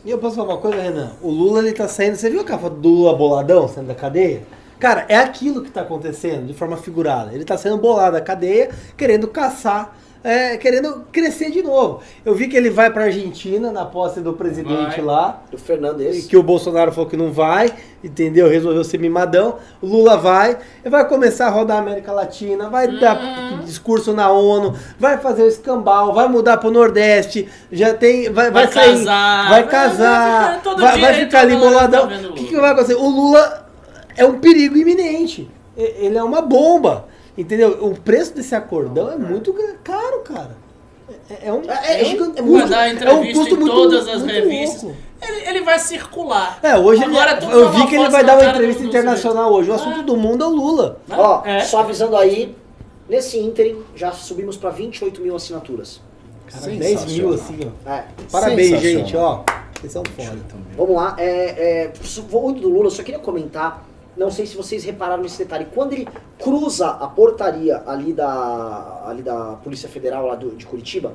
E eu posso falar uma coisa, Renan? O Lula, ele tá saindo... Você viu a capa do Lula boladão saindo da cadeia? Cara, é aquilo que tá acontecendo de forma figurada. Ele tá sendo bolado da cadeia, querendo caçar, é, querendo crescer de novo. Eu vi que ele vai pra Argentina na posse do presidente Vai. lá. Do Fernandes. Que o Bolsonaro falou que não vai, entendeu? Resolveu ser mimadão. O Lula vai, e vai começar a rodar a América Latina, vai dar discurso na ONU, vai fazer o escambau, vai mudar pro Nordeste, já tem. Vai, vai, Vai sair, casar, vai vai- casar, vai vai, ficar ali boladão. tá O que, que vai acontecer? O Lula é um perigo iminente. Ele é uma bomba. Entendeu? O preço desse acordão é muito caro, cara. É, é um, É- é um é custo- Vai dar é um custo em muito- todas as muito revistas. Ele, ele vai circular. É, hoje ele- Agora eu é vi uma que ele vai dar uma entrevista internacional hoje. O assunto do mundo é o Lula. Ó, É. só avisando aí, nesse ínterim já subimos para 28 mil assinaturas. Cara, 10 mil assim, ó. É, Parabéns, gente, ó. Vocês são foda. vamos lá. É, é, vou indo do Lula, eu só queria comentar. Não sei se vocês repararam nesse detalhe. Quando ele cruza a portaria ali da, ali da Polícia Federal lá do- de Curitiba,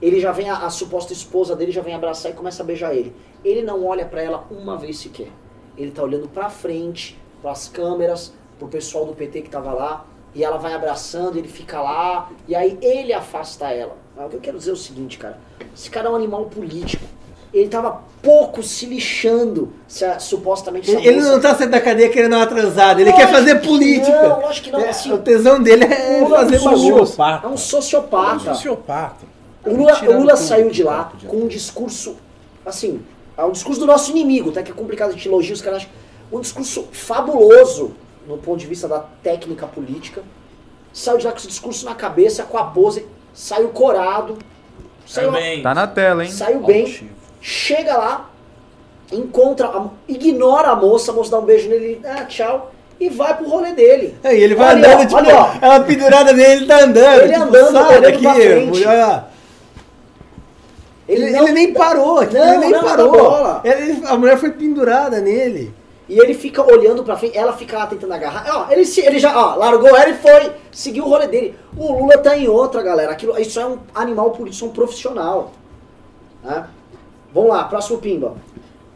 ele já vem, a, a suposta esposa dele já vem abraçar e começa a beijar ele. Ele não olha pra ela uma vez sequer. Ele tá olhando pra frente, pras câmeras, pro pessoal do PT que tava lá, e ela vai abraçando, ele fica lá, e aí ele afasta ela. O que eu quero dizer é o seguinte, cara, esse cara é um animal político. Ele tava pouco se lixando se a- supostamente Ele moça- não tá saindo da cadeia querendo dar uma transada, ele quer fazer política. não, lógico que não, É, assim, o tesão dele é Lula fazer é um bagunça. É um sociopata. Um sociopata. O Lula, o Lula saiu de lá com um discurso, assim, é um discurso do nosso inimigo, tá? Que é complicado de elogio, os caras. Um discurso fabuloso no ponto de vista da técnica política. Saiu de lá com esse discurso na cabeça, com a pose, saiu corado. Saiu, Também. Tá na tela, hein? saiu bem. Chega lá, encontra, a, ignora a moça, a moça dá um beijo nele, ah, tchau, e vai pro rolê dele. Aí ele vai Olha, andando, ó, tipo, olha, ó. ela pendurada nele, ele tá andando. Ele tipo, andando, sai daqui, pra frente. mulher, olha. Ele, não- ele nem parou, Não, ele nem não, parou. bola. Ele- a mulher foi pendurada nele. E ele fica olhando pra frente, ela fica lá tentando agarrar. Ó, ele, ele já, ó, largou ela e foi, seguiu o rolê dele. O Lula tá em outra, galera. Aquilo, isso é um animal político, é um profissional. Né? Vamos lá, próximo Pimba.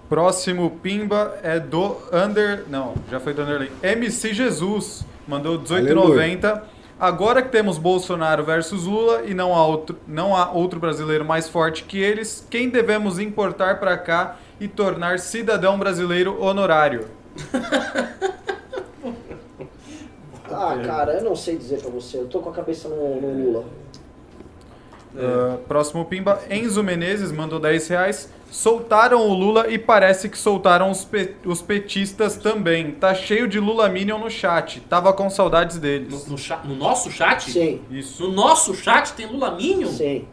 Próximo Pimba é do Under. Não, já foi do Underlay. MC Jesus mandou 18,90. Agora que temos Bolsonaro versus Lula e não há, outro, não há outro brasileiro mais forte que eles, quem devemos importar pra cá e tornar cidadão brasileiro honorário? Ah, cara, eu não sei dizer pra você. Eu tô com a cabeça no, no Lula. Ah, próximo Pimba, Enzo Menezes mandou 10 reais. Soltaram o Lula e parece que soltaram os, pe- os petistas também. Tá cheio de Lula Minion no chat. Tava com saudades deles. No, no cha- no nosso chat? Sim. Isso. No nosso chat tem Lula Minion? Sim.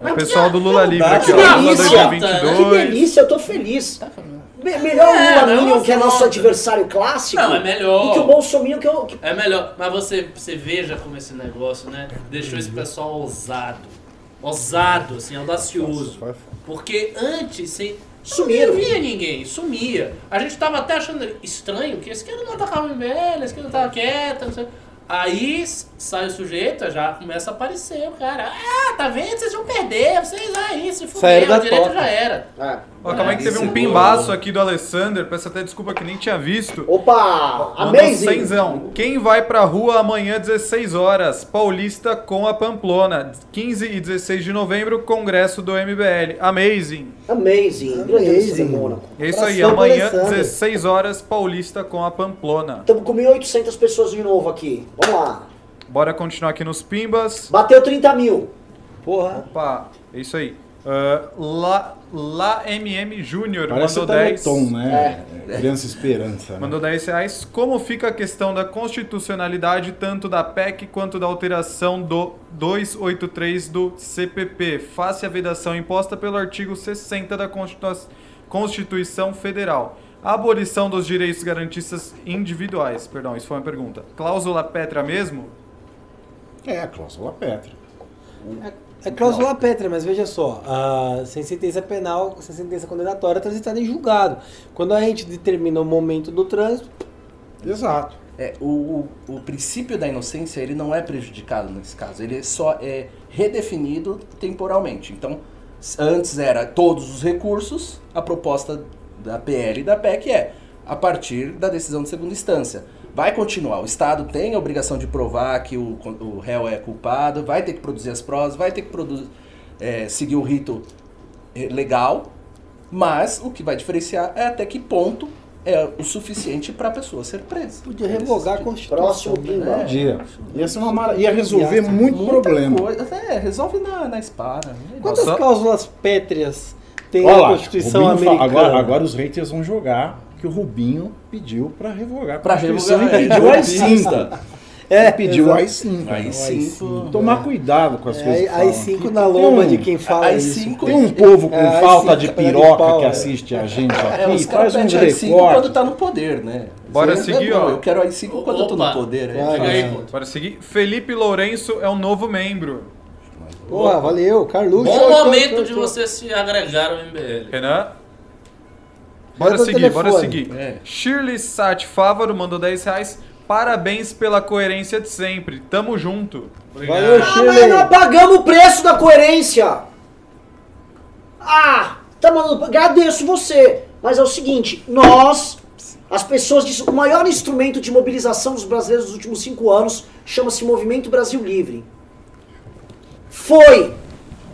É o pessoal do Lula Livre Que aqui, ó. Lula delícia! 2022. Que delícia, eu tô feliz. Me- melhor É, o Lula Minion, que é nosso adversário clássico, Não, é melhor. do que o Bolsonaro, que eu... que- É melhor, mas você, você veja como esse negócio, né? Deixou esse pessoal ousado. Ousado, assim, audacioso. Porque antes, sem. Sumiram. Não via ninguém, sumia. A gente tava até achando estranho que esse cara não atacava o MBL, esse cara não tava quieto, não sei. Aí sai o sujeito, já começa a aparecer o cara. Ah, tá vendo? Vocês vão perder, vocês aí, se fuderam, a direita toca. já era. É. Ó, calma aí que teve um pimbaço aqui do Alessander. Peço até desculpa que nem tinha visto. Opa! Mandou Amazing! cenzão. Quem vai pra rua amanhã, 16 horas? Paulista com a Pamplona. 15 e 16 de novembro, Congresso do MBL. Amazing. Amazing. Mônaco. É isso aí, amanhã, Alessander. 16 horas, Paulista com a Pamplona. Estamos com 1.800 pessoas de novo aqui. Vamos lá. Bora continuar aqui nos pimbas. Bateu 30 mil. Porra. Opa, é isso aí. Ah, lá, lá MM Júnior mandou tá 10. no tom, né? Criança Esperança. né? Mandou 10 reais. Como fica a questão da constitucionalidade tanto da PEC quanto da alteração do 283 do CPP, face à vedação imposta pelo artigo 60 da Constitu- Constituição Federal? A abolição dos direitos garantistas individuais. Perdão, isso foi uma pergunta. Cláusula Petra mesmo? É, a cláusula Petra. É cláusula pétrea, mas veja só, a, sem sentença penal, sem sentença condenatória, transitada em julgado. Quando a gente determina o momento do trânsito, Exato. É, o, o, o princípio da inocência ele não é prejudicado nesse caso, ele só é redefinido temporalmente. Então, antes era todos os recursos, a proposta da PL e da PEC é a partir da decisão de segunda instância. Vai continuar, o Estado tem a obrigação de provar que o, o réu é culpado, vai ter que produzir as provas, vai ter que produ- é, seguir o rito eh, legal, mas o que vai diferenciar é até que ponto é o suficiente para a pessoa ser presa. podia revogar a Constituição. Próximo né? Podia. Ia, ser uma mara... Ia resolver Ia- muito problema. coisa. É, resolve na, na espada. Quantas Só- cláusulas pétreas tem Olha a Constituição Rubinho americana? Agora, agora os haters vão jogar que o Rubinho pediu pra revogar a Pra Constituição revogar, e é, pediu é, AI-5. É, E pediu exato. AI-5. Aí né? cinco. Tomar cuidado com as coisas É, aí falam cinco na Tem lomba um- de quem fala cinco- Tem um povo com É, falta AI-5 de pegando piroca pau, que é. assiste a gente É, aqui os caras faz pedem AI-5 quando tá no poder, né? Bora Isso seguir, é ó. Eu quero AI-5 quando eu tô Opa. no poder. É. Aí. Bora seguir. Felipe Lourenço é um novo membro. Porra, valeu, Carluxo. Bom momento de show. você se agregar ao MBL. Renan? Bora seguir, bora seguir. É. Shirley Sati Fávaro mandou 10 reais. Parabéns pela coerência de sempre. Tamo junto. Valeu, Ah, mas Shirley. nós pagamos o preço da coerência. Ah, tá mandando. Agradeço você. Mas é o seguinte, nós As pessoas dizem o maior instrumento de mobilização dos brasileiros dos últimos cinco anos chama-se Movimento Brasil Livre. Foi.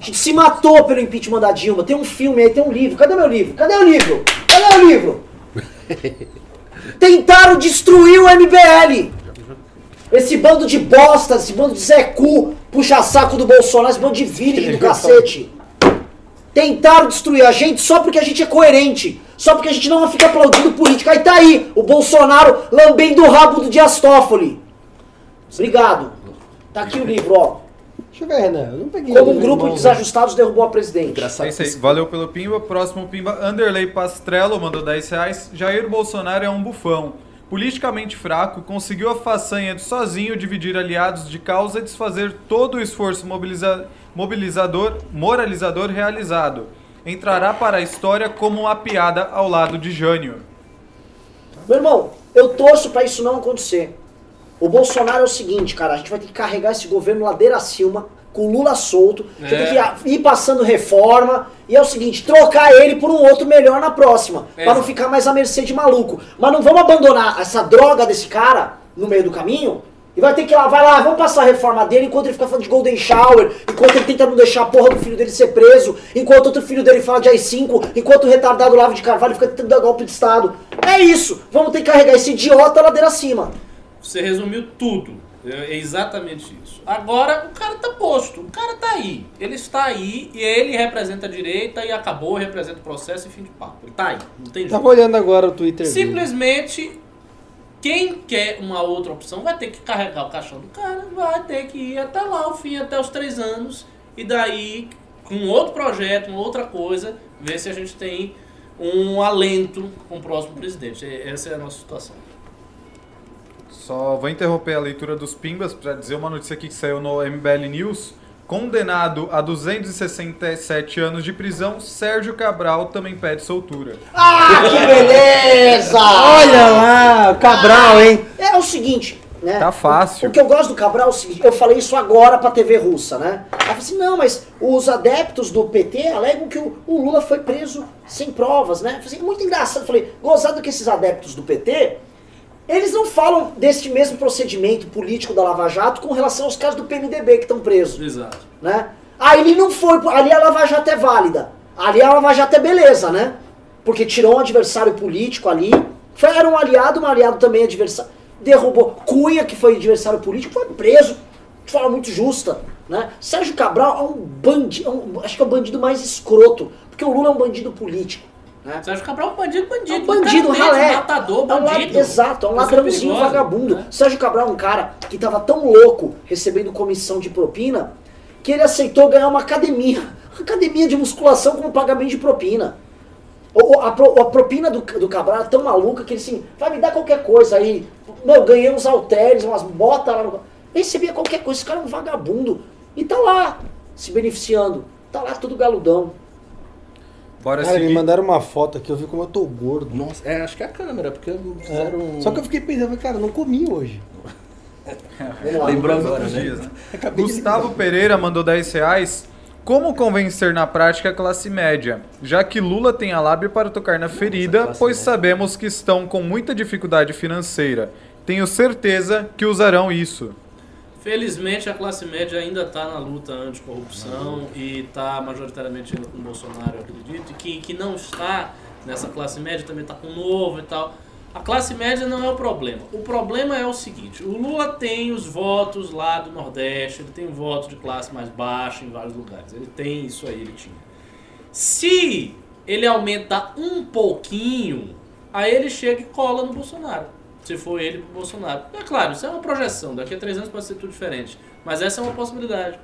A gente se matou pelo impeachment da Dilma. Tem um filme aí, tem um livro. Cadê meu livro? Cadê o livro? Cadê o livro? Tentaram destruir o MBL. Esse bando de bosta, esse bando de Zé Cu, puxa-saco do Bolsonaro, esse bando de virgem do cacete. Tentaram destruir a gente só porque a gente é coerente. Só porque a gente não fica aplaudindo política. Aí tá aí, o Bolsonaro lambendo o rabo do Dias Toffoli. Obrigado. Tá aqui o livro, ó. Deixa eu ver, Renan. Eu não peguei. Como um o grupo de desajustados derrubou a presidente. É isso aí. Valeu pelo Pimba. Próximo Pimba, Anderley Pastrello mandou 10 reais. Jair Bolsonaro é um bufão. Politicamente fraco, conseguiu a façanha de sozinho dividir aliados de causa e desfazer todo o esforço mobiliza- mobilizador, moralizador realizado. Entrará para a história como uma piada ao lado de Jânio. Meu irmão, eu torço pra isso não acontecer. O Bolsonaro é o seguinte, cara, a gente vai ter que carregar esse governo ladeira acima, com o Lula solto, a gente É. tem que ir passando reforma, e é o seguinte, trocar ele por um outro melhor na próxima, É. pra não ficar mais à mercê de maluco. Mas não vamos abandonar essa droga desse cara no meio do caminho, e vai ter que ir lá, vai lá, vamos passar a reforma dele enquanto ele fica falando de Golden Shower, enquanto ele tenta não deixar a porra do filho dele ser preso, enquanto outro filho dele fala de AI-5, enquanto o retardado Lavo de Carvalho fica tentando dar golpe de Estado. É isso, vamos ter que carregar esse idiota ladeira acima. Você resumiu tudo. É exatamente isso. Agora, o cara tá posto. O cara tá aí. Ele está aí e ele representa a direita e acabou, representa o processo e fim de papo. Ele tá aí. Não tem Tava jeito. olhando agora o Twitter dele. Simplesmente, quem quer uma outra opção vai ter que carregar o caixão do cara, vai ter que ir até lá, o fim, até os três anos, e daí, com outro projeto, uma outra coisa, ver se a gente tem um alento com o próximo presidente. Essa é a nossa situação. Só vou interromper a leitura dos Pimbas para dizer uma notícia aqui que saiu no MBL News. Condenado a 267 anos de prisão, Sérgio Cabral também pede soltura. Ah, que beleza! Olha lá, o Cabral, hein? É o seguinte, né? Tá fácil. O que eu gosto do Cabral é o seguinte, eu falei isso agora pra TV russa, né? Aí eu falei assim, não, mas os adeptos do PT alegam que o, o Lula foi preso sem provas, né? Eu falei assim, muito engraçado. Eu falei, gozado que esses adeptos do PT, eles não falam deste mesmo procedimento político da Lava Jato com relação aos casos do PMDB que estão presos Exato. né? Aí ele não foi, ali a Lava Jato é válida. Ali a Lava Jato é beleza, né? Porque tirou um adversário político ali. Foi, era um aliado, um aliado também adversário. Derrubou. Cunha, que foi adversário político, foi preso de forma muito justa. Né? Sérgio Cabral é um bandido, um, acho que é o bandido mais escroto. Porque o Lula é um bandido político. Né? Sérgio Cabral é um bandido, bandido. É um bandido, literalmente, ralé. Matador, É um bandido. exato, é um Pessoa ladrãozinho vagabundo. né? Sérgio Cabral é um cara que tava tão louco recebendo comissão de propina que ele aceitou ganhar uma academia. Uma academia de musculação com pagamento de propina. O- o- A, pro- a propina do, do Cabral era tão maluca que ele assim, vai me dar qualquer coisa aí. Meu, eu ganhei uns halteres, umas botas lá no. Recebia qualquer coisa, esse cara é um vagabundo. E tá lá, se beneficiando. Tá lá tudo galudão. Bora Cara, me seguir. mandaram uma foto aqui, eu vi como eu tô gordo. Nossa, é, acho que é a câmera, porque É. fizeram um... Só que eu fiquei pensando, cara, não comi hoje. Lá. Todos agora, os né? dias, né? Gustavo Pereira mandou 10 reais. Como convencer na prática a classe média? Já que Lula tem a lábia para tocar na ferida, classe pois média. sabemos que estão com muita dificuldade financeira. Tenho certeza que usarão isso. Felizmente a classe média ainda está na luta anticorrupção e está majoritariamente indo com o Bolsonaro, eu acredito, e que, que não está nessa classe média também está com o novo e tal. A classe média não é o problema. O problema é o seguinte: o Lula tem os votos lá do Nordeste, ele tem votos de classe mais baixa em vários lugares. Ele tem isso aí, ele tinha. Se ele aumenta um pouquinho, aí ele chega e cola no Bolsonaro. Se for ele pro Bolsonaro. É claro, isso é uma projeção. Daqui a três anos pode ser tudo diferente. Mas essa é uma possibilidade.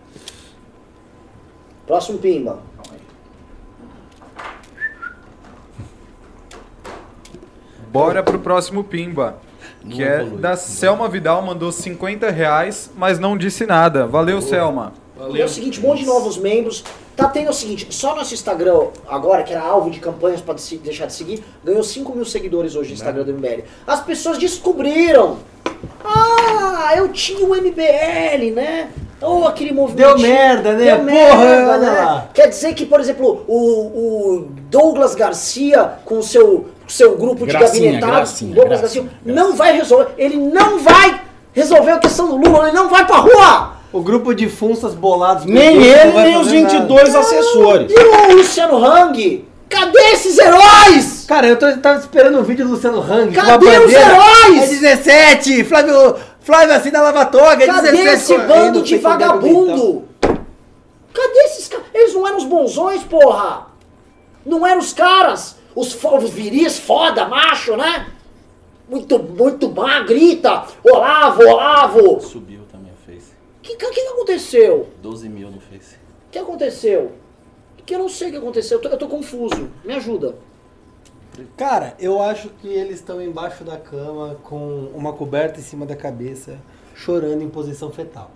Próximo Pimba. Bora pro próximo Pimba. Que é evolui. da Selma Vidal, mandou 50 reais, mas não disse nada. Valeu, Selma. É Valeu. o seguinte, um monte de novos membros. Tá tendo o seguinte, só nosso Instagram agora, que era alvo de campanhas pra desi- deixar de seguir, ganhou 5 mil seguidores hoje no Instagram do MBL. As pessoas descobriram. Ah, eu tinha o MBL, né? Ou aquele movimento. Deu merda, né? Deu Porra, merda, né? Quer dizer que, por exemplo, o, o Douglas Garcia com o seu seu grupo de gabinetados, gracinha, Douglas gracinha, Garcia, não vai resolver. Ele não vai resolver a questão do Lula, ele não vai pra rua! O grupo de funsas bolados. Nem ele, nem os fazer nada. 22 assessores. E o Luciano Hang? Cadê esses heróis? Cara, eu tô, tava esperando o vídeo do Luciano Hang. com a Cadê os heróis? É 17! Flávio, Flávio assim da Lava Toga, é Cadê 17. esse correndo, bando de argumentar. vagabundo? Cadê esses caras? Eles não eram os bonzões, porra! Não eram os caras! Os, fo- os viris foda, macho, né? Muito, muito má, grita! Olavo, Olavo! Subiu o que, que, que aconteceu? 12 mil no Face. O que aconteceu? Que eu não sei o que aconteceu, eu tô, eu tô confuso. Me ajuda. Cara, eu acho que eles estão embaixo da cama com uma coberta em cima da cabeça, chorando em posição fetal.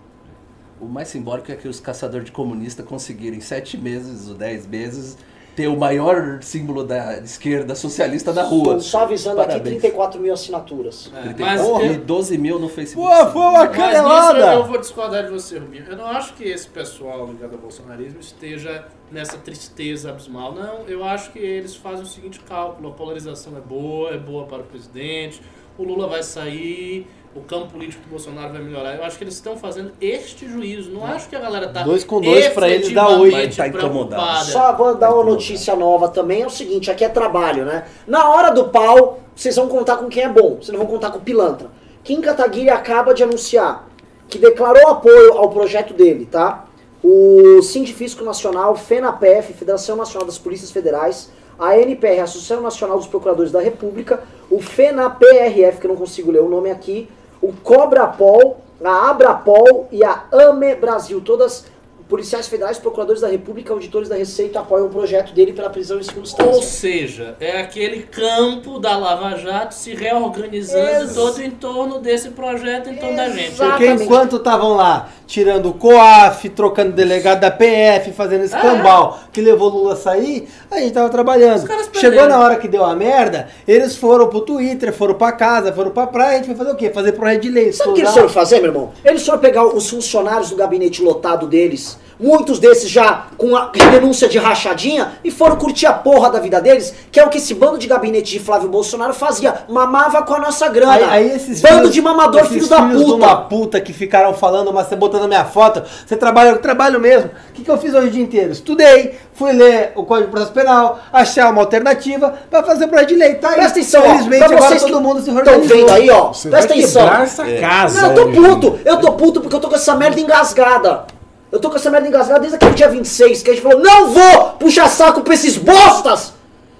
O mais simbólico é que os caçadores de comunista conseguiram em sete meses ou dez meses ter o maior símbolo da esquerda socialista da rua. Só avisando aqui Parabéns. 34 mil assinaturas. Ele tem Mas porra, eu- e 12 mil no Facebook. Pô, foi uma Mas nisso eu, canelada! eu vou discordar de você, Rubinho. Eu não acho que esse pessoal ligado ao bolsonarismo esteja nessa tristeza abismal. Não, eu acho que eles fazem o seguinte cálculo: a polarização é boa, é boa para o presidente, o Lula vai sair, o campo político do Bolsonaro vai melhorar. Eu acho que eles estão fazendo este juízo. Não acho que a galera tá Dois com dois pra eles dá oito. Tá incomodado. Só vou dar uma notícia nova também, é o seguinte, aqui é trabalho, né? Na hora do pau, vocês vão contar com quem é bom, vocês não vão contar com o pilantra. Kim Kataguiri acaba de anunciar que declarou apoio ao projeto dele, tá? O Sindifisco Nacional, FENAPF, Federação Nacional das Polícias Federais, a NPR, Associação Nacional dos Procuradores da República, o FENAPRF, que eu não consigo ler o nome aqui, o COBRAPOL, a ABRAPOL e a AME Brasil, todas policiais federais, procuradores da República, auditores da Receita apoiam o projeto dele pela prisão em segunda Ou instância. seja, é aquele campo da Lava Jato se reorganizando Ex- todo em torno desse projeto, em torno da gente. Porque enquanto estavam lá tirando o COAF, trocando delegado da PF, fazendo esse Ah, cambal que levou Lula a sair, a gente tava trabalhando. Chegou na hora que deu a merda, eles foram pro Twitter, foram pra casa, foram pra praia, a gente foi fazer o quê? Fazer projeto de lei. Sabe o que eles foram fazer, meu irmão? Eles foram pegar os funcionários do gabinete lotado deles, muitos desses já com a denúncia de rachadinha, e foram curtir a porra da vida deles, que é o que esse bando de gabinete de Flávio Bolsonaro fazia. Mamava com a nossa grana. Aí, aí esses bando filhos- de mamador, esses filho da filhos de puta. uma puta que ficaram falando, mas você botando a minha foto, você trabalha, eu trabalho mesmo. O que, que eu fiz hoje o dia inteiro? Estudei, fui ler o Código de Processo Penal, achar uma alternativa pra fazer projeto de lei. Tá aí. Presta atenção, ó, Felizmente pra agora vocês todo mundo se Estão organizou. vendo aí, ó? Você Presta vai atenção. essa casa. Não, eu tô puto. Eu tô puto porque eu tô com essa merda engasgada. Eu tô com essa merda engasgada desde aquele dia 26, que a gente falou, não vou puxar saco pra esses bostas!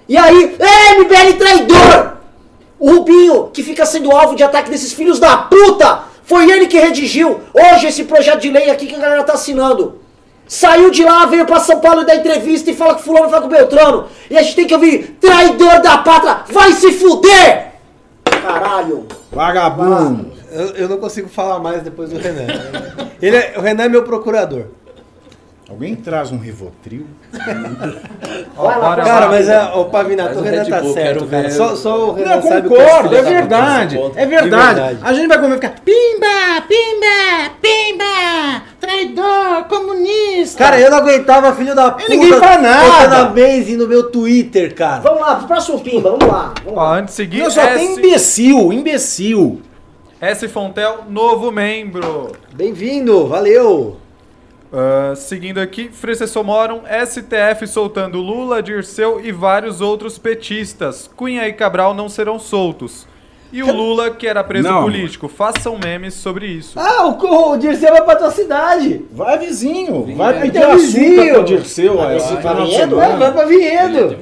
E aí, é, MBL traidor! O Rubinho, que fica sendo alvo de ataque desses filhos da puta, foi ele que redigiu hoje esse projeto de lei aqui que a galera tá assinando. Saiu de lá, veio pra São Paulo e dar entrevista e fala que fulano fala com o Beltrano. E a gente tem que ouvir, traidor da pátria, vai se fuder! Caralho. Vagabundo. Eu, eu não consigo falar mais depois do Renan. Ele é- o Renan é meu procurador. Alguém traz um Rivotril? Cara, mas é, o Pavinato, o Renan tá Bull, certo, cara. ver. Só, só o Renan Não, sabe o que é concordo, é da verdade. É verdade. verdade. A gente vai comer e ficar. Pimba, pimba, pimba, traidor, comunista. Cara, eu não aguentava filho da puta. ninguém faz nada. botando a Maze no meu Twitter, cara. Vamos lá, pro próximo Pimba, vamos lá. Vamos lá. antes de seguir, Não, só tem S, imbecil, imbecil. S Fontel, novo membro. Bem-vindo, valeu. Ah, seguindo aqui, Frecessor Moron, STF soltando Lula, Dirceu e vários outros petistas. Cunha e Cabral não serão soltos. E o Lula, que era preso Não. político. Façam memes sobre isso. Ah, o, o Dirceu vai pra tua cidade. Vai vizinho, vai Vinhedo. pedir Teu açúcar vizinho. pro Dirceu. Vai Vinhedo? semana. Vai, vai pra Vinhedo.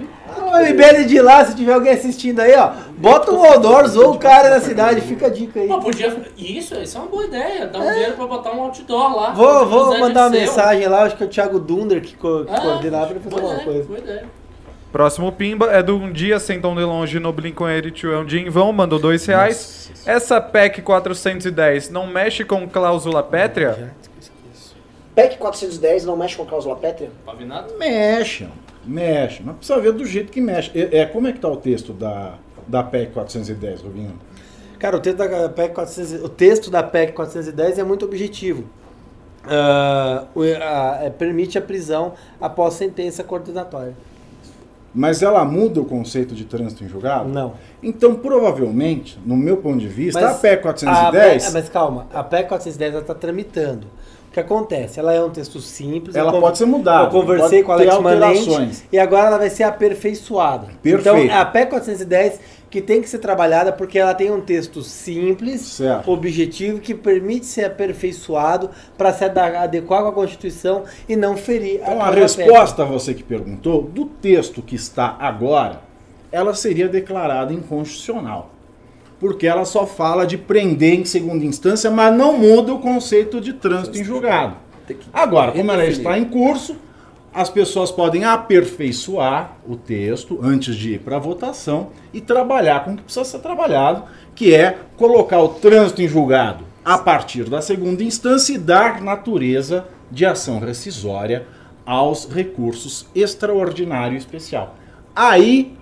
O MBL de lá, se tiver alguém assistindo aí, ó, bota um outdoors ou o cara na cidade, fica a dica aí. Pô, podia. Isso, isso é uma boa ideia. Dá um dinheiro pra botar um outdoor lá. Vou, vou mandar uma mensagem lá, acho que é o Thiago Dunder que, co que Ah, coordenava pra fazer alguma coisa. boa ideia. Próximo Pimba é do Um Dia Sem Tão de Longe no Blink-182 é um dia em vão, mandou dois reais. Essa PEC 410 não mexe com cláusula pétrea? PEC 410 não mexe com cláusula pétrea? Pavinato? Mexe, mexe. Mas precisa ver do jeito que mexe. É, é, como é que tá o texto da, da PEC 410, Rubinho? Cara, o texto da PEC 410, o texto da PEC 410 é muito objetivo. O- a- é, permite a prisão após sentença coordenatória. Mas ela muda o conceito de trânsito em julgado? Não. Então, provavelmente, no meu ponto de vista, Mas a PEC A 410, PEC- mas calma, a PEC 410 está tramitando. O que acontece? Ela é um texto simples. Ela pode ser mudada, Eu conversei com a Alex Manente e agora ela vai ser aperfeiçoada. Perfeito. Então, é a PEC 410 que tem que ser trabalhada porque ela tem um texto simples, Certo. objetivo, que permite ser aperfeiçoado para se adequar com a Constituição e não ferir Então, a própria resposta a você que perguntou, do texto que está agora, ela seria declarada inconstitucional. Porque ela só fala de prender em segunda instância, mas não muda o conceito de trânsito em julgado. Agora, como ela está em curso, as pessoas podem aperfeiçoar o texto antes de ir para a votação e trabalhar com o que precisa ser trabalhado, que é colocar o trânsito em julgado a partir da segunda instância e dar natureza de ação rescisória aos recursos extraordinário e especial. Aí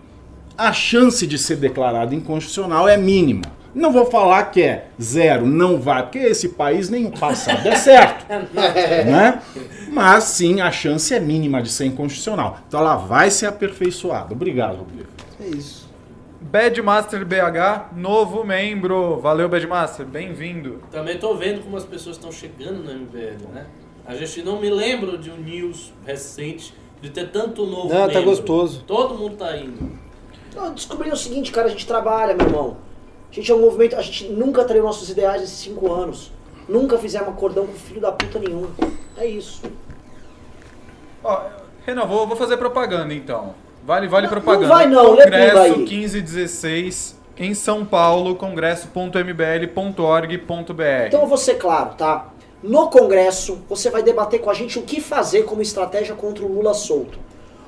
a chance de ser declarado inconstitucional é mínima. Não vou falar que é zero, não vai, porque esse país nem o passado é certo né? Mas sim, a chance é mínima de ser inconstitucional. Então ela vai ser aperfeiçoada. Obrigado, Rodrigo. É isso. Badmaster BH, novo membro. Valeu, Badmaster. Bem-vindo. Também tô vendo como as pessoas estão chegando no MBL, né? A gente não me lembra de um news recente de ter tanto novo Não, tá membro. gostoso. Todo mundo tá indo. Não, descobri o seguinte, cara, a gente trabalha, meu irmão. A gente é um movimento, a gente nunca traiu nossos ideais nesses cinco anos. Nunca fizemos acordão com filho da puta nenhum. É isso. Ó, Renan, vou, vou fazer propaganda então. Vale, vale propaganda. vai não, lê tudo Congresso aí. 1516 em São Paulo, congresso.mbl.org.br. Então eu vou ser claro, tá? No Congresso, você vai debater com a gente o que fazer como estratégia contra o Lula solto.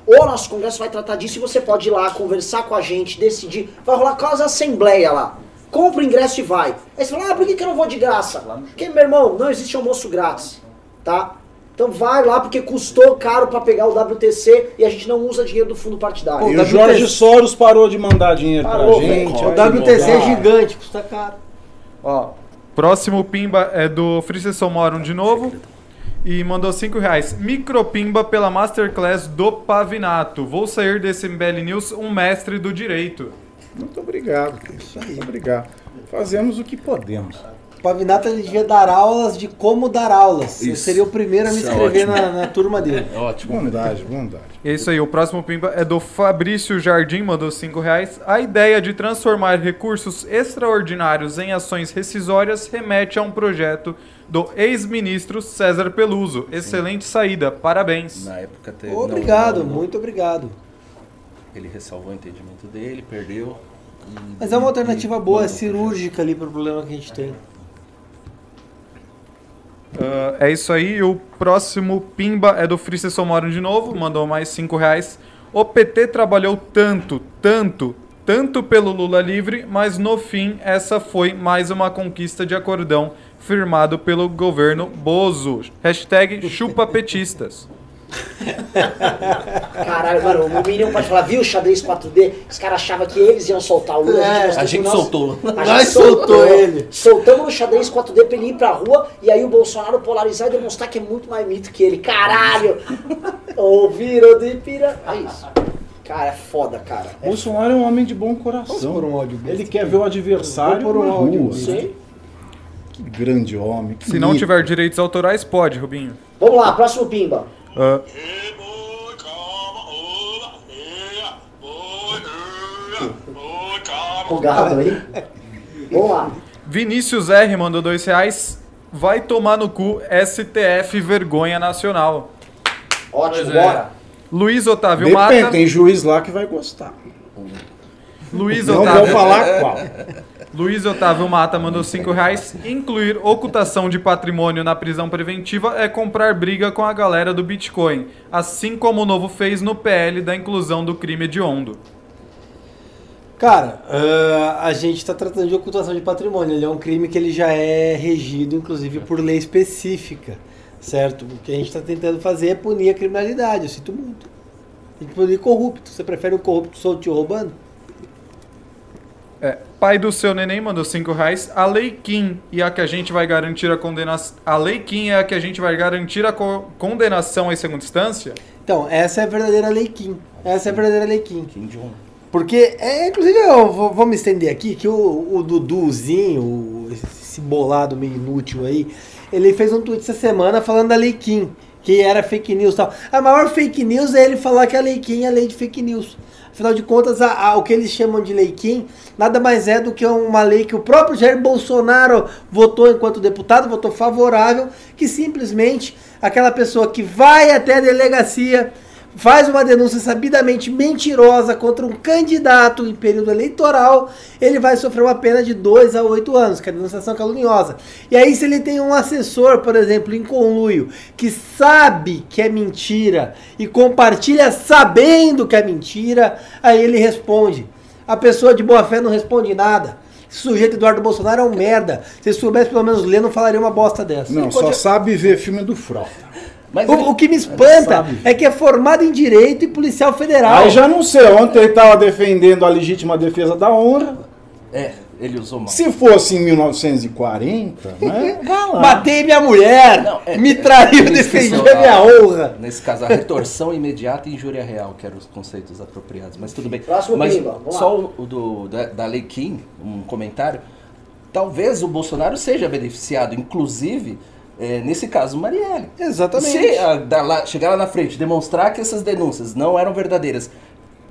O nosso Congresso vai tratar disso e você pode ir lá conversar com a gente, decidir. Vai rolar quase assembleia lá. Compra o ingresso e vai. Aí você fala, ah, por que, que eu não vou de graça? Porque, meu irmão, não existe almoço grátis, tá? Então vai lá porque custou caro pra pegar o WTC e a gente não usa dinheiro do fundo partidário. E o Jorge Soros parou de mandar dinheiro Parou, pra gente. O WTC é gigante, custa caro. Ó, próximo pimba é do Fricesson Moron de novo. E mandou 5 reais. Micropimba pela Masterclass do Pavinato. Vou sair desse MBL News um mestre do direito. Muito obrigado. Isso aí. Obrigado. Fazemos o que podemos. O Pavinato ele devia dar aulas de como dar aulas. Eu Isso. seria o primeiro a me Isso é inscrever ótimo. na, na turma dele. Ótimo. Bondade, bondade. É isso aí, o próximo pimba é do Fabrício Jardim, mandou 5 reais. A ideia de transformar recursos extraordinários em ações rescisórias remete a um projeto do ex-ministro César Peluso. Excelente saída, parabéns. Na época teve. Obrigado, não- não- muito obrigado. Ele ressalvou o entendimento dele, perdeu. Mas é uma alternativa boa, é cirúrgica ali pro problema que a gente tem. Ah, é isso aí, o próximo pimba é do Fricesson Moron de novo, mandou mais 5 reais. O PT trabalhou tanto, tanto, tanto pelo Lula livre, mas no fim essa foi mais uma conquista de acordão firmado pelo governo Bozo. Hashtag chupapetistas. Caralho, mano, o Minion pode falar, viu, xadrez 4D? Os caras achavam que eles iam soltar o Lula. É, a gente nós- soltou. A Nós gente soltou ele. Soltamos no xadrez 4D pra ele ir pra rua e aí o Bolsonaro polarizar e demonstrar que é muito mais mito que ele. Caralho! Ouviram de pira. É isso. Cara, é foda, cara. É Bolsonaro é um homem de bom coração. Por um áudio besta Ele quer ver o adversário pôr um na rua. Sim. Que grande homem. que Se não mito. tiver direitos autorais, pode, Rubinho. Vamos lá, próximo pimba. Ah, O gado aí. Vamos lá. Vinícius R mandou 2 reais. Vai tomar no cu STF Vergonha Nacional. Ótimo, é. bora. Luiz Otávio Depende, Mata. tem juiz lá que vai gostar. Luiz Não vou Otávio, falar qual. Luiz Otávio Mata mandou 5 reais. Incluir ocultação de patrimônio na prisão preventiva é comprar briga com a galera do Bitcoin. Assim como o novo fez no PL da inclusão do crime hediondo. Cara, ah, a gente está tratando de ocultação de patrimônio. Ele é um crime que ele já é regido, inclusive, por lei específica, certo? O que a gente está tentando fazer é punir a criminalidade. Eu sinto muito. Tem que punir corrupto. Você prefere o corrupto solto te roubando? É, pai do seu neném mandou 5 reais. A Lei Kim e a que a gente vai garantir a condenação. A Lei Kim é a que a gente vai garantir a co- condenação em segunda instância? Então, essa é a verdadeira Lei Kim. Essa é a verdadeira Lei Kim. Kim Jong. Porque, é, inclusive, eu vou, vou me estender aqui, que o, o Duduzinho, o- esse bolado meio inútil aí, ele fez um tweet essa semana falando da Lei Kim, que era fake news e tal. A maior fake news é ele falar que a Lei Kim é lei de fake news. Afinal de contas, a- a- o que eles chamam de Lei Kim nada mais é do que uma lei que o próprio Jair Bolsonaro votou enquanto deputado, votou favorável, que simplesmente aquela pessoa que vai até a delegacia faz uma denúncia sabidamente mentirosa contra um candidato em período eleitoral, ele vai sofrer uma pena de 2 a 8 anos, que é a denunciação caluniosa. E aí, se ele tem um assessor, por exemplo, em conluio, que sabe que é mentira e compartilha sabendo que é mentira, aí ele responde. A pessoa de boa fé não responde nada. Esse sujeito Eduardo Bolsonaro é um merda. Se soubesse pelo menos ler, não falaria uma bosta dessa. Não, Ele só pode- sabe ver filme do Frota. Mas o, ele- o que me espanta é que é formado em direito e policial federal. Aí já não sei, ontem ele estava defendendo a legítima defesa da honra. É, ele usou mal. Se fosse em 1940, né? Vai lá. Matei minha mulher, Não, é- me é- traiu, ele defendi a minha a- honra. Nesse caso, a retorção imediata e injúria real, que eram os conceitos apropriados. Mas tudo bem. Próximo Mas Pimba, vamos só lá. o, o do, da, da Lei Kim, um comentário. Talvez o Bolsonaro seja beneficiado, inclusive, é, nesse caso, Marielle. Exatamente. Se ah, dar lá- chegar lá na frente, demonstrar que essas denúncias não eram verdadeiras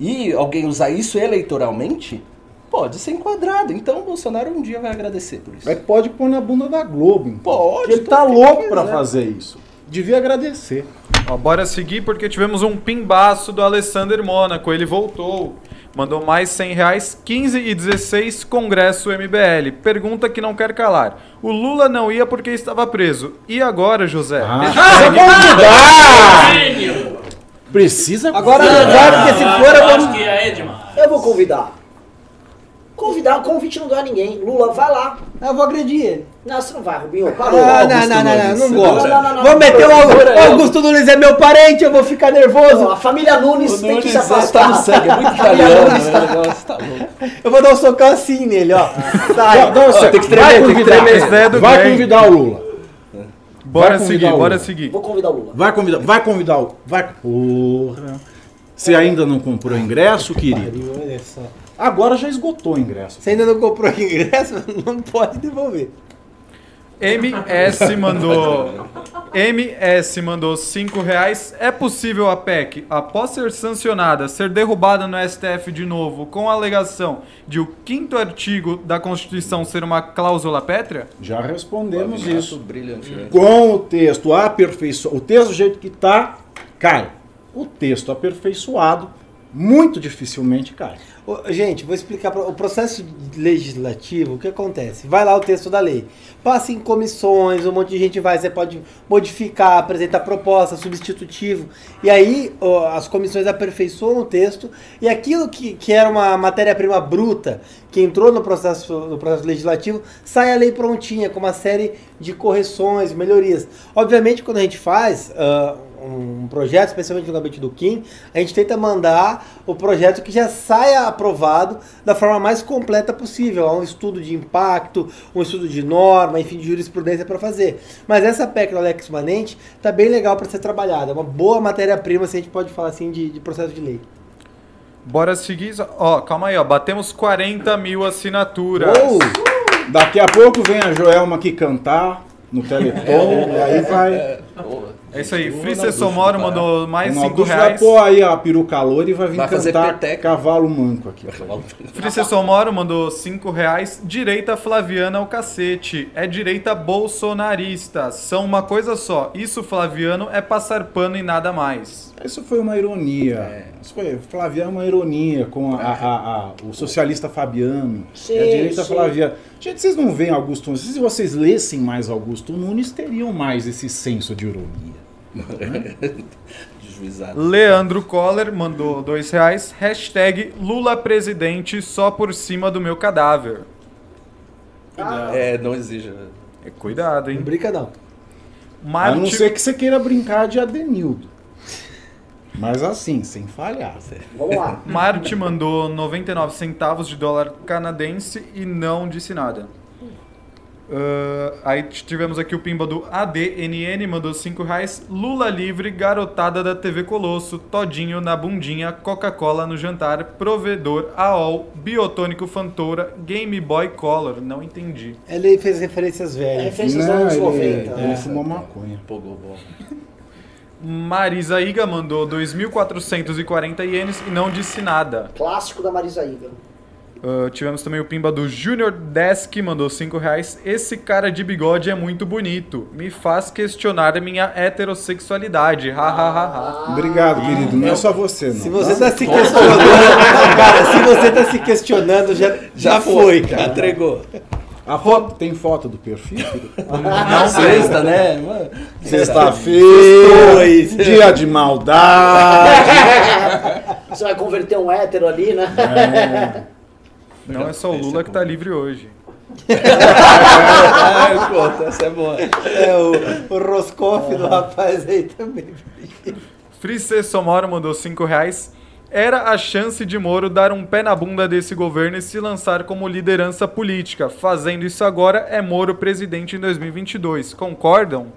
e alguém usar isso eleitoralmente, pode ser enquadrado. Então o Bolsonaro um dia vai agradecer por isso. Mas pode pôr na bunda da Globo. então. Pode, Ele tá louco pra fazer isso. Devia agradecer. Ó, bora seguir porque tivemos um pimbaço do Alessander Mônaco. Ele voltou. Mandou mais 100 reais, 15 e 16, Congresso MBL. Pergunta que não quer calar. O Lula não ia porque estava preso. E agora, José? Ah, Hashtag- precisa convidar! Precisa Agora vai, porque se for eu vou... que é. Eu vou convidar. Convidar, convite não dá a ninguém. Lula, vai lá. Eu vou agredir ele. Não, você não vai, Rubinho. Parou. Ah, não, Augusto não, não, não, não gosto. Não, não, não, Vou meter o Augusto, Nunes é meu parente, eu vou ficar nervoso. A família Nunes tem que se afastar. tá no sangue, é muito italiano, né? tá- O negócio tá louco. Eu vou dar um socão assim nele, ó. Sai. Não, não, você tem que vai tremer, tem que convidar. tremer. Vai convidar o Lula. Bora seguir, bora seguir. Vou convidar o Lula. Vai convidar, vai convidar o. Vai. Porra. Você ainda não comprou ingresso, querido? Olha só. Agora já esgotou o ingresso. Você ainda não comprou ingresso, não pode devolver. MS mandou. MS mandou 5 reais. É possível a PEC, após ser sancionada, ser derrubada no STF de novo, com a alegação de o quinto artigo da Constituição ser uma cláusula pétrea? Já respondemos isso. Brilhante. né? Com o texto aperfeiçoado. O texto do jeito que tá, cai. O texto aperfeiçoado, muito dificilmente cai. Gente, vou explicar o processo legislativo, o que acontece? Vai lá o texto da lei, passa em comissões, um monte de gente vai, você pode modificar, apresentar proposta, substitutivo, e aí as comissões aperfeiçoam o texto, e aquilo que, que era uma matéria-prima bruta, que entrou no processo, no processo legislativo, sai a lei prontinha, com uma série de correções, melhorias. Obviamente, quando a gente faz ah, um projeto, especialmente no gabinete do Kim, a gente tenta mandar o projeto que já saia aprovado da forma mais completa possível. Há um estudo de impacto, um estudo de norma, enfim, de jurisprudência para fazer. Mas essa PEC do Alex Manente tá bem legal para ser trabalhada. É uma boa matéria-prima, se a gente pode falar assim, de, de processo de lei. Bora seguir. Ó, calma aí, ó. Batemos 40 mil assinaturas. Ou, daqui a pouco vem a Joelma aqui cantar no Teleton, e aí vai. É isso aí. Free Somoro mandou mais o 5 Augusto vai reais. pôr aí a peruca loura e vai vir Vai fazer cantar peteca. cavalo manco aqui. Frícia Somoro mandou 5 reais. Direita Flaviana ao cacete. É direita bolsonarista. São uma coisa só. Isso, Flaviano, é passar pano e nada mais. Isso foi uma ironia. Isso foi, Flaviano, uma ironia com a, a- a- o socialista Fabiano. Sim, e a direita sim. Flaviana. Gente, vocês não veem Augusto Nunes. Se vocês lessem mais Augusto Nunes, teriam mais esse senso de ironia. Desjuizado. Leandro Coller mandou 2 reais. Hashtag Lula presidente só por cima do meu cadáver. É, não exige. É, cuidado, Não hein? brinca não. A não Marte... ser que você queira brincar de Adenildo. Mas assim, sem falhar. Vamos lá. Marte mandou 99 centavos de dólar canadense e não disse nada. Ah, aí tivemos aqui o pimba do ADNN, mandou 5 reais. Lula livre, garotada da TV Colosso, todinho na bundinha, Coca-Cola no jantar, provedor, AOL, biotônico Fantoura, Game Boy Color. Não entendi. Ele fez referências É velhas. referência dos Não, anos ele, 90. ele né? fumou maconha. Pogou bom. Marisa Iga mandou 2.440 ienes e não disse nada. Clássico da Marisa Iga. Ah, tivemos também o pimba do Junior Desk, mandou 5 reais. Esse cara de bigode é muito bonito. Me faz questionar minha heterossexualidade. Ha, ha, ha, ha. Obrigado, querido. Não é só você, não. Se você tá? tá se questionando, cara, se você tá se questionando, já, já foi, cara. Entregou. A foto, tem foto do perfil? Não sexta, né? Sexta-feira, dia de maldade. Você vai converter um hétero ali, né? Não é só o Lula que tá livre hoje. Ah, conta, essa é boa. É, o, o Roscoff do rapaz aí também. Frice Somoro mandou 5 reais. Era a chance de Moro dar um pé na bunda desse governo e se lançar como liderança política. Fazendo isso agora é Moro presidente em 2022. Concordam?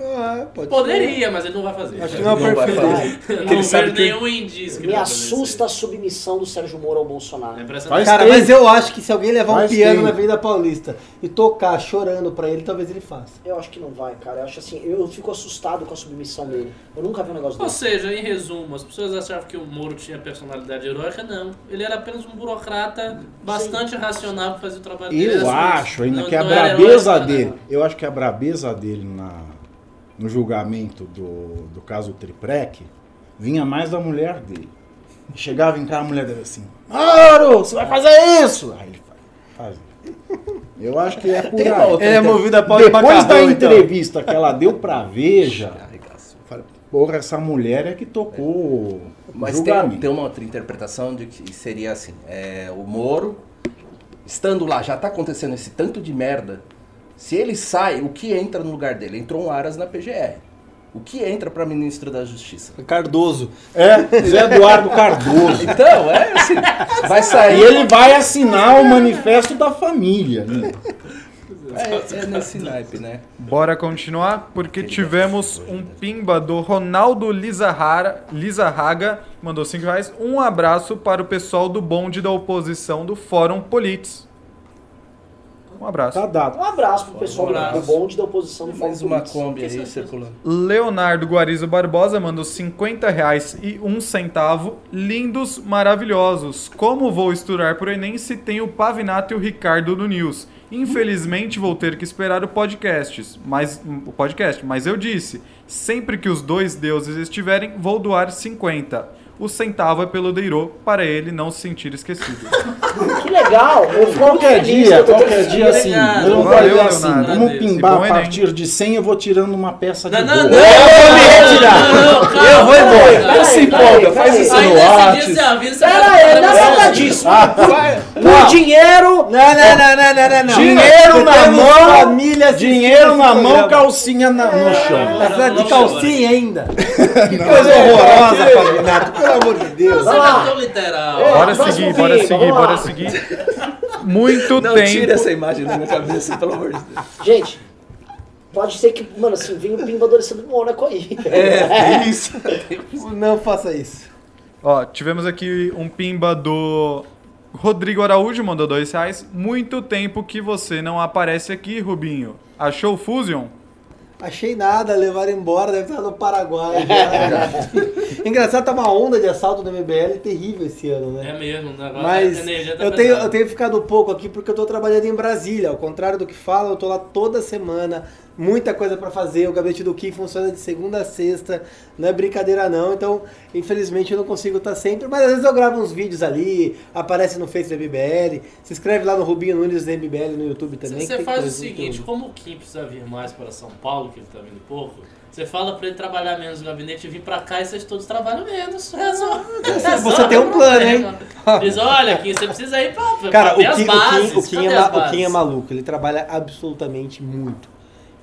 Ah, pode Poderia, mas ele não vai fazer. Acho que não é Não vai fazer. dele. Eu Ele não sabe vejo que- nenhum indício que Me ele assusta a submissão do Sérgio Moro ao Bolsonaro. É. Faz Cara, mas eu acho que se alguém levar um Faz piano tempo. na Avenida Paulista e tocar chorando pra ele, talvez ele faça. Eu acho que não vai, cara. Eu acho assim, eu fico assustado com a submissão dele. Eu nunca vi um negócio Ou desse. seja, em resumo, as pessoas achavam que o Moro tinha personalidade heróica, não. Ele era apenas um burocrata bastante racional para fazer o trabalho dele. Eu acho ainda não- que a não era brabeza herói, dele, não. eu acho que a brabeza dele na, no julgamento do, do caso Triprec vinha mais da mulher dele. Chegava em casa a mulher dele assim, Moro, você vai fazer isso! Aí ele faz. faz. Eu acho que é por aí. outra Ele é inter- movido a pau de Depois da macarrão, então. entrevista que ela deu pra Veja, porra, essa mulher é que tocou o Mas tem, julgamento. tem uma outra interpretação de que seria assim: é, o Moro, estando lá, já tá acontecendo esse tanto de merda. Se ele sai, o que entra no lugar dele? Entrou um Aras na PGR. O que entra pra ministro da Justiça? Cardoso. É, Zé Eduardo Cardoso. Então, é assim, vai E sair. ele vai assinar o manifesto da família. né? É, é nesse naipe, né? Bora continuar, porque tivemos um pimba do Ronaldo Lizarra- Lizarraga, mandou 5 reais. Um abraço para o pessoal do bonde da oposição do Fórum Politis. Um abraço. Tá dado. Um abraço pro pessoal Um do- do abraço. bonde da oposição Fórum uma. Kombi aí circulando. Leonardo Guarizo Barbosa mandou 50 reais e um centavo. Lindos, maravilhosos. Como vou estudar pro Enem se tem o Pavinato e o Ricardo no News? Infelizmente vou ter que esperar o podcast, mas o podcast, mas eu disse, sempre que os dois deuses estiverem, vou doar 50. O centavo é pelo Deirô, para ele não se sentir esquecido. Que legal! Qualquer dia, qualquer dia assim, eu não Valeu, assim, Leonardo. vamos pimbar a partir de 100, eu vou tirando uma peça de Não, não, não, Eu vou me retirar. Eu vou embora. Não se empolga, faz isso no você Pera aí, não é nada disso. Por dinheiro, Não, não, não, não, não, não, não. Dinheiro na mão, família Dinheiro na mão, programa. calcinha na- no chão. Essa de calcinha ainda. Que é coisa horrorosa, Pavinato. Pelo amor de Deus. Você não é tão literal. É, Bora seguir, bora seguir, bora seguir. Muito Não, tempo. tira essa imagem da minha cabeça, pelo amor de Deus. gente, pode ser que, mano, assim, venha o pimba adolescente do Mônaco aí. É, isso. Não faça isso. Ó, tivemos aqui um pimba do Rodrigo Araújo, mandou dois reais. Muito tempo que você não aparece aqui, Rubinho. Achou o Fusion? Achei nada, levaram embora, deve estar no Paraguai. já. Engraçado, tá uma onda de assalto do MBL terrível esse ano, né? É mesmo, o negócio Mas tá eu tenho, eu tenho ficado pouco aqui porque eu tô trabalhando em Brasília. Ao contrário do que falam, eu tô lá toda semana. Muita coisa pra fazer. O gabinete do Kim funciona de segunda a sexta. Não é brincadeira não. Então, infelizmente, eu não consigo estar sempre. Mas às vezes eu gravo uns vídeos ali. Aparece no Face da MBL. Se inscreve lá no Rubinho Nunes da MBL no YouTube também. Você faz o seguinte, como o Kim precisa vir mais para São Paulo, que ele tá vindo pouco, você fala para ele trabalhar menos no gabinete e vir para cá e vocês todos trabalham menos. Resolve. Você tem um plano, hein? Diz, olha, Kim, você precisa ir pra, Cara, pra o ver as Kim, o bases. Kim- o Kim é o Kim é maluco. Ele trabalha absolutamente muito.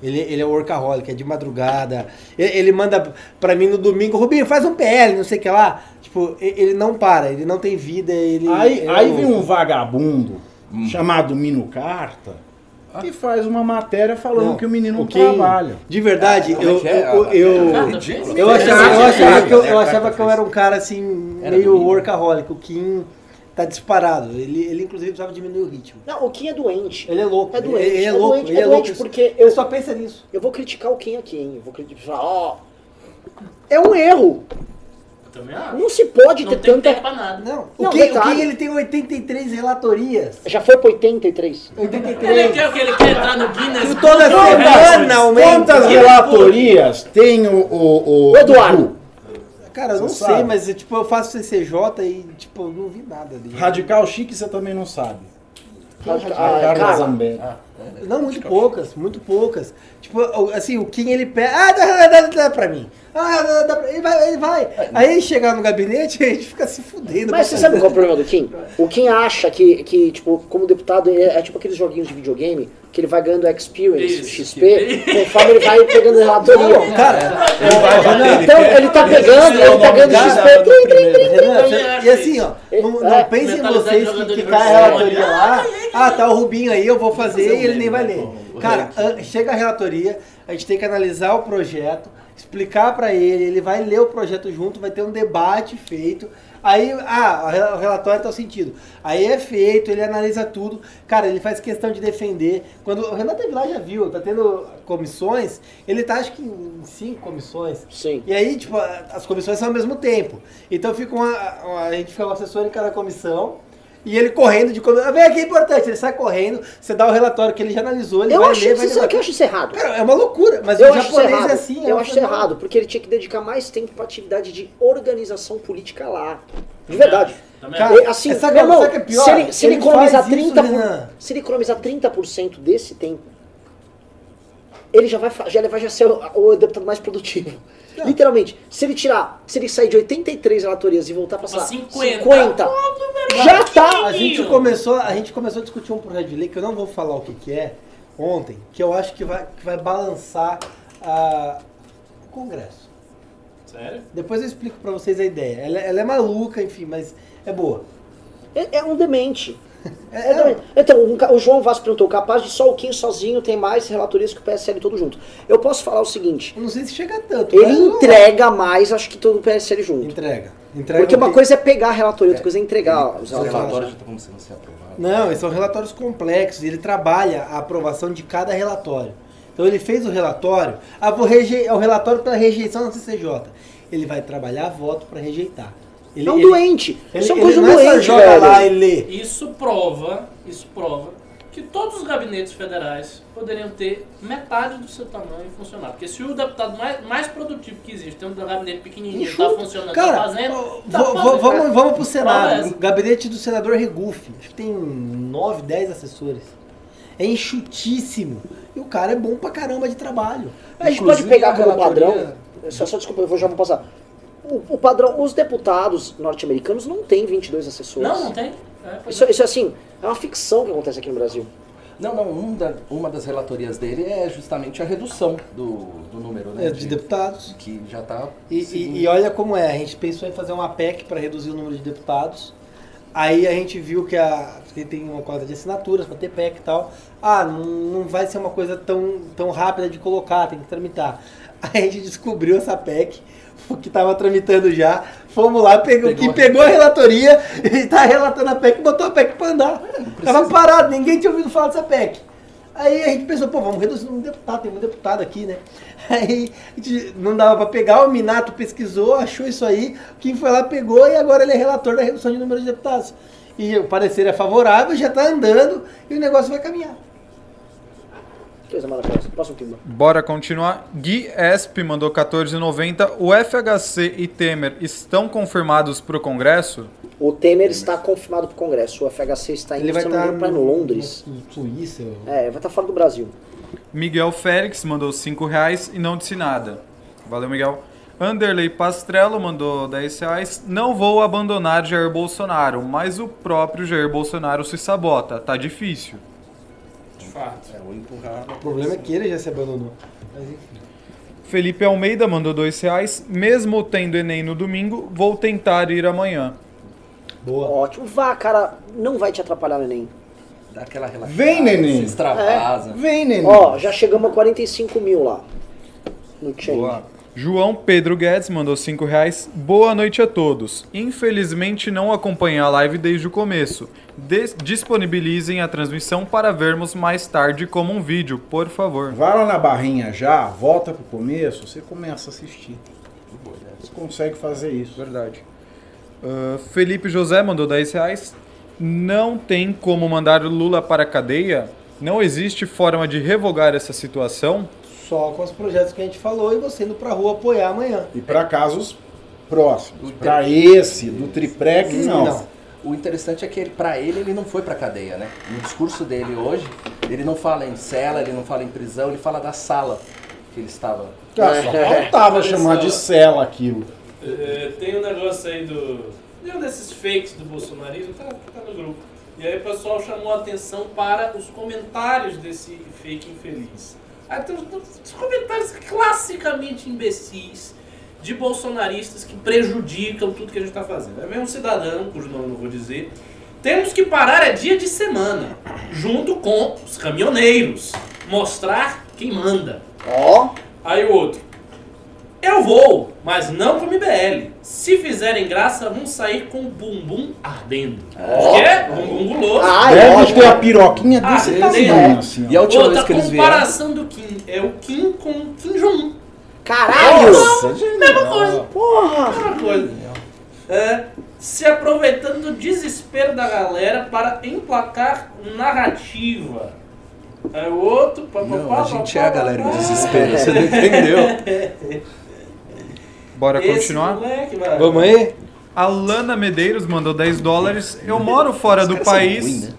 Ele, ele é workaholic, é de madrugada. Ele, ele manda pra mim no domingo, Rubinho, faz um PL, não sei o que lá. Tipo, ele não para, ele não tem vida, ele. Aí, é aí louco. vem um vagabundo chamado Mino Carta que faz uma matéria falando Não, que o menino não o que- trabalha. De verdade, Como é eu, é? eu, eu, Ah, eu, ridículo. eu achava, eu É, achava que eu, é, eu achava que eu era um cara assim, Era meio workaholic. O Kim tá disparado. Ele, ele inclusive precisava diminuir o ritmo. Não, o Kim é doente. Ele é louco. É doente. Ele, ele é é louco. doente, ele é é doente louco. porque Ele eu, só pensa nisso. eu vou criticar o Kim aqui, hein? Eu vou criticar, falar, ó, é um erro. Eu também acho. Não se pode Não ter tem tanta... tempo pra nada. Não, o Não, Kim, o. Kim ele tem 83 relatorias. Já foi pro 83. 83. Ele quer o que? Ele quer entrar no Guinness. E toda semana aumenta. Quantas relatorias tem o, o, o Eduardo. Cara, eu não Você sei, sabe? mas tipo, eu faço CCJ e tipo, eu não vi nada dele. Radical chique você também não sabe. Ah, Carla Carla, Zambelli. Não, muito poucas, muito poucas. Tipo, assim, o Kim ele pega. Ah, dá, dá, dá, dá pra mim. Ah, dá, dá pra... Ele vai, ele vai. Aí ele chegar no gabinete, a gente fica se fudendo. Mas você sabe qual é o problema do Kim? O Kim acha que, que tipo, como deputado, ele é, é tipo aqueles joguinhos de videogame, que ele vai ganhando experience, Isso. XP, conforme ele vai pegando relatoria. Não, cara, então ele tá pegando, ele tá ganhando XP. Trim, trim, trim. E assim, ó, não, não É, pensem vocês que, que cai a relatoria lá, ah, tá o Rubinho aí, eu vou fazer ele nem vai ler. Cara, chega a relatoria, a gente tem que analisar o projeto, explicar pra ele, ele vai ler o projeto junto, vai ter um debate feito. Aí, ah, o re- o relatório tá o sentido. Aí é feito, ele analisa tudo. Cara, ele faz questão de defender. Quando o Renan teve lá, já viu, tá tendo comissões, ele tá acho que em cinco comissões. Sim. E aí, tipo, as comissões são ao mesmo tempo. Então fica uma, uma- a gente fica um assessor em cada comissão. E ele correndo de comissão. Vem aqui, é importante. Ele sai correndo, você dá o relatório que ele já analisou, ele Eu vai acho, ler, vai você sabe que eu acho isso errado. Cara, é uma loucura, mas eu o acho isso japonês errado. é assim. é eu um acho isso fenômeno. errado, porque ele tinha que dedicar mais tempo pra atividade de organização política lá. De verdade. Também Cara, E, assim, é, sabe- meu irmão, sabe o que é pior? se ele, se ele Ele economizar faz isso, 30%, por- Renan. se ele economizar 30% desse tempo, ele já vai, já vai já ser o, o deputado mais produtivo. Literalmente, se ele tirar, se ele sair de 83 relatorias e voltar pra sei lá, 50. 50, já tá. A gente começou, a gente começou a discutir um projeto de lei que eu não vou falar o que, que é ontem, que eu acho que vai, que vai balançar a- o Congresso. Sério? Depois eu explico pra vocês a ideia. Ela, ela é maluca, enfim, mas é boa. É, é um demente. É, É. Então, um o João Vasco perguntou, capaz de só o Kim sozinho tem mais relatorias que o PSL todo junto. Eu posso falar o seguinte, eu não sei se chega tanto. ele mas não- entrega mais, acho que todo o PSL junto. Entrega. Entrega Porque uma que- coisa é pegar a relatoria, outra coisa é entregar os O relatórios. relatório já começando a ser aprovado. Não, eles são relatórios complexos. Ele trabalha a aprovação de cada relatório. Então ele fez o relatório. Ah, vou reje... é o relatório para rejeição na CCJ. Ele vai trabalhar voto para rejeitar. Ele, É um ele- doente. Ele, Isso é uma ele não é joga velho. lá e lê. Isso prova, isso prova que todos os gabinetes federais poderiam ter metade do seu tamanho e funcionar. Porque se o deputado mais, mais produtivo que existe tem um gabinete pequenininho, tá Enxuto. funcionando, Cara, tá fazendo, ó, tá fazendo. vamos, vamos pro Prova Senado. O gabinete do senador Regufe. Acho que tem 9, 10 assessores. É enxutíssimo. E o cara é bom pra caramba de trabalho. A gente Inclusive, pode pegar como padrão. Só, só desculpa, eu vou já vou passar. O, o padrão, os deputados norte-americanos não têm 22 assessores. Não, não tem. É, Isso, isso assim, é uma ficção que acontece aqui no Brasil. Não, não, um da- uma das relatorias dele é justamente a redução do, do número, né? É, de deputados. Que já tá. E, e- e olha como é, a gente pensou em fazer uma PEC para reduzir o número de deputados. Aí a gente viu que, a, que tem uma coisa de assinaturas para ter PEC e tal. Ah, não, não vai ser uma coisa tão, tão rápida de colocar, tem que tramitar. Aí a gente descobriu essa PEC, que estava tramitando já. Fomos lá, pegou, Pegou. que pegou a relatoria e tá relatando a PEC botou a PEC para andar. Tava parado, ninguém tinha ouvido falar dessa PEC. Aí a gente pensou, pô, vamos reduzir um deputado, tem um deputado aqui, né? Aí não dava pra pegar, o Minato pesquisou, achou isso aí, quem foi lá pegou e agora ele é relator da redução de número de deputados. E o parecer é favorável, já tá andando e o negócio vai caminhar. Próximo. Bora continuar. Gui Esp mandou 14,90. O FHC e Temer estão confirmados pro Congresso? O Temer está confirmado para o Congresso. O FHC está indo, ir no Londres. Suíça. É, vai estar fora do Brasil. Miguel Félix mandou 5 reais e não disse nada. Valeu, Miguel. Anderley Pastrello mandou 10 reais. Não vou abandonar Jair Bolsonaro, mas o próprio Jair Bolsonaro se sabota. Tá difícil. Fato. É, o empurrar. O problema é que ele já se abandonou. Mas enfim. Felipe Almeida mandou dois reais. Mesmo tendo Enem no domingo, vou tentar ir amanhã. Boa. Ótimo. Vá, cara, não vai te atrapalhar no Enem. Dá aquela relaxada. Vem, neném. Se extravasa. Vem, neném. Ó, já chegamos a 45 mil lá. No change. João Pedro Guedes mandou 5 reais. Boa noite a todos. Infelizmente não acompanhei a live desde o começo. Des- disponibilizem a transmissão para vermos mais tarde como um vídeo, por favor. Vai lá na barrinha já, volta pro começo, você começa a assistir. Você consegue fazer isso. Verdade. Ah, Felipe José mandou 10 reais. Não tem como mandar Lula para a cadeia? Não existe forma de revogar essa situação? Só com os projetos que a gente falou e você indo pra rua apoiar amanhã. E para casos próximos. Para esse, do Triprec, não. O interessante é que ele, pra ele, ele não foi pra cadeia, né? No discurso dele hoje, ele não fala em cela, ele não fala em prisão, ele fala da sala que ele estava. Cara, só faltava chamar de cela aquilo. É, tem um negócio aí do. De um desses fakes do bolsonarismo, tá, tá no grupo. E aí o pessoal chamou a atenção para os comentários desse fake infeliz. Aí tem os, os comentários classicamente imbecis de bolsonaristas que prejudicam tudo que a gente está fazendo. É mesmo um cidadão, cujo nome eu não vou dizer. Temos que parar é dia de semana, junto com os caminhoneiros. Mostrar quem manda. Ó. Aí o outro. Eu vou, mas não com MBL. Se fizerem graça, vão sair com o bumbum ardendo. Ó. Quê? Bumbum guloso. Ah, Deve lógico. ter a piroquinha desse tamanho, assim. E a última Outra vez que eles vieram. comparação do Kim. É o Kim com o Kim Jong-un. Caralho! Mesma coisa. Porra! Mesma coisa. É, se aproveitando do desespero da galera para emplacar narrativa. É o outro. Pá, pá, Não, pá, a gente é a galera em desespero, você não entendeu? Bora Esse continuar? moleque. Vamos aí? Alana Medeiros mandou 10 dólares. Eu moro fora do país. né?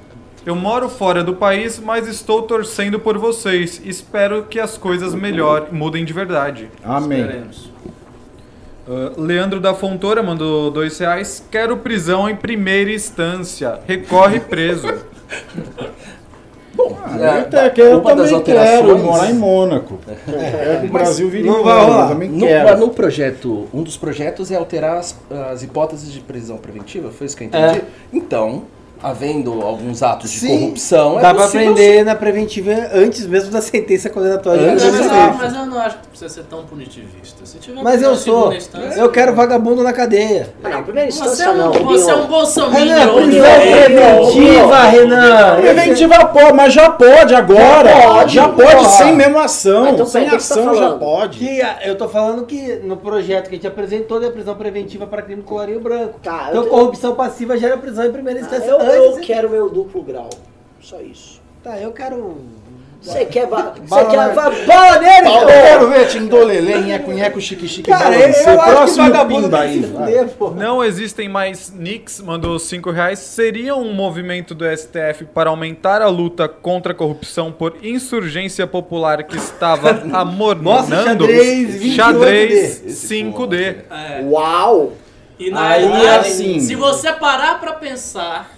Eu moro fora do país, mas estou torcendo por vocês. Espero que as coisas melhorem, mudem de verdade. Amém. Ah, Leandro da Fontoura mandou 2 reais. Quero prisão em primeira instância. Recorre preso. Eu, até que eu também quero morar em Mônaco. É, o Brasil vira não em vai Mônaco, rolar. eu também No, quero. no projeto, um dos projetos é alterar as, as hipóteses de prisão preventiva, foi isso que eu entendi? Então, havendo alguns atos de Sim, corrupção, Dá é pra possível prender na preventiva antes mesmo da sentença condenatória. Antes de Mas, de eu, primeira não- instância. mas eu não acho que precisa ser tão punitivista. Se tiver Mas eu sou. Eu quero vagabundo na cadeia. Ah, não, primeira Você instância é um, não. você é um bolsominion. Renan, prisão é, preventiva, Renan. Preventiva pode, mas já pode agora. Já pode, já pode, sem mesmo ação. Ah, então, sem tá ação já pode. Que eu tô falando que no projeto que a gente apresentou é prisão preventiva para crime com colarinho branco. Tá, então corrupção passiva gera prisão em primeira Ah, instância eu, quero meu duplo grau. Só isso. Tá, eu quero. Você quer, ba... Você quer va- bala nele, Eu quero ver Tindolelê, nheco, nheco, chique, chique, Cara, eu, balanço. eu Próximo vagabundo pimba aí. fuder. Não existem mais Nix, mandou 5 reais. Seria um movimento do STF para aumentar a luta contra a corrupção por insurgência popular que estava amornando? Nossa, xadrez 28D. Xadrez Esse 5D. É. Uau! E na Aí, realidade, assim- se você parar pra pensar,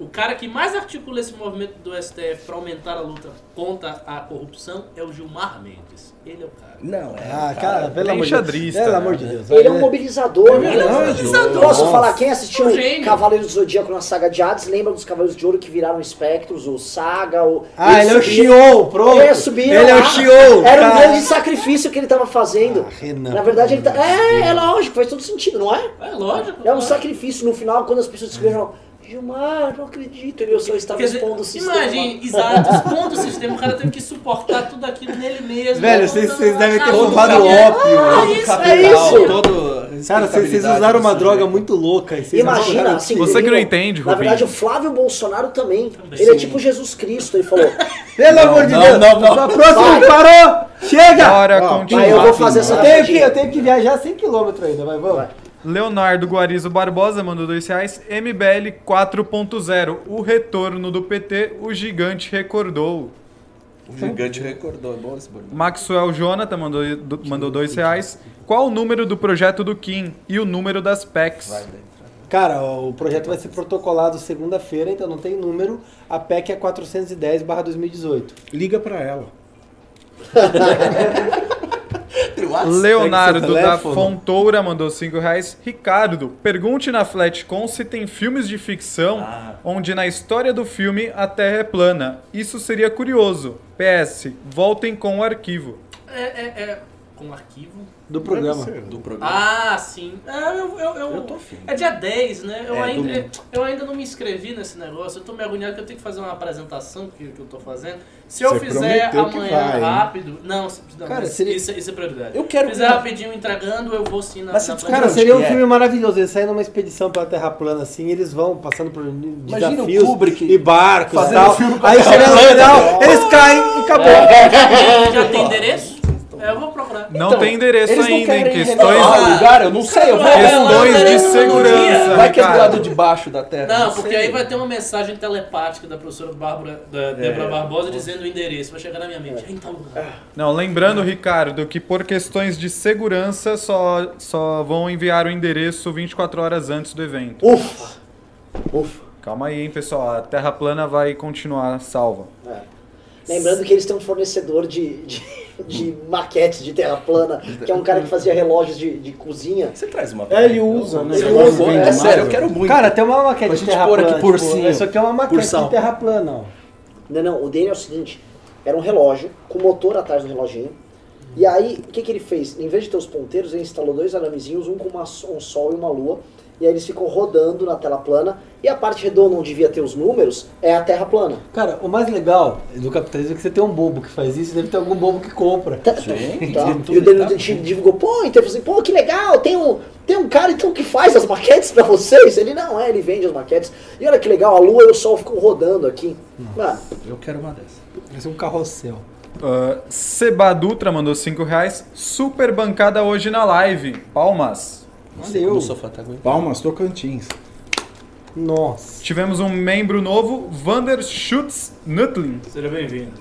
o cara que mais articula esse movimento do STF pra aumentar a luta contra a corrupção é o Gilmar Mendes. Ele é o cara. Não, é. Ah, cara, pelo bem amor de xadrista, Deus. Pelo né? amor de Deus. Ele é um mobilizador, né? Ele é um mobilizador. Posso Nossa. falar, quem assistiu Um gênio. Cavaleiros do Zodíaco na saga de Hades, lembra dos Cavaleiros de Ouro que viraram espectros, o Saga, o... Ah, ele é o Shion, pronto. Ele subia Ele é o Shion. Era um cara. grande sacrifício que ele tava fazendo. Ah, Renan, Na verdade, ele tá... pelo É, é lógico, faz todo sentido, não é? É lógico. É um lógico. sacrifício. No final, quando as pessoas escreveram, Gilmar, não acredito, ele só estava dizer, expondo o sistema. Imagine, exato, expondo o sistema, o cara teve que suportar tudo aquilo nele mesmo. Velho, vocês- vocês devem ter capital. ópio. Ah, Todo isso, capital, é isso. todo. Cara, vocês, usaram uma droga muito louca. e vocês não Imagina, assim, Você que não entende, Na verdade, o. Flávio Bolsonaro também. Também. Ele é tipo Jesus Cristo. Ele falou, Pelo amor de não, Deus. não, não. Sua próxima Vai. parou. Chega. Bora Ó, continuar. aí eu vou fazer Eu essa tenho, que, rapidinha. eu tenho que viajar 100km ainda, mas vamos. Leonardo Guarizo Barbosa mandou 2 reais. MBL 4.0. O retorno do PT, o gigante recordou. O gigante recordou, é bom esse barulho. Maxwell Jonathan mandou, do- mandou dois reais. Qual o número do projeto do Kim e o número das PECs? Vai. Cara, o projeto vai ser protocolado segunda-feira, então não tem número. A PEC é 410/2018. Liga pra ela. Leonardo da. Fontoura mandou 5 reais. Ricardo, pergunte na Flatcom se tem filmes de ficção onde na história do filme a Terra é plana. Isso seria curioso. PS, voltem com o arquivo. É, é, é. Com arquivo? Do programa. Do programa. Ah, sim. É, eu, eu, eu, tô afim. é dia 10, né? Eu, É, ainda, domingo. eu ainda não me inscrevi nesse negócio. Eu tô me agoniado que eu tenho que fazer uma apresentação que, que eu tô fazendo. Se eu Você fizer amanhã vai, hein? rápido. Não, se- não Cara, seria- isso, isso é prioridade. Eu quero Se fizer rapidinho entregando, eu vou sim na, Mas na Cara, seria um é? filme maravilhoso. Eles saem numa expedição pela Terra plana assim, eles vão passando por Imagina o desafios Kubrick e barcos e fazendo tal. filme com a Aí chega no final, eles caem e acabou. Já tem endereço? É, eu vou procurar. Não tem endereço Eles não ainda, em querem questões, o lugar, eu não sei, eu vou questões de segurança. Vai que é do lado de baixo da terra. Não, porque sei. aí vai ter uma mensagem telepática da professora Bárbara, da Débora Barbosa dizendo o endereço. Vai chegar na minha mente. É lugar. Não, lembrando, Ricardo, que por questões de segurança só, só vão enviar o endereço 24 horas antes do evento. Ufa! Ufa. Calma aí, hein, pessoal. A Terra plana vai continuar salva. É. Lembrando que eles têm um fornecedor de, de, de maquetes de terra plana, que é um cara que fazia relógios de, de cozinha. Você traz uma. É, ele usa, né? Ele Ele usa, vende é mais, sério, eu quero muito. Cara, tem uma maquete de terra pôr aqui plana. por tipo, cima. Isso aqui é uma maquete de terra plana, ó. Não, não, o dele é o seguinte, era um relógio com motor atrás do reloginho. E aí, o que, que ele fez? Em vez de ter os ponteiros, ele instalou dois aramezinhos, um com uma- um sol e uma lua. E aí eles ficam rodando na tela plana. E a parte redonda onde devia ter os números é a terra plana. Cara, o mais legal do capitalismo é que você tem um bobo que faz isso, deve ter algum bobo que compra. Tá, tá. E o Danilo Gentili divulgou, pô, então eu falei assim, pô, que legal, tem um, tem um cara então que faz as maquetes pra vocês. Ele não é, ele vende as maquetes. E olha que legal, a lua e o sol ficam rodando aqui. Mano, Eu quero uma dessa. Vai ser um carrossel. Uh, Seba Dutra mandou 5 reais. Super bancada hoje na live. Palmas. Valeu. No sofá tá aguentando. Palmas Tocantins. Nossa. Tivemos um membro novo, Vander Schutz Nutlin. Seja bem-vindo.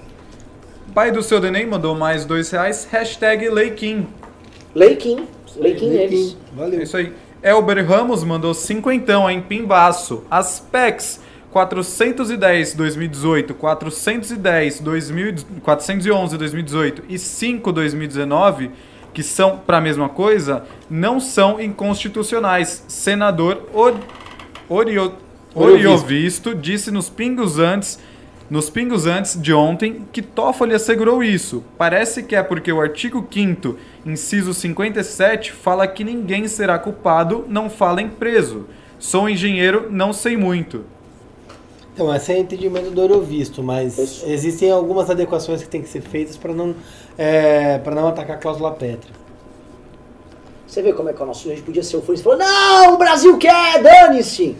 Pai do seu Denem mandou mais 2 reais. Hashtag Leikin. Leikin, Leikin eles. É Valeu. isso aí. Elber Ramos mandou cinquentão em Pimbaço. As PECs 410 2018, 410 2000, 411 2018 e 5 2019, que são para a mesma coisa, não são inconstitucionais. Senador Or, Orio, Oriovisto disse nos pingos antes nos pingos antes de ontem que Toffoli assegurou isso. Parece que é porque o artigo 5º, inciso 57, fala que ninguém será culpado, não fala em preso. Sou engenheiro, não sei muito. Então, esse é o entendimento do Eurovisto, mas Isso. existem algumas adequações que têm que ser feitas para não, é, pra não atacar a cláusula pétrea. Você vê como é que o nosso a gente podia ser o Fluminense e falou, não, o Brasil quer, dane-se.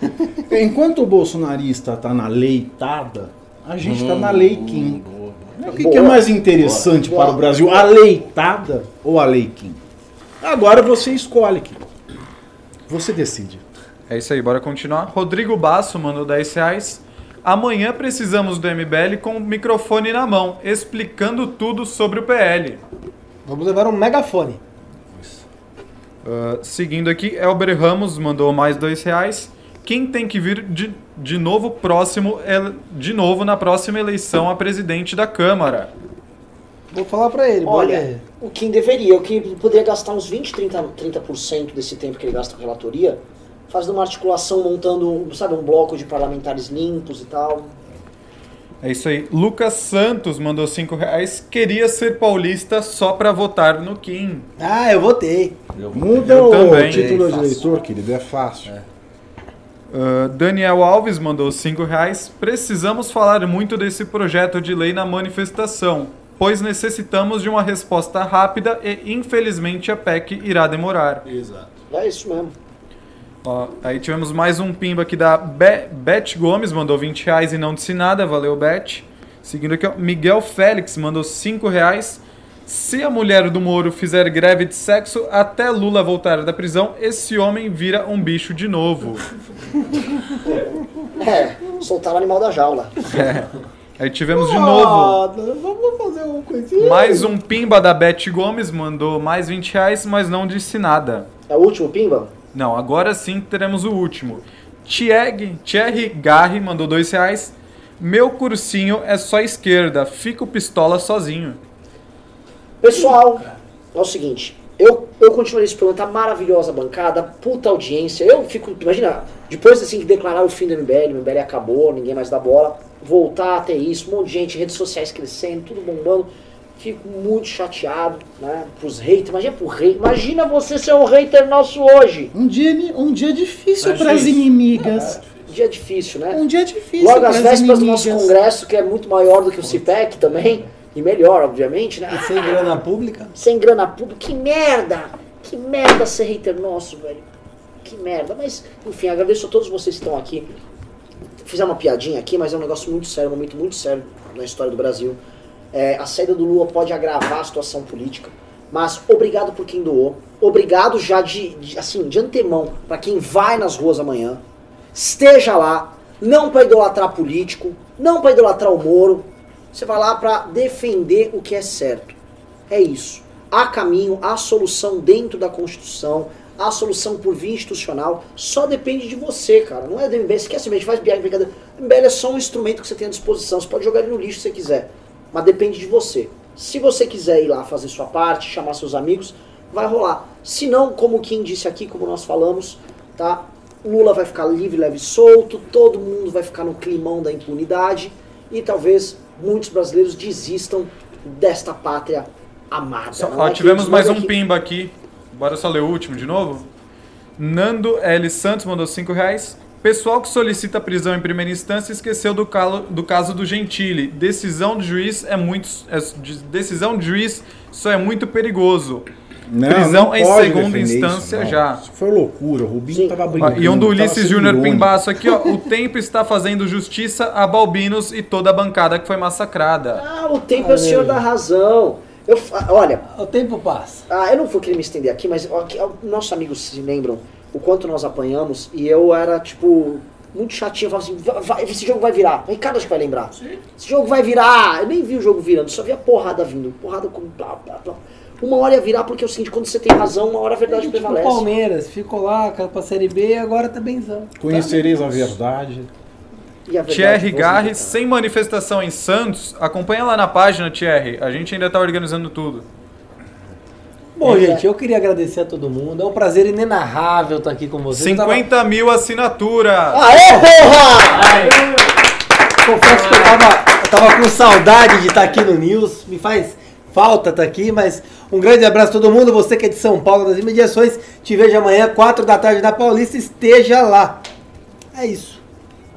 Enquanto o bolsonarista tá na leitada, a gente tá na lei Kim. O que, que é Boa. mais interessante Boa. para o Brasil? A leitada ou a lei Kim? Agora você escolhe, Kim. Você decide. É isso aí, bora continuar. Rodrigo Basso mandou 10 reais. Amanhã precisamos do MBL com o microfone na mão, explicando tudo sobre o PL. Vamos levar um megafone. Uh, seguindo aqui, Elber Ramos mandou mais dois reais. Quem tem que vir de, de novo próximo, ele- de novo na próxima eleição a presidente da Câmara? Vou falar para ele. Olha, ideia. o Kim deveria, o Kim poderia gastar uns 20, 30%, 30% desse tempo que ele gasta com relatoria, fazendo uma articulação, montando, sabe, um bloco de parlamentares limpos e tal. É isso aí. Lucas Santos mandou cinco reais. Queria ser paulista só pra votar no Kim. Ah, eu votei. Muda Eu o também. título de Fácil. eleitor, querido, é fácil. Uh, Daniel Alves mandou cinco reais. Precisamos falar muito desse projeto de lei na manifestação, pois necessitamos de uma resposta rápida e, infelizmente, a PEC irá demorar. Exato. É isso mesmo. Ó, aí tivemos mais um pimba aqui da Be Beth Gomes, mandou 20 reais e não disse nada, valeu Beth. Seguindo aqui, ó, Miguel Félix mandou 5 reais. Se a mulher do Moro fizer greve de sexo até Lula voltar da prisão, esse homem vira um bicho de novo. É, soltar o animal da jaula. Aí tivemos de novo vamos fazer uma coisinha. mais um pimba da Beth Gomes, mandou mais 20 reais, mas não disse nada. É o último, Pimba? Não, agora sim teremos o último. Thierry, Thierry Garri mandou dois reais. Meu cursinho é só esquerda, fico pistola sozinho. Pessoal, é o seguinte, eu, eu continuo nesse programa, tá maravilhosa a bancada, puta audiência. Eu fico, imagina, depois assim que declarar o fim do MBL, o MBL acabou, ninguém mais dá bola, voltar a ter isso, um monte de gente, redes sociais crescendo, tudo bombando. Fico muito chateado, né? Pros haters, imagina pro rei, imagina você ser um hater nosso hoje. Um dia, um dia difícil É para as inimigas. Um dia difícil, né? Um dia difícil Logo às vésperas do nosso congresso, que é muito maior do que o CIPEC também, e melhor, obviamente, né? E sem grana pública? Sem grana pública, que merda! Que merda ser hater nosso, velho. Que merda. Mas, enfim, agradeço a todos vocês que estão aqui. Fizer uma piadinha aqui, mas é um negócio muito sério, um momento muito sério na história do Brasil. É, a saída do Lula pode agravar a situação política, mas obrigado por quem doou. Obrigado já de, de- assim, de antemão para quem vai nas ruas amanhã. Esteja lá, não para idolatrar político, não para idolatrar o Moro. Você vai lá para defender o que é certo. É isso. Há caminho, há solução dentro da Constituição, há solução por via institucional. Só depende de você, cara. Não é do MBL. A gente faz brincadeira. MBL é só um instrumento que você tem à disposição. Você pode jogar ele no lixo se você quiser. Mas depende de você. Se você quiser ir lá fazer sua parte, chamar seus amigos, vai rolar. Se não, como quem disse aqui, como nós falamos, tá? Lula vai ficar livre, leve e solto, todo mundo vai ficar no climão da impunidade e talvez muitos brasileiros desistam desta pátria amada. Só- ó, é tivemos mais um aqui- pimba aqui. Bora só ler o último de novo? Nando L. Santos mandou 5 reais. Pessoal que solicita prisão em primeira instância esqueceu do, calo- do caso do Gentili. Decisão do juiz é muito. é- de- decisão do juiz só é muito perigoso. Não, prisão não em segunda instância isso, já. Isso foi loucura, o Rubinho tava Ó, brincando. E um do Ulisses Júnior. Pimbaço aqui, ó. O tempo está fazendo justiça a Balbinos e toda a bancada que foi massacrada. Ah, o tempo é o senhor da razão. Eu, olha. O tempo passa. Ah, eu não vou querer me estender aqui, mas ó, nossos amigos se lembram o quanto nós apanhamos e eu era, tipo, muito chatinho. Eu falava assim: "Va- vai- esse jogo vai virar. O Ricardo acho que vai lembrar. Esse jogo vai virar. Eu nem vi o jogo virando, só via porrada vindo. Porrada com blá blá blá. Uma hora ia virar porque é o seguinte: quando você tem razão, uma hora a verdade Tipo o prevalece. Palmeiras, ficou lá, caiu pra Série B e agora tá benzão. Conhecereis a verdade. E a verdade Thierry libertará. sem manifestação em Santos. Acompanha lá na página, Thierry. A gente ainda tá organizando tudo. Bom, gente, eu queria agradecer a todo mundo. É um prazer inenarrável estar aqui com vocês. Eu tava- 50 mil assinaturas. Aê, porra! Confesso que eu tava, eu tava com saudade de estar aqui no News. Me faz falta estar aqui, mas um grande abraço a todo mundo. Você que é de São Paulo, das imediações, te vejo amanhã, 4 da tarde na Paulista. Esteja lá. É isso.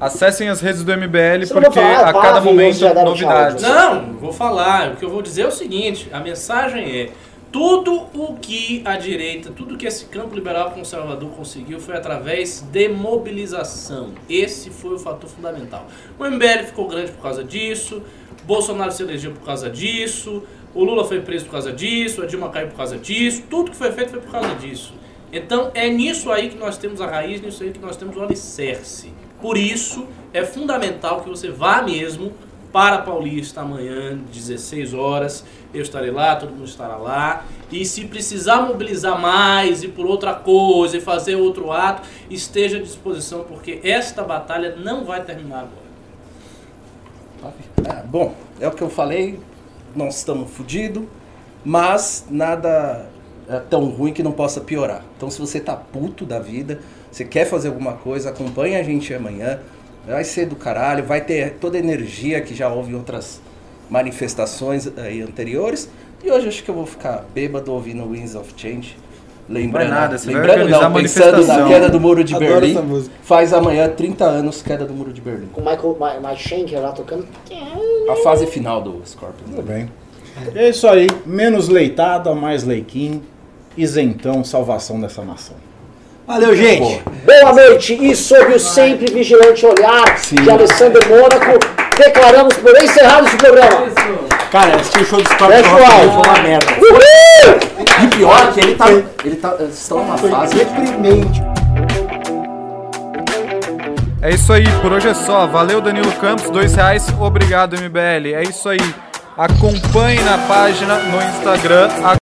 Acessem as redes do MBL Você porque falar, a cada momento novidades. Não, vou falar. O que eu vou dizer é o seguinte: a mensagem é. Tudo o que a direita, tudo que esse campo liberal conservador conseguiu foi através de mobilização. Esse foi o fator fundamental. O MBL ficou grande por causa disso, Bolsonaro se elegeu por causa disso, o Lula foi preso por causa disso, a Dilma caiu por causa disso, tudo que foi feito foi por causa disso. Então é nisso aí que nós temos a raiz, nisso aí que nós temos o alicerce. Por isso é fundamental que você vá mesmo para Paulista amanhã, 16 horas. Eu estarei lá, todo mundo estará lá. E se precisar mobilizar mais e por outra coisa e fazer outro ato, esteja à disposição, porque esta batalha não vai terminar agora. Ah, bom, é o que eu falei, nós estamos fodidos, mas nada é tão ruim que não possa piorar. Então se você tá puto da vida, você quer fazer alguma coisa, acompanhe a gente amanhã. Vai ser do caralho, vai ter toda a energia que já houve em outras manifestações aí anteriores. E hoje acho que eu vou ficar bêbado ouvindo Winds of Change. Lembrando, nada, você lembrando não, a pensando na queda do Muro de Adoro Berlim. Faz amanhã 30 anos queda do Muro de Berlim. Com o Michael Mike Schenker lá tocando. A fase final do Scorpion. Tudo bem. É isso aí. Menos leitada, mais leiquim. Isentão, salvação dessa nação. Valeu, gente. Boa noite e sob o sempre vigilante olhar de Alessandro Mônaco, declaramos por encerrado esse programa. Cara, assisti o show do Scorpion foi uma merda. Uhul! E pior que ele tá. Ele tá. Eles estão numa fase. deprimente. É isso aí, por hoje é só. Valeu, Danilo Campos, dois reais. Obrigado, MBL. É isso aí. Acompanhe na página no Instagram.